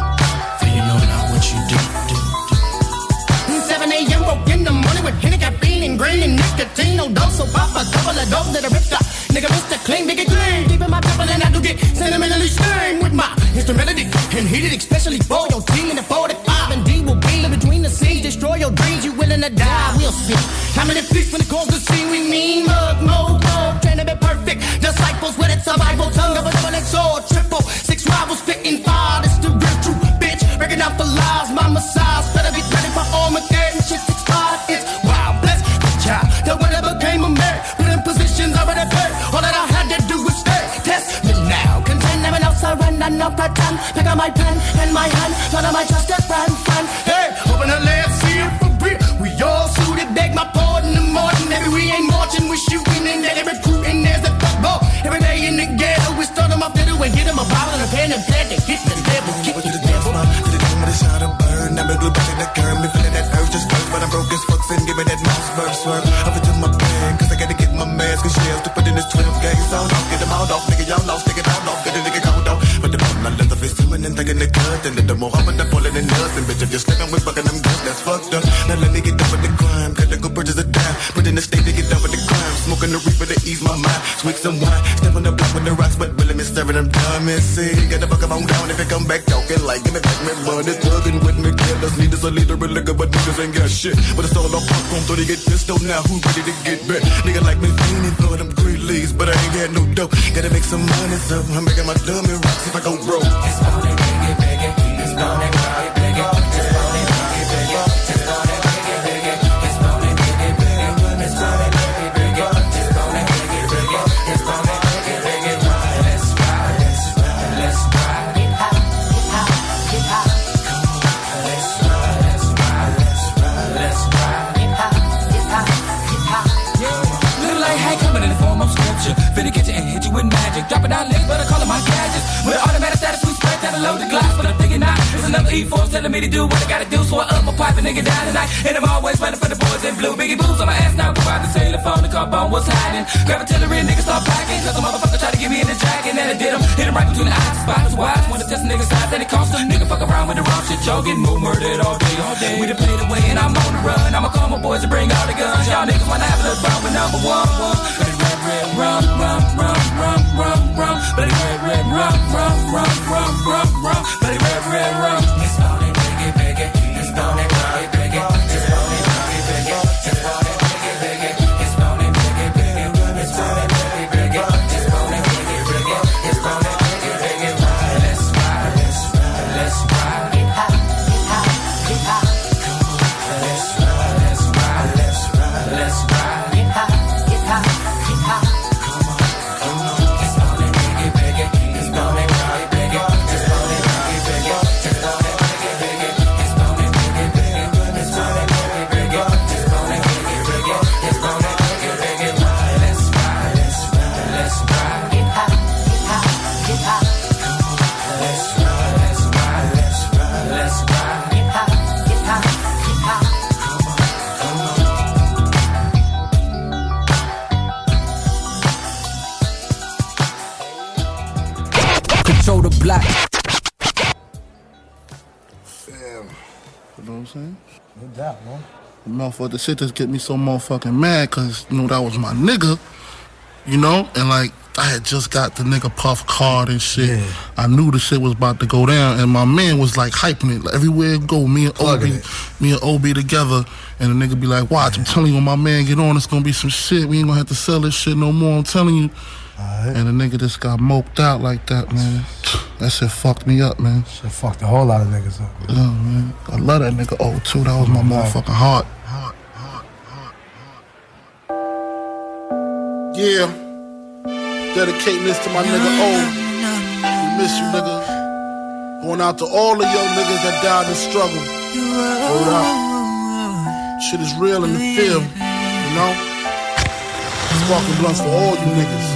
[SPEAKER 76] for you know not what you do.
[SPEAKER 78] 7 a.m. woke in the morning with Henny caffeine and green and nicotine. No dose, so pop a couple of dope that I ripped up. Nigga, Mr. Clean, nigga clean. Deep in my pepper and I do get sentimentally stained with my instrumentality. And heated especially for your team in the 45 and D will be in between the scenes. Destroy your dreams, you willing to die, we'll see. How many feast when it calls the scene we mean? Mug, pretend. Pick up my pen and my hand. None of my trusted friend, friend. Hey, open the left, see it for real. We all suited, beg my pardon in the morning. Maybe we ain't marching, we shooting and then recruiting. There's a football. Every day in the ghetto, we start them off the and get them a bottle and a pen and pad to hit the devil, kick the devil.
[SPEAKER 6] To the dome with a shot of burn. I'm a glue back in the curb. Me feeling that urge just burst. But I'm broke as fuck. Then give me that mouse swerve swerve. Pulling. Bitch, if you're slipping with fucking them girls, that's fucked up. Now let me get done with the crime. Gotta go purchase a dime. Put in the state to get done with the crime. Smoking the reaper to ease my mind. Sweet some wine. Step on the block with the rocks. But really me serving them dummies. See, get the fuck on down. If you come back talking like, give me back my money. Thugging with me. Killers need us a leader of liquor. But niggas ain't got shit. But it's all off popcorn. So they get pistol now. Who ready to get back? Nigga like me feeling for them green leaves. But I ain't got no dough. Gotta make some money. So I'm making my dummy rocks if I go broke.
[SPEAKER 63] It's gonna biggie, biggie, it's gonna biggie,
[SPEAKER 69] E4 telling me to do what I gotta do. So I up my pipe and nigga down tonight. And I'm always running for the boys in blue. Biggie boots on my ass now. Out the telephone to call on what's hiding. Grab artillery, niggas start packing. Cause a motherfucker try to get me in the jacket. And I did him. Hit him right between the eyes. Spots wise. Wanna test a nigga's size. And it cost him. Nigga fuck around with the wrong shit. Getting more murdered all day, all day. We done played away and I'm on the run. I'ma call my boys and bring all the guns. Y'all niggas wanna have a little fun with number one, one. But it's red, red, rum, rum, rum, rum, rum, rum. But it's red, red, rum, rum, rum, rum, rum, red, red, rum.
[SPEAKER 5] Motherfucker, the shit just get me so motherfucking mad because, you know, that was my nigga, you know? And, like, I had just got the nigga Puff card and shit. I knew the shit was about to go down, and my man was, like, hyping it. Like, everywhere it go, me and
[SPEAKER 40] Plugging
[SPEAKER 5] Obi, me and Obi together, and the nigga be like, watch, I'm telling you, when my man get on, it's gonna be some shit. We ain't gonna have to sell this shit no more, I'm telling you. And the nigga just got moped out like that, man. That shit fucked me up, man.
[SPEAKER 40] Shit fucked a whole lot of niggas up.
[SPEAKER 5] Yeah, man. I love that nigga O too. That was my motherfucking heart. Yeah. Dedicating this to my nigga O. We miss you, nigga. Going out to all of your niggas that died in struggle. Hold up. Shit is real in the field, you know? Sparking blunts for all you niggas.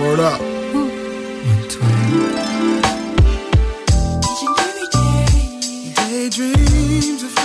[SPEAKER 5] Word up.
[SPEAKER 6] Daydreams of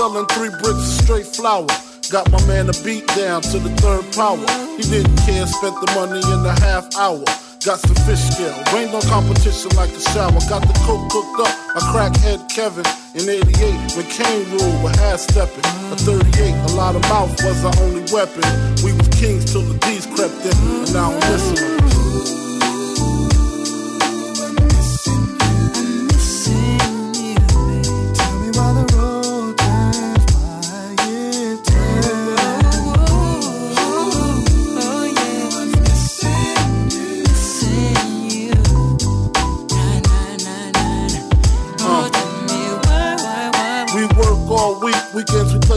[SPEAKER 5] selling three bricks of straight flour. Got my man a beat down to the third power. He didn't care, spent the money in a half hour. Got some fish scale, rained on competition like a shower. Got the coke cooked up, a crackhead Kevin. In 88, when Kane ruled with half stepping. A 38, a lot of mouth was our only weapon. We was kings till the D's crept in, and now I'm listening. We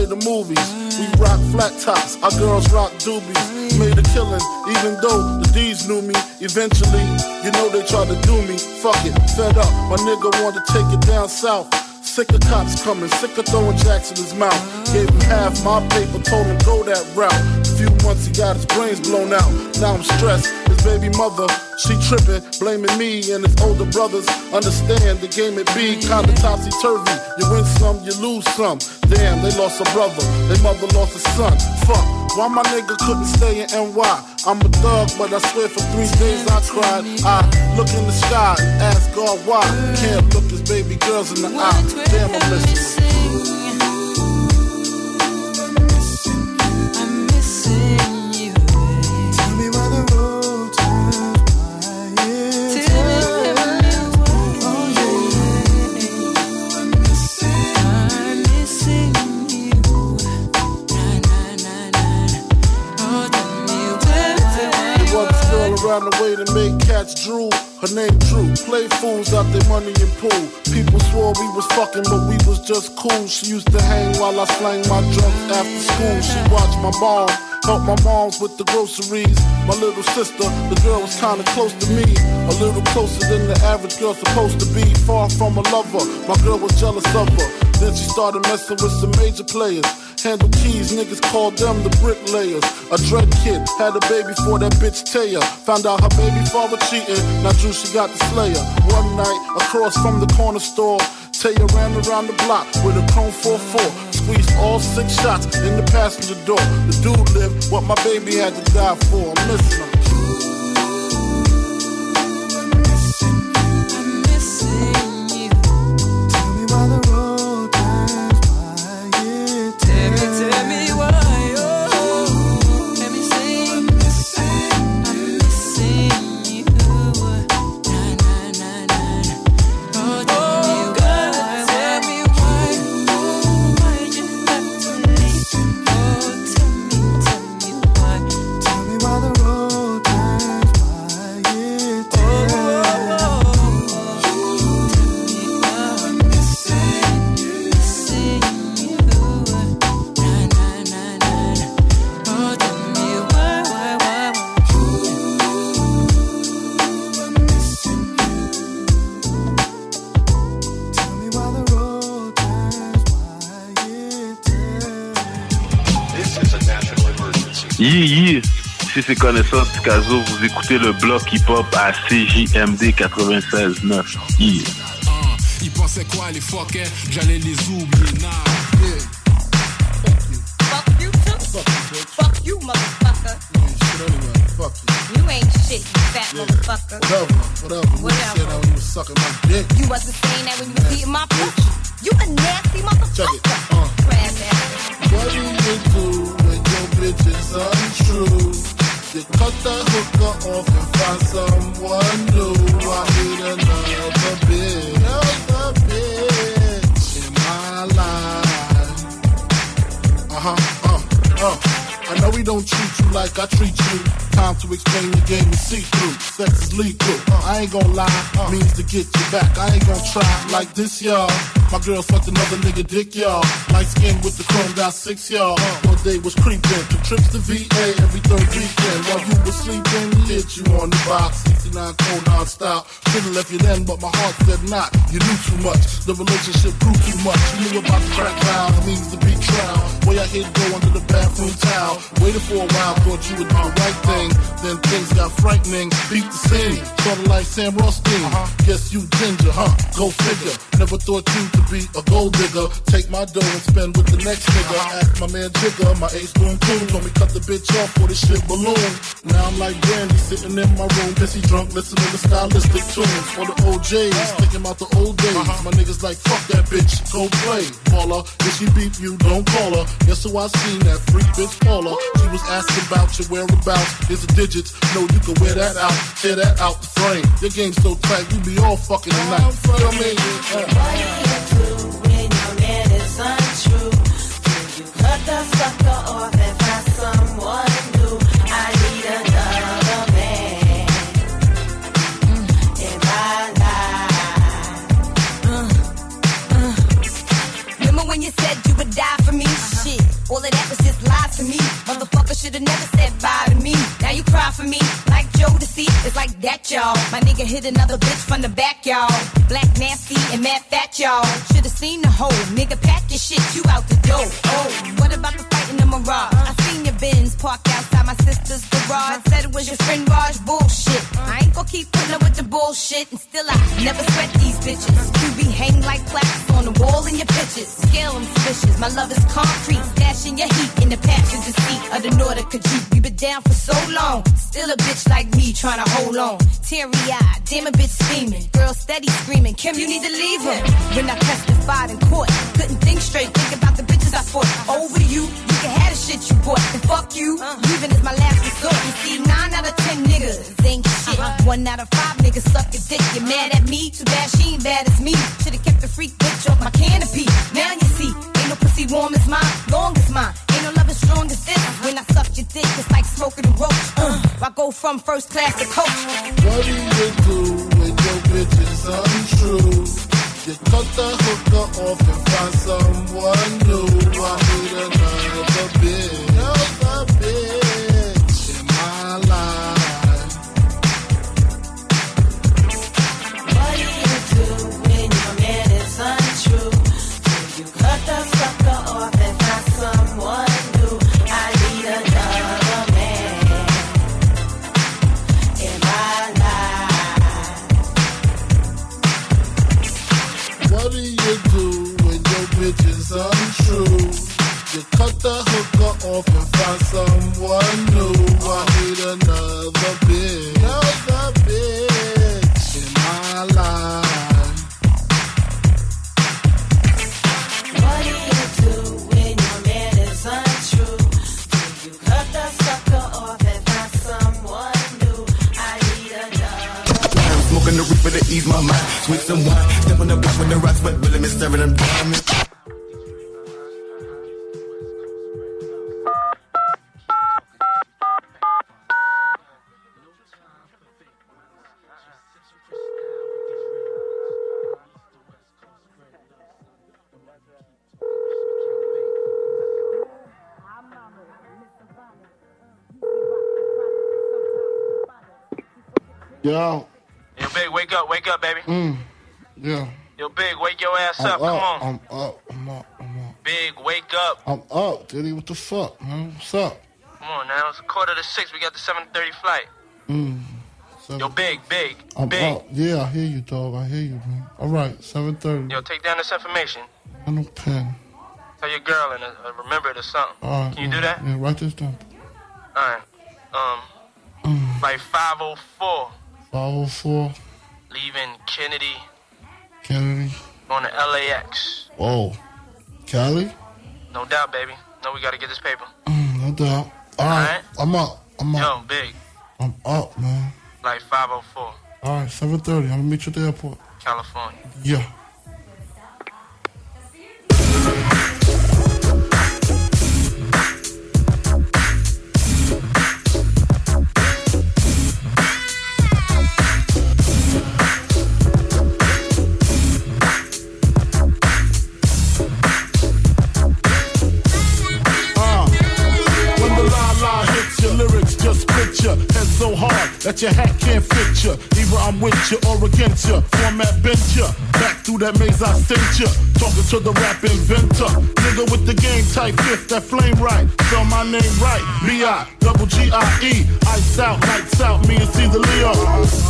[SPEAKER 5] play the movies. We rock flat tops, our girls rock doobies. Made a killing, even though the D's knew me. Eventually, you know they tried to do me. Fuck it, fed up, my nigga wanted to take it down south. Sick of cops coming, sick of throwing jacks in his mouth. Gave him half my paper, told him go that route. Few months he got his brains blown out. Now I'm stressed. His baby mother, she tripping, blaming me and his older brothers. Understand the game it be kinda topsy turvy. You win some, you lose some. Damn, they lost a brother, their mother lost a son. Fuck, why my nigga couldn't stay in NY? I'm a thug, but I swear for three days I cried. I look in the sky and ask God why. Can't look his baby girls in the eye. Damn, I'm listening. Around the way that made cats drool. Her name Drew. Play fools out their money and pool. People swore we was fucking, but we was just cool. She used to hang while I slang my drugs after school. She watched my mom, help my moms with the groceries. My little sister, the girl was kinda close to me. A little closer than the average girl supposed to be. Far from a lover, my girl was jealous of her. Then she started messing with some major players. Handle keys, niggas called them the bricklayers. A dread kid had a baby for that bitch Taya. Found out her baby father cheating. Now Drew, she got the slayer. One night, across from the corner store, Taya ran around the block with a chrome 4-4. Squeezed all six shots in the passenger door. The dude lived what my baby had to die for. I'm missing him.
[SPEAKER 79] Ici, c'est Connaissance Picasso. Vous écoutez le bloc hip-hop à CJMD 96.9. Yeah.
[SPEAKER 5] Ils pensaient quoi les fuckers J'allais les oublier, nah. Yeah.
[SPEAKER 80] Fuck you too? Fuck you, motherfucker.
[SPEAKER 5] Fuck
[SPEAKER 80] You ain't shit, you fat motherfucker.
[SPEAKER 5] Whatever, whatever. You said that when you was sucking my dick.
[SPEAKER 80] You wasn't saying that when you was eating my. You a nasty motherfucker. Crab ass.
[SPEAKER 5] What do you do when your bitch is untrue? You cut the hooker off and find someone new. I need another bitch. Another bitch in my life. Uh huh, uh, uh. I know we don't treat you like I treat you. Time to explain the game and see through. Sex is lethal. Uh, I ain't gonna lie, means to get you back. I ain't gonna try like this, y'all. My girl sucked another nigga dick, y'all. Light skin with the chrome got six, y'all. One day was creeping. Two trips to VA every third weekend. While you were sleeping, hit you on the box. 69 cold non-stop. Should've left you then, but my heart said not. You knew too much. The relationship grew too much. You knew about the crack vows, means to be trial. Way I hit go under the bathroom towel. Waited for a while, thought you would do the right thing. Then things got frightening. Beat the scene. Sorta like Sam Rothstein. Uh-huh. Guess you ginger, huh? Go figure. Never thought you to be a gold digger. Take my dough and spend with the next nigga. Uh-huh. Ask my man Jigger, my ace doing cool. Told me cut the bitch off for this shit balloon. Now I'm like Brandy, sitting in my room, pissy drunk, listening to stylistic tunes. For the OJs, uh-huh. thinking about the old days. My niggas like, fuck that bitch, go play. Baller, if she beat you, don't call her. Guess who I seen that freak bitch Paula? She was asking about your whereabouts. Here's the digits, No, you can wear that out, tear that out the frame. Your game's so tight, you be all fucking tonight. Feel me? Uh.
[SPEAKER 80] Damn a bitch scheming. Girl steady screaming. Kim, you need to leave him. When I
[SPEAKER 5] Yo,
[SPEAKER 69] Yo, Big, wake up, wake up, baby.
[SPEAKER 5] mm, yeah.
[SPEAKER 69] Yo, Big, wake your ass
[SPEAKER 5] I'm
[SPEAKER 69] up. Come on.
[SPEAKER 5] I'm up. I'm up. I'm up.
[SPEAKER 69] Big, wake up.
[SPEAKER 5] I'm up, Diddy. What the fuck, man? What's up?
[SPEAKER 81] Come on now. It's a quarter to six. We got the 7:30 flight.
[SPEAKER 5] Mm.
[SPEAKER 81] Yo, big, big,
[SPEAKER 5] I'm
[SPEAKER 81] big.
[SPEAKER 5] out. Yeah, I hear you, dog. I hear you, man. All right, 7.30.
[SPEAKER 81] Yo, take down this information.
[SPEAKER 5] I no pen.
[SPEAKER 81] Tell your girl and uh, remember it or something.
[SPEAKER 5] All right.
[SPEAKER 81] Can you do that?
[SPEAKER 5] Yeah, write this down.
[SPEAKER 81] All right. Um, like 504,
[SPEAKER 5] 504
[SPEAKER 81] leaving Kennedy
[SPEAKER 5] Kennedy.
[SPEAKER 81] on the LAX.
[SPEAKER 5] Whoa. Cali?
[SPEAKER 81] No doubt, baby. No, we gotta get this paper.
[SPEAKER 5] Mm, no doubt. All right. I'm up. I'm
[SPEAKER 81] up.
[SPEAKER 5] Yo,
[SPEAKER 81] big.
[SPEAKER 5] I'm up, man.
[SPEAKER 81] Like 504,
[SPEAKER 5] All right, 7.30. I'm to meet you at the airport.
[SPEAKER 81] California.
[SPEAKER 5] Yeah. pressure head so hard that your hat can't fit you. Either I'm with you or against you. Format bent you. Back through that maze I sent you. Talking to the rap inventor. Nigga with the game type fifth, that flame right. Spell my name right. B-I, double G-I-E. Ice out, lights out, me and Caesar Leo.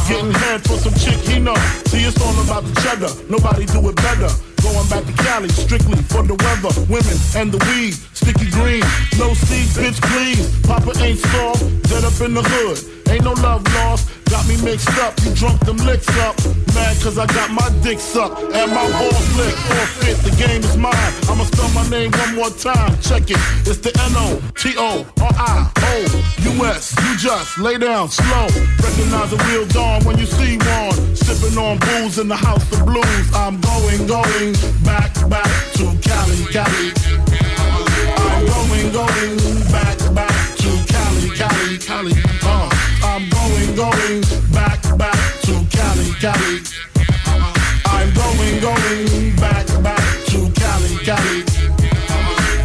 [SPEAKER 5] Getting head for some chick he know. See, it's all about the cheddar. Nobody do it better. Going back to Cali, strictly for the weather, women, and the weed. Sticky green, no seed, bitch, please. Papa ain't soft, dead up in the hood. Ain't no love lost, got me mixed up. You drunk them licks up. Mad cause I got my dick sucked and my balls licked. Forfeit, the game is mine. I'ma spell my name one more time. Check it, it's the N-O-T-O-R-I-O-U-S. You just lay down slow. Recognize a real dawn when you see one. Sipping on booze in the house of blues. I'm going, going back, back to Cali, Cali. I'm going, going back, back to Cali, Cali, Cali. Going, back, back to Cali, Cali. I'm going, going back, back to Cali, Cali.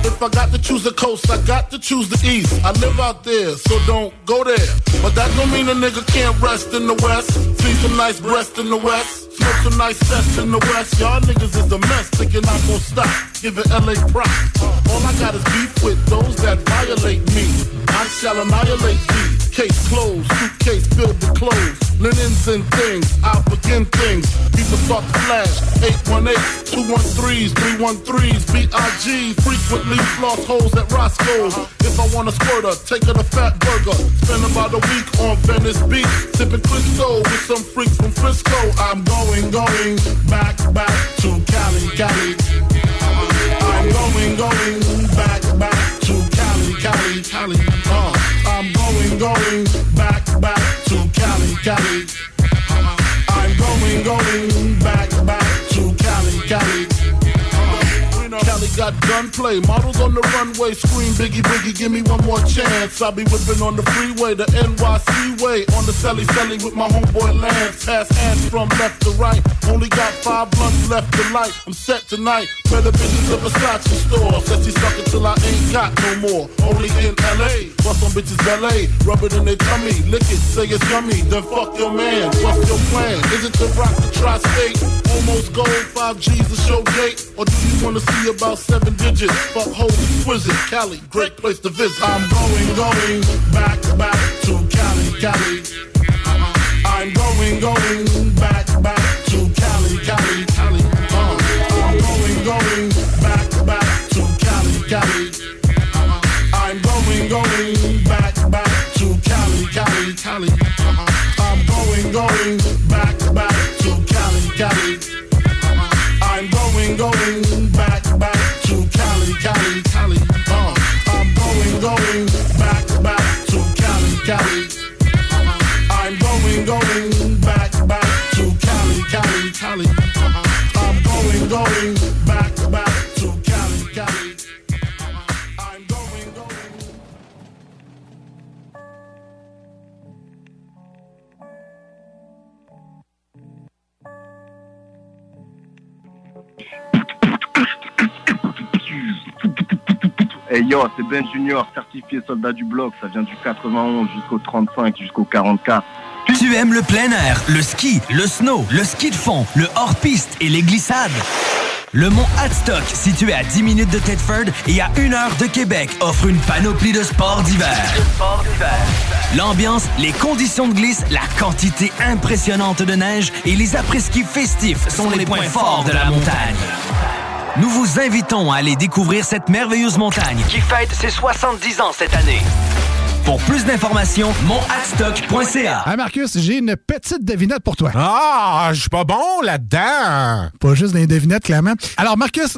[SPEAKER 5] If I got to choose the coast, I got to choose the east. I live out there, so don't go there. But that don't mean a nigga can't rest in the west. See some nice breast in the west. Smoke some nice sets in the west. Y'all niggas is a mess, thinking I'm gonna stop. Giving LA props. All I got is beef with those that violate me. I shall annihilate thee. Case closed, suitcase filled with clothes. Linens and things, I'll begin things. People start to flash. 818, 213s, 313s, B.I.G. Frequently floss holes at Roscoe's. If I want a squirter, take her to Fat Burger. Spend about a week on Venice Beach. Sipping Crisco with some freaks from Frisco. I'm going, going back, back to Cali, Cali. I'm going, going back, back to Cali, Cali, Cali. Uh, going, back, back to Cali, Cali. I'm going, going back, back Got gunplay, models on the runway, scream Biggie Biggie, give me one more chance. I'll be whipping on the freeway, the NYC way, on the celly celly with my homeboy Lance. Pass ass from left to right, only got five blunts left to light. I'm set tonight, better bitches at Versace store. Says he suck till I ain't got no more. Only in LA, bust on bitches LA, rub it in their tummy, lick it, say it's yummy, then fuck your man. What's your plan? Is it to rock the tri-state? Almost gold, five G's a show date, or do you wanna see about seven digits? Fuck holy exquisite, Cali, great place to visit. I'm going, going back, back to Cali, Cali. Uh-huh. I'm going, going back, back to Cali, Cali, Cali. Uh, I'm going, going back, back to Cali, Cali. Uh-huh. I'm going, going back, back to Cali, Cali, Cali. I'm going, going back, back to Cali, Cali. I'm going, going Cali, Cali. Uh, I'm going, going back, back to Cali, Cali.
[SPEAKER 79] Yo, c'est Ben Junior, certifié soldat du bloc. Ça vient du 91 jusqu'au 35, jusqu'au 44.
[SPEAKER 16] Tu aimes le plein air, le ski, le snow, le ski de fond, le hors-piste et les glissades? Le mont Hadstock, situé à 10 minutes de Tedford et à 1 heure de Québec, offre une panoplie de sports d'hiver. L'ambiance, les conditions de glisse, la quantité impressionnante de neige et les après-ski festifs sont les points forts de la montagne. Nous vous invitons à aller découvrir cette merveilleuse montagne qui fête ses 70 ans cette année. Pour plus d'informations, monadstock.ca.
[SPEAKER 82] Hey Marcus, j'ai une petite devinette pour toi.
[SPEAKER 83] Ah, je suis pas bon là-dedans.
[SPEAKER 82] Pas juste des devinettes, clairement. Alors, Marcus,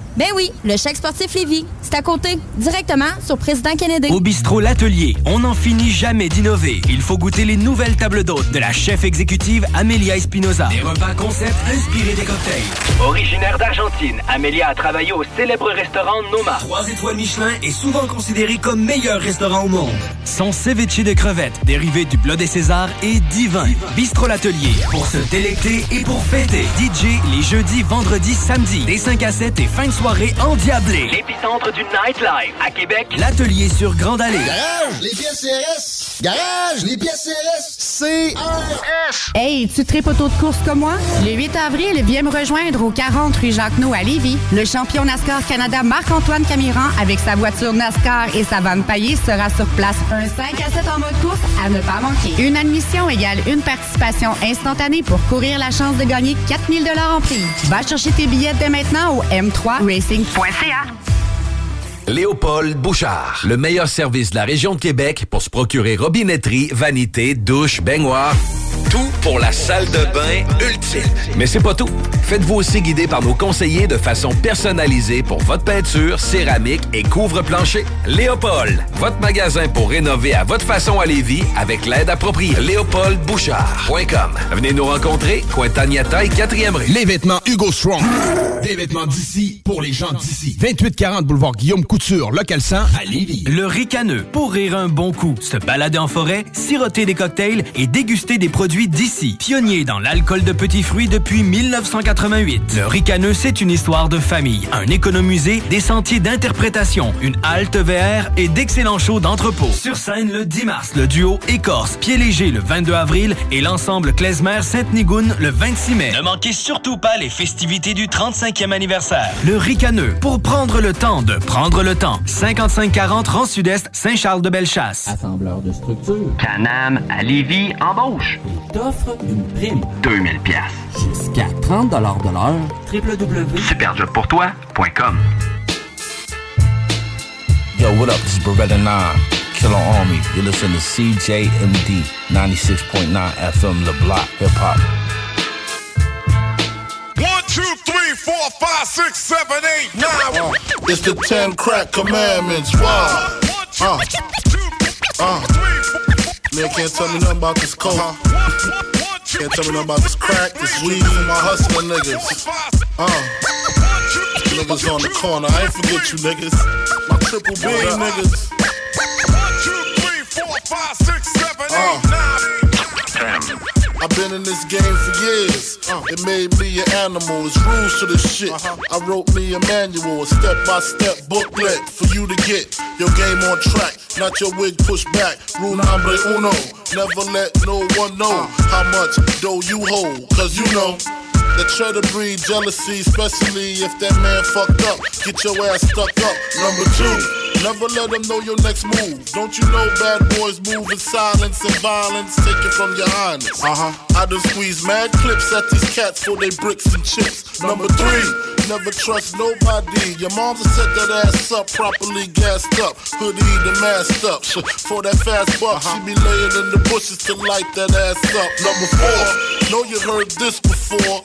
[SPEAKER 42] Ben oui, le chèque sportif Lévis. C'est à côté, directement sur Président Kennedy.
[SPEAKER 16] Au bistrot L'Atelier, on n'en finit jamais d'innover. Il faut goûter les nouvelles tables d'hôtes de la chef exécutive Amelia Espinoza. Des repas concept inspirés des cocktails. Originaire d'Argentine, Amelia a travaillé au célèbre restaurant Noma. Trois étoiles Michelin est souvent considéré comme meilleur restaurant au monde. Son ceviche de crevettes, dérivé du bleu des Césars, est divin. Bistrot L'Atelier, pour se délecter et pour fêter. DJ les jeudis, vendredis, samedis, des 5 à 7 et fin de soirée endiablée. L'épicentre du nightlife à Québec. L'Atelier sur Grande Allée.
[SPEAKER 19] Garage, les pièces CRS. Garage, les pièces CRS. CRS.
[SPEAKER 84] Hey, tu tripes auto de course comme moi? Le 8 avril, viens me rejoindre au 40 rue Jacques-No à Lévis. Le champion NASCAR Canada Marc-Antoine Camiran avec sa voiture NASCAR et sa vanne paillée sera sur place. Un 5 à 7 en mode course à ne pas manquer. Une admission égale une participation instantanée pour courir la chance de gagner 4000 en prix. Va chercher tes billets dès maintenant au m3racing.ca.
[SPEAKER 1] Léopold Bouchard, le meilleur service de la région de Québec pour se procurer robinetterie, vanité, douche, baignoire. Tout pour la salle de bain ultime. Mais c'est pas tout. Faites-vous aussi guider par nos conseillers de façon personnalisée pour votre peinture, céramique et couvre-plancher. Léopold, votre magasin pour rénover à votre façon à Lévis avec l'aide appropriée. LéopoldBouchard.com. Venez nous rencontrer, Cointagnata et 4e rue.
[SPEAKER 2] Les vêtements Hugo Strong. Des vêtements d'ici pour les gens d'ici. 2840 boulevard Guillaume Couture, local 100 à Lévis.
[SPEAKER 16] Le ricaneux, pour rire un bon coup, se balader en forêt, siroter des cocktails et déguster des produits d'ici. Pionnier dans l'alcool de petits fruits depuis 1988. Le ricaneux, c'est une histoire de famille, un économusée, des sentiers d'interprétation, une halte VR et d'excellents shows d'entrepôt. Sur scène le 10 mars, le duo Écorce, Pied Léger le 22 avril et l'ensemble Klezmer Sainte-Nigoune le 26 mai.
[SPEAKER 85] Ne manquez surtout pas les festivités du 35e anniversaire.
[SPEAKER 16] Le ricaneux, pour prendre le temps de prendre le temps. 5540 Rang Sud-Est, Saint-Charles-de-Bellechasse.
[SPEAKER 86] Assembleur de structure.
[SPEAKER 85] Canam à Lévis embauche.
[SPEAKER 86] T'offre une prime.
[SPEAKER 85] 2000 pièces.
[SPEAKER 86] Jusqu'à 30 de l'heure. www.
[SPEAKER 85] Superjobpourtoi.com
[SPEAKER 87] Yo, what up? This is Beretta 9, Killer Army. You listen to CJMD 96.9 FM, Le Block, Hip Hop.
[SPEAKER 5] One, two, three, four, five, six, seven, eight, nine. it's the ten crack commandments. Wow. Uh, uh. Man can't tell me nothing about this coke. Can't tell me nothing about this crack, this weed for my hustling niggas. Uh. Niggas on the corner, I ain't forget you niggas. My triple B niggas. Uh. I've been in this game for years. Uh, it made me an animal. It's rules to this shit. I wrote me a manual, a step by step booklet for you to get your game on track. Not your wig pushed back. Rule number uno. Never let no one know how much dough you hold. Cause you know. That try to breed jealousy, especially if that man fucked up. Get your ass stuck up. Number two, never let them know your next move. Don't you know bad boys move in silence and violence? Take it from your highness. Uh huh. I done squeeze mad clips at these cats for they bricks and chips. Number three, Never trust nobody. Your mom's set that ass up, properly gassed up. Hoodie the masked up. For that fast buck, she be laying in the bushes to light that ass up. Number four, know you heard this before.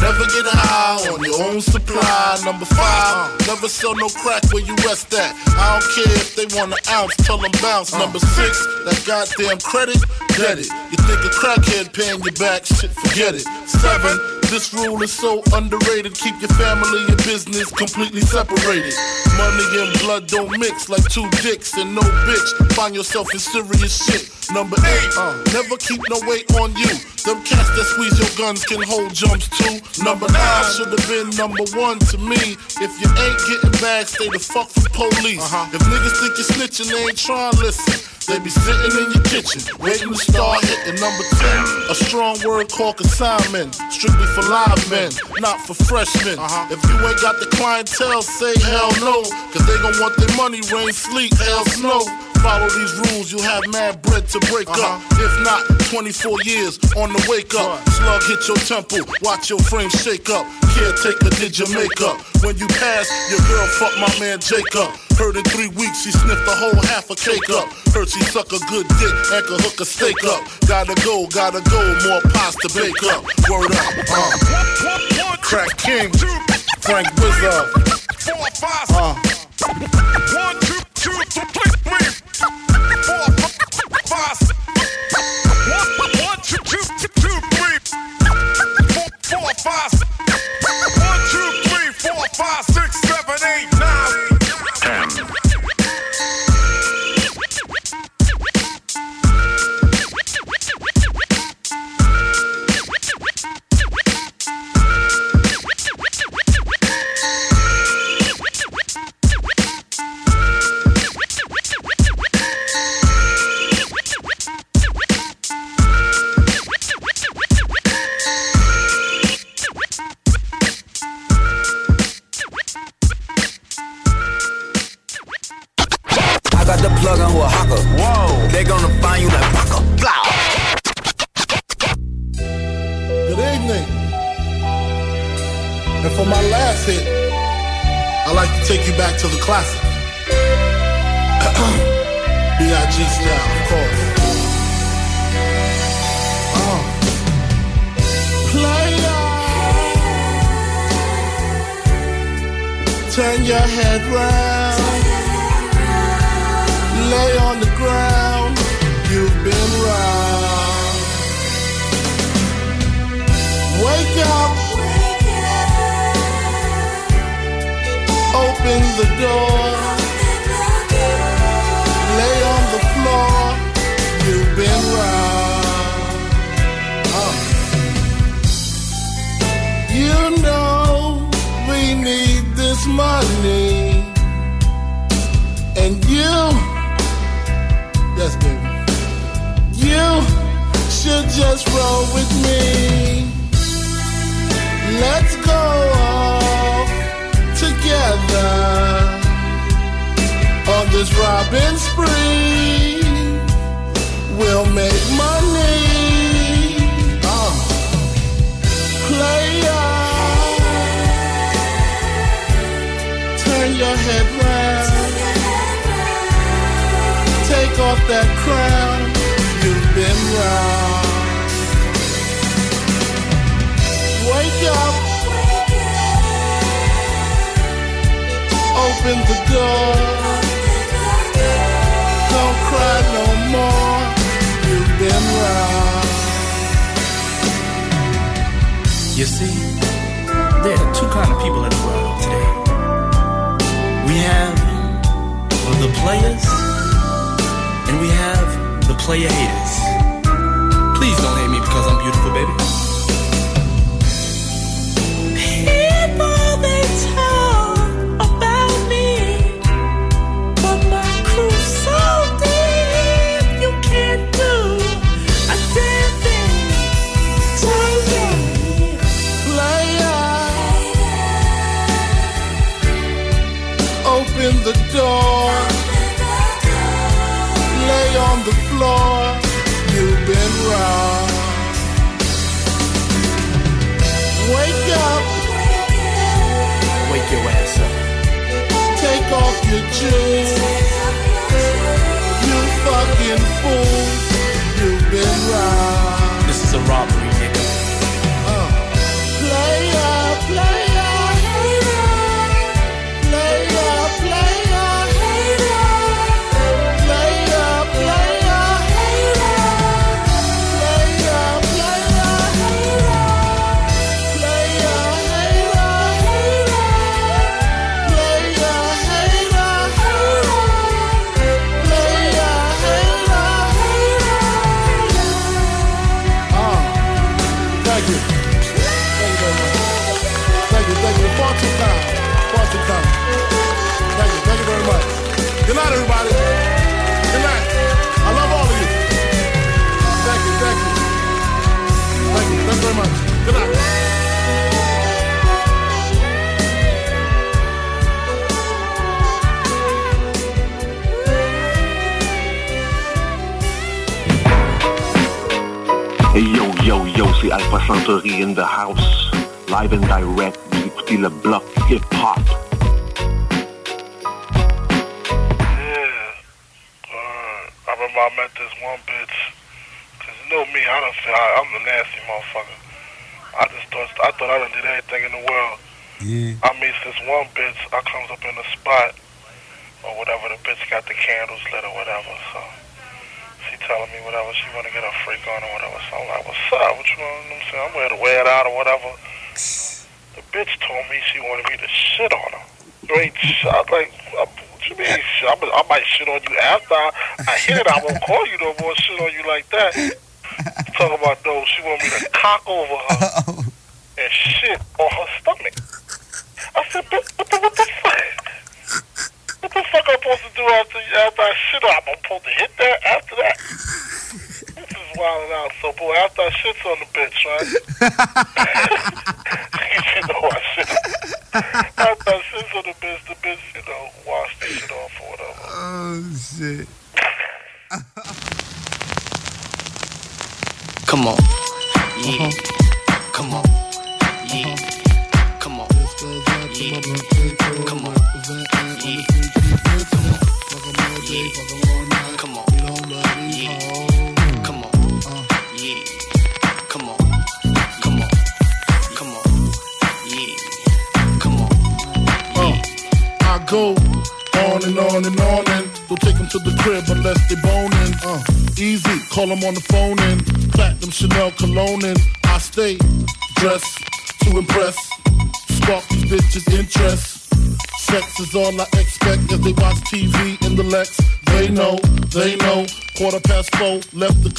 [SPEAKER 5] Never get high on your own supply. Number five, never sell no crack where you rest at. I don't care if they want an ounce, tell them bounce. Number six, that goddamn credit, get it. You think a crackhead paying you back, shit, forget it. Seven, this rule is so underrated. Keep your family and business completely separated. Money and blood don't mix like two dicks and no bitch. Find yourself in serious shit. Number eight, uh, never keep no weight on you. Them cats that squeeze your guns can hold jumps too. Number nine should have been number one to me. If you ain't getting back, stay the fuck from police. If niggas think you're snitching, they ain't trying to listen. They be sitting in your kitchen, waiting to start hitting number 10. A strong word called consignment, strictly for live men, not for freshmen. Uh-huh. If you ain't got the clientele, say hell no, cause they gon' want their money, rain, sleet, hell, snow. Follow these rules, you'll have mad bread to break up. If not, 24 years on the wake up. Slug hit your temple, watch your frame shake up. Caretaker did your makeup. When you pass, your girl fucked my man Jacob. Heard in three weeks she sniffed a whole half a cake up. Heard she suck a good dick and could hook a steak up. Gotta go, gotta go, more pies to bake up. Word up, uh. Crack King, Frank Wizard. Uh.
[SPEAKER 88] One, two, two, three, three, four, five.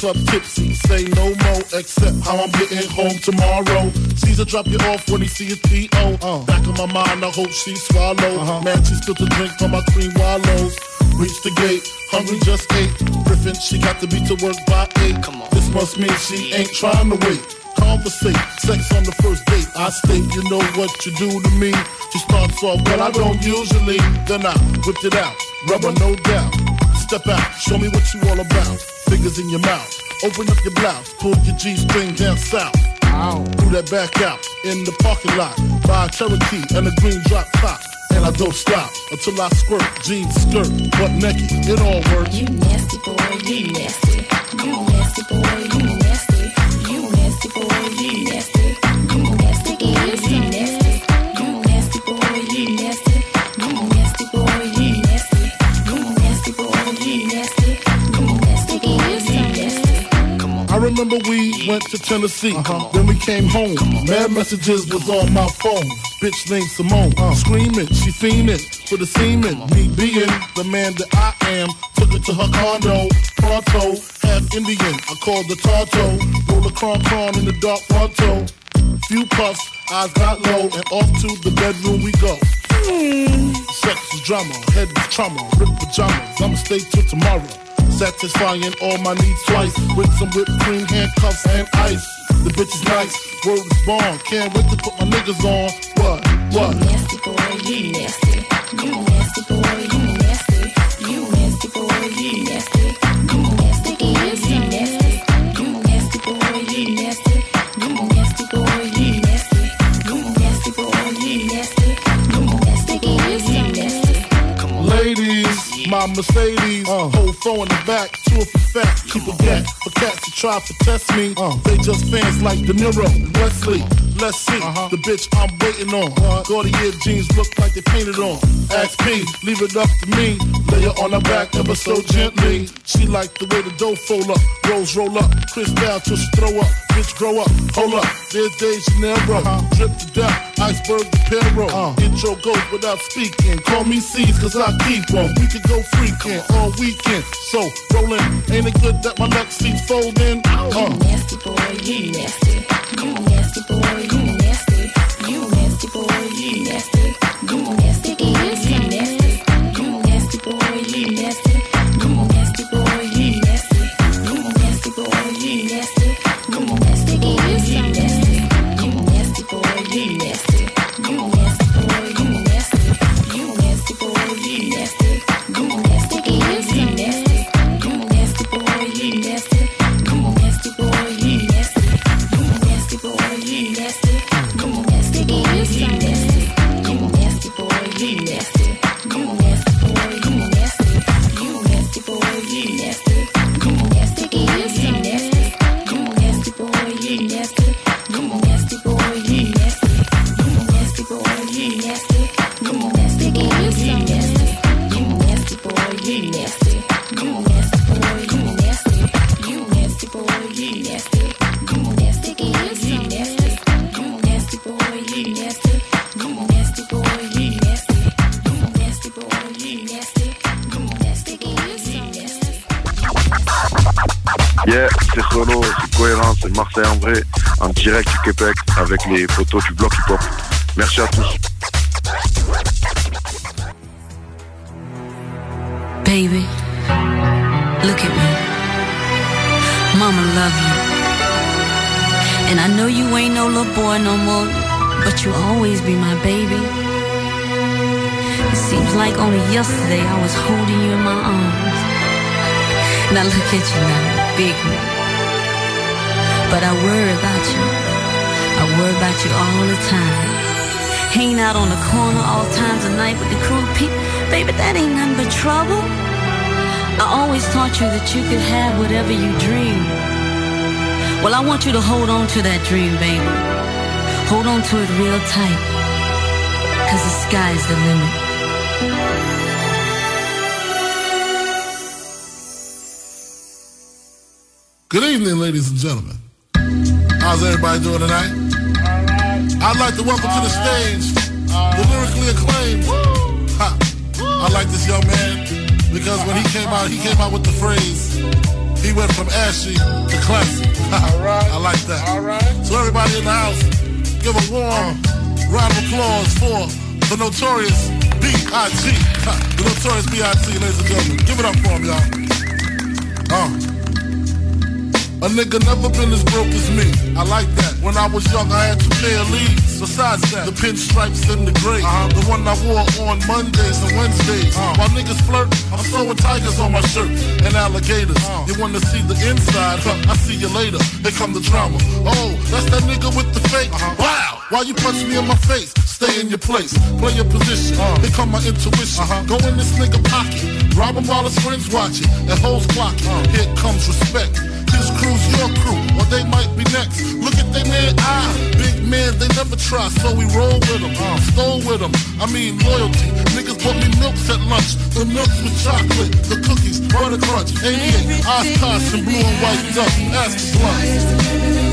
[SPEAKER 5] Club tipsy. Say no more, except how I'm getting home tomorrow. Caesar drop you off when he see his P.O. Uh. Back of my mind, I hope she swallow. Man, she spilled the drink from my cream wallows. Reach the gate, hungry just ate. Griffin, she got to be to work by eight. Come on. This must mean she ain't trying to wait. Conversate, sex on the first date. I state, you know what you do to me. She starts off, well, I don't usually. Then I whipped it out, rubber, no doubt. Step out, show me what you all about. Fingers in your mouth, open up your blouse, pull your G string down south. Threw that back out in the parking lot. Buy a Cherokee and a green drop top. And I don't stop until I squirt, jeans, skirt, butt naked, it all works.
[SPEAKER 89] You nasty boy, you nasty. You
[SPEAKER 5] we went to Tennessee. Then we came home. Mad messages was on my phone. Bitch named Simone. Screaming, she fiending for the semen. Me being the man that I am. Took it to her condo. Pronto, half Indian. I called the Tonto. Roll a cron cron in the dark fronto. Few puffs, eyes got low, and off to the bedroom we go. Hmm. Sex is drama, head is trauma, rip pajamas. I'ma stay till tomorrow. Satisfying all my needs twice with some whipped cream, handcuffs, and ice. The bitch is nice, word is born. Can't wait to put my niggas on. What? What?
[SPEAKER 89] Nasty boy, you nasty.
[SPEAKER 5] Mercedes. Whole phone in the back, two for fat, keep a gap. For cats to try to test me, they just fans like De Niro, Wesley. Let's see the bitch I'm waiting on. Gaudier jeans look like they painted on. Ask P, leave it up to me. Lay her on her back ever so gently. She like the way the dough fold up, rolls roll up, Chris down till she throw up. Bitch grow up, hold up. There's De Janeiro, drip to death, iceberg the Perro. Intro goes without speaking. Call me C's cause I keep on. We could go freaking all weekend. So rollin', ain't it good that my neck seats folding? Uh.
[SPEAKER 89] nasty boy, you nasty. You nasty boy, you
[SPEAKER 79] Chrono, c'est cohérent, c'est Marseille en vrai, en direct du Québec avec les photos du bloc hip-hop. Merci à tous.
[SPEAKER 90] Baby, look at me. Mama love you. And I know you ain't no little boy no more, but you always be my baby. It seems like only yesterday I was holding you in my arms. Now look at you now, big man. But I worry about you. I worry about you all the time. Hanging out on the corner all times of night with the crew people. Baby, that ain't nothing but trouble. I always taught you that you could have whatever you dream. Well, I want you to hold on to that dream, baby. Hold on to it real tight. Cause the sky's the limit.
[SPEAKER 5] Good evening, ladies and gentlemen. How's everybody doing tonight? All right. I'd like to welcome to the stage the lyrically acclaimed. Ha. I like this young man because when he came out, he came out with the phrase. He went from ashy to classy. I like that. All right. So everybody in the house, give a warm round of applause for the notorious B.I.G. The notorious B.I.G. Ladies and gentlemen, give it up for him, y'all. Uh. A nigga never been as broke as me. I like that. When I was young, I had two pair of leads. Besides that, the pinstripes and the gray. Uh-huh. The one I wore on Mondays and Wednesdays. Uh-huh. While niggas flirt, I'm sewing tigers on my shirt and alligators. Uh-huh. You wanna see the inside? Huh, I see you later. Here come the drama. Oh, that's that nigga with the fake. Wow! Why you punch me in my face? Stay in your place. Play your position. Here come my intuition. Go in this nigga pocket. Rob him while his friends watching. And hoes clocking. Here comes respect. His crew's your crew, or they might be next. Look at they man eye. Big man, they never try, so we roll with them. Uh, stole with them. I mean, loyalty. Niggas bought me milks at lunch. The milks with chocolate, the cookies, butter crunch, 88, Oshkosh, and blue and white duck. Ask the blunt.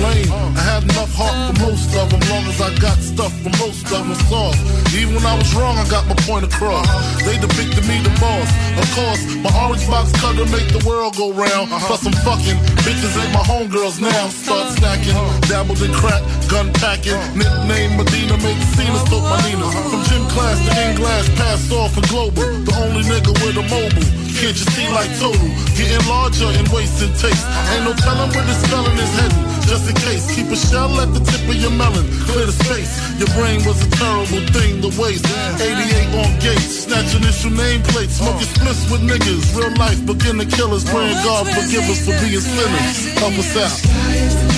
[SPEAKER 5] Lame. I had enough heart for most of them, long as I got stuff for most of them soft. Even when I was wrong, I got my point across. They depicted me the boss. Of course, my orange box cutter make the world go round. Plus I'm fucking bitches ain't my homegirls now. Start stacking, dabbled in crack, gun packing. Nickname Medina, make Cenas, took my Nina. From gym class to in glass, passed off for global. The only nigga with a mobile. can't you see like total? Getting larger in waist and taste. Ain't no telling where this spelling is heading. Just in case, keep a shell at the tip of your melon. Clear the space. Your brain was a terrible thing to waste. 88 on gates, snatch initial nameplates, smoking splits with niggas. Real life, begin beginner killers, praying God forgive us for being sinners. Help us out.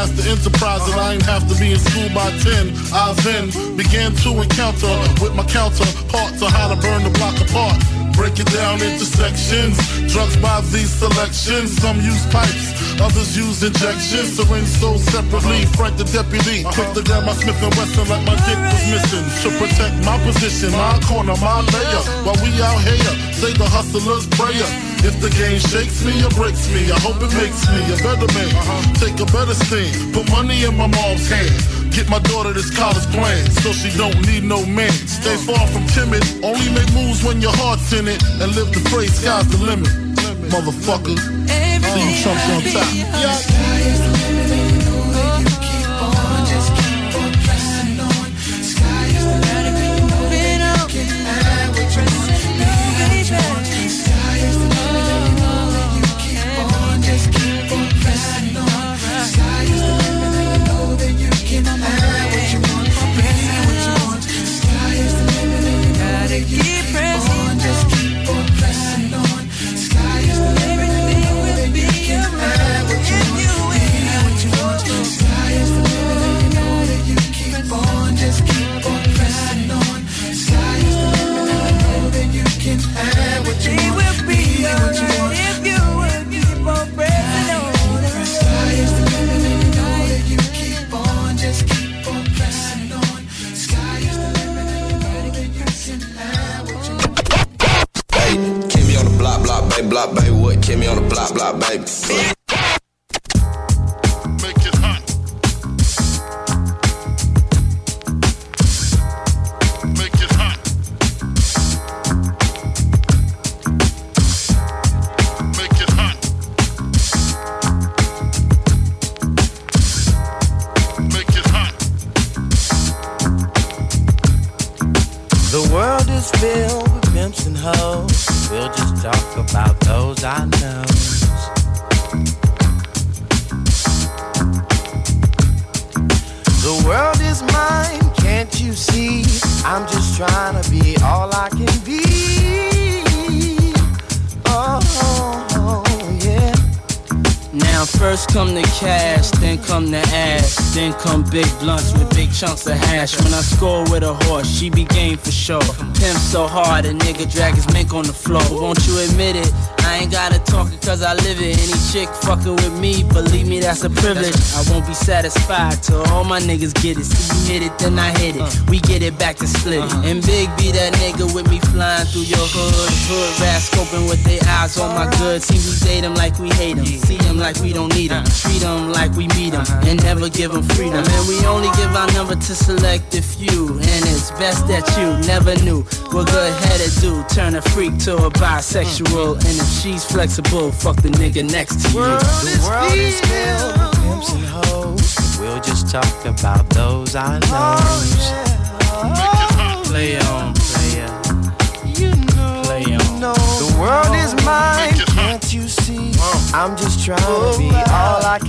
[SPEAKER 5] Realizing to master enterprising, I ain't have to be in school by 10. I then began to encounter with my counterparts on how to burn the block apart. Break it down into sections. Drugs by these selections. Some use pipes, others use injections. Syringe sold separately. Frank the deputy, quick to grab my Smith and Wesson like my dick was missing. To protect my position, my corner, my layer. While we out here, say the hustler's prayer. If the game shakes me or breaks me, I hope it makes me a better man. Uh-huh. Take a better stand, put money in my mom's hand. Get my daughter this college plan, so she don't need no man. Stay far from timid, only make moves when your heart's in it, and live to phrase sky's the limit. Motherfucker, see you chumps on top.
[SPEAKER 89] Hey,
[SPEAKER 70] that's a privilege. I won't be satisfied till all my niggas get it. See you hit it, then I hit it. Uh. We get it back to split it. Uh-huh. And Big be that nigga with me flying through your hood. Hood rats scoping with their eyes on my goods. See, we date them like we hate them. See them like we don't need them. Uh-huh. Treat them like we meet them. Uh-huh. And never give them freedom. And we only give our number to select a few. And it's best that you never knew what good headed do. Turn a freak to a bisexual. And if she's flexible, fuck the nigga next to you.
[SPEAKER 91] The world is filled with pimps and hoes. We'll just talk about those I oh, know.
[SPEAKER 70] Play on, play on. Play on.
[SPEAKER 91] The world is mine, can't you see? I'm just trying to oh, be all I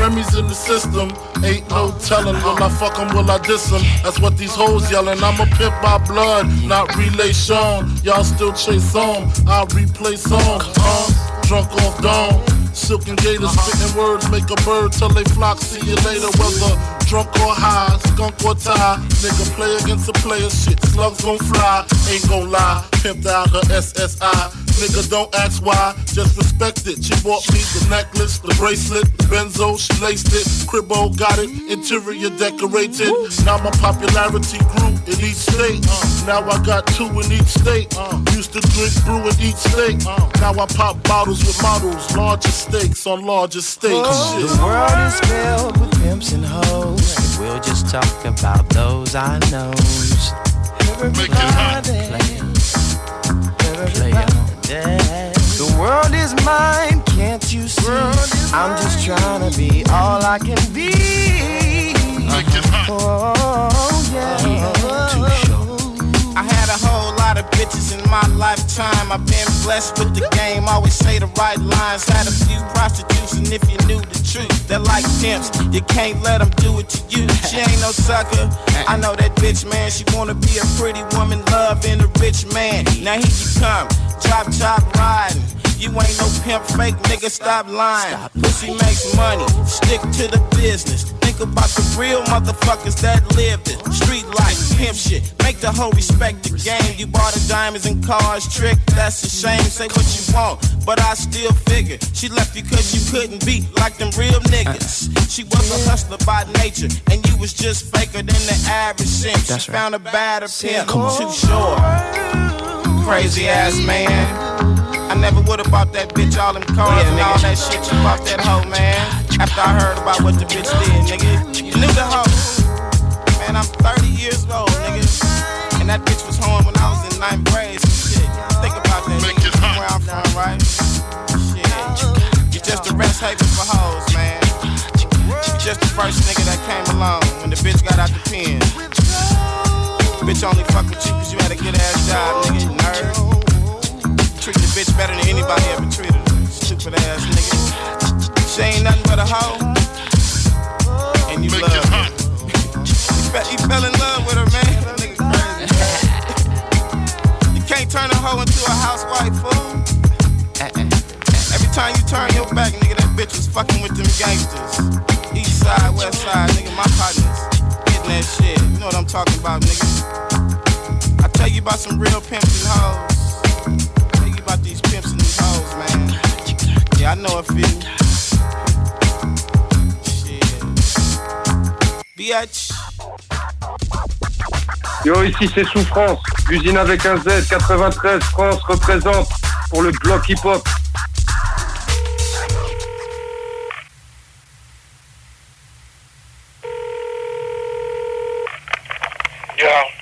[SPEAKER 5] Remy's in the system, ain't no telling. Will I fuck 'em, will I diss 'em? That's what these hoes yelling. I'm a pimp by blood, not relay relation. Y'all still chase on, I replay songs. Uh, drunk off dawn. Silken gators spitting words make a bird till they flock. See you later, whether drunk or high, skunk or tie. Nigga play against a player, shit, slugs gon' fly. Ain't gon' lie, pimped out her SSI. Nigga, don't ask why, just respect it. She bought me the necklace, the bracelet, the benzo, she laced it. Cribbo got it, interior decorated. Now my popularity grew in each state. Now I got two in each state. Used to drink brew in each state. Now I pop bottles with models, larger stakes on larger stakes.
[SPEAKER 91] Oh, the world is filled with pimps and hoes. And we'll just talk about those I know. Everybody, everybody. The world is mine, can't you see? I'm just trying to be all I can be. Oh, yeah.
[SPEAKER 69] I had a whole lot of bitches in my lifetime. I've been blessed with the game, always say the right lines. Had a few prostitutes, and if you knew the truth, they're like pimps. You can't let them do it to you. She ain't no sucker. I know that bitch, man. She wanna be a pretty woman, loving a rich man. Now here you come, chop chop riding. You ain't no pimp, fake nigga, stop lying. Pussy makes money, stick to the business. Think about the real motherfuckers that lived it. Street life, pimp shit, make the whole respect the game. You bought the diamonds and cars, trick, that's a shame. Say what you want, but I still figure she left you cause you couldn't be like them real niggas. She was a hustler by nature, and you was just faker than the average simp. She
[SPEAKER 91] right.
[SPEAKER 69] found a better pimp, too short. Crazy ass man. I never would have bought that bitch all them cars and all that shit you bought that hoe, man. After I heard about what the bitch did, nigga. You knew the hoe. Man, I'm 30 years old, nigga. And that bitch was home when I was in ninth grade. So shit, think about that, nigga. From where I'm from, right? Shit. You just a rest haven for hoes, man. You just the first nigga that came along when the bitch got out the pen. Bitch only fuck with you cause you had a good ass job, nigga. you Nerd. Treat the bitch better than anybody ever treated her. Stupid ass nigga. She ain't nothing but a hoe. And you love her. you, fe- you fell in love with her, man. That nigga crazy. you can't turn a hoe into a housewife, fool. Every time you turn your back, nigga, that bitch was fucking with them gangsters. East side, west side, nigga, my partners. That shit. You know what I'm talking about, nigga. I tell you about some real pimps and hoes. Tell you about these pimps and these hoes, man. Yeah, I know a few. Shit. Bitch.
[SPEAKER 92] Yo, ici c'est Souffrance, l'usine avec un Z, 93 France représente pour le bloc hip-hop.
[SPEAKER 93] Yeah.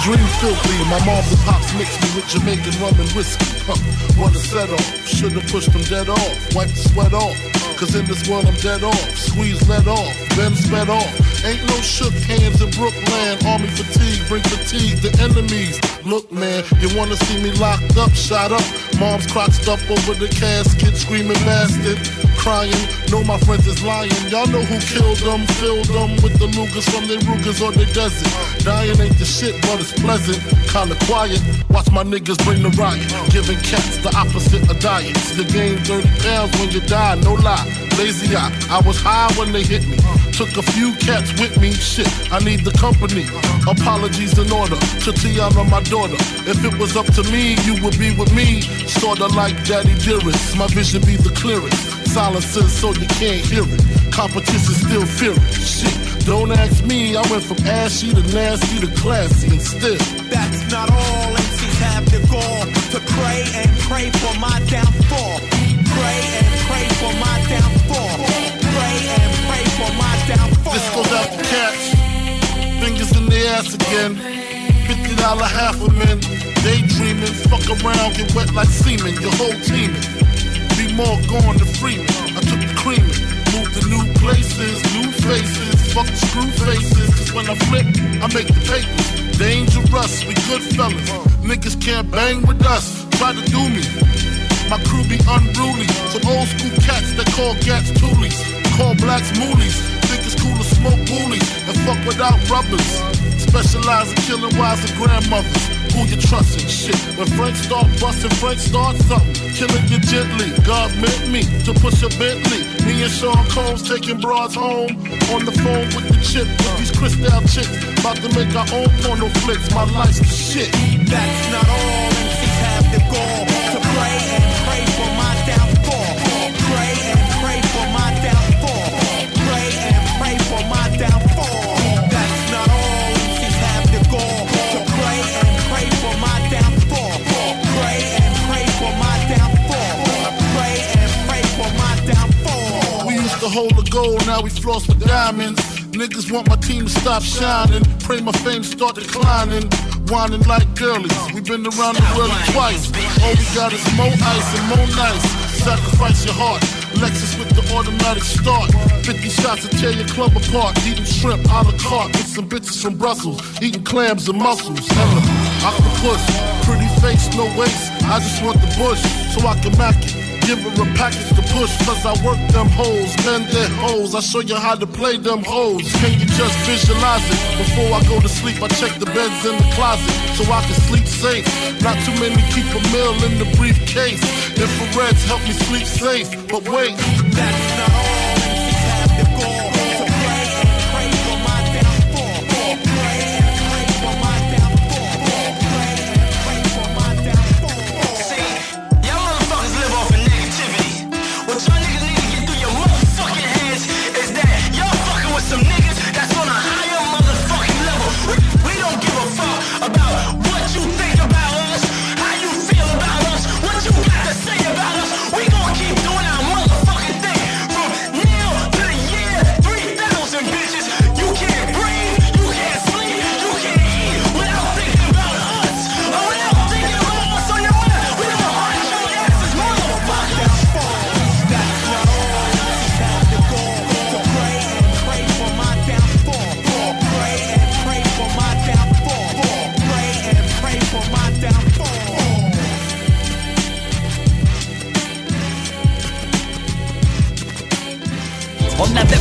[SPEAKER 5] I dream filthy. My mom and pops mixed me with Jamaican rum and whiskey. Huh. What a set off. Should've pushed them dead off. Wipe the sweat off. Cause in this world I'm dead off. Squeeze let off. Then sped off. Ain't no shook hands in Brooklyn. Army fatigue. Bring fatigue to enemies. Look, man, you wanna see me locked up, shot up. Mom's crotched up over the casket, screaming bastard. Crying, know my friends is lying. Y'all know who killed them, filled them with the Lugas from their Rugas on the desert. Dying ain't the shit, but it's pleasant. Kinda quiet. Watch my niggas bring the riot. Giving cats the opposite of diets. You gain 30 pounds when you die, no lie. Lazy eye, I was high when they hit me. Took a few cats with me. Shit, I need the company. Apologies in order to Tiana, my daughter. If it was up to me, you would be with me. Sorta like Daddy Dearest. My vision be the clearest. Silences so you can't hear it. Competition still furious. Shit, don't ask me. I went from ashy to nasty to classy and still.
[SPEAKER 70] That's not all MCs have the gall to pray and pray for my downfall. Pray and pray for my downfall. This
[SPEAKER 5] goes out to cats. Fingers in the ass again. Fifty dollar half of men. Daydreaming, fuck around, get wet like semen. Your whole team. Be more gone to Freeman. I took the creaming. Moved to new places, new faces. Fuck screw faces. Cause when I flip, I make the papers. Dangerous, we good fellas. Niggas can't bang with us. Try to do me. My crew be unruly. Some old school cats that call gats toolies. Call blacks moolies. Think it's cool to smoke woolies and fuck without rubbers. Specialize in killing wives and grandmothers. Who you trusting? Shit. When Frank start busting, Frank start something. Killing you gently. God meant me to push a Bentley. Me and Sean Combs taking broads home. On the phone with the chip with these crystal chicks. About to make our own porno flicks. My life's the shit.
[SPEAKER 70] That's not all MCs have the goal to pray and pray for my
[SPEAKER 5] hold the gold, now we floss with diamonds. Niggas want my team to stop shining. Pray my fame start declining. Whining like girlies. we been around the world twice. All we got is more ice and more nice. Sacrifice your heart. Lexus with the automatic start. 50 shots to tear your club apart. Eating shrimp a la carte with some bitches from Brussels. Eating clams and mussels. Octopus. Pretty face, no waist. I just want the bush so I can mac it. Give her a package to push, cause I work them hoes, bend their hoes. I show you how to play them hoes. Can you just visualize it? Before I go to sleep, I check the beds in the closet so I can sleep safe. Not too many keep a meal in the briefcase. Infrareds help me sleep safe, but wait.
[SPEAKER 70] That's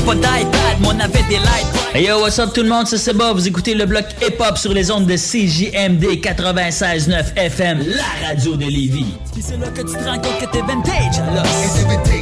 [SPEAKER 94] pas d'iPad, mais on avait des lights. Hey yo, what's up tout le monde, c'est Seba. Vous écoutez le bloc hip-hop sur les ondes de CJMD 96.9 FM, la radio de Lévis. Puis c'est là que tu te rends compte que t'es vintage, alors. Et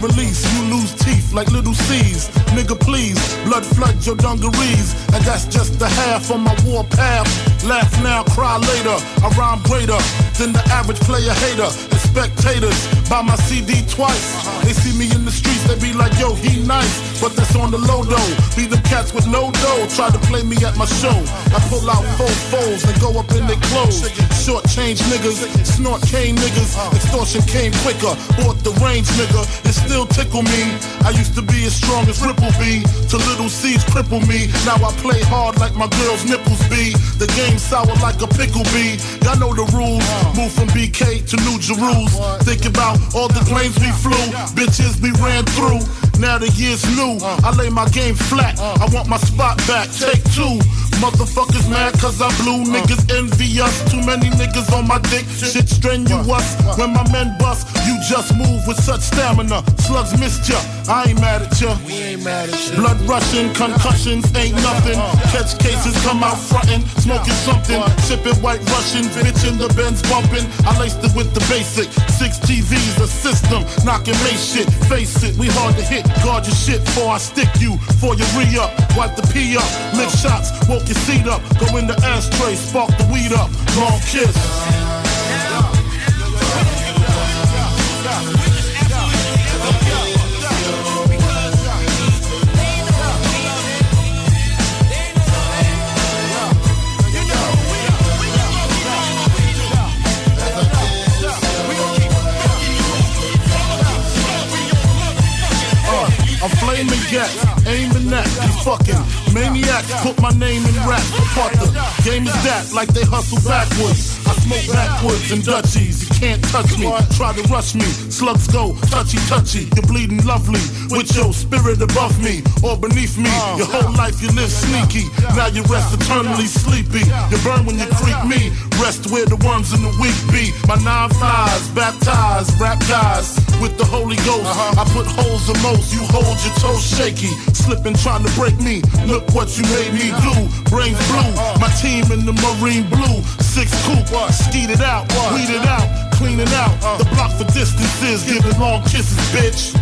[SPEAKER 5] release, you lose teeth like little C's. Nigga, please, blood flood your dungarees. And that's just the half on my war path. Laugh now, cry later. I rhyme greater than the average player hater. And spectators buy my CD twice. They see me in the streets, they be like, yo, he nice. But that's on the low though. Be the cats with no dough. Try to play me at my show. I pull out four foes and go up in their clothes. Short change niggas, snort cane niggas. Extortion came quicker. Bought the range nigga. It still tickle me. I used to be as strong as Ripple B. To little C's cripple me. Now I play hard like my girl's nipples be. The game sour like a pickle bee. Y'all know the rules. Move from BK to New Jerusalem. Think about all the planes we flew. Bitches we ran through. Now the year's new. I lay my game flat. I want my spot back. Take two. Motherfuckers mad cause I blew. Niggas envy us. Too many niggas on my dick. Shit strenuous. When my men bust, just move with such stamina. Slugs missed ya, I ain't mad at ya.
[SPEAKER 95] We ain't mad at you.
[SPEAKER 5] Blood rushing, concussions ain't nothing. Catch cases, come out frontin', smoking something. Sipping white Russian, bitch in the Benz bumping. I laced it with the basic. Six TVs, a system, knocking May shit. Face it, we hard to hit. Guard your shit before I stick you. For your re up, wipe the pee up. Lick shots, woke your seat up. Go in the ashtray, spark the weed up. Long kiss. Flaming gas, aiming at you fucking maniacs. Put my name in rap. Part the game is that, like they hustle backwards. I smoke backwards and Dutchies. You can't touch me, try to rush me. Slugs go touchy touchy. You're bleeding lovely with your spirit above me or beneath me. Your whole life you live sneaky. Now you rest eternally sleepy. You burn when you creep me. Rest where the worms in the weak be. My nine flies, baptized, rap guys with the Holy Ghost. Uh-huh. I put holes in most. You hold your toes shaky, slipping trying to break me. Look what you made me do. Brains blue, uh-huh. my team in the marine blue. Six coupe, skeet it out, weed it out, clean it out. Uh-huh. The block for distances, giving long kisses, bitch.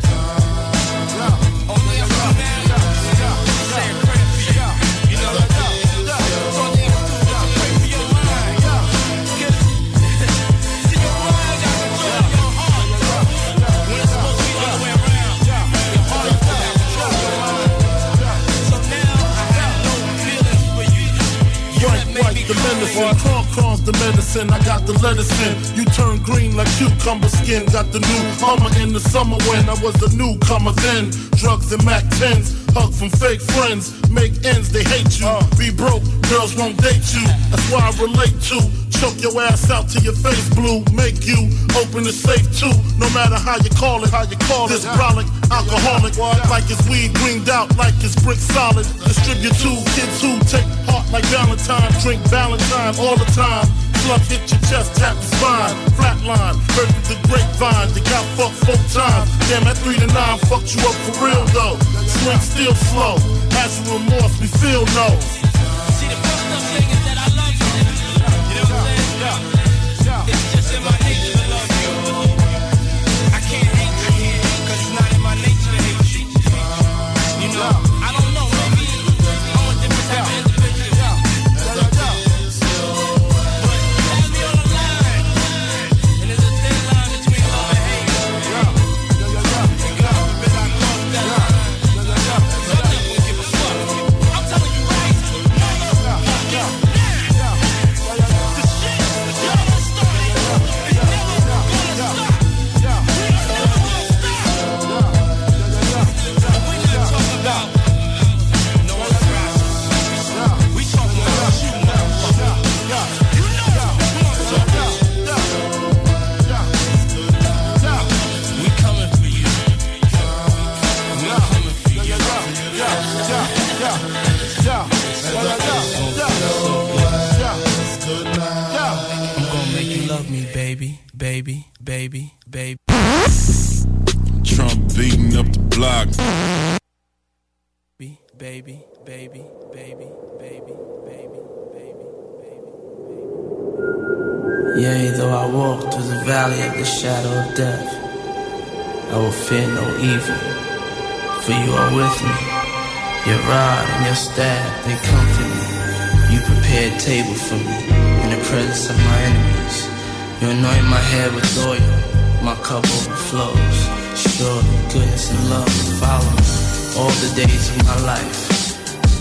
[SPEAKER 5] Medicine. I got the lettuce in. You turn green like cucumber skin. Got the new Hummer in the summer when I was a newcomer then. Drugs and Mac 10s. Hug from fake friends. Make ends, they hate you. Be broke, girls won't date you. That's why I relate to. Choke your ass out till your face blue. Make you open the safe too. No matter how you call it, how you call it. This brolic, alcoholic, like it's weed greened out, like it's brick solid. Distribute to kids who take heart like Valentine. Drink Valentine all the time. Slump hit your chest, tap your spine. Flatline, heard through the grapevine. You got fucked four times. Damn, that three to nine fucked you up for real though. Swing still slow. Has remorse, we feel no.
[SPEAKER 70] It's
[SPEAKER 96] Trump beating up the block.
[SPEAKER 70] Baby, baby, baby, baby, baby, baby, baby.
[SPEAKER 97] Yea, though I walk through the valley of the shadow of death, I will fear no evil, for you are with me. Your rod and your staff, they comfort me. You prepare a table for me in the presence of my enemies. You anoint my head with oil, my cup overflows. Surely goodness and love follow all the days of my life,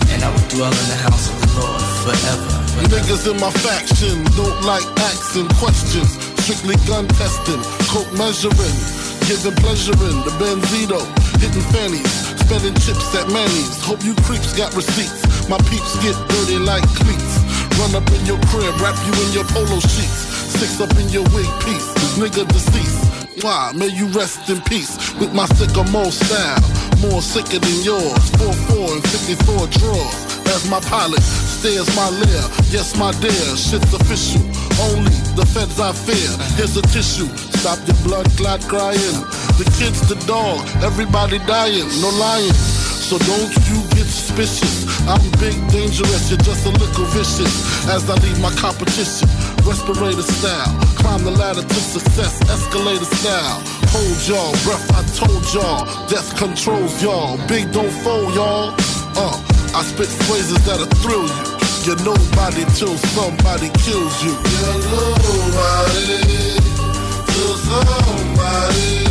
[SPEAKER 97] and I will dwell in the house of the Lord forever.
[SPEAKER 5] Niggas in my faction don't like asking questions. Strictly gun testing, coke measuring, giving pleasure in the Benzito, hitting fannies, spending chips at Manny's. Hope you creeps got receipts. My peeps get dirty like cleats. Run up in your crib, wrap you in your polo sheets. Six up in your wig piece. Nigga deceased. Why? May you rest in peace with my sycamore style. More sicker than yours. 4-4 and 54 drawers. as my pilot. Stairs my lair, yes my dear, shit's official. Only the feds I fear. Here's a tissue, stop your blood clot crying. The kids, the dog, everybody dying, no lying. So don't you get suspicious. I'm big, dangerous, you're just a little vicious. As I leave my competition, respirator style. Climb the ladder to success, escalator style. Hold y'all, breath, I told y'all. Death controls y'all. Big don't fold y'all. Uh, I spit phrases that'll thrill you. You're nobody till somebody kills you. You're nobody till somebody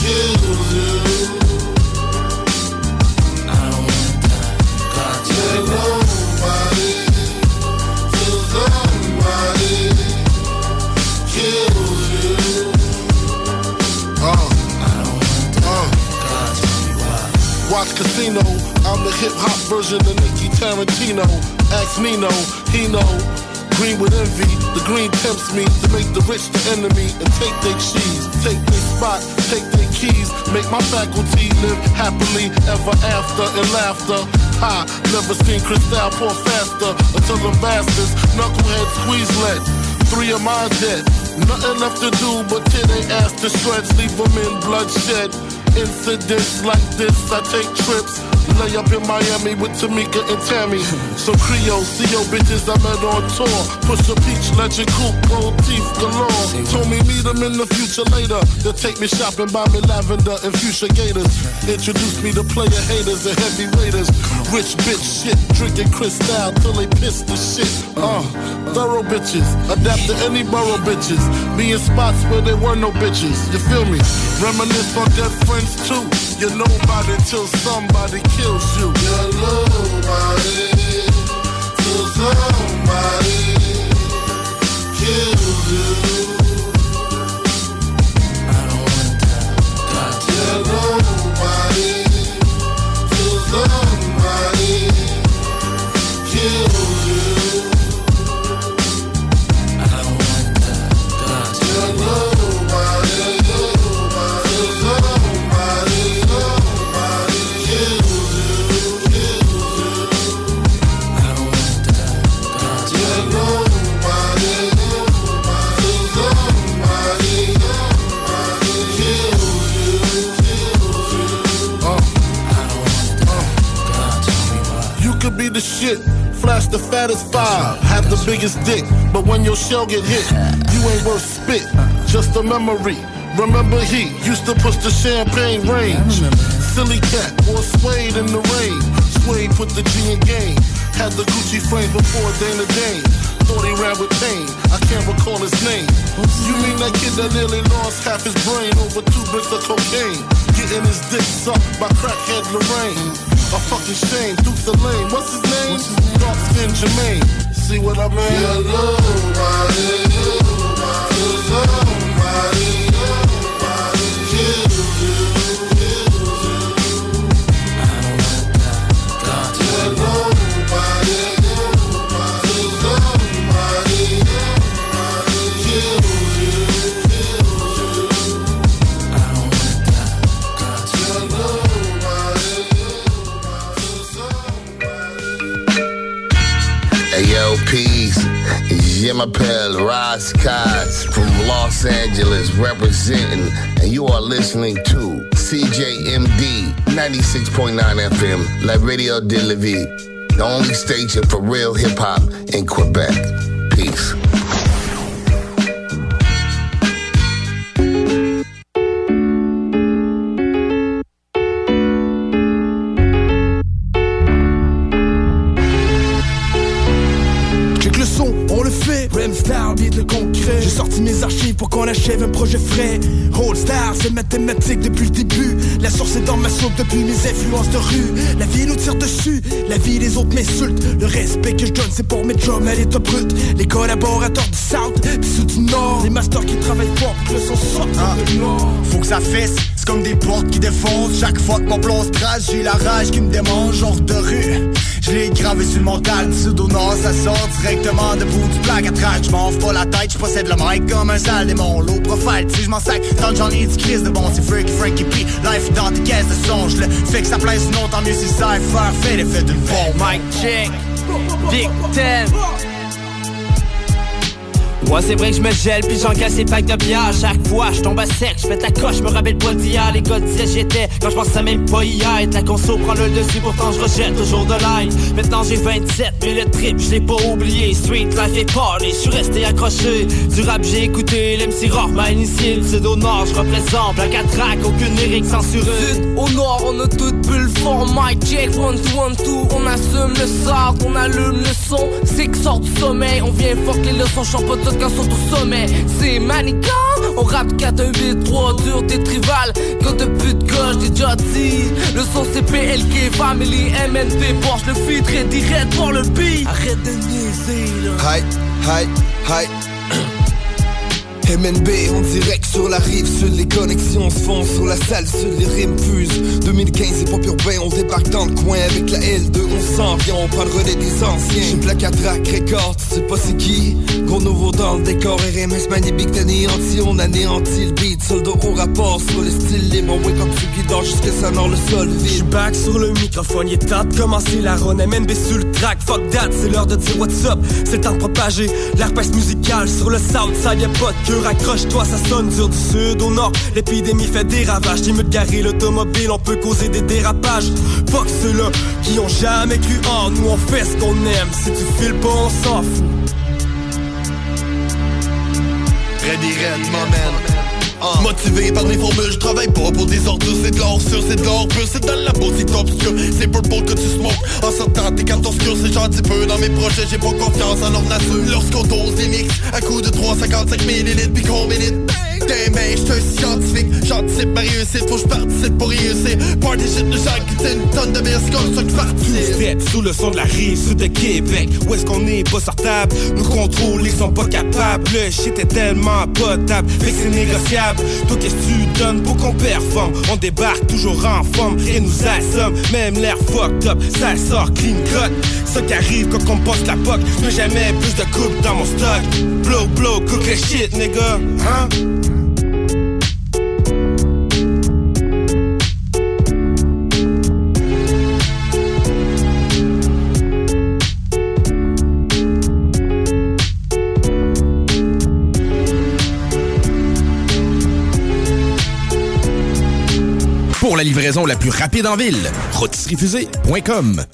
[SPEAKER 5] kills you. Watch Casino, I'm the hip hop version of Nicky Tarantino. Ask Nino, he know. Green with envy, the green tempts me to make the rich the enemy and take their cheese, take their spot, take their keys, make my faculty live happily ever after in laughter. Ha, never seen Cristal pour faster until the bastards knucklehead squeeze lead. Three of mine dead, nothing left to do but tear they ass to shreds, leave them in bloodshed. Incidents like this, I take trips. Lay up in Miami with Tamika and Tammy. Some Creole, see CO bitches I met on tour. Push a peach, legend coupe, gold teeth galore. Told me meet them in the future later. They'll take me shopping, buy me lavender and fuchsia gators. Introduce me to player haters and heavy raiders. Rich bitch shit, drinking crystal till they piss the shit. Uh, thorough bitches, adapt to any borough bitches. Be in spots where there were no bitches. You feel me? Reminisce on dead friends too. You're nobody till somebody kills you. You're nobody till somebody kills you. Flash the fattest five, have the biggest dick, but when your shell get hit, you ain't worth spit. Just a memory. Remember he used to push the champagne range. Silly cat wore suede in the rain. Suede put the G in game. Had the Gucci frame before Dana Dane. Thought he ran with pain. I can't recall his name. You mean that kid that nearly lost half his brain over two bricks of cocaine? Getting his dick sucked by crackhead Lorraine. A fucking shame. Duke's a lame. What's his name? Dark skin Jermaine. See what I mean? You're nobody. Till somebody,
[SPEAKER 95] M'appelle Roz Kaz from Los Angeles representing, and you are listening to CJMD 96.9 FM, La Radio de la Vie, the only station for real hip hop in Quebec. Peace.
[SPEAKER 98] Mathématique depuis le début. La source est dans ma soupe depuis mes influences de rue. La vie nous tire dessus, la vie des autres m'insulte. Le respect que je donne, c'est pour mes jobs à l'état brut. Les collaborateurs du South, pis ceux du Nord. Les masters qui travaillent fort pour que le son sorte
[SPEAKER 99] Ah.
[SPEAKER 98] de Nord.
[SPEAKER 99] Faut que ça fesse,
[SPEAKER 98] comme des portes qui défoncent. Chaque fois que mon plan se trace, j'ai la rage qui me démange, genre de rue. Je l'ai gravé sur le mental, pseudo nord, ça sort directement de bout du plaque à track. Je m'en pas la tête, je possède le mic comme un sale démon. Low profile, si je m'en sac, tant j'en ai du crise de bon, c'est Freaky Frankie P. Life dans tes caisses de son, je le fais que ça plaise, sinon tant mieux si ça fait l'effet d'une bombe.
[SPEAKER 63] Mic check, Big Ten. Moi c'est vrai que je me gèle puis j'encaisse les packs de bière Chaque fois. Je tombe à sec, je fais ta coche, je me rappelle pas d'hier. Les gars disaient j'étais, quand je pense à même pas hier. Et la conso prend le dessus, pourtant je rejette toujours de l'ail Maintenant j'ai 27, mais le trip je l'ai pas oublié. Street life et party, je suis resté accroché. Du rap j'ai écouté, l'MC Rock m'a initié Le pseudo nord, je représente la 4 track, aucune lyrique censurée.
[SPEAKER 100] Sud au nord, on a tout bu le fort Mic check, one two one On assume le sort, on allume le C'est que sort du sommeil, on vient fuck les leçons pas tout quand sont sommet. C'est manicom, on rappe 4 1 8 3 dur t'es trival. Quand de gauche, t'es déjà dit. Le son c'est PLK, Family, MNP Porsche, le feed, très direct pour le beat. Arrête de niaiser là.
[SPEAKER 99] Hi. MNB en direct sur la rive sud, les connexions se font sur la salle sud, les rimes fusent. 2015 c'est pop urbain, on débarque dans le coin avec la L2, on s'en vient, on prend le relais des anciens. J'ai plaque à track, record, tu sais pas c'est qui. Gros nouveau dans le décor, RMS Mani Big anéanti, on anéantit le beat. Soldat au rapport sur le style libre, wake up sur guidon jusqu'à ça nord le sol vide.
[SPEAKER 98] J'suis back sur le microphone, est temps de commencer la run. MNB sur le track, fuck that, c'est l'heure de dire what's up. C'est le temps de propager l'herpès musicale sur le south side, y'a pas de cœur, accroche-toi, ça sonne dur du sud au nord. L'épidémie fait des ravages, t'es mieux de garer l'automobile, on peut causer des dérapages. Fuck ceux-là qui ont jamais cru en nous, on fait ce qu'on aime. Si tu files pas, on s'en fout
[SPEAKER 99] Motivé par les formules, je travaille pas pour des ordres, c'est de l'or sûr, c'est de l'or pur, c'est dans la peau, c'est obscur, c'est purple que tu smokes. En sortant tes cartes obscures, c'est gentil peu dans mes projets, j'ai pas confiance en leur nature. Lorsqu'on dose des mix, à coup de 355 millilitres, puis qu'on minute, Damn, hey, j'suis un scientifique, j'anticipe ma réussite, faut que j'participe pour réussir. Party shit, qui tient une tonne de bière, c'est que j'participe.
[SPEAKER 98] Faites sous le son de la rive sud de Québec. Où est-ce qu'on est pas sortable? Nous contrôler sont pas capables. Le shit est tellement potable que c'est négociable. Toi qu'est-ce que tu donnes pour qu'on performe? On débarque toujours en forme Rien nous assomme. Même l'air fucked up Ça sort clean cut. Ça qui arrive quand on poste la poque. J'ai jamais plus de coupe dans mon stock. Blow blow cook le shit nigga. Hein?
[SPEAKER 2] Livraison la plus rapide en ville, rôtisseriefusée.com.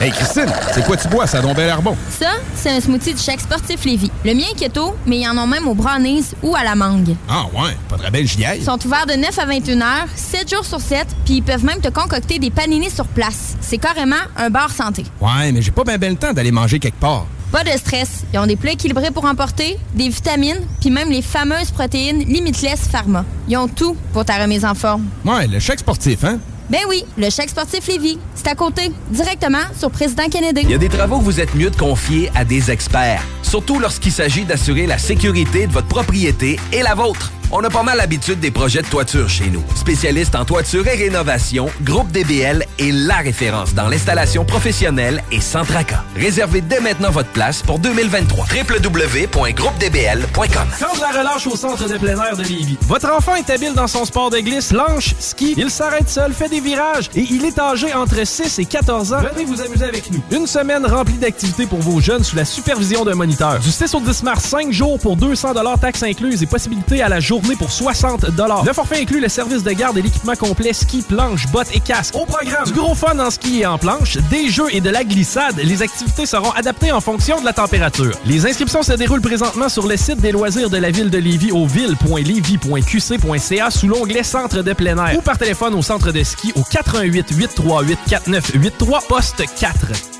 [SPEAKER 2] Hey Christine, c'est quoi tu bois, ça donc bel air bon?
[SPEAKER 42] Ça, c'est un smoothie du chèque sportif Lévis. Le mien est keto, mais ils en ont même au brownies ou à la mangue.
[SPEAKER 2] Ah ouais, pas de rabais, j'y aille.
[SPEAKER 42] Ils sont ouverts de 9 à 21 heures, 7 jours sur 7, puis ils peuvent même te concocter des paninis sur place. C'est carrément un bar santé.
[SPEAKER 2] Ouais, mais j'ai pas bien ben le temps d'aller manger quelque part.
[SPEAKER 42] Pas de stress. Ils ont des plats équilibrés pour emporter, des vitamines, puis même les fameuses protéines Limitless Pharma. Ils ont tout pour ta remise en forme.
[SPEAKER 2] Ouais, le chèque sportif, hein?
[SPEAKER 42] Ben oui, le chèque sportif Lévis. C'est à côté, directement sur Président Kennedy.
[SPEAKER 1] Il y a des travaux que vous êtes mieux de confier à des experts, surtout lorsqu'il s'agit d'assurer la sécurité de votre propriété et la vôtre. On a pas mal l'habitude des projets de toiture chez nous. Spécialiste en toiture et rénovation, Groupe DBL est la référence dans l'installation professionnelle et sans tracas. Réservez dès maintenant votre place pour 2023. www.groupedbl.com
[SPEAKER 39] de la relâche au centre de plein air de Lévis. Votre enfant est habile dans son sport de glisse, planche, ski. Il s'arrête seul, fait des virages et il est âgé entre 6 et 14 ans. Venez vous amuser avec nous. Une semaine remplie d'activités pour vos jeunes sous la supervision d'un moniteur. Du 6 au 10 mars, 5 jours pour 200 taxes incluses et possibilité à la journée pour 60 Le forfait inclut le service de garde et l'équipement complet ski, planche, bottes et casque. Au programme, du gros fun en ski et en planche, des jeux et de la glissade. Les activités seront adaptées en fonction de la température. Les inscriptions se déroulent présentement sur le site des loisirs de la ville de Lévis au ville.lévis.qc.ca sous l'onglet Centre de plein air ou par téléphone au centre de ski au 88 838 4983 poste 4.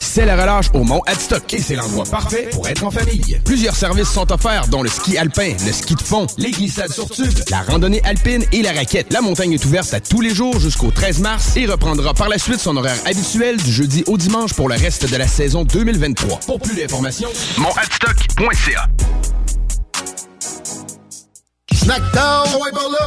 [SPEAKER 2] C'est la relâche au Mont Adstock et c'est l'endroit parfait pour être en famille. Plusieurs services sont offerts, dont le ski alpin, le ski de fond, les glissades sur tube, la randonnée alpine et la raquette. La montagne est ouverte à tous les jours jusqu'au 13 mars et reprendra par la suite son horaire habituel du jeudi au dimanche pour le reste de la saison 2023. Pour plus d'informations, montadstock.ca.
[SPEAKER 19] Snackdown,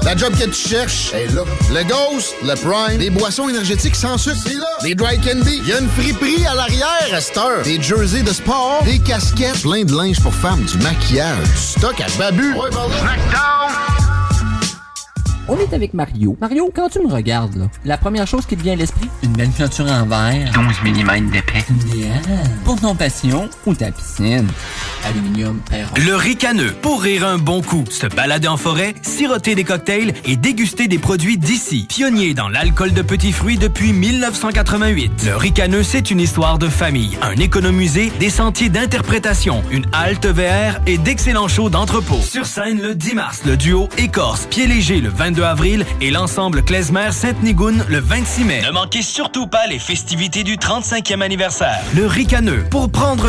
[SPEAKER 19] la job que tu cherches est là. Le Ghost, le Prime, des boissons énergétiques sans sucre. Des dry candy, il y a une friperie à l'arrière à. Des jerseys de sport, des casquettes, plein de linge pour femmes, du maquillage, du stock à babu. Snackdown!
[SPEAKER 101] On est avec Mario. Mario, quand tu me regardes, là, la première chose qui te vient à l'esprit, une belle peinture en verre. 12 mm d'épais. Pour ton passion ou ta piscine. Aluminium, perron.
[SPEAKER 16] Le ricaneux. Pour rire un bon coup, se balader en forêt, siroter des cocktails et déguster des produits d'ici. Pionnier dans l'alcool de petits fruits depuis 1988. Le ricaneux, c'est une histoire de famille, un économusée, des sentiers d'interprétation, une halte VR et d'excellents shows d'entrepôt. Sur scène le 10 mars, le duo Écorce, Pied Léger le 22 avril et l'ensemble Klezmer Sainte-Nigoune le 26 mai. Ne manquez surtout pas les festivités du 35e anniversaire. Le ricaneux. Pour prendre